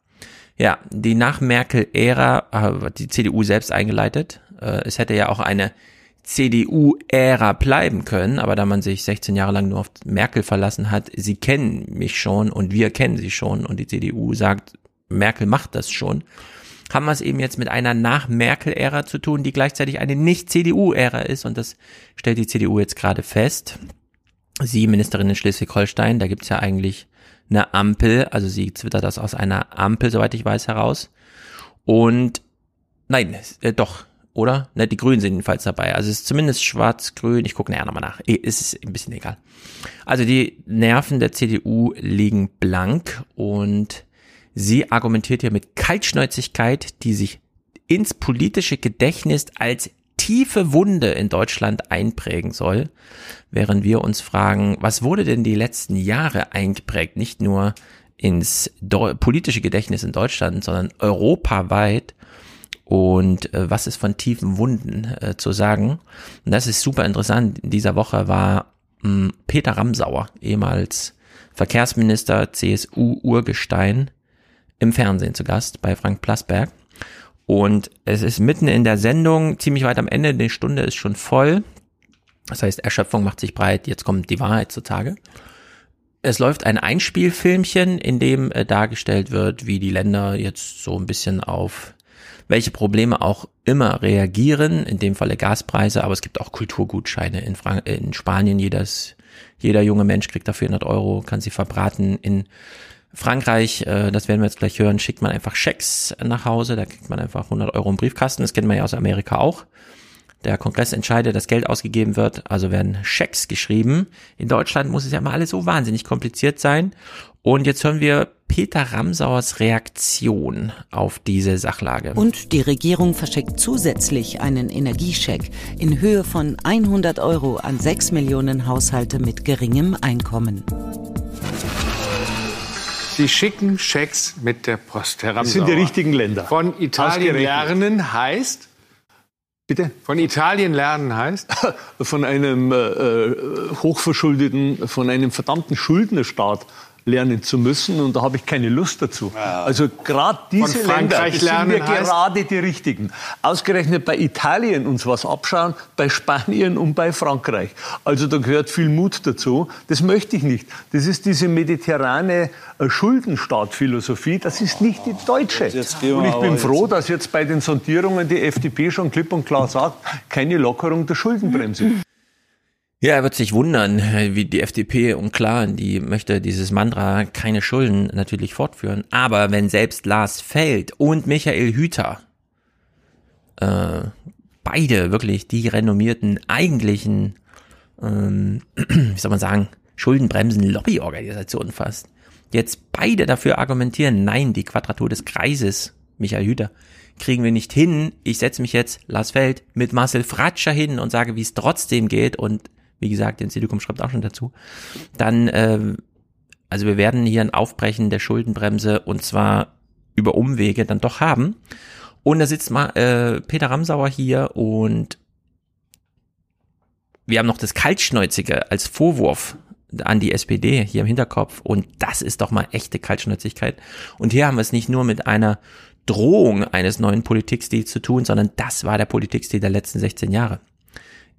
Ja, die Nach-Merkel-Ära hat die CDU selbst eingeleitet. Äh, es hätte ja auch eine CDU-Ära bleiben können, aber da man sich 16 Jahre lang nur auf Merkel verlassen hat, sie kennen mich schon und wir kennen sie schon und die CDU sagt, Merkel macht das schon, haben wir es eben jetzt mit einer Nach-Merkel-Ära zu tun, die gleichzeitig eine Nicht-CDU-Ära ist und das stellt die CDU jetzt gerade fest. Sie, Ministerin in Schleswig-Holstein, da gibt's ja eigentlich eine Ampel, also sie twittert das aus einer Ampel, soweit ich weiß, heraus. Und nein, äh, doch, oder? Ne, die Grünen sind jedenfalls dabei. Also es ist zumindest schwarz-grün. Ich gucke näher nochmal nach. Es ist ein bisschen egal. Also die Nerven der CDU liegen blank und sie argumentiert hier mit Kaltschnäuzigkeit, die sich ins politische Gedächtnis als tiefe Wunde in Deutschland einprägen soll, während wir uns fragen, was wurde denn die letzten Jahre eingeprägt, nicht nur ins politische Gedächtnis in Deutschland, sondern europaweit und äh, was ist von tiefen Wunden äh, zu sagen. Und das ist super interessant. In dieser Woche war mh, hm, Peter Ramsauer, ehemals Verkehrsminister, CSU-Urgestein, im Fernsehen zu Gast bei Frank Plasberg. Und es ist mitten in der Sendung, ziemlich weit am Ende, die Stunde ist schon voll. Das heißt, Erschöpfung macht sich breit, jetzt kommt die Wahrheit zutage. Es läuft ein Einspielfilmchen, in dem äh, dargestellt wird, wie die Länder jetzt so ein bisschen auf welche Probleme auch immer reagieren, in dem Falle Gaspreise, aber es gibt auch Kulturgutscheine in, Frank in Spanien. Jedes, jeder junge Mensch kriegt da 400 Euro, kann sie verbraten. In Frankreich, äh, das werden wir jetzt gleich hören, schickt man einfach Schecks nach Hause, da kriegt man einfach 100 Euro im Briefkasten, das kennen wir ja aus Amerika auch. Der Kongress entscheidet, dass Geld ausgegeben wird, also werden Schecks geschrieben. In Deutschland muss es ja immer alles so wahnsinnig kompliziert sein. Und jetzt hören wir Peter Ramsauers Reaktion auf diese Sachlage. Und die Regierung verschickt zusätzlich einen Energiescheck in Höhe von 100 Euro an 6 Millionen Haushalte mit geringem Einkommen. Sie schicken Schecks mit der Post, Herr Das sind die richtigen Länder. Von Italien lernen heißt? Bitte? Von Italien lernen heißt? Von einem äh, äh, hochverschuldeten, von einem verdammten Schuldnerstaat lernen zu müssen und da habe ich keine Lust dazu. Ja. Also gerade diese Länder das sind mir gerade die richtigen. Ausgerechnet bei Italien uns was abschauen, bei Spanien und bei Frankreich. Also da gehört viel Mut dazu. Das möchte ich nicht. Das ist diese mediterrane äh, Schuldenstaatphilosophie. Das ist nicht die deutsche. Und ich bin froh, dass jetzt bei den Sondierungen die FDP schon klipp und klar sagt, keine Lockerung der Schuldenbremse. Ja, er wird sich wundern, wie die FDP und klar, die möchte dieses Mantra keine Schulden natürlich fortführen. Aber wenn selbst Lars Feld und Michael Hüter, äh, beide wirklich die renommierten eigentlichen, ähm, wie soll man sagen, Schuldenbremsen-Lobbyorganisationen fast, jetzt beide dafür argumentieren, nein, die Quadratur des Kreises, Michael Hüter, kriegen wir nicht hin. Ich setze mich jetzt, Lars Feld, mit Marcel Fratscher hin und sage, wie es trotzdem geht und wie gesagt, Telekom schreibt auch schon dazu, dann, äh, also wir werden hier ein Aufbrechen der Schuldenbremse und zwar über Umwege dann doch haben. Und da sitzt mal äh, Peter Ramsauer hier und wir haben noch das Kaltschnäuzige als Vorwurf an die SPD hier im Hinterkopf und das ist doch mal echte Kaltschnäuzigkeit. Und hier haben wir es nicht nur mit einer Drohung eines neuen Politikstils zu tun, sondern das war der Politikstil der letzten 16 Jahre.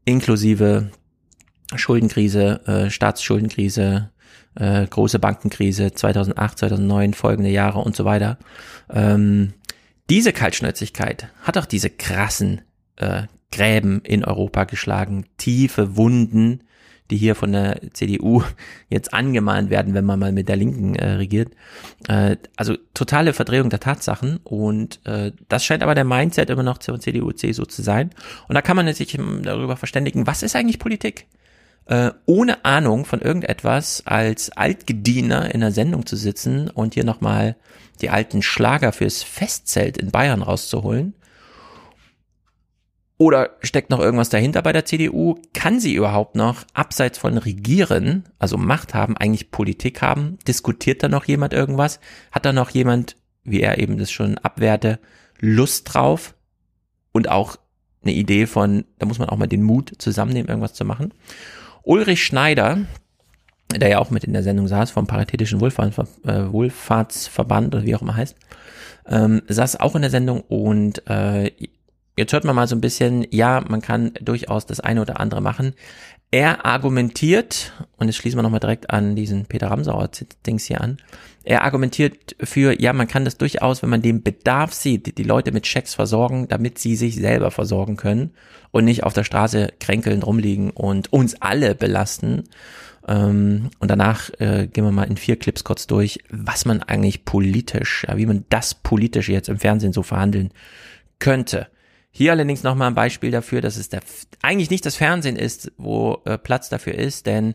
Inklusive Schuldenkrise, äh, Staatsschuldenkrise, äh, große Bankenkrise 2008, 2009, folgende Jahre und so weiter. Ähm, diese Kaltschnäuzigkeit hat auch diese krassen äh, Gräben in Europa geschlagen, tiefe Wunden, die hier von der CDU jetzt angemahnt werden, wenn man mal mit der Linken äh, regiert. Äh, also totale Verdrehung der Tatsachen und äh, das scheint aber der Mindset immer noch zur CDU, CSU zu sein. Und da kann man sich darüber verständigen, was ist eigentlich Politik? Äh, ohne Ahnung von irgendetwas als Altgediener in der Sendung zu sitzen und hier nochmal die alten Schlager fürs Festzelt in Bayern rauszuholen? Oder steckt noch irgendwas dahinter bei der CDU? Kann sie überhaupt noch abseits von Regieren, also Macht haben, eigentlich Politik haben? Diskutiert da noch jemand irgendwas? Hat da noch jemand, wie er eben das schon abwehrte, Lust drauf? Und auch eine Idee von, da muss man auch mal den Mut zusammennehmen, irgendwas zu machen. Ulrich Schneider, der ja auch mit in der Sendung saß, vom Paritätischen äh, Wohlfahrtsverband oder wie auch immer heißt, ähm, saß auch in der Sendung und äh, jetzt hört man mal so ein bisschen, ja, man kann durchaus das eine oder andere machen. Er argumentiert, und jetzt schließen wir nochmal direkt an diesen Peter Ramsauer-Dings hier an, er argumentiert für, ja, man kann das durchaus, wenn man den Bedarf sieht, die Leute mit Schecks versorgen, damit sie sich selber versorgen können und nicht auf der Straße kränkeln rumliegen und uns alle belasten. Ähm, und danach äh, gehen wir mal in vier Clips kurz durch, was man eigentlich politisch, ja, wie man das politisch jetzt im Fernsehen so verhandeln könnte. Hier allerdings nochmal ein Beispiel dafür, dass es der, eigentlich nicht das Fernsehen ist, wo äh, Platz dafür ist, denn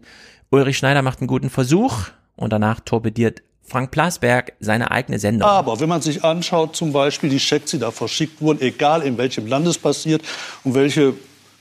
Ulrich Schneider macht einen guten Versuch und danach torpediert Frank Plasberg seine eigene Sendung. Aber wenn man sich anschaut, zum Beispiel die Schecks, die da verschickt wurden, egal in welchem Land es passiert und welche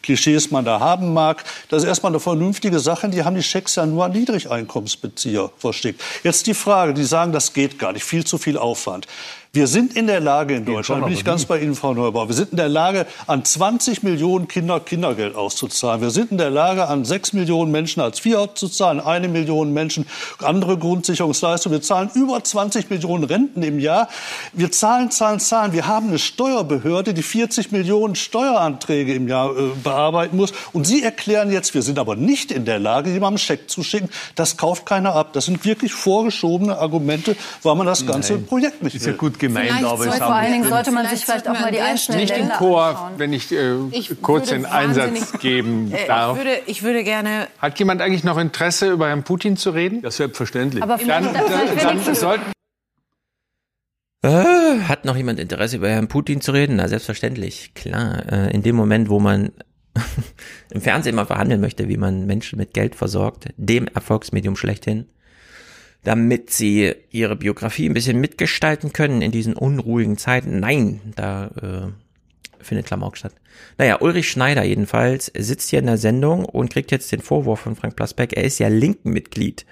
Klischees man da haben mag. Das ist erstmal eine vernünftige Sache. Die haben die Schecks ja nur an Niedrigeinkommensbezieher verschickt. Jetzt die Frage, die sagen, das geht gar nicht, viel zu viel Aufwand. Wir sind in der Lage in Deutschland, bin ich ganz bei Ihnen, Frau Neubauer, wir sind in der Lage, an 20 Millionen Kinder Kindergeld auszuzahlen. Wir sind in der Lage, an 6 Millionen Menschen als IV auszuzahlen, eine Million Menschen andere Grundsicherungsleistungen. Wir zahlen über 20 Millionen Renten im Jahr. Wir zahlen, zahlen, zahlen. Wir haben eine Steuerbehörde, die 40 Millionen Steueranträge im Jahr äh, bearbeiten muss. Und Sie erklären jetzt, wir sind aber nicht in der Lage, jemandem einen Scheck zu schicken. Das kauft keiner ab. Das sind wirklich vorgeschobene Argumente, weil man das ganze Nein. Projekt nicht will. Gemeint, vielleicht aber es Vor allen Dingen sollte man sich vielleicht auch mal die einzelnen Nicht im Chor, wenn ich, äh, ich kurz den Einsatz geben darf. Ich würde, ich würde gerne... Hat jemand eigentlich noch Interesse, über Herrn Putin zu reden? Ja, selbstverständlich. Aber dann, dann, dann, dann sollten äh, hat noch jemand Interesse, über Herrn Putin zu reden? Na, selbstverständlich, klar. Äh, in dem Moment, wo man im Fernsehen mal verhandeln möchte, wie man Menschen mit Geld versorgt, dem Erfolgsmedium schlechthin, damit sie ihre Biografie ein bisschen mitgestalten können in diesen unruhigen Zeiten. Nein, da äh, findet Klamauk statt. Naja, Ulrich Schneider jedenfalls sitzt hier in der Sendung und kriegt jetzt den Vorwurf von Frank Plasbeck, er ist ja Linken-Mitglied.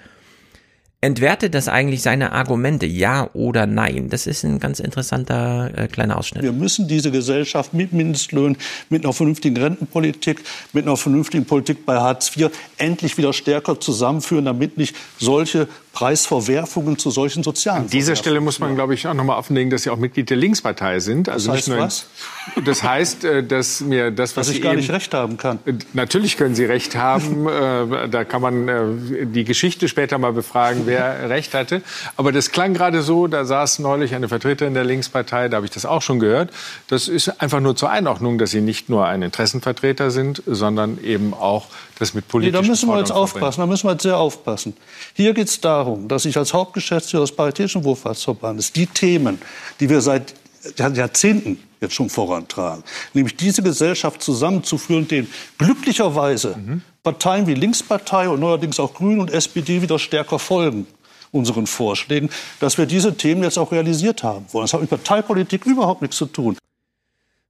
entwertet das eigentlich seine Argumente, ja oder nein? Das ist ein ganz interessanter äh, kleiner Ausschnitt. Wir müssen diese Gesellschaft mit Mindestlöhnen, mit einer vernünftigen Rentenpolitik, mit einer vernünftigen Politik bei Hartz IV endlich wieder stärker zusammenführen, damit nicht solche Preisverwerfungen zu solchen sozialen. An dieser Stelle muss man, glaube ich, auch nochmal offenlegen, dass Sie auch Mitglied der Linkspartei sind. Also das heißt nicht nur was? Das heißt, äh, dass mir das, was Dass ich Sie gar eben, nicht recht haben kann. Natürlich können Sie recht haben. Äh, Da kann man äh, die Geschichte später mal befragen, wer recht hatte. Aber das klang gerade so, da saß neulich eine Vertreterin der Linkspartei, da habe ich das auch schon gehört. Das ist einfach nur zur Einordnung, dass Sie nicht nur ein Interessenvertreter sind, sondern eben auch das mit Nee, politischen da müssen wir jetzt aufpassen, da müssen wir jetzt sehr aufpassen. Hier geht es darum, dass ich als Hauptgeschäftsführer des Paritätischen Wohlfahrtsverbandes die Themen, die wir seit Jahrzehnten jetzt schon vorantragen, nämlich diese Gesellschaft zusammenzuführen, denen glücklicherweise Parteien wie Linkspartei und neuerdings auch Grüne und SPD wieder stärker folgen unseren Vorschlägen, dass wir diese Themen jetzt auch realisiert haben wollen. Das hat mit Parteipolitik überhaupt nichts zu tun.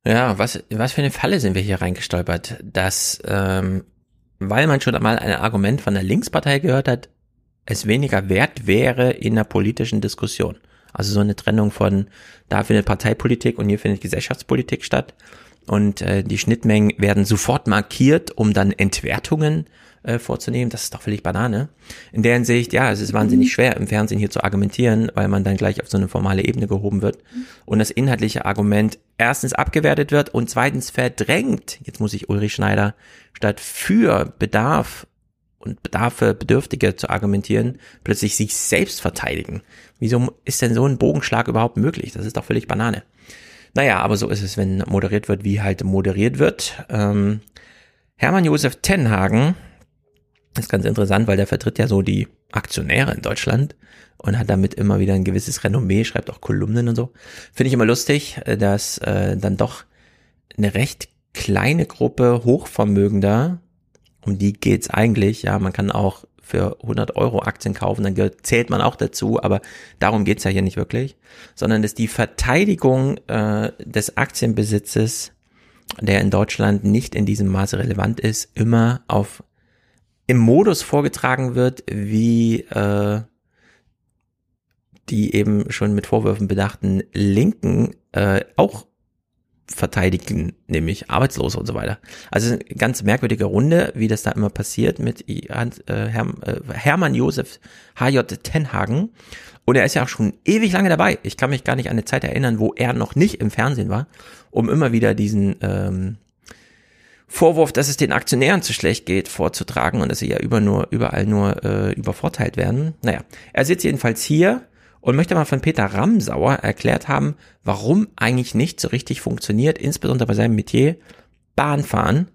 Ja, was, was für eine Falle sind wir hier reingestolpert, dass, ähm, weil man schon einmal ein Argument von der Linkspartei gehört hat, es weniger wert wäre in der politischen Diskussion. Also so eine Trennung von, da findet Parteipolitik und hier findet Gesellschaftspolitik statt. Und äh, die Schnittmengen werden sofort markiert, um dann Entwertungen äh, vorzunehmen. Das ist doch völlig Banane. In der Hinsicht, ja, es ist wahnsinnig schwer im Fernsehen hier zu argumentieren, weil man dann gleich auf so eine formale Ebene gehoben wird und das inhaltliche Argument erstens abgewertet wird und zweitens verdrängt. Jetzt muss ich Ulrich Schneider statt für Bedarf und Bedarfe Bedürftige zu argumentieren, plötzlich sich selbst verteidigen. Wieso ist denn so ein Bogenschlag überhaupt möglich? Das ist doch völlig Banane. Naja, aber so ist es, wenn moderiert wird, wie halt moderiert wird. Ähm, Hermann Josef Tenhagen ist ganz interessant, weil der vertritt ja so die Aktionäre in Deutschland und hat damit immer wieder ein gewisses Renommee, schreibt auch Kolumnen und so. Finde ich immer lustig, äh, dass äh, dann doch eine recht kleine Gruppe Hochvermögender, um die geht's eigentlich, ja, man kann auch für 100 Euro Aktien kaufen, dann zählt man auch dazu, aber darum geht's ja hier nicht wirklich, sondern dass die Verteidigung äh, des Aktienbesitzes, der in Deutschland nicht in diesem Maße relevant ist, immer auf im Modus vorgetragen wird, wie äh, die eben schon mit Vorwürfen bedachten Linken äh, auch verteidigen, nämlich Arbeitslose und so weiter. Also eine ganz merkwürdige Runde, wie das da immer passiert mit äh, äh, Hermann Josef H.J. Tenhagen. Und er ist ja auch schon ewig lange dabei. Ich kann mich gar nicht an eine Zeit erinnern, wo er noch nicht im Fernsehen war, um immer wieder diesen ähm, Vorwurf, dass es den Aktionären zu schlecht geht, vorzutragen und dass sie ja über nur, überall nur äh, übervorteilt werden. Naja, er sitzt jedenfalls hier und möchte mal von Peter Ramsauer erklärt haben, warum eigentlich nicht so richtig funktioniert, insbesondere bei seinem Metier Bahnfahren.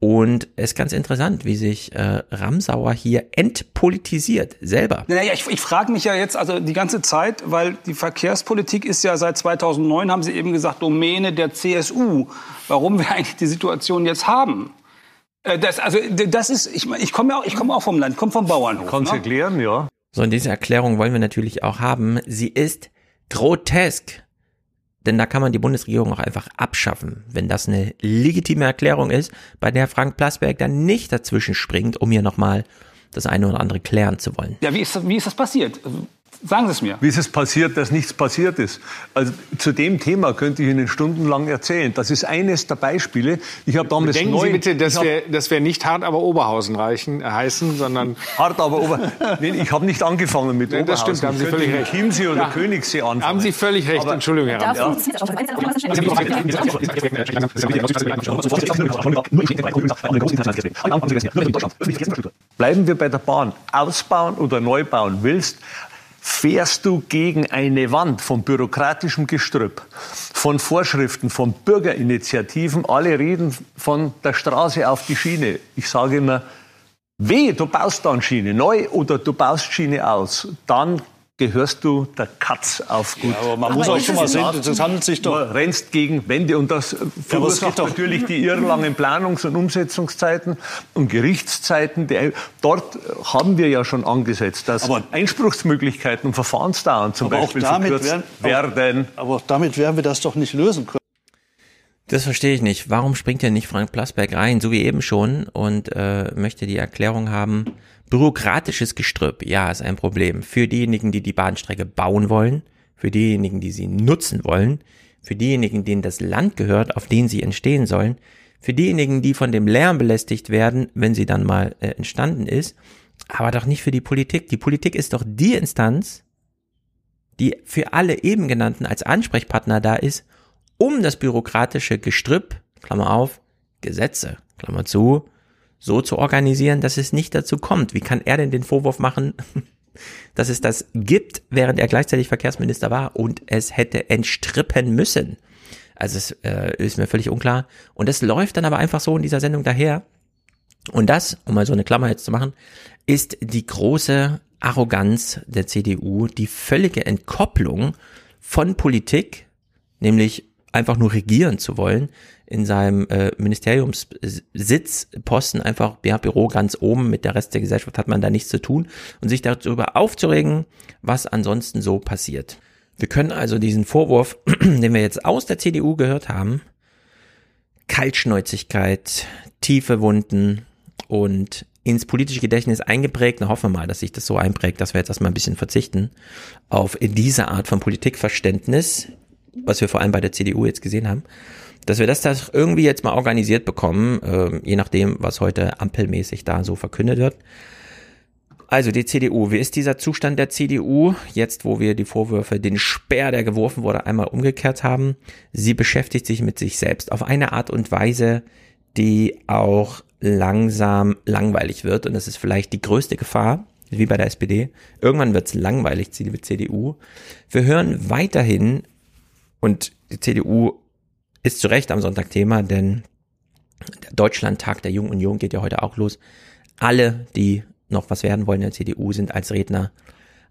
Und es ist ganz interessant, wie sich äh, Ramsauer hier entpolitisiert, selber. Naja, ich, ich frage mich ja jetzt also die ganze Zeit, weil die Verkehrspolitik ist ja seit 2009, haben Sie eben gesagt, Domäne der CSU. Warum wir eigentlich die Situation jetzt haben? Äh, Das, also, das ist, ich, ich komme ja auch, ich komme auch vom Land, ich komme vom Bauernhof. Kannst ne? erklären, ja. So, und diese Erklärung wollen wir natürlich auch haben. Sie ist grotesk. Denn da kann man die Bundesregierung auch einfach abschaffen, wenn das eine legitime Erklärung ist, bei der Frank Plasberg dann nicht dazwischen springt, um hier nochmal das eine oder andere klären zu wollen. Ja, wie ist, das, wie ist das passiert? Sagen Sie es mir. Wie ist es passiert, dass nichts passiert ist? Also zu dem Thema könnte ich Ihnen stundenlang erzählen. Das ist eines der Beispiele. Ich habe damals Bedenken neu, Sie bitte, dass wir, dass wir nicht hart aber Oberhausen reichen, äh, heißen, sondern hart aber Ober. Nee, ich habe nicht angefangen mit Nee, das Oberhausen. stimmt, da haben Sie völlig recht. Chiemsee oder Ja. Königssee anfangen. haben Sie völlig recht. Aber- Entschuldigung, Herr Ja. Bleiben wir bei der Bahn. Ausbauen oder neu bauen willst, fährst du gegen eine Wand von bürokratischem Gestrüpp, von Vorschriften, von Bürgerinitiativen. Alle reden von der Straße auf die Schiene. Ich sage immer, wehe, du baust dann Schiene neu oder du baust Schiene aus. Dann gehörst du der Katz auf gut. aber man muss auch schon mal sehen, das handelt sich doch- Du rennst gegen Wände und das verursacht doch- natürlich die irrlangen Planungs- und Umsetzungszeiten und Gerichtszeiten. Die, dort haben wir ja schon angesetzt, dass Einspruchsmöglichkeiten und Verfahrensdauern zum Aber auch Beispiel damit verkürzt werden, werden. Aber auch damit werden wir das doch nicht lösen können. Das verstehe ich nicht. Warum springt ja nicht Frank Plasberg rein, so wie eben schon, und äh, möchte die Erklärung haben, Bürokratisches Gestrüpp, ja, ist ein Problem. Für diejenigen, die die Bahnstrecke bauen wollen, für diejenigen, die sie nutzen wollen, für diejenigen, denen das Land gehört, auf denen sie entstehen sollen, für diejenigen, die von dem Lärm belästigt werden, wenn sie dann mal äh, entstanden ist, aber doch nicht für die Politik. Die Politik ist doch die Instanz, die für alle eben genannten als Ansprechpartner da ist, um das bürokratische Gestrüpp, Klammer auf, Gesetze, Klammer zu, so zu organisieren, dass es nicht dazu kommt. Wie kann er denn den Vorwurf machen, dass es das gibt, während er gleichzeitig Verkehrsminister war und es hätte entstrippen müssen? Also es äh, ist mir völlig unklar. Und das läuft dann aber einfach so in dieser Sendung daher. Und das, um mal so eine Klammer jetzt zu machen, ist die große Arroganz der CDU, die völlige Entkopplung von Politik, nämlich einfach nur regieren zu wollen, in seinem äh, Ministeriumssitzposten einfach ja, Büro ganz oben mit der Rest der Gesellschaft hat man da nichts zu tun und sich darüber aufzuregen, was ansonsten so passiert. Wir können also diesen Vorwurf, den wir jetzt aus der CDU gehört haben, Kaltschnäuzigkeit, tiefe Wunden und ins politische Gedächtnis eingeprägt. Na, hoffen wir mal, dass sich das so einprägt, dass wir jetzt erstmal ein bisschen verzichten auf diese Art von Politikverständnis, was wir vor allem bei der CDU jetzt gesehen haben, dass wir das, das irgendwie jetzt mal organisiert bekommen, äh, je nachdem, was heute ampelmäßig da so verkündet wird. Also die CDU, wie ist dieser Zustand der CDU, jetzt wo wir die Vorwürfe, den Speer, der geworfen wurde, einmal umgekehrt haben? Sie beschäftigt sich mit sich selbst auf eine Art und Weise, die auch langsam langweilig wird. Und das ist vielleicht die größte Gefahr, wie bei der SPD. Irgendwann wird es langweilig, die CDU. Wir hören weiterhin, und die CDU ist zu Recht am Sonntag Thema, denn der Deutschlandtag der Jungen Union geht ja heute auch los. Alle, die noch was werden wollen in der CDU, sind als Redner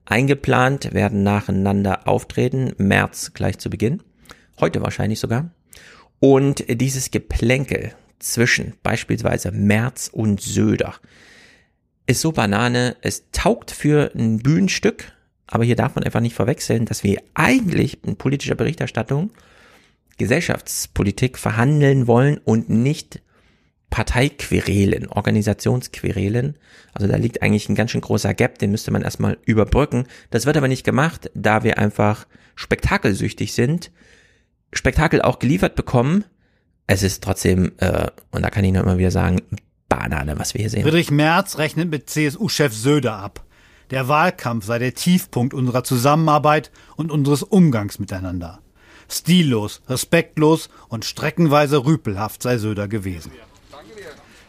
eingeplant, werden nacheinander auftreten. März gleich zu Beginn. Heute wahrscheinlich sogar. Und dieses Geplänkel zwischen beispielsweise Merz und Söder ist so Banane, es taugt für ein Bühnenstück, aber hier darf man einfach nicht verwechseln, dass wir eigentlich in politischer Berichterstattung Gesellschaftspolitik verhandeln wollen und nicht Parteiquerelen, Organisationsquerelen. Also da liegt eigentlich ein ganz schön großer Gap, den müsste man erstmal überbrücken. Das wird aber nicht gemacht, da wir einfach spektakelsüchtig sind, Spektakel auch geliefert bekommen. Es ist trotzdem, äh, und da kann ich nur immer wieder sagen, Banane, was wir hier sehen. Friedrich Merz rechnet mit CSU-Chef Söder ab. Der Wahlkampf sei der Tiefpunkt unserer Zusammenarbeit und unseres Umgangs miteinander. Stillos, respektlos und streckenweise rüpelhaft sei Söder gewesen.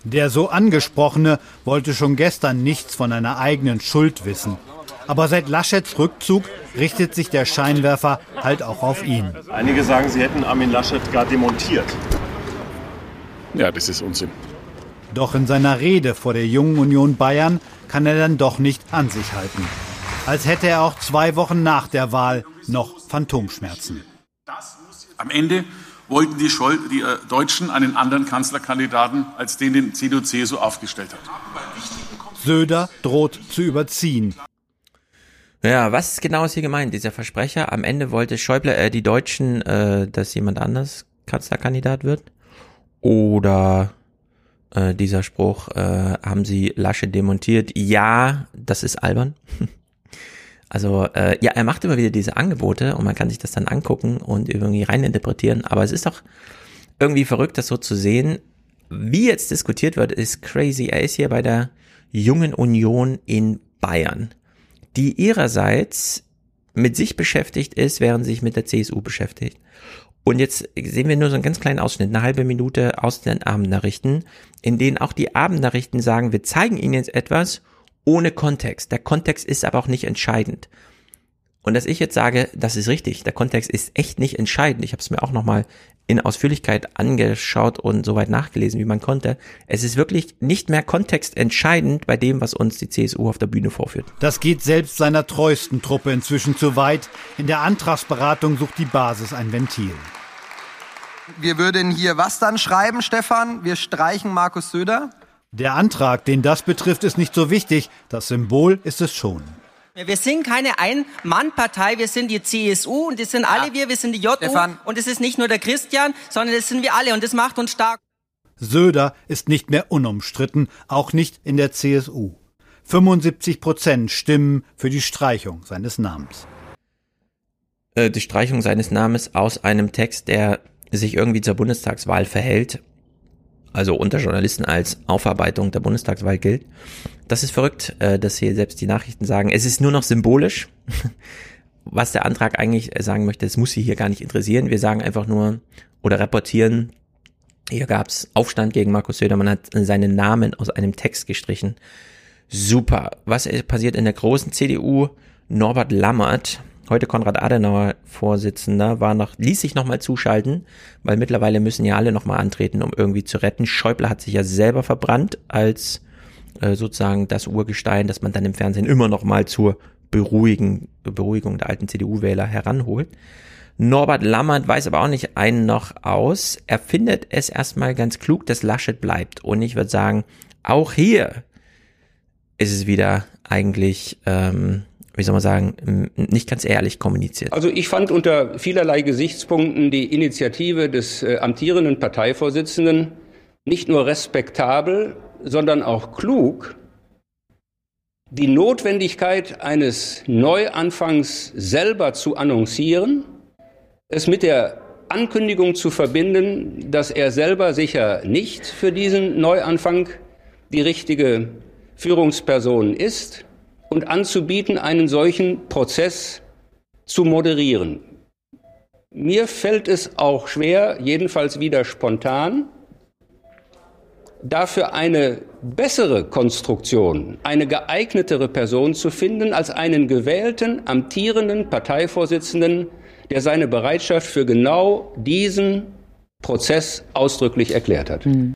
Der so angesprochene wollte schon gestern nichts von einer eigenen Schuld wissen. Aber seit Laschets Rückzug richtet sich der Scheinwerfer halt auch auf ihn. Einige sagen, sie hätten Armin Laschet gar demontiert. Ja, das ist Unsinn. Doch in seiner Rede vor der Jungen Union Bayern kann er dann doch nicht an sich halten. Als hätte er auch zwei Wochen nach der Wahl noch Phantomschmerzen. Am Ende wollten die, Schol die äh, Deutschen einen anderen Kanzlerkandidaten als den, den CDU-CSU aufgestellt hat. Söder droht zu überziehen. Ja, was genau ist hier gemeint, dieser Versprecher? Am Ende wollte Schäuble, äh, die Deutschen, äh, dass jemand anders Kanzlerkandidat wird? Oder äh, dieser Spruch, äh, haben sie Lasche demontiert? Ja, das ist albern. Also äh, ja, er macht immer wieder diese Angebote und man kann sich das dann angucken und irgendwie reininterpretieren. Aber es ist doch irgendwie verrückt, das so zu sehen. Wie jetzt diskutiert wird, ist crazy. Er ist hier bei der Jungen Union in Bayern, die ihrerseits mit sich beschäftigt ist, während sie sich mit der CSU beschäftigt. Und jetzt sehen wir nur so einen ganz kleinen Ausschnitt, eine halbe Minute aus den Abendnachrichten, in denen auch die Abendnachrichten sagen, wir zeigen Ihnen jetzt etwas ohne Kontext. Der Kontext ist aber auch nicht entscheidend. Und dass ich jetzt sage, das ist richtig, der Kontext ist echt nicht entscheidend. Ich habe es mir auch nochmal in Ausführlichkeit angeschaut und soweit nachgelesen, wie man konnte. Es ist wirklich nicht mehr kontextentscheidend bei dem, was uns die CSU auf der Bühne vorführt. Das geht selbst seiner treuesten Truppe inzwischen zu weit. In der Antragsberatung sucht die Basis ein Ventil. Wir würden hier was dann schreiben, Stefan? Wir streichen Markus Söder? Der Antrag, den das betrifft, ist nicht so wichtig. Das Symbol ist es schon. Wir sind keine Ein-Mann-Partei, wir sind die CSU und das sind alle wir, wir sind die JU Stefan. und es ist nicht nur der Christian, sondern das sind wir alle und das macht uns stark. Söder ist nicht mehr unumstritten, auch nicht in der CSU. 75 Prozent stimmen für die Streichung seines Namens. Äh, die Streichung seines Namens aus einem Text, der sich irgendwie zur Bundestagswahl verhält, also unter Journalisten als Aufarbeitung der Bundestagswahl gilt. Das ist verrückt, äh, dass hier selbst die Nachrichten sagen, es ist nur noch symbolisch. Was der Antrag eigentlich sagen möchte, es muss sie hier gar nicht interessieren. Wir sagen einfach nur oder reportieren, hier gab es Aufstand gegen Markus Söder, man hat seinen Namen aus einem Text gestrichen. Super. Was passiert in der großen CDU? Norbert Lammert, heute Konrad Adenauer Vorsitzender, war noch, ließ sich nochmal zuschalten, weil mittlerweile müssen ja alle nochmal antreten, um irgendwie zu retten. Schäuble hat sich ja selber verbrannt als äh, sozusagen das Urgestein, das man dann im Fernsehen immer nochmal zur Beruhigen, Beruhigung der alten CDU-Wähler heranholt. Norbert Lammert weiß aber auch nicht einen noch aus. Er findet es erstmal ganz klug, dass Laschet bleibt. Und ich würde sagen, auch hier ist es wieder eigentlich, ähm, wie soll man sagen, nicht ganz ehrlich kommuniziert. Also ich fand unter vielerlei Gesichtspunkten die Initiative des äh, amtierenden Parteivorsitzenden nicht nur respektabel, sondern auch klug, die Notwendigkeit eines Neuanfangs selber zu annoncieren, es mit der Ankündigung zu verbinden, dass er selber sicher nicht für diesen Neuanfang die richtige Führungsperson ist und anzubieten, einen solchen Prozess zu moderieren. Mir fällt es auch schwer, jedenfalls wieder spontan, dafür eine bessere Konstruktion, eine geeignetere Person zu finden als einen gewählten, amtierenden Parteivorsitzenden, der seine Bereitschaft für genau diesen Prozess ausdrücklich erklärt hat. Mhm.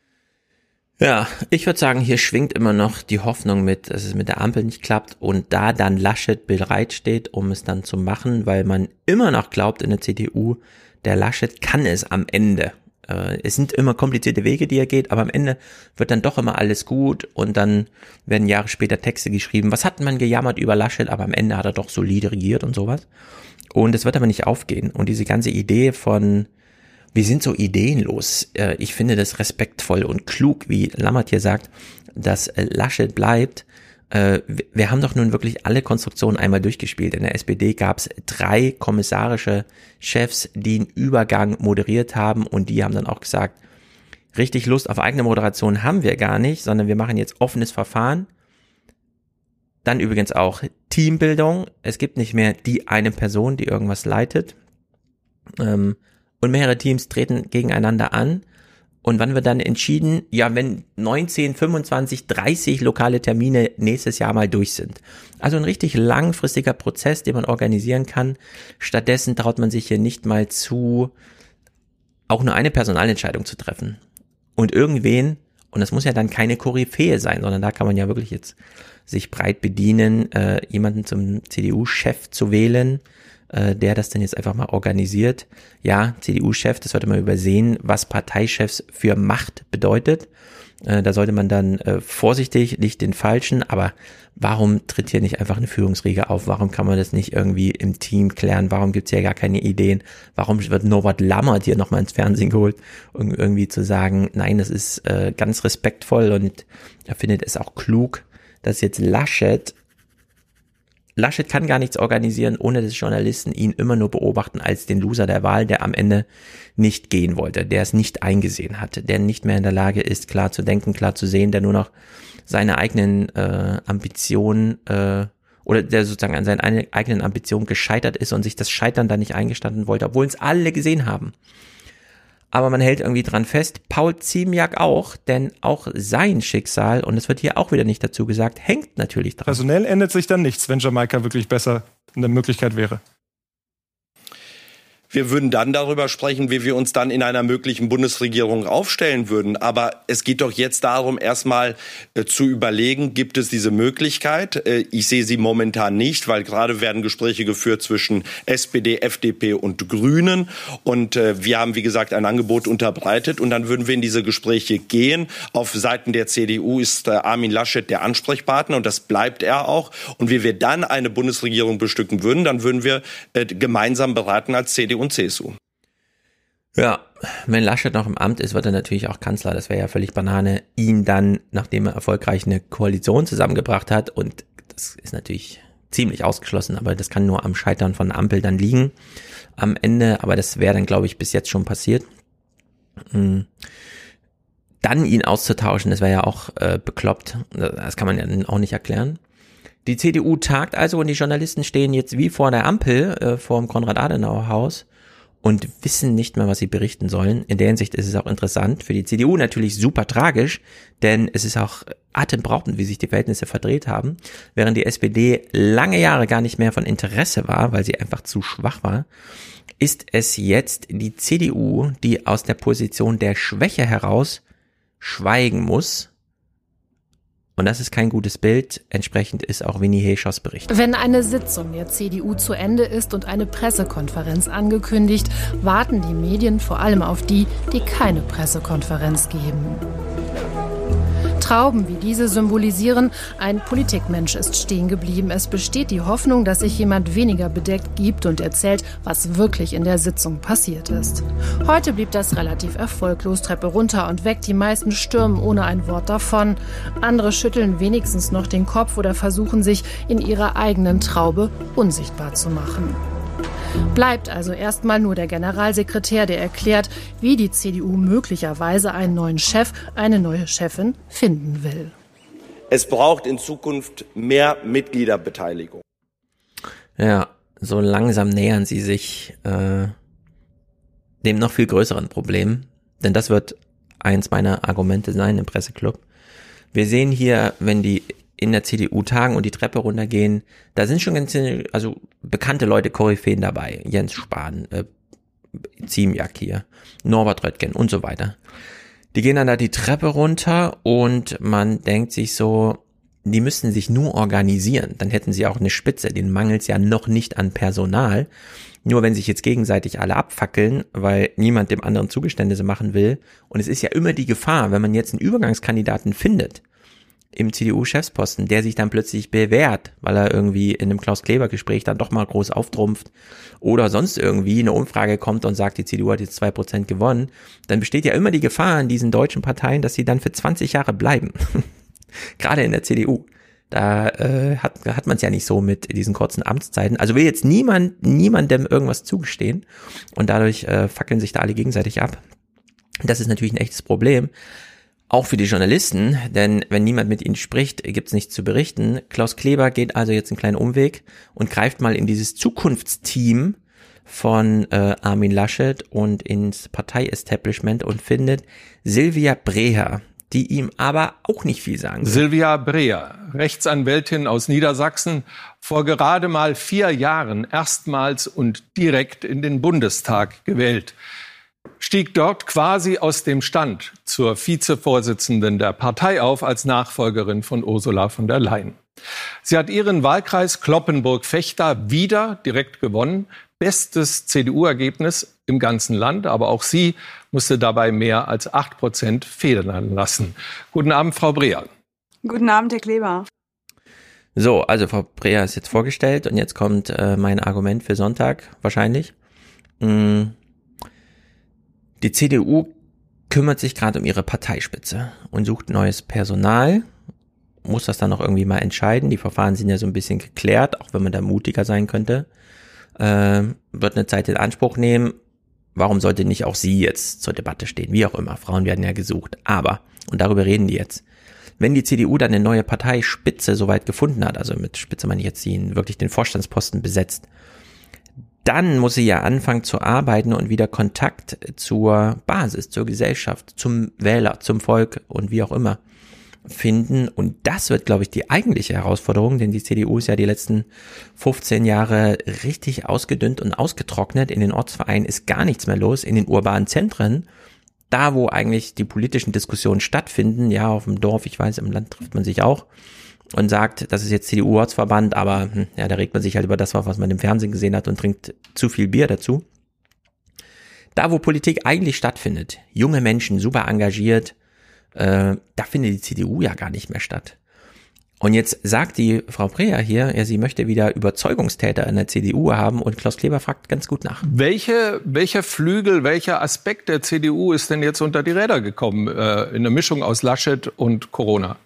Ja, ich würde sagen, hier schwingt immer noch die Hoffnung mit, dass es mit der Ampel nicht klappt und da dann Laschet bereitsteht, um es dann zu machen, weil man immer noch glaubt in der CDU, der Laschet kann es am Ende. Äh, es sind immer komplizierte Wege, die er geht, aber am Ende wird dann doch immer alles gut und dann werden Jahre später Texte geschrieben. Was hat man gejammert über Laschet, aber am Ende hat er doch solide regiert und sowas. Und es wird aber nicht aufgehen. Und diese ganze Idee von, wir sind so ideenlos. Äh, ich finde das respektvoll und klug, wie Lammert hier sagt, dass äh, Laschet bleibt. Äh, wir haben doch nun wirklich alle Konstruktionen einmal durchgespielt. In der SPD gab es drei kommissarische Chefs, die einen Übergang moderiert haben und die haben dann auch gesagt, richtig Lust auf eigene Moderation haben wir gar nicht, sondern wir machen jetzt offenes Verfahren. Dann übrigens auch Teambildung. Es gibt nicht mehr die eine Person, die irgendwas leitet. Ähm, und mehrere Teams treten gegeneinander an. Und wann wird dann entschieden? Ja, wenn 19, 25, 30 lokale Termine nächstes Jahr mal durch sind. Also ein richtig langfristiger Prozess, den man organisieren kann. Stattdessen traut man sich hier nicht mal zu, auch nur eine Personalentscheidung zu treffen. Und irgendwen, und das muss ja dann keine Koryphäe sein, sondern da kann man ja wirklich jetzt sich breit bedienen, äh, jemanden zum CDU-Chef zu wählen, äh, der das dann jetzt einfach mal organisiert. Ja, CDU-Chef, das sollte man übersehen, was Parteichefs für Macht bedeutet. Äh, da sollte man dann äh, vorsichtig, nicht den falschen, aber warum tritt hier nicht einfach eine Führungsriege auf? Warum kann man das nicht irgendwie im Team klären? Warum gibt's hier gar keine Ideen? Warum wird Norbert Lammert hier nochmal ins Fernsehen geholt, um irgendwie zu sagen, nein, das ist ganz respektvoll und er findet es auch klug, dass jetzt Laschet Laschet kann gar nichts organisieren, ohne dass Journalisten ihn immer nur beobachten als den Loser der Wahl, der am Ende nicht gehen wollte, der es nicht eingesehen hatte, der nicht mehr in der Lage ist, klar zu denken, klar zu sehen, der nur noch seine eigenen äh, Ambitionen äh, oder der sozusagen an seinen eigenen Ambitionen gescheitert ist und sich das Scheitern da nicht eingestanden wollte, obwohl es alle gesehen haben aber man hält irgendwie dran fest. Paul Ziemiak auch, denn auch sein Schicksal, und es wird hier auch wieder nicht dazu gesagt, hängt natürlich dran. Personell ändert sich dann nichts, wenn Jamaika wirklich besser eine Möglichkeit wäre. Wir würden dann darüber sprechen, wie wir uns dann in einer möglichen Bundesregierung aufstellen würden. Aber es geht doch jetzt darum, erstmal äh, zu überlegen, gibt es diese Möglichkeit? Äh, ich sehe sie momentan nicht, weil gerade werden Gespräche geführt zwischen SPD, FDP und Grünen. Und äh, wir haben, wie gesagt, ein Angebot unterbreitet. Und dann würden wir in diese Gespräche gehen. Auf Seiten der CDU ist Armin Laschet der Ansprechpartner und das bleibt er auch. Und wie wir dann eine Bundesregierung bestücken würden, dann würden wir gemeinsam beraten als CDU und CSU. Ja, wenn Laschet noch im Amt ist, wird er natürlich auch Kanzler. Das wäre ja völlig Banane, ihn dann, nachdem er erfolgreich eine Koalition zusammengebracht hat, und das ist natürlich ziemlich ausgeschlossen, aber das kann nur am Scheitern von Ampel dann liegen am Ende, aber das wäre dann, glaube ich, bis jetzt schon passiert. Hm. Dann ihn auszutauschen, das wäre ja auch äh, bekloppt. Das kann man ja auch nicht erklären. Die CDU tagt also und die Journalisten stehen jetzt wie vor der Ampel äh, vor dem Konrad-Adenauer-Haus und wissen nicht mehr, was sie berichten sollen. In der Hinsicht ist es auch interessant. Für die CDU natürlich super tragisch, denn es ist auch atemberaubend, wie sich die Verhältnisse verdreht haben. Während die SPD lange Jahre gar nicht mehr von Interesse war, weil sie einfach zu schwach war, ist es jetzt die CDU, die aus der Position der Schwäche heraus schweigen muss und das ist kein gutes Bild. Entsprechend ist auch Winnie Heschers Bericht. Wenn eine Sitzung der CDU zu Ende ist und eine Pressekonferenz angekündigt, warten die Medien vor allem auf die, die keine Pressekonferenz geben. Trauben wie diese symbolisieren, ein Politikmensch ist stehen geblieben. Es besteht die Hoffnung, dass sich jemand weniger bedeckt gibt und erzählt, was wirklich in der Sitzung passiert ist. Heute blieb das relativ erfolglos, Treppe runter und weg. Die meisten stürmen ohne ein Wort davon. Andere schütteln wenigstens noch den Kopf oder versuchen sich in ihrer eigenen Traube unsichtbar zu machen. Bleibt also erstmal nur der Generalsekretär, der erklärt, wie die CDU möglicherweise einen neuen Chef, eine neue Chefin finden will. Es braucht in Zukunft mehr Mitgliederbeteiligung. Ja, so langsam nähern sie sich äh, dem noch viel größeren Problem, denn das wird eins meiner Argumente sein im Presseclub. Wir sehen hier, wenn die in der CDU tagen und die Treppe runtergehen, da sind schon ganz, also bekannte Leute, Koryphäen dabei. Jens Spahn, äh, Ziemjak hier, Norbert Röttgen und so weiter. Die gehen dann da die Treppe runter und man denkt sich so, die müssten sich nur organisieren. Dann hätten sie auch eine Spitze. Den mangelt ja noch nicht an Personal. Nur wenn sich jetzt gegenseitig alle abfackeln, weil niemand dem anderen Zugeständnisse machen will. Und es ist ja immer die Gefahr, wenn man jetzt einen Übergangskandidaten findet, im CDU-Chefsposten, der sich dann plötzlich bewährt, weil er irgendwie in einem Klaus-Kleber-Gespräch dann doch mal groß auftrumpft oder sonst irgendwie eine Umfrage kommt und sagt, die CDU hat jetzt zwei Prozent gewonnen, dann besteht ja immer die Gefahr in diesen deutschen Parteien, dass sie dann für 20 Jahre bleiben. Gerade in der CDU. Da äh, hat, hat man es ja nicht so mit diesen kurzen Amtszeiten. Also will jetzt niemand, niemandem irgendwas zugestehen und dadurch äh, fackeln sich da alle gegenseitig ab. Das ist natürlich ein echtes Problem. Auch für die Journalisten, denn wenn niemand mit ihnen spricht, gibt's nichts zu berichten. Klaus Kleber geht also jetzt einen kleinen Umweg und greift mal in dieses Zukunftsteam von äh, Armin Laschet und ins Partei-Establishment und findet Silvia Breher, die ihm aber auch nicht viel sagen. Will. Silvia Breher, Rechtsanwältin aus Niedersachsen, vor gerade mal vier Jahren erstmals und direkt in den Bundestag gewählt stieg dort quasi aus dem Stand zur Vizevorsitzenden der Partei auf als Nachfolgerin von Ursula von der Leyen. Sie hat ihren Wahlkreis Kloppenburg-Fechter wieder direkt gewonnen. Bestes CDU-Ergebnis im ganzen Land, aber auch sie musste dabei mehr als acht Prozent federn lassen. Guten Abend, Frau Breer. Guten Abend, Herr Kleber. So, also Frau Breer ist jetzt vorgestellt und jetzt kommt äh, mein Argument für Sonntag wahrscheinlich. Mm die CDU kümmert sich gerade um ihre Parteispitze und sucht neues Personal, muss das dann noch irgendwie mal entscheiden. Die Verfahren sind ja so ein bisschen geklärt, auch wenn man da mutiger sein könnte. Äh, wird eine Zeit in Anspruch nehmen. Warum sollte nicht auch sie jetzt zur Debatte stehen? Wie auch immer, Frauen werden ja gesucht. Aber, und darüber reden die jetzt, wenn die CDU dann eine neue Parteispitze soweit gefunden hat, also mit Spitze meine ich jetzt sie wirklich den Vorstandsposten besetzt, dann muss sie ja anfangen zu arbeiten und wieder Kontakt zur Basis, zur Gesellschaft, zum Wähler, zum Volk und wie auch immer finden. Und das wird, glaube ich, die eigentliche Herausforderung, denn die CDU ist ja die letzten 15 Jahre richtig ausgedünnt und ausgetrocknet. In den Ortsvereinen ist gar nichts mehr los. In den urbanen Zentren, da wo eigentlich die politischen Diskussionen stattfinden, ja, auf dem Dorf, ich weiß, im Land trifft man sich auch, und sagt, das ist jetzt CDU-Ortsverband, aber hm, ja, da regt man sich halt über das, was man im Fernsehen gesehen hat und trinkt zu viel Bier dazu. Da, wo Politik eigentlich stattfindet, junge Menschen, super engagiert, äh, da findet die CDU ja gar nicht mehr statt. Und jetzt sagt die Frau Preer hier, ja, sie möchte wieder Überzeugungstäter in der CDU haben und Klaus Kleber fragt ganz gut nach. Welche, welcher Flügel, welcher Aspekt der CDU ist denn jetzt unter die Räder gekommen äh, in der Mischung aus Laschet und Corona?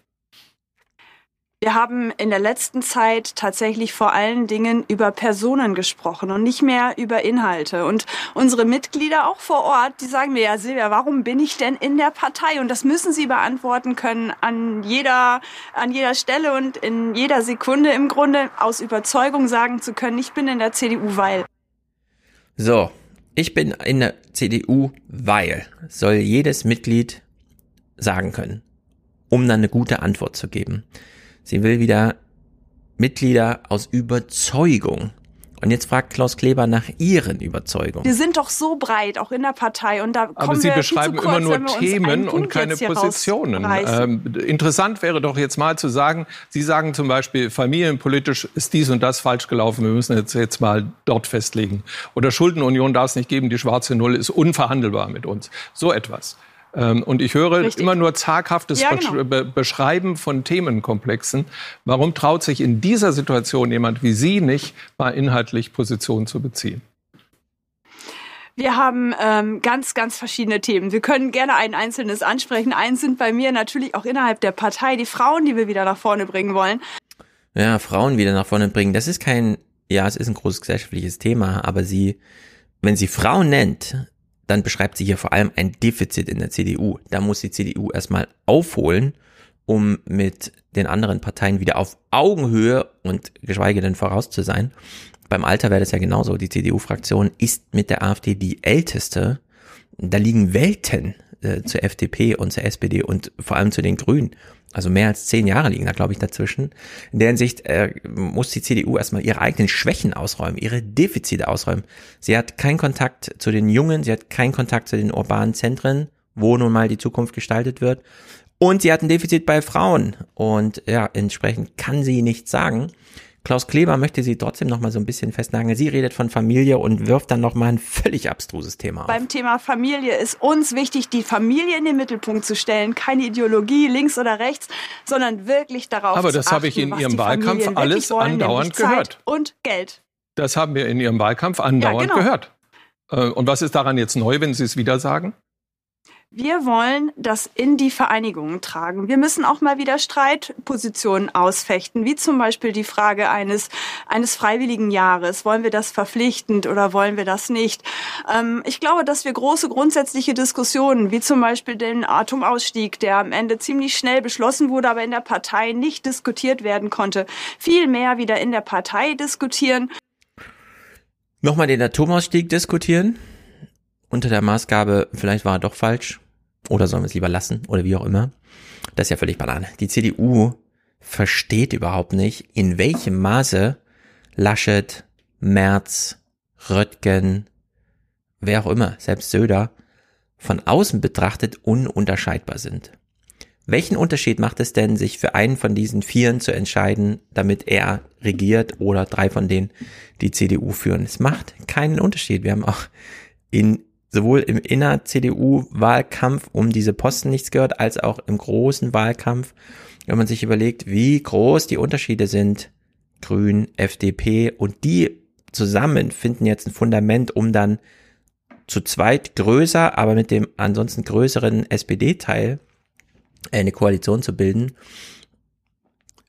Wir haben in der letzten Zeit tatsächlich vor allen Dingen über Personen gesprochen und nicht mehr über Inhalte. Und unsere Mitglieder auch vor Ort, die sagen mir, ja Silvia, warum bin ich denn in der Partei? Und das müssen sie beantworten können an jeder, an jeder Stelle und in jeder Sekunde im Grunde aus Überzeugung sagen zu können, ich bin in der CDU, weil. So, ich bin in der CDU, weil soll jedes Mitglied sagen können, um dann eine gute Antwort zu geben. Sie will wieder Mitglieder aus Überzeugung. Und jetzt fragt Klaus Kleber nach ihren Überzeugungen. Wir sind doch so breit, auch in der Partei. Und da Aber Sie beschreiben kurz, immer nur Themen und keine Positionen. Ähm, interessant wäre doch jetzt mal zu sagen, Sie sagen zum Beispiel, familienpolitisch ist dies und das falsch gelaufen. Wir müssen jetzt, jetzt mal dort festlegen. Oder Schuldenunion darf es nicht geben. Die schwarze Null ist unverhandelbar mit uns. So etwas. Ähm, und ich höre Richtig. immer nur zaghaftes ja, genau. Be Beschreiben von Themenkomplexen. Warum traut sich in dieser Situation jemand wie Sie nicht, mal inhaltlich Position zu beziehen? Wir haben ähm, ganz, ganz verschiedene Themen. Wir können gerne ein einzelnes ansprechen. Eins sind bei mir natürlich auch innerhalb der Partei die Frauen, die wir wieder nach vorne bringen wollen. Ja, Frauen wieder nach vorne bringen. Das ist kein, ja, es ist ein großes gesellschaftliches Thema, aber sie, wenn sie Frauen nennt, dann beschreibt sie hier vor allem ein Defizit in der CDU. Da muss die CDU erstmal aufholen, um mit den anderen Parteien wieder auf Augenhöhe und geschweige denn voraus zu sein. Beim Alter wäre das ja genauso. Die CDU-Fraktion ist mit der AfD die älteste. Da liegen Welten äh, zur FDP und zur SPD und vor allem zu den Grünen. Also mehr als zehn Jahre liegen da, glaube ich, dazwischen. In der Hinsicht äh, muss die CDU erstmal ihre eigenen Schwächen ausräumen, ihre Defizite ausräumen. Sie hat keinen Kontakt zu den Jungen, sie hat keinen Kontakt zu den urbanen Zentren, wo nun mal die Zukunft gestaltet wird. Und sie hat ein Defizit bei Frauen. Und ja, entsprechend kann sie nichts sagen. Klaus Kleber möchte sie trotzdem noch mal so ein bisschen festnageln. Sie redet von Familie und wirft dann noch mal ein völlig abstruses Thema auf. Beim Thema Familie ist uns wichtig, die Familie in den Mittelpunkt zu stellen. Keine Ideologie links oder rechts, sondern wirklich darauf Aber das habe ich in Ihrem Wahlkampf alles wollen, andauernd gehört. und Geld. Das haben wir in Ihrem Wahlkampf andauernd ja, genau. gehört. Äh, und was ist daran jetzt neu, wenn Sie es wieder sagen? Wir wollen das in die Vereinigungen tragen. Wir müssen auch mal wieder Streitpositionen ausfechten, wie zum Beispiel die Frage eines, eines freiwilligen Jahres. Wollen wir das verpflichtend oder wollen wir das nicht? Ähm, ich glaube, dass wir große grundsätzliche Diskussionen, wie zum Beispiel den Atomausstieg, der am Ende ziemlich schnell beschlossen wurde, aber in der Partei nicht diskutiert werden konnte, viel mehr wieder in der Partei diskutieren. Nochmal den Atomausstieg diskutieren? unter der Maßgabe, vielleicht war er doch falsch oder sollen wir es lieber lassen oder wie auch immer. Das ist ja völlig banane. Die CDU versteht überhaupt nicht, in welchem Maße Laschet, Merz, Röttgen, wer auch immer, selbst Söder, von außen betrachtet ununterscheidbar sind. Welchen Unterschied macht es denn, sich für einen von diesen Vieren zu entscheiden, damit er regiert oder drei von denen die CDU führen? Es macht keinen Unterschied. Wir haben auch in sowohl im Inner-CDU-Wahlkampf um diese Posten nichts gehört, als auch im großen Wahlkampf, wenn man sich überlegt, wie groß die Unterschiede sind, Grün, FDP und die zusammen finden jetzt ein Fundament, um dann zu zweit größer, aber mit dem ansonsten größeren SPD-Teil eine Koalition zu bilden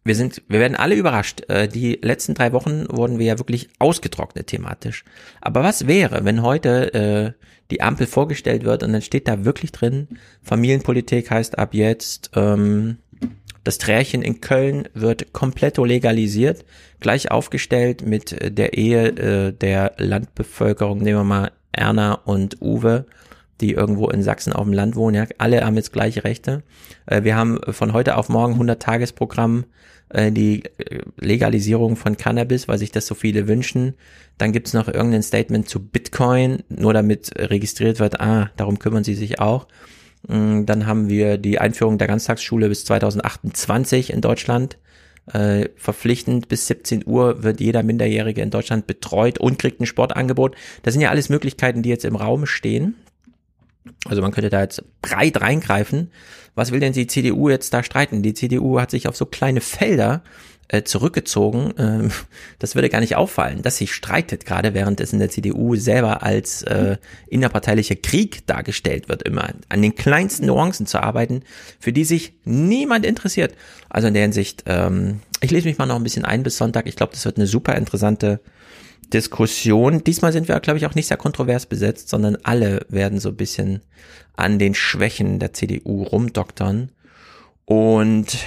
wir sind, wir werden alle überrascht. Äh, die letzten drei Wochen wurden wir ja wirklich ausgetrocknet thematisch. Aber was wäre, wenn heute äh, die Ampel vorgestellt wird und dann steht da wirklich drin, Familienpolitik heißt ab jetzt, ähm, das Trärchen in Köln wird komplett legalisiert, gleich aufgestellt mit der Ehe äh, der Landbevölkerung, nehmen wir mal Erna und Uwe, die irgendwo in Sachsen auf dem Land wohnen, ja, alle haben jetzt gleiche Rechte. Äh, wir haben von heute auf morgen 100 Tagesprogramm äh, die äh, Legalisierung von Cannabis, weil sich das so viele wünschen. Dann gibt's noch irgendein Statement zu Bitcoin, nur damit registriert wird, ah, darum kümmern sie sich auch. Mm, dann haben wir die Einführung der Ganztagsschule bis 2028 in Deutschland. Äh, verpflichtend bis 17 Uhr wird jeder Minderjährige in Deutschland betreut und kriegt ein Sportangebot. Das sind ja alles Möglichkeiten, die jetzt im Raum stehen. Also man könnte da jetzt breit reingreifen. Was will denn die CDU jetzt da streiten? Die CDU hat sich auf so kleine Felder äh, zurückgezogen. Ähm, das würde gar nicht auffallen, dass sie streitet, gerade während es in der CDU selber als äh, innerparteilicher Krieg dargestellt wird, immer an den kleinsten Nuancen zu arbeiten, für die sich niemand interessiert. Also in der Hinsicht, ähm, ich lese mich mal noch ein bisschen ein bis Sonntag. Ich glaube, das wird eine super interessante Diskussion. Diesmal sind wir, glaube ich, auch nicht sehr kontrovers besetzt, sondern alle werden so ein bisschen an den Schwächen der CDU rumdoktern. Und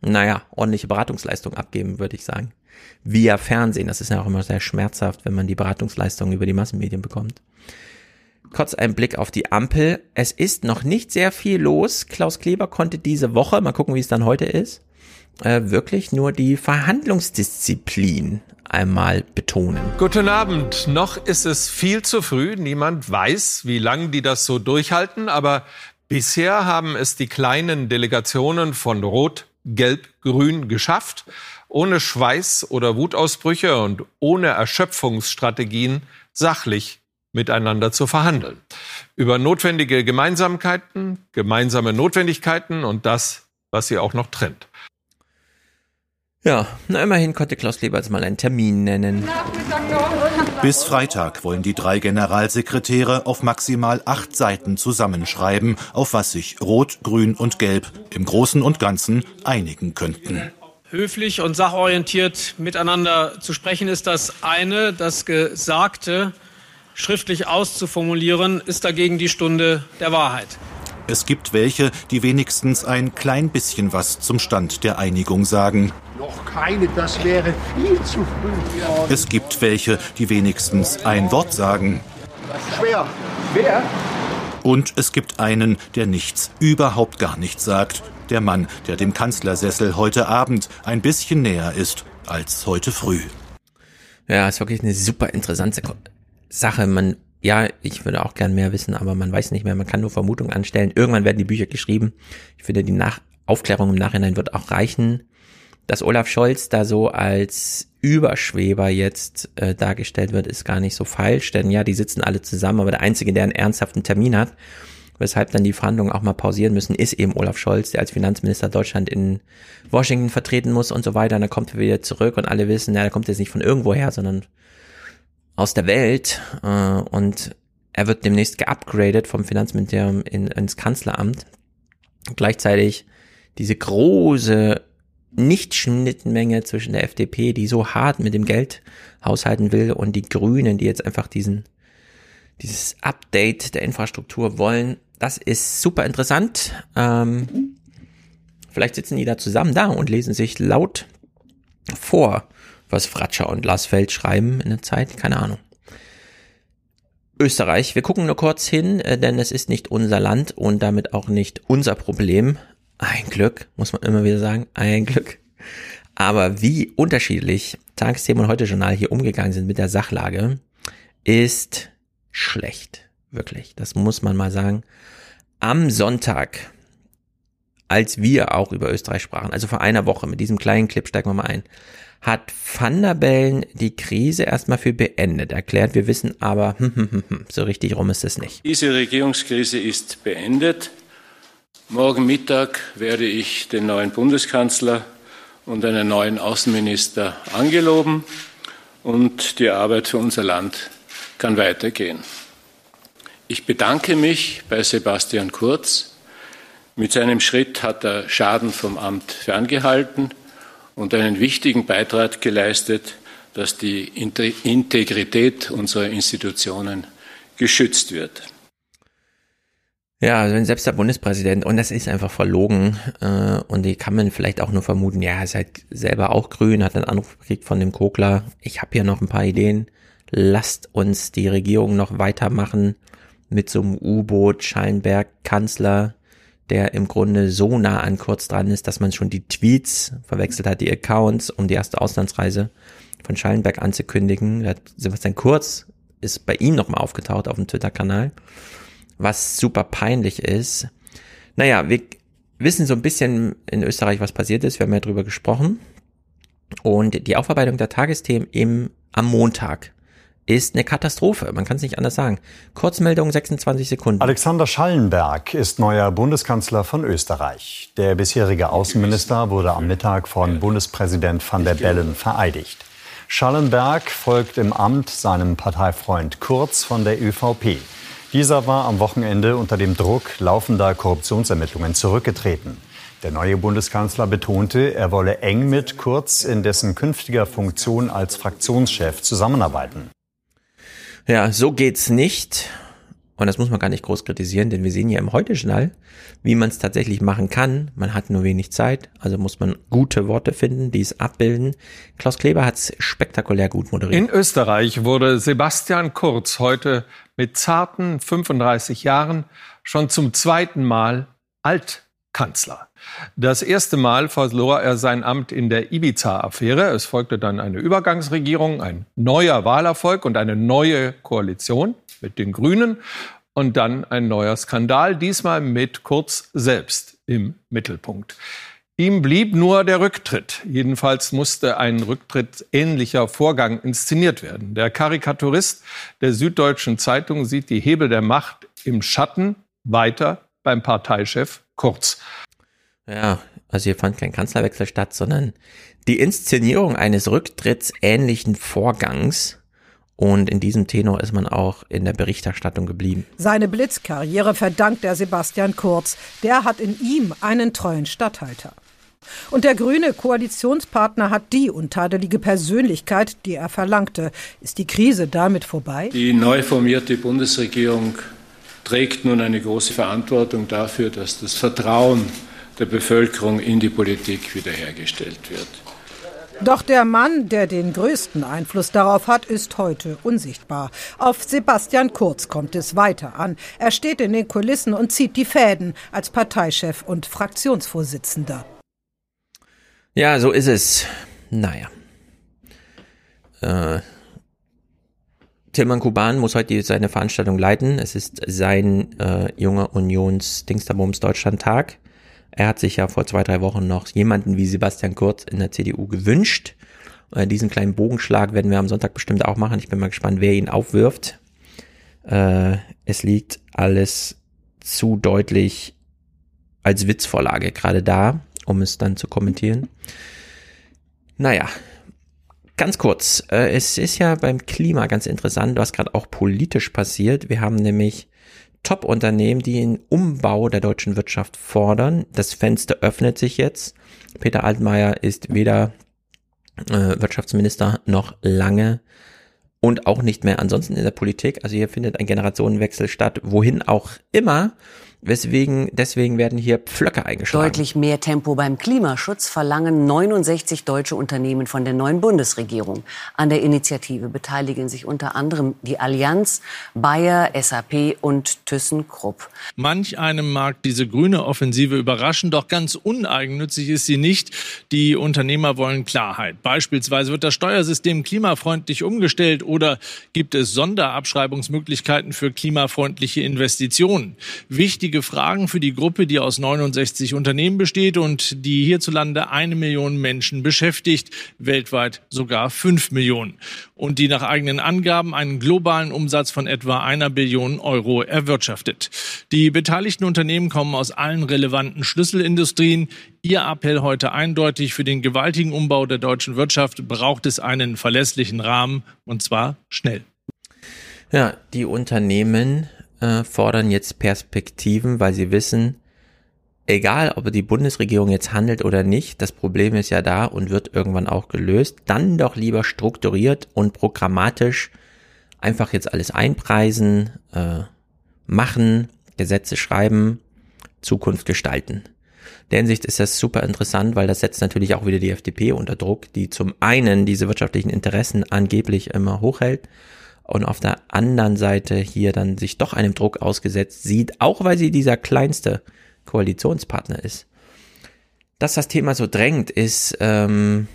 naja, ordentliche Beratungsleistung abgeben, würde ich sagen. Via Fernsehen. Das ist ja auch immer sehr schmerzhaft, wenn man die Beratungsleistung über die Massenmedien bekommt. Kurz ein Blick auf die Ampel. Es ist noch nicht sehr viel los. Klaus Kleber konnte diese Woche, mal gucken, wie es dann heute ist, äh, wirklich nur die Verhandlungsdisziplin einmal betonen. Guten Abend. Noch ist es viel zu früh. Niemand weiß, wie lange die das so durchhalten. Aber bisher haben es die kleinen Delegationen von Rot, Gelb-Grün geschafft, ohne Schweiß oder Wutausbrüche und ohne Erschöpfungsstrategien sachlich miteinander zu verhandeln. Über notwendige Gemeinsamkeiten, gemeinsame Notwendigkeiten und das, was sie auch noch trennt. Ja, na immerhin konnte Klaus Leberts mal einen Termin nennen. Bis Freitag wollen die drei Generalsekretäre auf maximal acht Seiten zusammenschreiben, auf was sich Rot, Grün und Gelb im Großen und Ganzen einigen könnten. Höflich und sachorientiert miteinander zu sprechen ist das eine. Das Gesagte schriftlich auszuformulieren ist dagegen die Stunde der Wahrheit. Es gibt welche, die wenigstens ein klein bisschen was zum Stand der Einigung sagen. Noch keine, das wäre viel zu früh. Ja. Es gibt welche, die wenigstens ein Wort sagen. Schwer. Wer? Und es gibt einen, der nichts, überhaupt gar nichts sagt. Der Mann, der dem Kanzlersessel heute Abend ein bisschen näher ist als heute früh. Ja, ist wirklich eine super interessante Sache. Man ja, ich würde auch gern mehr wissen, aber man weiß nicht mehr, man kann nur Vermutungen anstellen. Irgendwann werden die Bücher geschrieben. Ich finde, die Nach Aufklärung im Nachhinein wird auch reichen. Dass Olaf Scholz da so als Überschweber jetzt äh, dargestellt wird, ist gar nicht so falsch, denn ja, die sitzen alle zusammen, aber der Einzige, der einen ernsthaften Termin hat, weshalb dann die Verhandlungen auch mal pausieren müssen, ist eben Olaf Scholz, der als Finanzminister Deutschland in Washington vertreten muss und so weiter. Und dann kommt er wieder zurück und alle wissen, ja, der kommt jetzt nicht von irgendwo her, sondern aus der Welt äh, und er wird demnächst geupgradet vom Finanzministerium in, ins Kanzleramt. Gleichzeitig diese große Nicht-Schnittmenge zwischen der FDP, die so hart mit dem Geld haushalten will, und die Grünen, die jetzt einfach diesen dieses Update der Infrastruktur wollen. Das ist super interessant. Ähm, vielleicht sitzen die da zusammen da und lesen sich laut vor, was Fratscher und Lasfeld schreiben in der Zeit, keine Ahnung. Österreich, wir gucken nur kurz hin, äh, denn es ist nicht unser Land und damit auch nicht unser Problem. Ein Glück, muss man immer wieder sagen, ein Glück. Aber wie unterschiedlich Tagesthemen und Heute-Journal hier umgegangen sind mit der Sachlage, ist schlecht. Wirklich. Das muss man mal sagen. Am Sonntag, als wir auch über Österreich sprachen, also vor einer Woche, mit diesem kleinen Clip steigen wir mal ein, hat Van der Bellen die Krise erstmal für beendet erklärt. Wir wissen aber, hm, hm, hm, so richtig rum ist es nicht. Diese Regierungskrise ist beendet. Morgen Mittag werde ich den neuen Bundeskanzler und einen neuen Außenminister angeloben und die Arbeit für unser Land kann weitergehen. Ich bedanke mich bei Sebastian Kurz. Mit seinem Schritt hat er Schaden vom Amt ferngehalten und einen wichtigen Beitrag geleistet, dass die Integrität unserer Institutionen geschützt wird. Ja, also selbst der Bundespräsident, und das ist einfach verlogen, äh, und die kann man vielleicht auch nur vermuten, ja, er ist halt selber auch grün, hat einen Anruf gekriegt von dem Kokler, ich habe hier noch ein paar Ideen, lasst uns die Regierung noch weitermachen mit so einem U-Boot, Schallenberg, Kanzler, der im Grunde so nah an Kurz dran ist, dass man schon die Tweets verwechselt hat, die Accounts, um die erste Auslandsreise von Schallenberg anzukündigen. Sebastian Kurz ist bei ihm nochmal aufgetaucht auf dem Twitter-Kanal, was super peinlich ist. Naja, wir wissen so ein bisschen in Österreich, was passiert ist. Wir haben ja drüber gesprochen. Und die Aufarbeitung der Tagesthemen im, am Montag ist eine Katastrophe. Man kann es nicht anders sagen. Kurzmeldung 26 Sekunden. Alexander Schallenberg ist neuer Bundeskanzler von Österreich. Der bisherige Außenminister wurde am Mittag von Bundespräsident van der Bellen vereidigt. Schallenberg folgt im Amt seinem Parteifreund Kurz von der ÖVP. Dieser war am Wochenende unter dem Druck laufender Korruptionsermittlungen zurückgetreten. Der neue Bundeskanzler betonte, er wolle eng mit Kurz in dessen künftiger Funktion als Fraktionschef zusammenarbeiten. Ja, so geht's nicht. Und das muss man gar nicht groß kritisieren, denn wir sehen ja im Heute-Journal, wie man es tatsächlich machen kann. Man hat nur wenig Zeit, also muss man gute Worte finden, die es abbilden. Klaus Kleber hat es spektakulär gut moderiert. In Österreich wurde Sebastian Kurz heute mit zarten 35 Jahren schon zum zweiten Mal Altkanzler. Das erste Mal verlor er sein Amt in der Ibiza-Affäre. Es folgte dann eine Übergangsregierung, ein neuer Wahlerfolg und eine neue Koalition mit den Grünen und dann ein neuer Skandal, diesmal mit Kurz selbst im Mittelpunkt. Ihm blieb nur der Rücktritt. Jedenfalls musste ein rücktrittsähnlicher Vorgang inszeniert werden. Der Karikaturist der Süddeutschen Zeitung sieht die Hebel der Macht im Schatten weiter beim Parteichef Kurz. Ja, also hier fand kein Kanzlerwechsel statt, sondern die Inszenierung eines rücktrittsähnlichen Vorgangs. Und in diesem Tenor ist man auch in der Berichterstattung geblieben. Seine Blitzkarriere verdankt er Sebastian Kurz. Der hat in ihm einen treuen Statthalter. Und der grüne Koalitionspartner hat die untadelige Persönlichkeit, die er verlangte. Ist die Krise damit vorbei? Die neu formierte Bundesregierung trägt nun eine große Verantwortung dafür, dass das Vertrauen der Bevölkerung in die Politik wiederhergestellt wird. Doch der Mann, der den größten Einfluss darauf hat, ist heute unsichtbar. Auf Sebastian Kurz kommt es weiter an. Er steht in den Kulissen und zieht die Fäden als Parteichef und Fraktionsvorsitzender. Ja, so ist es. Naja. Äh, Tilman Kuban muss heute seine Veranstaltung leiten. Es ist sein äh, junger Unions Dingsterbums Deutschland Tag. Er hat sich ja vor zwei, drei Wochen noch jemanden wie Sebastian Kurz in der CDU gewünscht. Äh, diesen kleinen Bogenschlag werden wir am Sonntag bestimmt auch machen. Ich bin mal gespannt, wer ihn aufwirft. Äh, es liegt alles zu deutlich als Witzvorlage gerade da, um es dann zu kommentieren. Naja, ganz kurz. Äh, es ist ja beim Klima ganz interessant, was gerade auch politisch passiert. Wir haben nämlich Top-Unternehmen, die den Umbau der deutschen Wirtschaft fordern. Das Fenster öffnet sich jetzt. Peter Altmaier ist weder äh, Wirtschaftsminister noch lange und auch nicht mehr ansonsten in der Politik. Also hier findet ein Generationenwechsel statt, wohin auch immer. Weswegen, deswegen werden hier Pflöcke eingeschlagen. Deutlich mehr Tempo beim Klimaschutz verlangen 69 deutsche Unternehmen von der neuen Bundesregierung. An der Initiative beteiligen sich unter anderem die Allianz, Bayer, SAP und ThyssenKrupp. Manch einem mag diese grüne Offensive überraschen, doch ganz uneigennützig ist sie nicht. Die Unternehmer wollen Klarheit. Beispielsweise wird das Steuersystem klimafreundlich umgestellt oder gibt es Sonderabschreibungsmöglichkeiten für klimafreundliche Investitionen. Wichtige wichtige Fragen für die Gruppe, die aus 69 Unternehmen besteht und die hierzulande eine Million Menschen beschäftigt, weltweit sogar fünf Millionen und die nach eigenen Angaben einen globalen Umsatz von etwa einer Billion Euro erwirtschaftet. Die beteiligten Unternehmen kommen aus allen relevanten Schlüsselindustrien. Ihr Appell heute eindeutig für den gewaltigen Umbau der deutschen Wirtschaft braucht es einen verlässlichen Rahmen und zwar schnell. Ja, die Unternehmen äh, fordern jetzt Perspektiven, weil sie wissen, egal ob die Bundesregierung jetzt handelt oder nicht, das Problem ist ja da und wird irgendwann auch gelöst, dann doch lieber strukturiert und programmatisch einfach jetzt alles einpreisen, äh, machen, Gesetze schreiben, Zukunft gestalten. In der Hinsicht ist das super interessant, weil das setzt natürlich auch wieder die FDP unter Druck, die zum einen diese wirtschaftlichen Interessen angeblich immer hochhält und auf der anderen Seite hier dann sich doch einem Druck ausgesetzt sieht, auch weil sie dieser kleinste Koalitionspartner ist. Dass das Thema so drängt, ist ähm,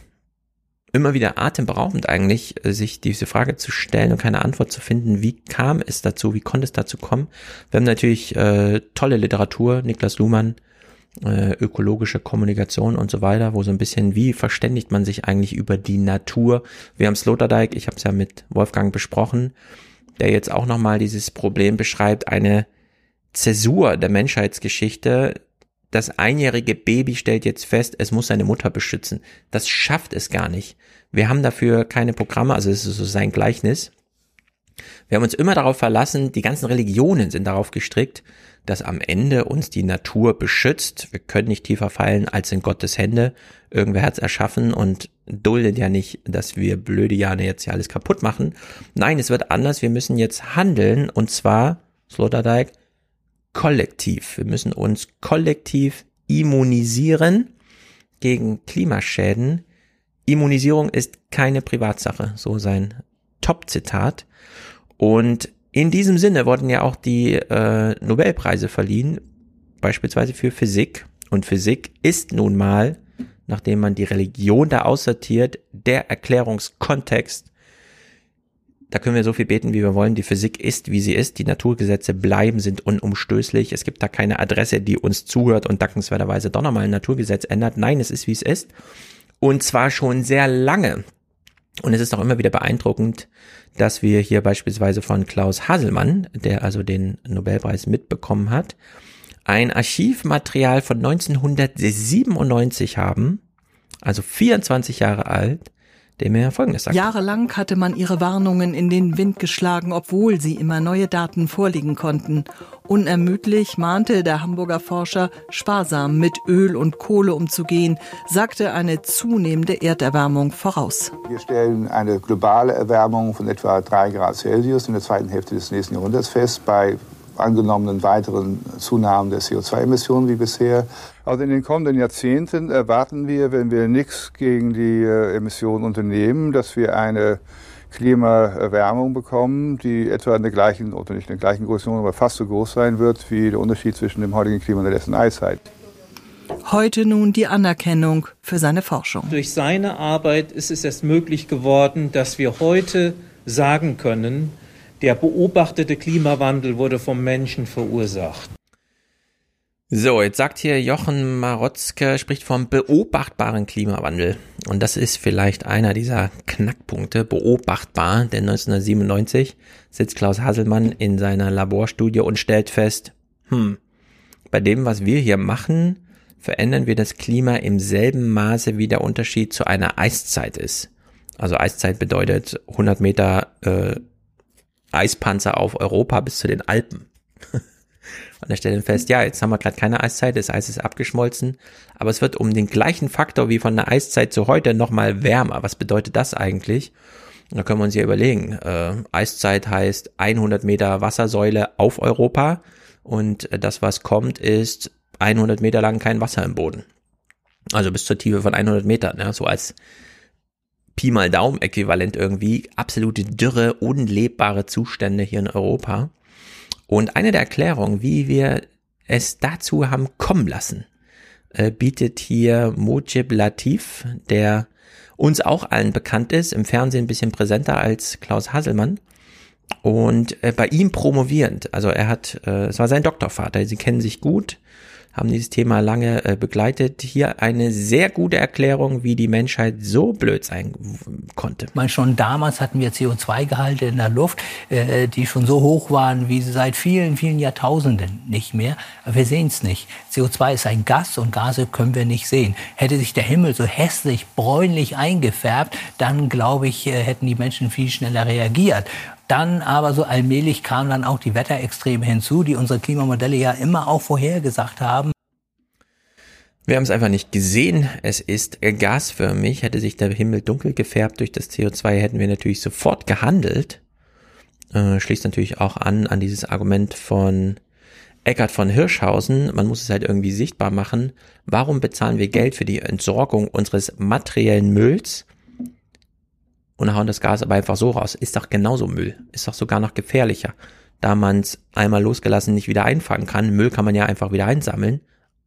immer wieder atemberaubend eigentlich, sich diese Frage zu stellen und keine Antwort zu finden. Wie kam es dazu? Wie konnte es dazu kommen? Wir haben natürlich äh, tolle Literatur, Niklas Luhmann, äh, ökologische Kommunikation und so weiter, wo so ein bisschen, wie verständigt man sich eigentlich über die Natur? Wir haben Sloterdijk, ich habe es ja mit Wolfgang besprochen, der jetzt auch nochmal dieses Problem beschreibt, eine Zäsur der Menschheitsgeschichte. Das einjährige Baby stellt jetzt fest, es muss seine Mutter beschützen. Das schafft es gar nicht. Wir haben dafür keine Programme, also es ist so sein Gleichnis. Wir haben uns immer darauf verlassen, die ganzen Religionen sind darauf gestrickt, dass am Ende uns die Natur beschützt. Wir können nicht tiefer fallen als in Gottes Hände. Irgendwer hat's erschaffen und duldet ja nicht, dass wir blöde Jahre jetzt hier alles kaputt machen. Nein, es wird anders. Wir müssen jetzt handeln und zwar, Sloterdijk, kollektiv. Wir müssen uns kollektiv immunisieren gegen Klimaschäden. Immunisierung ist keine Privatsache, so sein Top-Zitat. Und in diesem Sinne wurden ja auch die äh, Nobelpreise verliehen, beispielsweise für Physik. Und Physik ist nun mal, nachdem man die Religion da aussortiert, der Erklärungskontext. Da können wir so viel beten, wie wir wollen. Die Physik ist, wie sie ist. Die Naturgesetze bleiben, sind unumstößlich. Es gibt da keine Adresse, die uns zuhört und dankenswerterweise doch nochmal ein Naturgesetz ändert. Nein, es ist, wie es ist. Und zwar schon sehr lange. Und es ist auch immer wieder beeindruckend, dass wir hier beispielsweise von Klaus Haselmann, der also den Nobelpreis mitbekommen hat, ein Archivmaterial von 1997 haben, also 24 Jahre alt, dem er Folgendes sagt. Jahrelang hatte man ihre Warnungen in den Wind geschlagen, obwohl sie immer neue Daten vorliegen konnten. Unermüdlich mahnte der Hamburger Forscher, sparsam mit Öl und Kohle umzugehen, sagte eine zunehmende Erderwärmung voraus. Wir stellen eine globale Erwärmung von etwa drei Grad Celsius in der zweiten Hälfte des nächsten Jahrhunderts fest, bei angenommenen weiteren Zunahmen der CO2-Emissionen wie bisher. Also in den kommenden Jahrzehnten erwarten wir, wenn wir nichts gegen die äh, Emissionen unternehmen, dass wir eine Klimaerwärmung bekommen, die etwa in der gleichen, oder nicht in der gleichen Größe, aber fast so groß sein wird wie der Unterschied zwischen dem heutigen Klima und der letzten Eiszeit. Heute nun die Anerkennung für seine Forschung. Durch seine Arbeit ist es erst möglich geworden, dass wir heute sagen können, der beobachtete Klimawandel wurde vom Menschen verursacht. So, jetzt sagt hier Jochen Marotzke, spricht vom beobachtbaren Klimawandel. Und das ist vielleicht einer dieser Knackpunkte, beobachtbar, denn 1997 sitzt Klaus Hasselmann in seiner Laborstudie und stellt fest, hm, bei dem, was wir hier machen, verändern wir das Klima im selben Maße, wie der Unterschied zu einer Eiszeit ist. Also Eiszeit bedeutet 100 Meter äh, Eispanzer auf Europa bis zu den Alpen. Und stellt dann fest, ja, jetzt haben wir gerade keine Eiszeit, das Eis ist abgeschmolzen, aber es wird um den gleichen Faktor wie von der Eiszeit zu heute nochmal wärmer. Was bedeutet das eigentlich? Und da können wir uns ja überlegen. Äh, Eiszeit heißt 100 Meter Wassersäule auf Europa und das, was kommt, ist 100 Meter lang kein Wasser im Boden. Also bis zur Tiefe von 100 Metern, ja, so als Pi mal Daumen äquivalent irgendwie, absolute Dürre, unlebbare Zustände hier in Europa. Und eine der Erklärungen, wie wir es dazu haben kommen lassen, äh, bietet hier Mojib Latif, der uns auch allen bekannt ist, im Fernsehen ein bisschen präsenter als Klaus Hasselmann. Und äh, bei ihm promovierend, also er hat, äh, es war sein Doktorvater, sie kennen sich gut, haben dieses Thema lange äh, begleitet. Hier eine sehr gute Erklärung, wie die Menschheit so blöd sein konnte. Ich meine, schon damals hatten wir CO2-Gehalte in der Luft, äh, die schon so hoch waren wie seit vielen, vielen Jahrtausenden nicht mehr. Aber wir sehen es nicht. CO2 ist ein Gas und Gase können wir nicht sehen. Hätte sich der Himmel so hässlich bräunlich eingefärbt, dann glaube ich, äh, hätten die Menschen viel schneller reagiert. Dann aber so allmählich kamen dann auch die Wetterextreme hinzu, die unsere Klimamodelle ja immer auch vorhergesagt haben. Wir haben es einfach nicht gesehen. Es ist gasförmig. Hätte sich der Himmel dunkel gefärbt durch das CO2, hätten wir natürlich sofort gehandelt. Äh, schließt natürlich auch an an dieses Argument von Eckart von Hirschhausen. Man muss es halt irgendwie sichtbar machen. Warum bezahlen wir Geld für die Entsorgung unseres materiellen Mülls? Und hauen das Gas aber einfach so raus. Ist doch genauso Müll. Ist doch sogar noch gefährlicher. Da man es einmal losgelassen nicht wieder einfangen kann. Müll kann man ja einfach wieder einsammeln.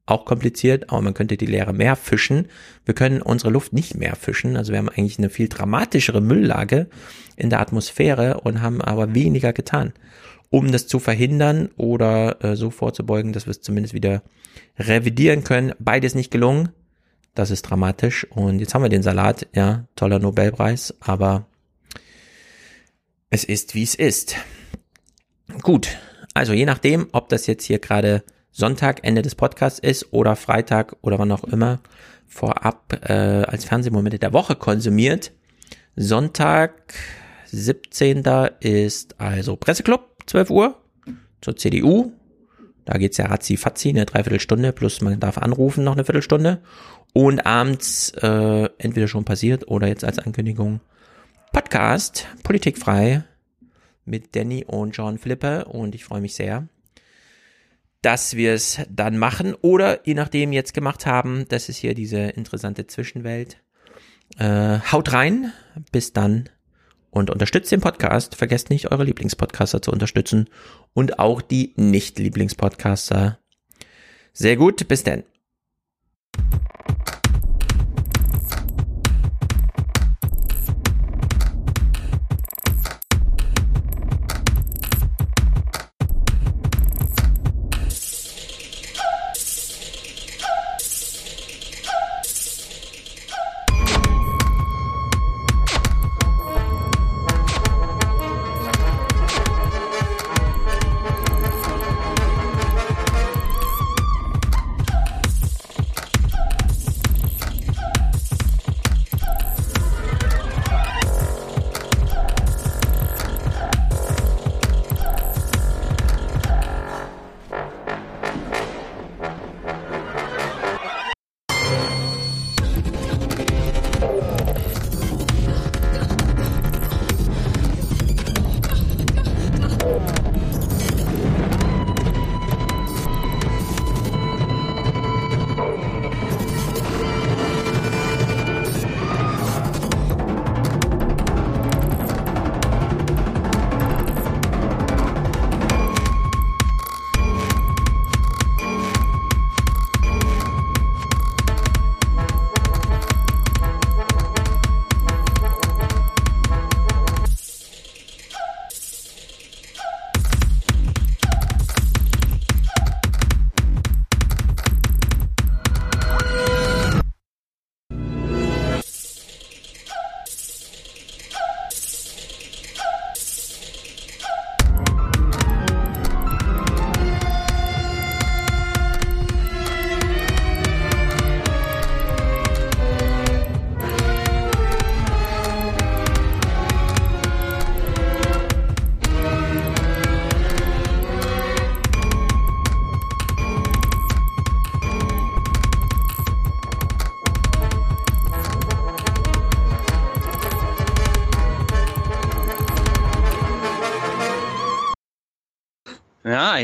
auch kompliziert, aber man könnte die Leere mehr fischen. Wir können unsere Luft nicht mehr fischen. Also wir haben eigentlich eine viel dramatischere Mülllage in der Atmosphäre und haben aber weniger getan, um das zu verhindern oder äh, so vorzubeugen, dass wir es zumindest wieder revidieren können. Beides nicht gelungen. Das ist dramatisch. Und jetzt haben wir den Salat. Ja, toller Nobelpreis, aber es ist, wie es ist. Gut. Also je nachdem, ob das jetzt hier gerade Sonntag, Ende des Podcasts ist oder Freitag oder wann auch immer vorab äh, als Fernsehmomente der Woche konsumiert. Sonntag, 17. ist also Presseclub, 12 Uhr zur CDU. Da geht's ja ratzi fatzi, eine Dreiviertelstunde, plus man darf anrufen noch eine Viertelstunde. Und abends äh, entweder schon passiert oder jetzt als Ankündigung Podcast, politikfrei mit Danny und John Flippe und ich freue mich sehr dass wir es dann machen oder je nachdem jetzt gemacht haben. Das ist hier diese interessante Zwischenwelt. Äh, haut rein, bis dann und unterstützt den Podcast. Vergesst nicht, eure Lieblingspodcaster zu unterstützen und auch die Nicht-Lieblingspodcaster. Sehr gut, bis dann.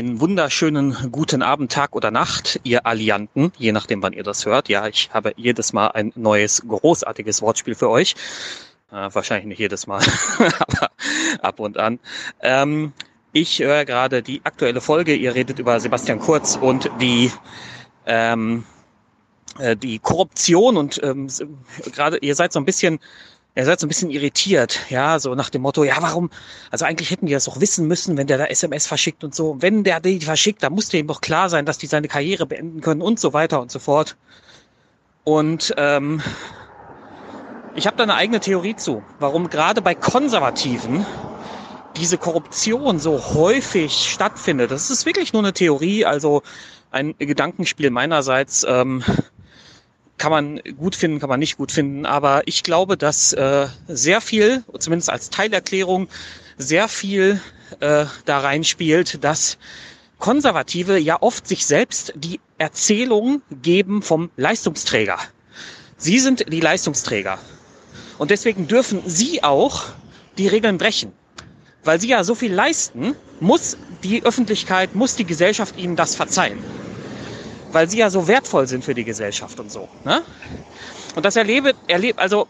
Einen wunderschönen guten Abend, Tag oder Nacht, ihr Allianten, je nachdem, wann ihr das hört. Ja, ich habe jedes Mal ein neues, großartiges Wortspiel für euch. Äh, wahrscheinlich nicht jedes Mal, aber ab und an. Ähm, ich höre gerade die aktuelle Folge. Ihr redet über Sebastian Kurz und die ähm, äh, die Korruption und ähm, gerade ihr seid so ein bisschen er seid so ein bisschen irritiert, ja, so nach dem Motto, ja, warum, also eigentlich hätten die das doch wissen müssen, wenn der da SMS verschickt und so. Wenn der die verschickt, dann musste ihm doch klar sein, dass die seine Karriere beenden können und so weiter und so fort. Und ähm, ich habe da eine eigene Theorie zu, warum gerade bei Konservativen diese Korruption so häufig stattfindet. Das ist wirklich nur eine Theorie, also ein Gedankenspiel meinerseits. Ähm, kann man gut finden, kann man nicht gut finden. Aber ich glaube, dass äh, sehr viel, zumindest als Teilerklärung, sehr viel äh, da reinspielt, dass Konservative ja oft sich selbst die Erzählung geben vom Leistungsträger. Sie sind die Leistungsträger. Und deswegen dürfen sie auch die Regeln brechen. Weil sie ja so viel leisten, muss die Öffentlichkeit, muss die Gesellschaft ihnen das verzeihen weil sie ja so wertvoll sind für die Gesellschaft und so. Ne? Und das erlebe, erlebe, also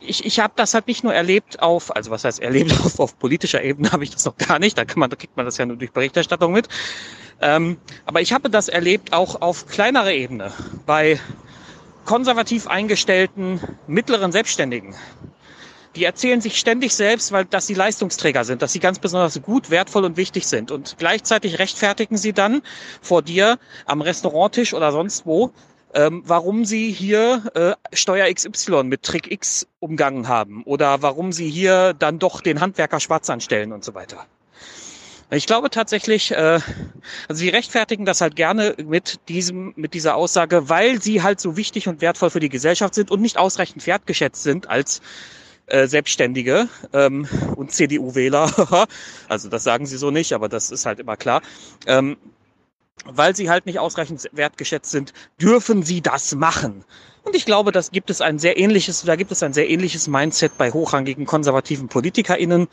ich, ich habe das halt nicht nur erlebt auf, also was heißt erlebt auf, auf politischer Ebene habe ich das noch gar nicht, da kann man, da kriegt man das ja nur durch Berichterstattung mit. Ähm, aber ich habe das erlebt auch auf kleinerer Ebene bei konservativ eingestellten mittleren Selbstständigen. Die erzählen sich ständig selbst, weil dass sie Leistungsträger sind, dass sie ganz besonders gut, wertvoll und wichtig sind. Und gleichzeitig rechtfertigen sie dann vor dir am Restauranttisch oder sonst wo, ähm, warum sie hier äh, Steuer XY mit Trick X umgangen haben oder warum sie hier dann doch den Handwerker schwarz anstellen und so weiter. Ich glaube tatsächlich, äh, also sie rechtfertigen das halt gerne mit diesem, mit dieser Aussage, weil sie halt so wichtig und wertvoll für die Gesellschaft sind und nicht ausreichend wertgeschätzt sind als äh, Selbstständige ähm, und CDU-Wähler. also das sagen sie so nicht, aber das ist halt immer klar. Ähm, weil sie halt nicht ausreichend wertgeschätzt sind, dürfen sie das machen. Und ich glaube, das gibt es ein sehr ähnliches, da gibt es ein sehr ähnliches Mindset bei hochrangigen konservativen PolitikerInnen,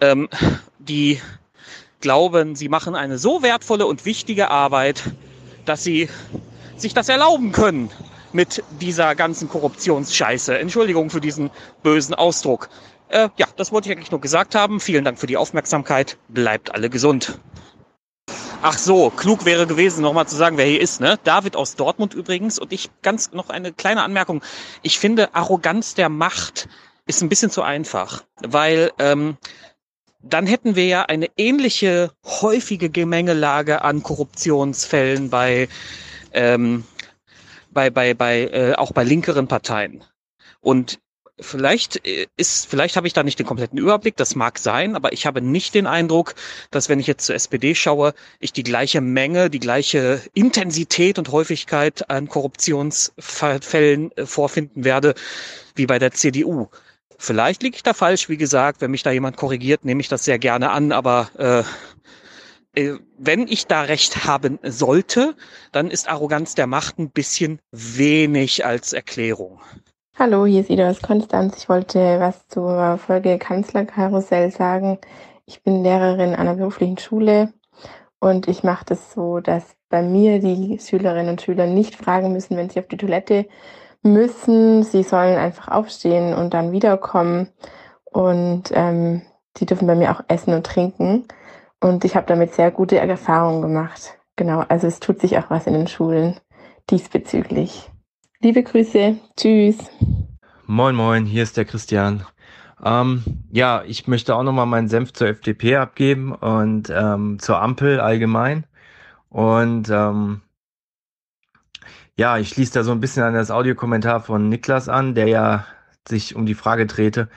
ähm, die glauben, sie machen eine so wertvolle und wichtige Arbeit, dass sie sich das erlauben können mit dieser ganzen Korruptionsscheiße. Entschuldigung für diesen bösen Ausdruck. Äh, ja, das wollte ich eigentlich nur gesagt haben. Vielen Dank für die Aufmerksamkeit. Bleibt alle gesund. Ach so, klug wäre gewesen, nochmal zu sagen, wer hier ist, ne? David aus Dortmund übrigens. Und ich ganz noch eine kleine Anmerkung. Ich finde, Arroganz der Macht ist ein bisschen zu einfach, weil ähm, dann hätten wir ja eine ähnliche häufige Gemengelage an Korruptionsfällen bei ähm, bei bei bei äh, auch bei linkeren Parteien. Und vielleicht äh, ist vielleicht habe ich da nicht den kompletten Überblick, das mag sein, aber ich habe nicht den Eindruck, dass wenn ich jetzt zur SPD schaue, ich die gleiche Menge, die gleiche Intensität und Häufigkeit an Korruptionsfällen äh, vorfinden werde wie bei der CDU. Vielleicht liege ich da falsch, wie gesagt, wenn mich da jemand korrigiert, nehme ich das sehr gerne an, aber äh, wenn ich da recht haben sollte, dann ist Arroganz der Macht ein bisschen wenig als Erklärung. Hallo, hier ist Ida aus Konstanz. Ich wollte was zur Folge Kanzlerkarussell sagen. Ich bin Lehrerin an einer beruflichen Schule und ich mache das so, dass bei mir die Schülerinnen und Schüler nicht fragen müssen, wenn sie auf die Toilette müssen. Sie sollen einfach aufstehen und dann wiederkommen. Und ähm, die dürfen bei mir auch essen und trinken. Und ich habe damit sehr gute Erfahrungen gemacht. Genau, also es tut sich auch was in den Schulen diesbezüglich. Liebe Grüße, tschüss. Moin, moin, hier ist der Christian. Ähm, ja, ich möchte auch nochmal meinen Senf zur FDP abgeben und ähm, zur Ampel allgemein. Und ähm, ja, ich schließe da so ein bisschen an das Audiokommentar von Niklas an, der ja sich um die Frage drehte,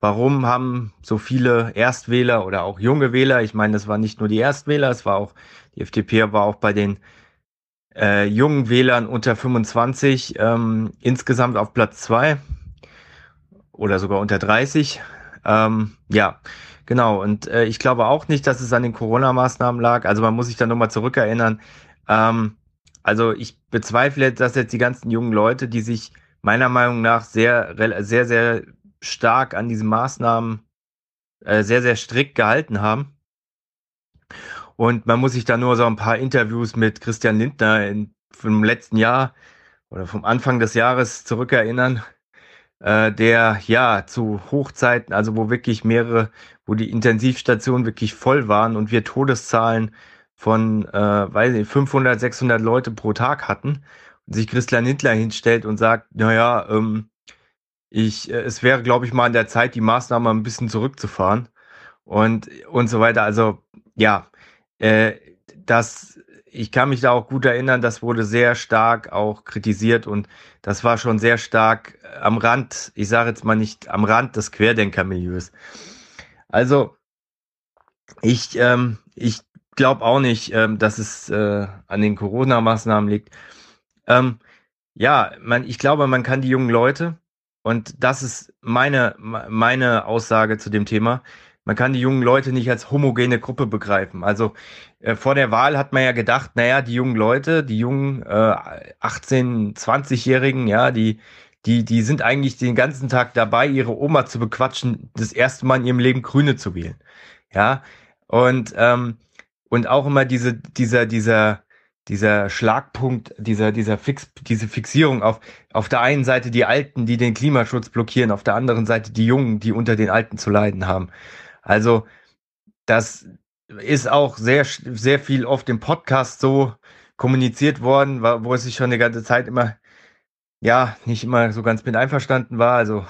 warum haben so viele Erstwähler oder auch junge Wähler, ich meine, das war nicht nur die Erstwähler, es war auch, die FDP war auch bei den äh, jungen Wählern unter 25 ähm, insgesamt auf Platz zwei oder sogar unter 30. Ähm, ja, genau. Und äh, ich glaube auch nicht, dass es an den Corona-Maßnahmen lag. Also man muss sich da nochmal zurückerinnern. Ähm, also ich bezweifle, dass jetzt die ganzen jungen Leute, die sich meiner Meinung nach sehr, sehr, sehr stark an diesen Maßnahmen äh, sehr, sehr strikt gehalten haben. Und man muss sich da nur so ein paar Interviews mit Christian Lindner in, vom letzten Jahr oder vom Anfang des Jahres zurückerinnern, äh, der ja zu Hochzeiten, also wo wirklich mehrere, wo die Intensivstationen wirklich voll waren und wir Todeszahlen von, äh, weiß ich, 500, 600 Leute pro Tag hatten und sich Christian Lindler hinstellt und sagt, naja, ähm, ich, äh, es wäre, glaube ich, mal an der Zeit, die Maßnahmen ein bisschen zurückzufahren und, und so weiter. Also, ja, äh, das, ich kann mich da auch gut erinnern, das wurde sehr stark auch kritisiert und das war schon sehr stark am Rand, ich sage jetzt mal nicht am Rand des Querdenkermilieus. Also, ich, ähm, ich glaube auch nicht, ähm, dass es äh, an den Corona-Maßnahmen liegt. Ähm, ja, man, ich glaube, man kann die jungen Leute, und das ist meine, meine Aussage zu dem Thema, man kann die jungen Leute nicht als homogene Gruppe begreifen. Also äh, vor der Wahl hat man ja gedacht, naja, die jungen Leute, die jungen äh, 18, 20-Jährigen, ja, die, die, die sind eigentlich den ganzen Tag dabei, ihre Oma zu bequatschen, das erste Mal in ihrem Leben Grüne zu wählen. Ja, und ähm, und auch immer diese, dieser, dieser, dieser Schlagpunkt, dieser, dieser Fix, diese Fixierung auf, auf der einen Seite die Alten, die den Klimaschutz blockieren, auf der anderen Seite die Jungen, die unter den Alten zu leiden haben. Also, das, ist auch sehr, sehr viel oft im Podcast so kommuniziert worden, wo es sich schon die ganze Zeit immer, ja, nicht immer so ganz mit einverstanden war. Also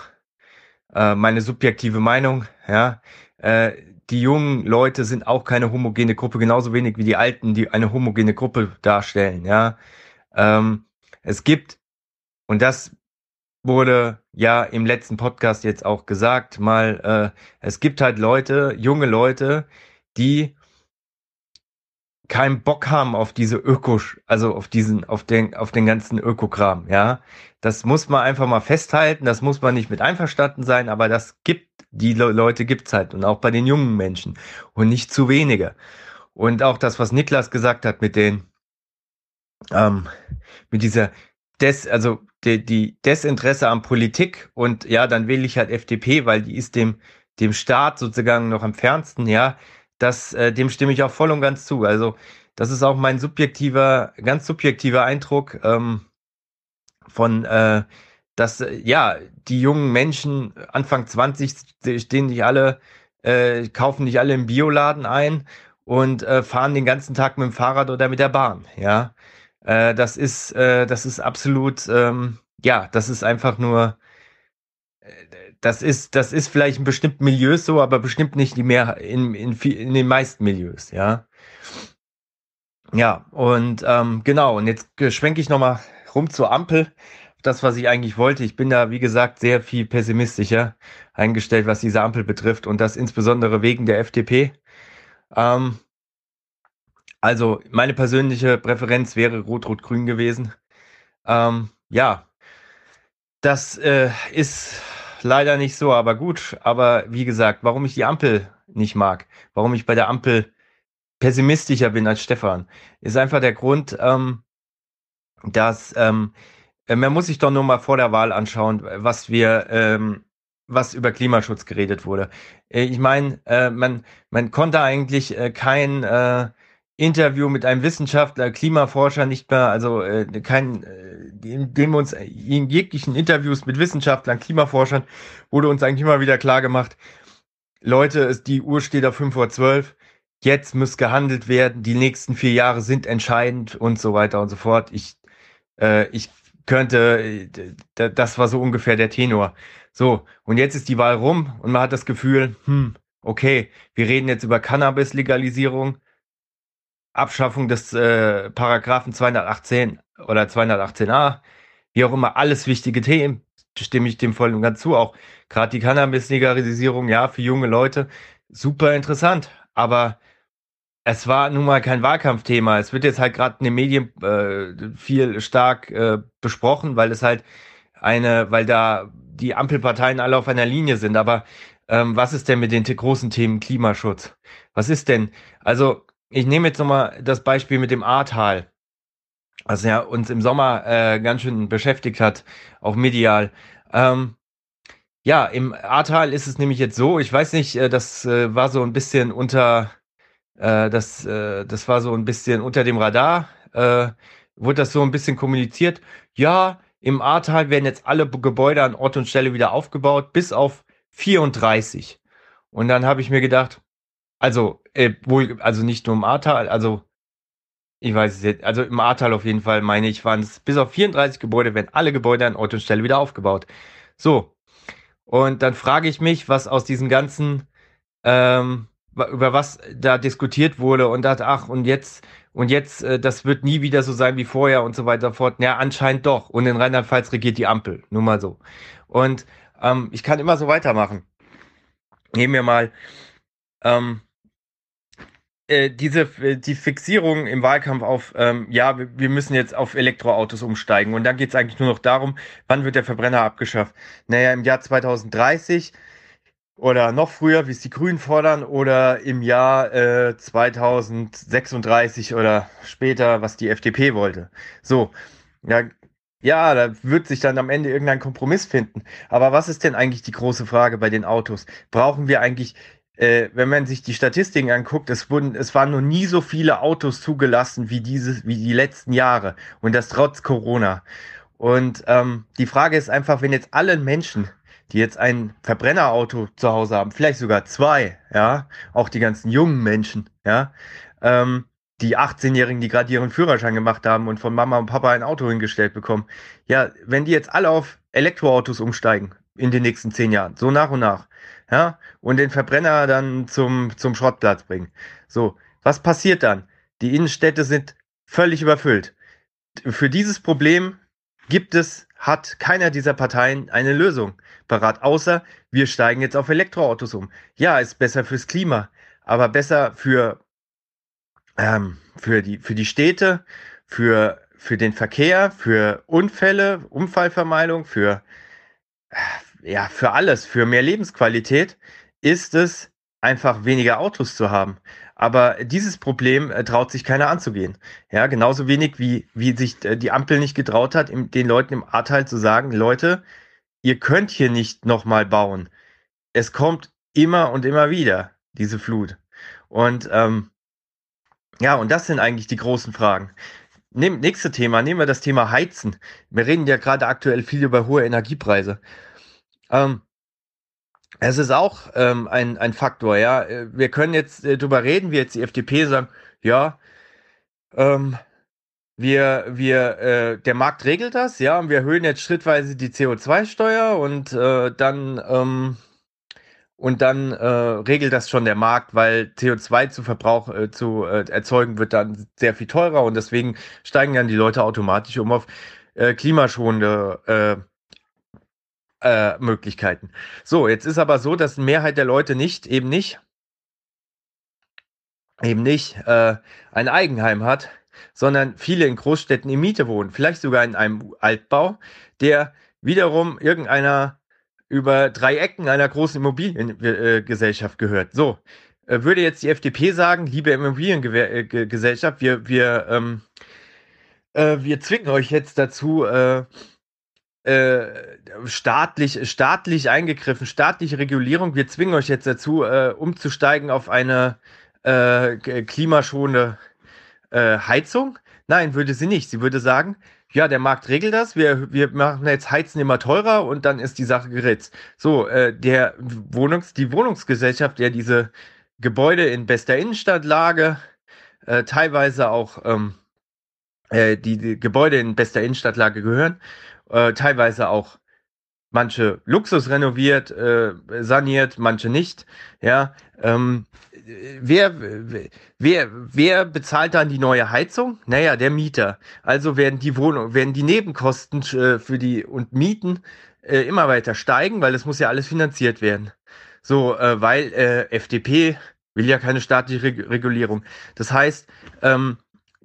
äh, meine subjektive Meinung, ja. Äh, die jungen Leute sind auch keine homogene Gruppe, genauso wenig wie die Alten, die eine homogene Gruppe darstellen, ja. Ähm, es gibt, und das wurde ja im letzten Podcast jetzt auch gesagt, mal, äh, es gibt halt Leute, junge Leute, die keinen Bock haben auf diese Öko, also auf diesen, auf den, auf den ganzen Ökokram, ja. Das muss man einfach mal festhalten, das muss man nicht mit einverstanden sein, aber das gibt, die Le Leute gibt's halt und auch bei den jungen Menschen und nicht zu wenige. Und auch das, was Niklas gesagt hat mit den, ähm, mit dieser Des, also die, die Desinteresse an Politik und ja, dann wähle ich halt FDP, weil die ist dem, dem Staat sozusagen noch am fernsten, ja das, äh, dem stimme ich auch voll und ganz zu. Also, das ist auch mein subjektiver, ganz subjektiver Eindruck ähm, von, äh, dass, äh, ja, die jungen Menschen Anfang 20 stehen nicht alle, äh, kaufen nicht alle im Bioladen ein und äh, fahren den ganzen Tag mit dem Fahrrad oder mit der Bahn, ja. Äh, das ist, äh, das ist absolut, ähm, ja, das ist einfach nur, das ist, das ist vielleicht in bestimmten Milieus so, aber bestimmt nicht die mehr in, in, in den meisten Milieus, ja. Ja, und ähm, genau, und jetzt schwenke ich nochmal rum zur Ampel. Das, was ich eigentlich wollte. Ich bin da, wie gesagt, sehr viel pessimistischer eingestellt, was diese Ampel betrifft und das insbesondere wegen der FDP. Ähm, also meine persönliche Präferenz wäre Rot-Rot-Grün gewesen. Ähm, ja, das äh, ist leider nicht so, aber gut. Aber wie gesagt, warum ich die Ampel nicht mag, warum ich bei der Ampel pessimistischer bin als Stefan, ist einfach der Grund, ähm, dass ähm, äh, man muss sich doch nur mal vor der Wahl anschauen, was wir, ähm, was über Klimaschutz geredet wurde. Äh, ich meine, äh, man, man konnte eigentlich äh, kein äh, Interview mit einem Wissenschaftler, Klimaforscher nicht mehr, also äh, kein, äh, in dem uns in jeglichen Interviews mit Wissenschaftlern, Klimaforschern wurde uns eigentlich immer wieder klar gemacht, Leute, die Uhr steht auf 5 vor 12, jetzt muss gehandelt werden, die nächsten vier Jahre sind entscheidend und so weiter und so fort. Ich, äh, ich könnte, äh, das war so ungefähr der Tenor. So, und jetzt ist die Wahl rum und man hat das Gefühl, hm, okay, wir reden jetzt über Cannabis-Legalisierung Abschaffung des äh, Paragraphen 218 oder 218a, wie auch immer, alles wichtige Themen, stimme ich dem voll und ganz zu. Auch gerade die Cannabis-Legalisierung, ja, für junge Leute, super interessant. Aber es war nun mal kein Wahlkampfthema. Es wird jetzt halt gerade in den Medien äh, viel stark äh, besprochen, weil es halt eine, weil da die Ampelparteien alle auf einer Linie sind. Aber ähm, was ist denn mit den großen Themen Klimaschutz? Was ist denn? Also ich nehme jetzt nochmal das Beispiel mit dem Ahrtal, was ja uns im Sommer äh, ganz schön beschäftigt hat, auch medial. Ähm, ja, im Ahrtal ist es nämlich jetzt so, ich weiß nicht, äh, das äh, war so ein bisschen unter, äh, das, äh, das war so ein bisschen unter dem Radar, äh, wurde das so ein bisschen kommuniziert. Ja, im Ahrtal werden jetzt alle Gebäude an Ort und Stelle wieder aufgebaut, bis auf 34. Und dann habe ich mir gedacht, also, äh, wohl, also nicht nur im Ahrtal, also ich weiß es jetzt, also im Ahrtal auf jeden Fall, meine ich, waren es bis auf 34 Gebäude, werden alle Gebäude an Ort und Stelle wieder aufgebaut. So. Und dann frage ich mich, was aus diesem ganzen, ähm, über was da diskutiert wurde und dachte, ach, und jetzt, und jetzt, äh, das wird nie wieder so sein wie vorher und so weiter fort. Ja, anscheinend doch. Und in Rheinland-Pfalz regiert die Ampel. Nur mal so. Und ähm, ich kann immer so weitermachen. Nehmen wir mal, ähm, äh, diese äh, die Fixierung im Wahlkampf auf ähm, ja wir, wir müssen jetzt auf Elektroautos umsteigen und dann geht es eigentlich nur noch darum, wann wird der Verbrenner abgeschafft? Naja, im Jahr 2030 oder noch früher, wie es die Grünen fordern, oder im Jahr äh, 2036 oder später, was die FDP wollte. So, ja, ja, da wird sich dann am Ende irgendein Kompromiss finden. Aber was ist denn eigentlich die große Frage bei den Autos? Brauchen wir eigentlich äh, wenn man sich die Statistiken anguckt, es wurden, es waren noch nie so viele Autos zugelassen wie dieses, wie die letzten Jahre. Und das trotz Corona. Und ähm, die Frage ist einfach, wenn jetzt alle Menschen die jetzt ein Verbrennerauto zu Hause haben, vielleicht sogar zwei, ja, auch die ganzen jungen Menschen, ja, ähm, die 18-Jährigen, die gerade ihren Führerschein gemacht haben und von Mama und Papa ein Auto hingestellt bekommen. Ja, wenn die jetzt alle auf Elektroautos umsteigen in den nächsten zehn Jahren, so nach und nach, ja, und den Verbrenner dann zum, zum Schrottplatz bringen. So, was passiert dann? Die Innenstädte sind völlig überfüllt. Für dieses Problem gibt es, hat keiner dieser Parteien eine Lösung parat, außer wir steigen jetzt auf Elektroautos um. Ja, ist besser fürs Klima, aber besser für ähm, für, die, für die Städte, für, für den Verkehr, für Unfälle, Unfallvermeidung, für, ja, für alles, für mehr Lebensqualität, ist es einfach weniger Autos zu haben. Aber dieses Problem äh, traut sich keiner anzugehen. Ja, genauso wenig wie, wie sich äh, die Ampel nicht getraut hat, im, den Leuten im Ahrtal zu sagen, Leute, ihr könnt hier nicht nochmal bauen. Es kommt immer und immer wieder, diese Flut. Und ähm, ja, und das sind eigentlich die großen Fragen. Nehm, nächste Thema, nehmen wir das Thema Heizen. Wir reden ja gerade aktuell viel über hohe Energiepreise. Ähm, es ist auch ähm, ein, ein Faktor, ja. Wir können jetzt äh, darüber reden, wie jetzt die FDP sagen, ja, ähm, wir, wir, äh, der Markt regelt das, ja, und wir erhöhen jetzt schrittweise die CO2-Steuer und äh, dann ähm, und dann äh, regelt das schon der Markt, weil CO2 zu Verbrauch äh, zu äh, erzeugen wird dann sehr viel teurer und deswegen steigen dann die Leute automatisch um auf äh, klimaschonende äh, äh, Möglichkeiten. So, jetzt ist aber so, dass eine Mehrheit der Leute nicht eben nicht eben nicht äh, ein Eigenheim hat, sondern viele in Großstädten in Miete wohnen, vielleicht sogar in einem Altbau, der wiederum irgendeiner über drei Ecken einer großen Immobiliengesellschaft gehört. So, äh, würde jetzt die FDP sagen, liebe Immobiliengesellschaft, wir, wir, ähm, äh, wir zwingen euch jetzt dazu, äh, äh, staatlich, staatlich eingegriffen, staatliche Regulierung, wir zwingen euch jetzt dazu, äh, umzusteigen auf eine äh, klimaschonende Heizung. Nein, würde sie nicht. Sie würde sagen, ja, der Markt regelt das, wir, wir machen jetzt Heizen immer teurer und dann ist die Sache geritzt. So, äh, der Wohnungs-, die Wohnungsgesellschaft, der diese Gebäude in bester Innenstadtlage, äh, teilweise auch ähm, äh, die, die, Gebäude in bester Innenstadtlage gehören, äh, teilweise auch manche Luxus renoviert, äh, saniert, manche nicht. Ja, ähm, wer, wer, wer bezahlt dann die neue Heizung? Naja, der Mieter. Also werden die Wohnung, werden die Nebenkosten äh, für die und Mieten äh, immer weiter steigen, weil es muss ja alles finanziert werden. So, äh, weil äh, FDP will ja keine staatliche Re Regulierung. Das heißt, ähm,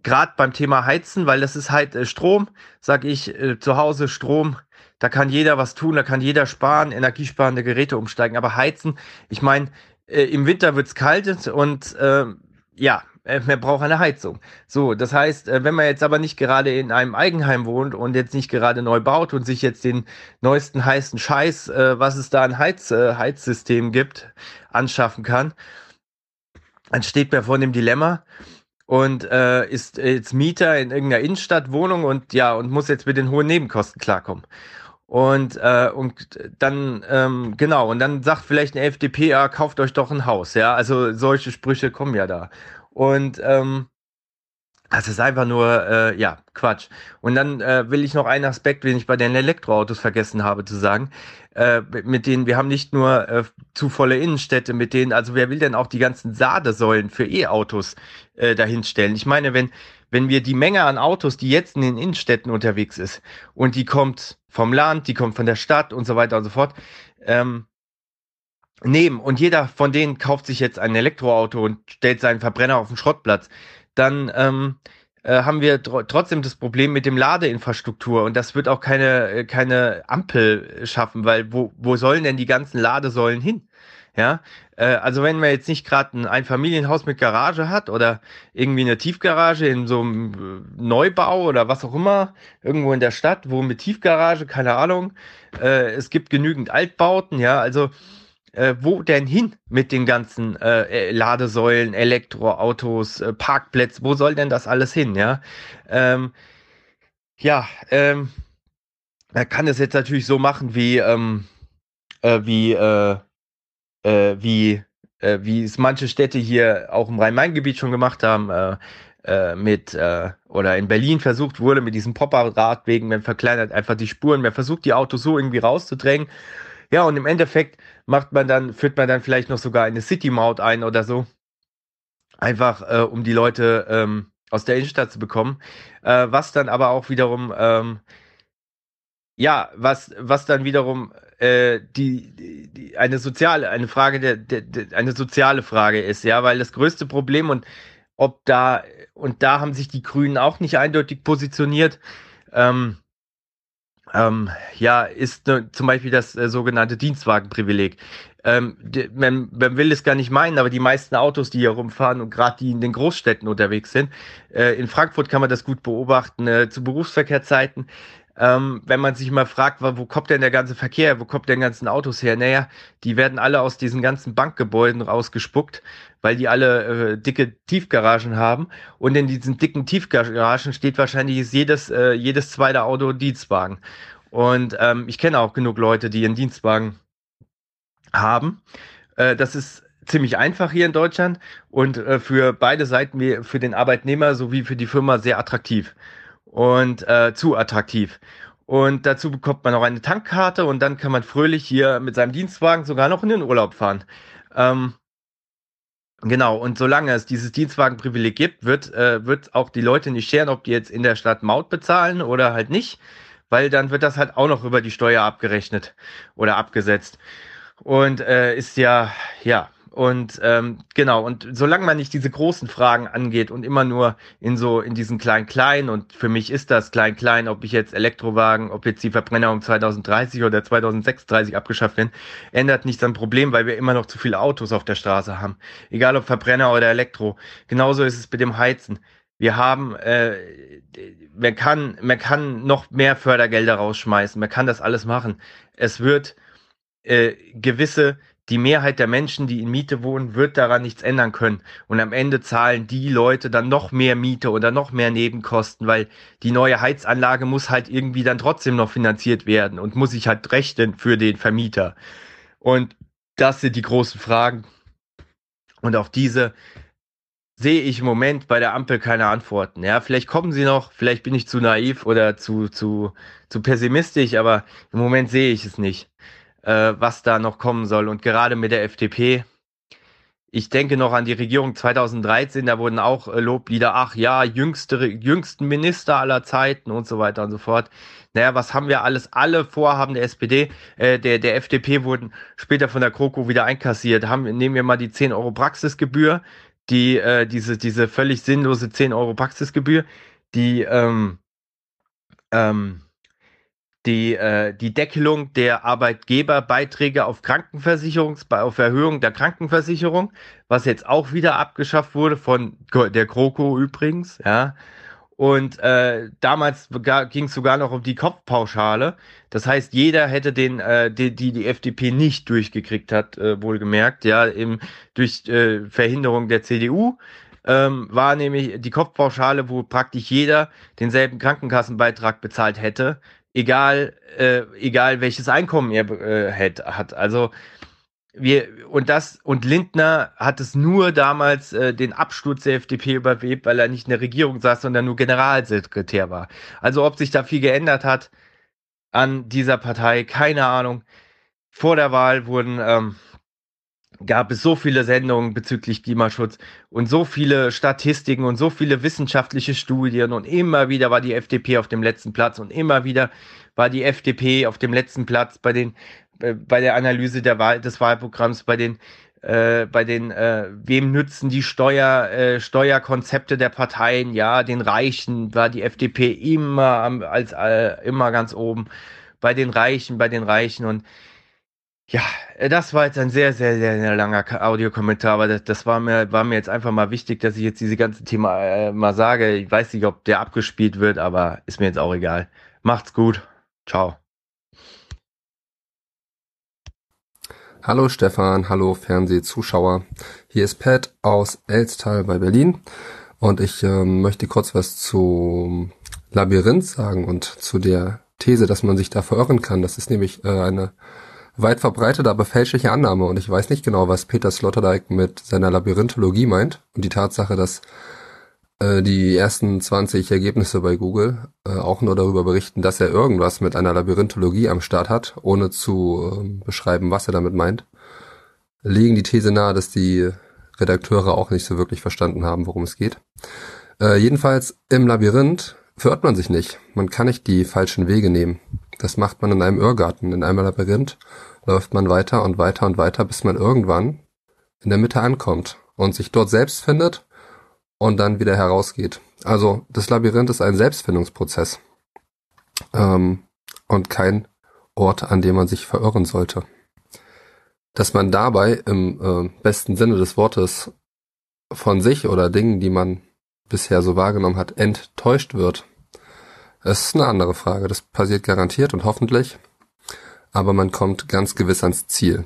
gerade beim Thema Heizen, weil das ist halt äh, Strom, sag ich äh, zu Hause Strom da kann jeder was tun, da kann jeder sparen, energiesparende Geräte umsteigen. Aber heizen, ich meine, äh, im Winter wird's kalt und äh, ja, äh, man braucht eine Heizung. So, das heißt, äh, wenn man jetzt aber nicht gerade in einem Eigenheim wohnt und jetzt nicht gerade neu baut und sich jetzt den neuesten heißen Scheiß, äh, was es da an Heiz, äh, Heizsystem gibt, anschaffen kann, dann steht man vor dem Dilemma und äh, ist jetzt Mieter in irgendeiner Innenstadtwohnung und ja, und muss jetzt mit den hohen Nebenkosten klarkommen. Und, äh, und dann, ähm, genau, und dann sagt vielleicht eine FDP, ja, kauft euch doch ein Haus, ja. Also solche Sprüche kommen ja da. Und ähm, das ist einfach nur, äh, ja, Quatsch. Und dann äh, will ich noch einen Aspekt, den ich bei den Elektroautos vergessen habe zu sagen, äh, mit denen, wir haben nicht nur äh, zu volle Innenstädte, mit denen, also wer will denn auch die ganzen Sadesäulen für E-Autos äh, dahinstellen? Ich meine, wenn, wenn wir die Menge an Autos, die jetzt in den Innenstädten unterwegs ist, und die kommt vom Land, die kommt von der Stadt und so weiter und so fort, ähm, nehmen und jeder von denen kauft sich jetzt ein Elektroauto und stellt seinen Verbrenner auf den Schrottplatz, dann ähm, äh, haben wir tr trotzdem das Problem mit dem Ladeinfrastruktur und das wird auch keine, äh, keine Ampel schaffen, weil wo, wo sollen denn die ganzen Ladesäulen hin? Ja, äh, also wenn man jetzt nicht gerade ein Einfamilienhaus mit Garage hat oder irgendwie eine Tiefgarage in so einem äh, Neubau oder was auch immer, irgendwo in der Stadt, wo mit Tiefgarage, keine Ahnung, äh, es gibt genügend Altbauten, ja, also äh, wo denn hin mit den ganzen äh, Ladesäulen, Elektroautos, äh, Parkplätze, wo soll denn das alles hin, ja? Ähm, ja, ähm, man kann es jetzt natürlich so machen wie, ähm, äh, wie, äh, äh, wie, äh, wie es manche Städte hier auch im Rhein-Main-Gebiet schon gemacht haben, äh, äh, mit äh, oder in Berlin versucht wurde mit diesen Popper-Radwegen, man verkleinert einfach die Spuren, man versucht die Autos so irgendwie rauszudrängen. Ja, und im Endeffekt macht man dann, führt man dann vielleicht noch sogar eine City-Maut ein oder so. Einfach, äh, um die Leute ähm, aus der Innenstadt zu bekommen. Äh, was dann aber auch wiederum, ähm, ja, was, was dann wiederum äh, die, die, eine soziale, eine Frage der, der, der, eine soziale Frage ist, ja, weil das größte Problem und ob da, und da haben sich die Grünen auch nicht eindeutig positioniert, ähm, ähm, ja, ist ne, zum Beispiel das äh, sogenannte Dienstwagenprivileg. Ähm, die, man, man will es gar nicht meinen, aber die meisten Autos, die hier rumfahren und gerade die in den Großstädten unterwegs sind, äh, in Frankfurt kann man das gut beobachten, äh, zu Berufsverkehrzeiten, ähm, wenn man sich mal fragt, wo kommt denn der ganze Verkehr, wo kommt denn ganzen Autos her? Naja, die werden alle aus diesen ganzen Bankgebäuden rausgespuckt, weil die alle äh, dicke Tiefgaragen haben. Und in diesen dicken Tiefgaragen steht wahrscheinlich jedes, äh, jedes zweite Auto Dienstwagen. Und ähm, ich kenne auch genug Leute, die einen Dienstwagen haben. Äh, das ist ziemlich einfach hier in Deutschland und äh, für beide Seiten, für den Arbeitnehmer sowie für die Firma sehr attraktiv und äh, zu attraktiv. Und dazu bekommt man auch eine Tankkarte und dann kann man fröhlich hier mit seinem Dienstwagen sogar noch in den Urlaub fahren. Ähm, genau, und solange es dieses Dienstwagenprivileg gibt, wird, äh, wird auch die Leute nicht scheren, ob die jetzt in der Stadt Maut bezahlen oder halt nicht, weil dann wird das halt auch noch über die Steuer abgerechnet oder abgesetzt. Und äh, ist ja, ja, und ähm, genau, und solange man nicht diese großen Fragen angeht und immer nur in so in diesen klein-klein, und für mich ist das klein-klein, ob ich jetzt Elektrowagen, ob jetzt die Verbrenner um 2030 oder 2036 abgeschafft werden, ändert nichts am Problem, weil wir immer noch zu viele Autos auf der Straße haben. Egal ob Verbrenner oder Elektro. Genauso ist es mit dem Heizen. Wir haben, äh, man kann, man kann noch mehr Fördergelder rausschmeißen, man kann das alles machen. Es wird äh, gewisse die Mehrheit der Menschen, die in Miete wohnen, wird daran nichts ändern können. Und am Ende zahlen die Leute dann noch mehr Miete oder noch mehr Nebenkosten, weil die neue Heizanlage muss halt irgendwie dann trotzdem noch finanziert werden und muss sich halt rechnen für den Vermieter. Und das sind die großen Fragen. Und auf diese sehe ich im Moment bei der Ampel keine Antworten. Ja, vielleicht kommen sie noch, vielleicht bin ich zu naiv oder zu, zu, zu pessimistisch, aber im Moment sehe ich es nicht äh, was da noch kommen soll. Und gerade mit der FDP, ich denke noch an die Regierung 2013, da wurden auch äh, Loblieder, ach ja, jüngste, jüngsten Minister aller Zeiten und so weiter und so fort. Naja, was haben wir alles? Alle Vorhaben der SPD, äh, der, der FDP wurden später von der Kroko wieder einkassiert. Haben, nehmen wir mal die 10 Euro Praxisgebühr, die, äh, diese, diese völlig sinnlose 10 Euro Praxisgebühr, die, ähm, ähm, die, äh, die Deckelung der Arbeitgeberbeiträge auf Krankenversicherung, auf Erhöhung der Krankenversicherung, was jetzt auch wieder abgeschafft wurde von der GroKo übrigens, ja. Und äh, damals ging es sogar noch um die Kopfpauschale. Das heißt, jeder hätte den, äh, die, die die FDP nicht durchgekriegt hat, äh, wohlgemerkt, ja, im, durch äh, Verhinderung der CDU ähm, war nämlich die Kopfpauschale, wo praktisch jeder denselben Krankenkassenbeitrag bezahlt hätte, egal, äh, egal welches Einkommen er äh, hat. Also wir und das und Lindner hat es nur damals äh, den Absturz der FDP überlebt, weil er nicht in der Regierung saß, sondern nur Generalsekretär war. Also ob sich da viel geändert hat an dieser Partei, keine Ahnung. Vor der Wahl wurden ähm, gab es so viele Sendungen bezüglich Klimaschutz und so viele Statistiken und so viele wissenschaftliche Studien und immer wieder war die FDP auf dem letzten Platz und immer wieder war die FDP auf dem letzten Platz bei den äh, bei der Analyse der Wahl des Wahlprogramms bei den äh, bei den äh, wem nützen die Steuer äh, Steuerkonzepte der Parteien? Ja den Reichen war die FDP immer am, als äh, immer ganz oben. Bei den Reichen bei den Reichen und ja, äh, das war jetzt ein sehr, sehr, sehr, sehr langer Audiokommentar, aber das, das war mir, war mir jetzt einfach mal wichtig, dass ich jetzt diese ganze Thema äh, mal sage. Ich weiß nicht, ob der abgespielt wird, aber ist mir jetzt auch egal. Macht's gut. Ciao. Hallo Stefan, hallo Fernsehzuschauer. Hier ist Pat aus Elstal bei Berlin und ich ähm, möchte kurz was zum Labyrinth sagen und zu der These, dass man sich da verirren kann. Das ist nämlich äh, eine weit verbreitete, aber fälschliche Annahme und ich weiß nicht genau, was Peter Sloterdijk mit seiner Labyrinthologie meint und die Tatsache, dass äh, die ersten 20 Ergebnisse bei Google äh, auch nur darüber berichten, dass er irgendwas mit einer Labyrinthologie am Start hat, ohne zu äh, beschreiben, was er damit meint, legen die These nahe, dass die Redakteure auch nicht so wirklich verstanden haben, worum es geht. Äh, jedenfalls im Labyrinth verirrt man sich nicht. Man kann nicht die falschen Wege nehmen. Das macht man in einem Irrgarten. In einem Labyrinth läuft man weiter und weiter und weiter, bis man irgendwann in der Mitte ankommt und sich dort selbst findet und dann wieder herausgeht. Also das Labyrinth ist ein Selbstfindungsprozess ähm, und kein Ort, an dem man sich verirren sollte. Dass man dabei im äh, besten Sinne des Wortes von sich oder Dingen, die man bisher so wahrgenommen hat, enttäuscht wird, das ist eine andere Frage. Das passiert garantiert und hoffentlich, aber man kommt ganz gewiss ans Ziel.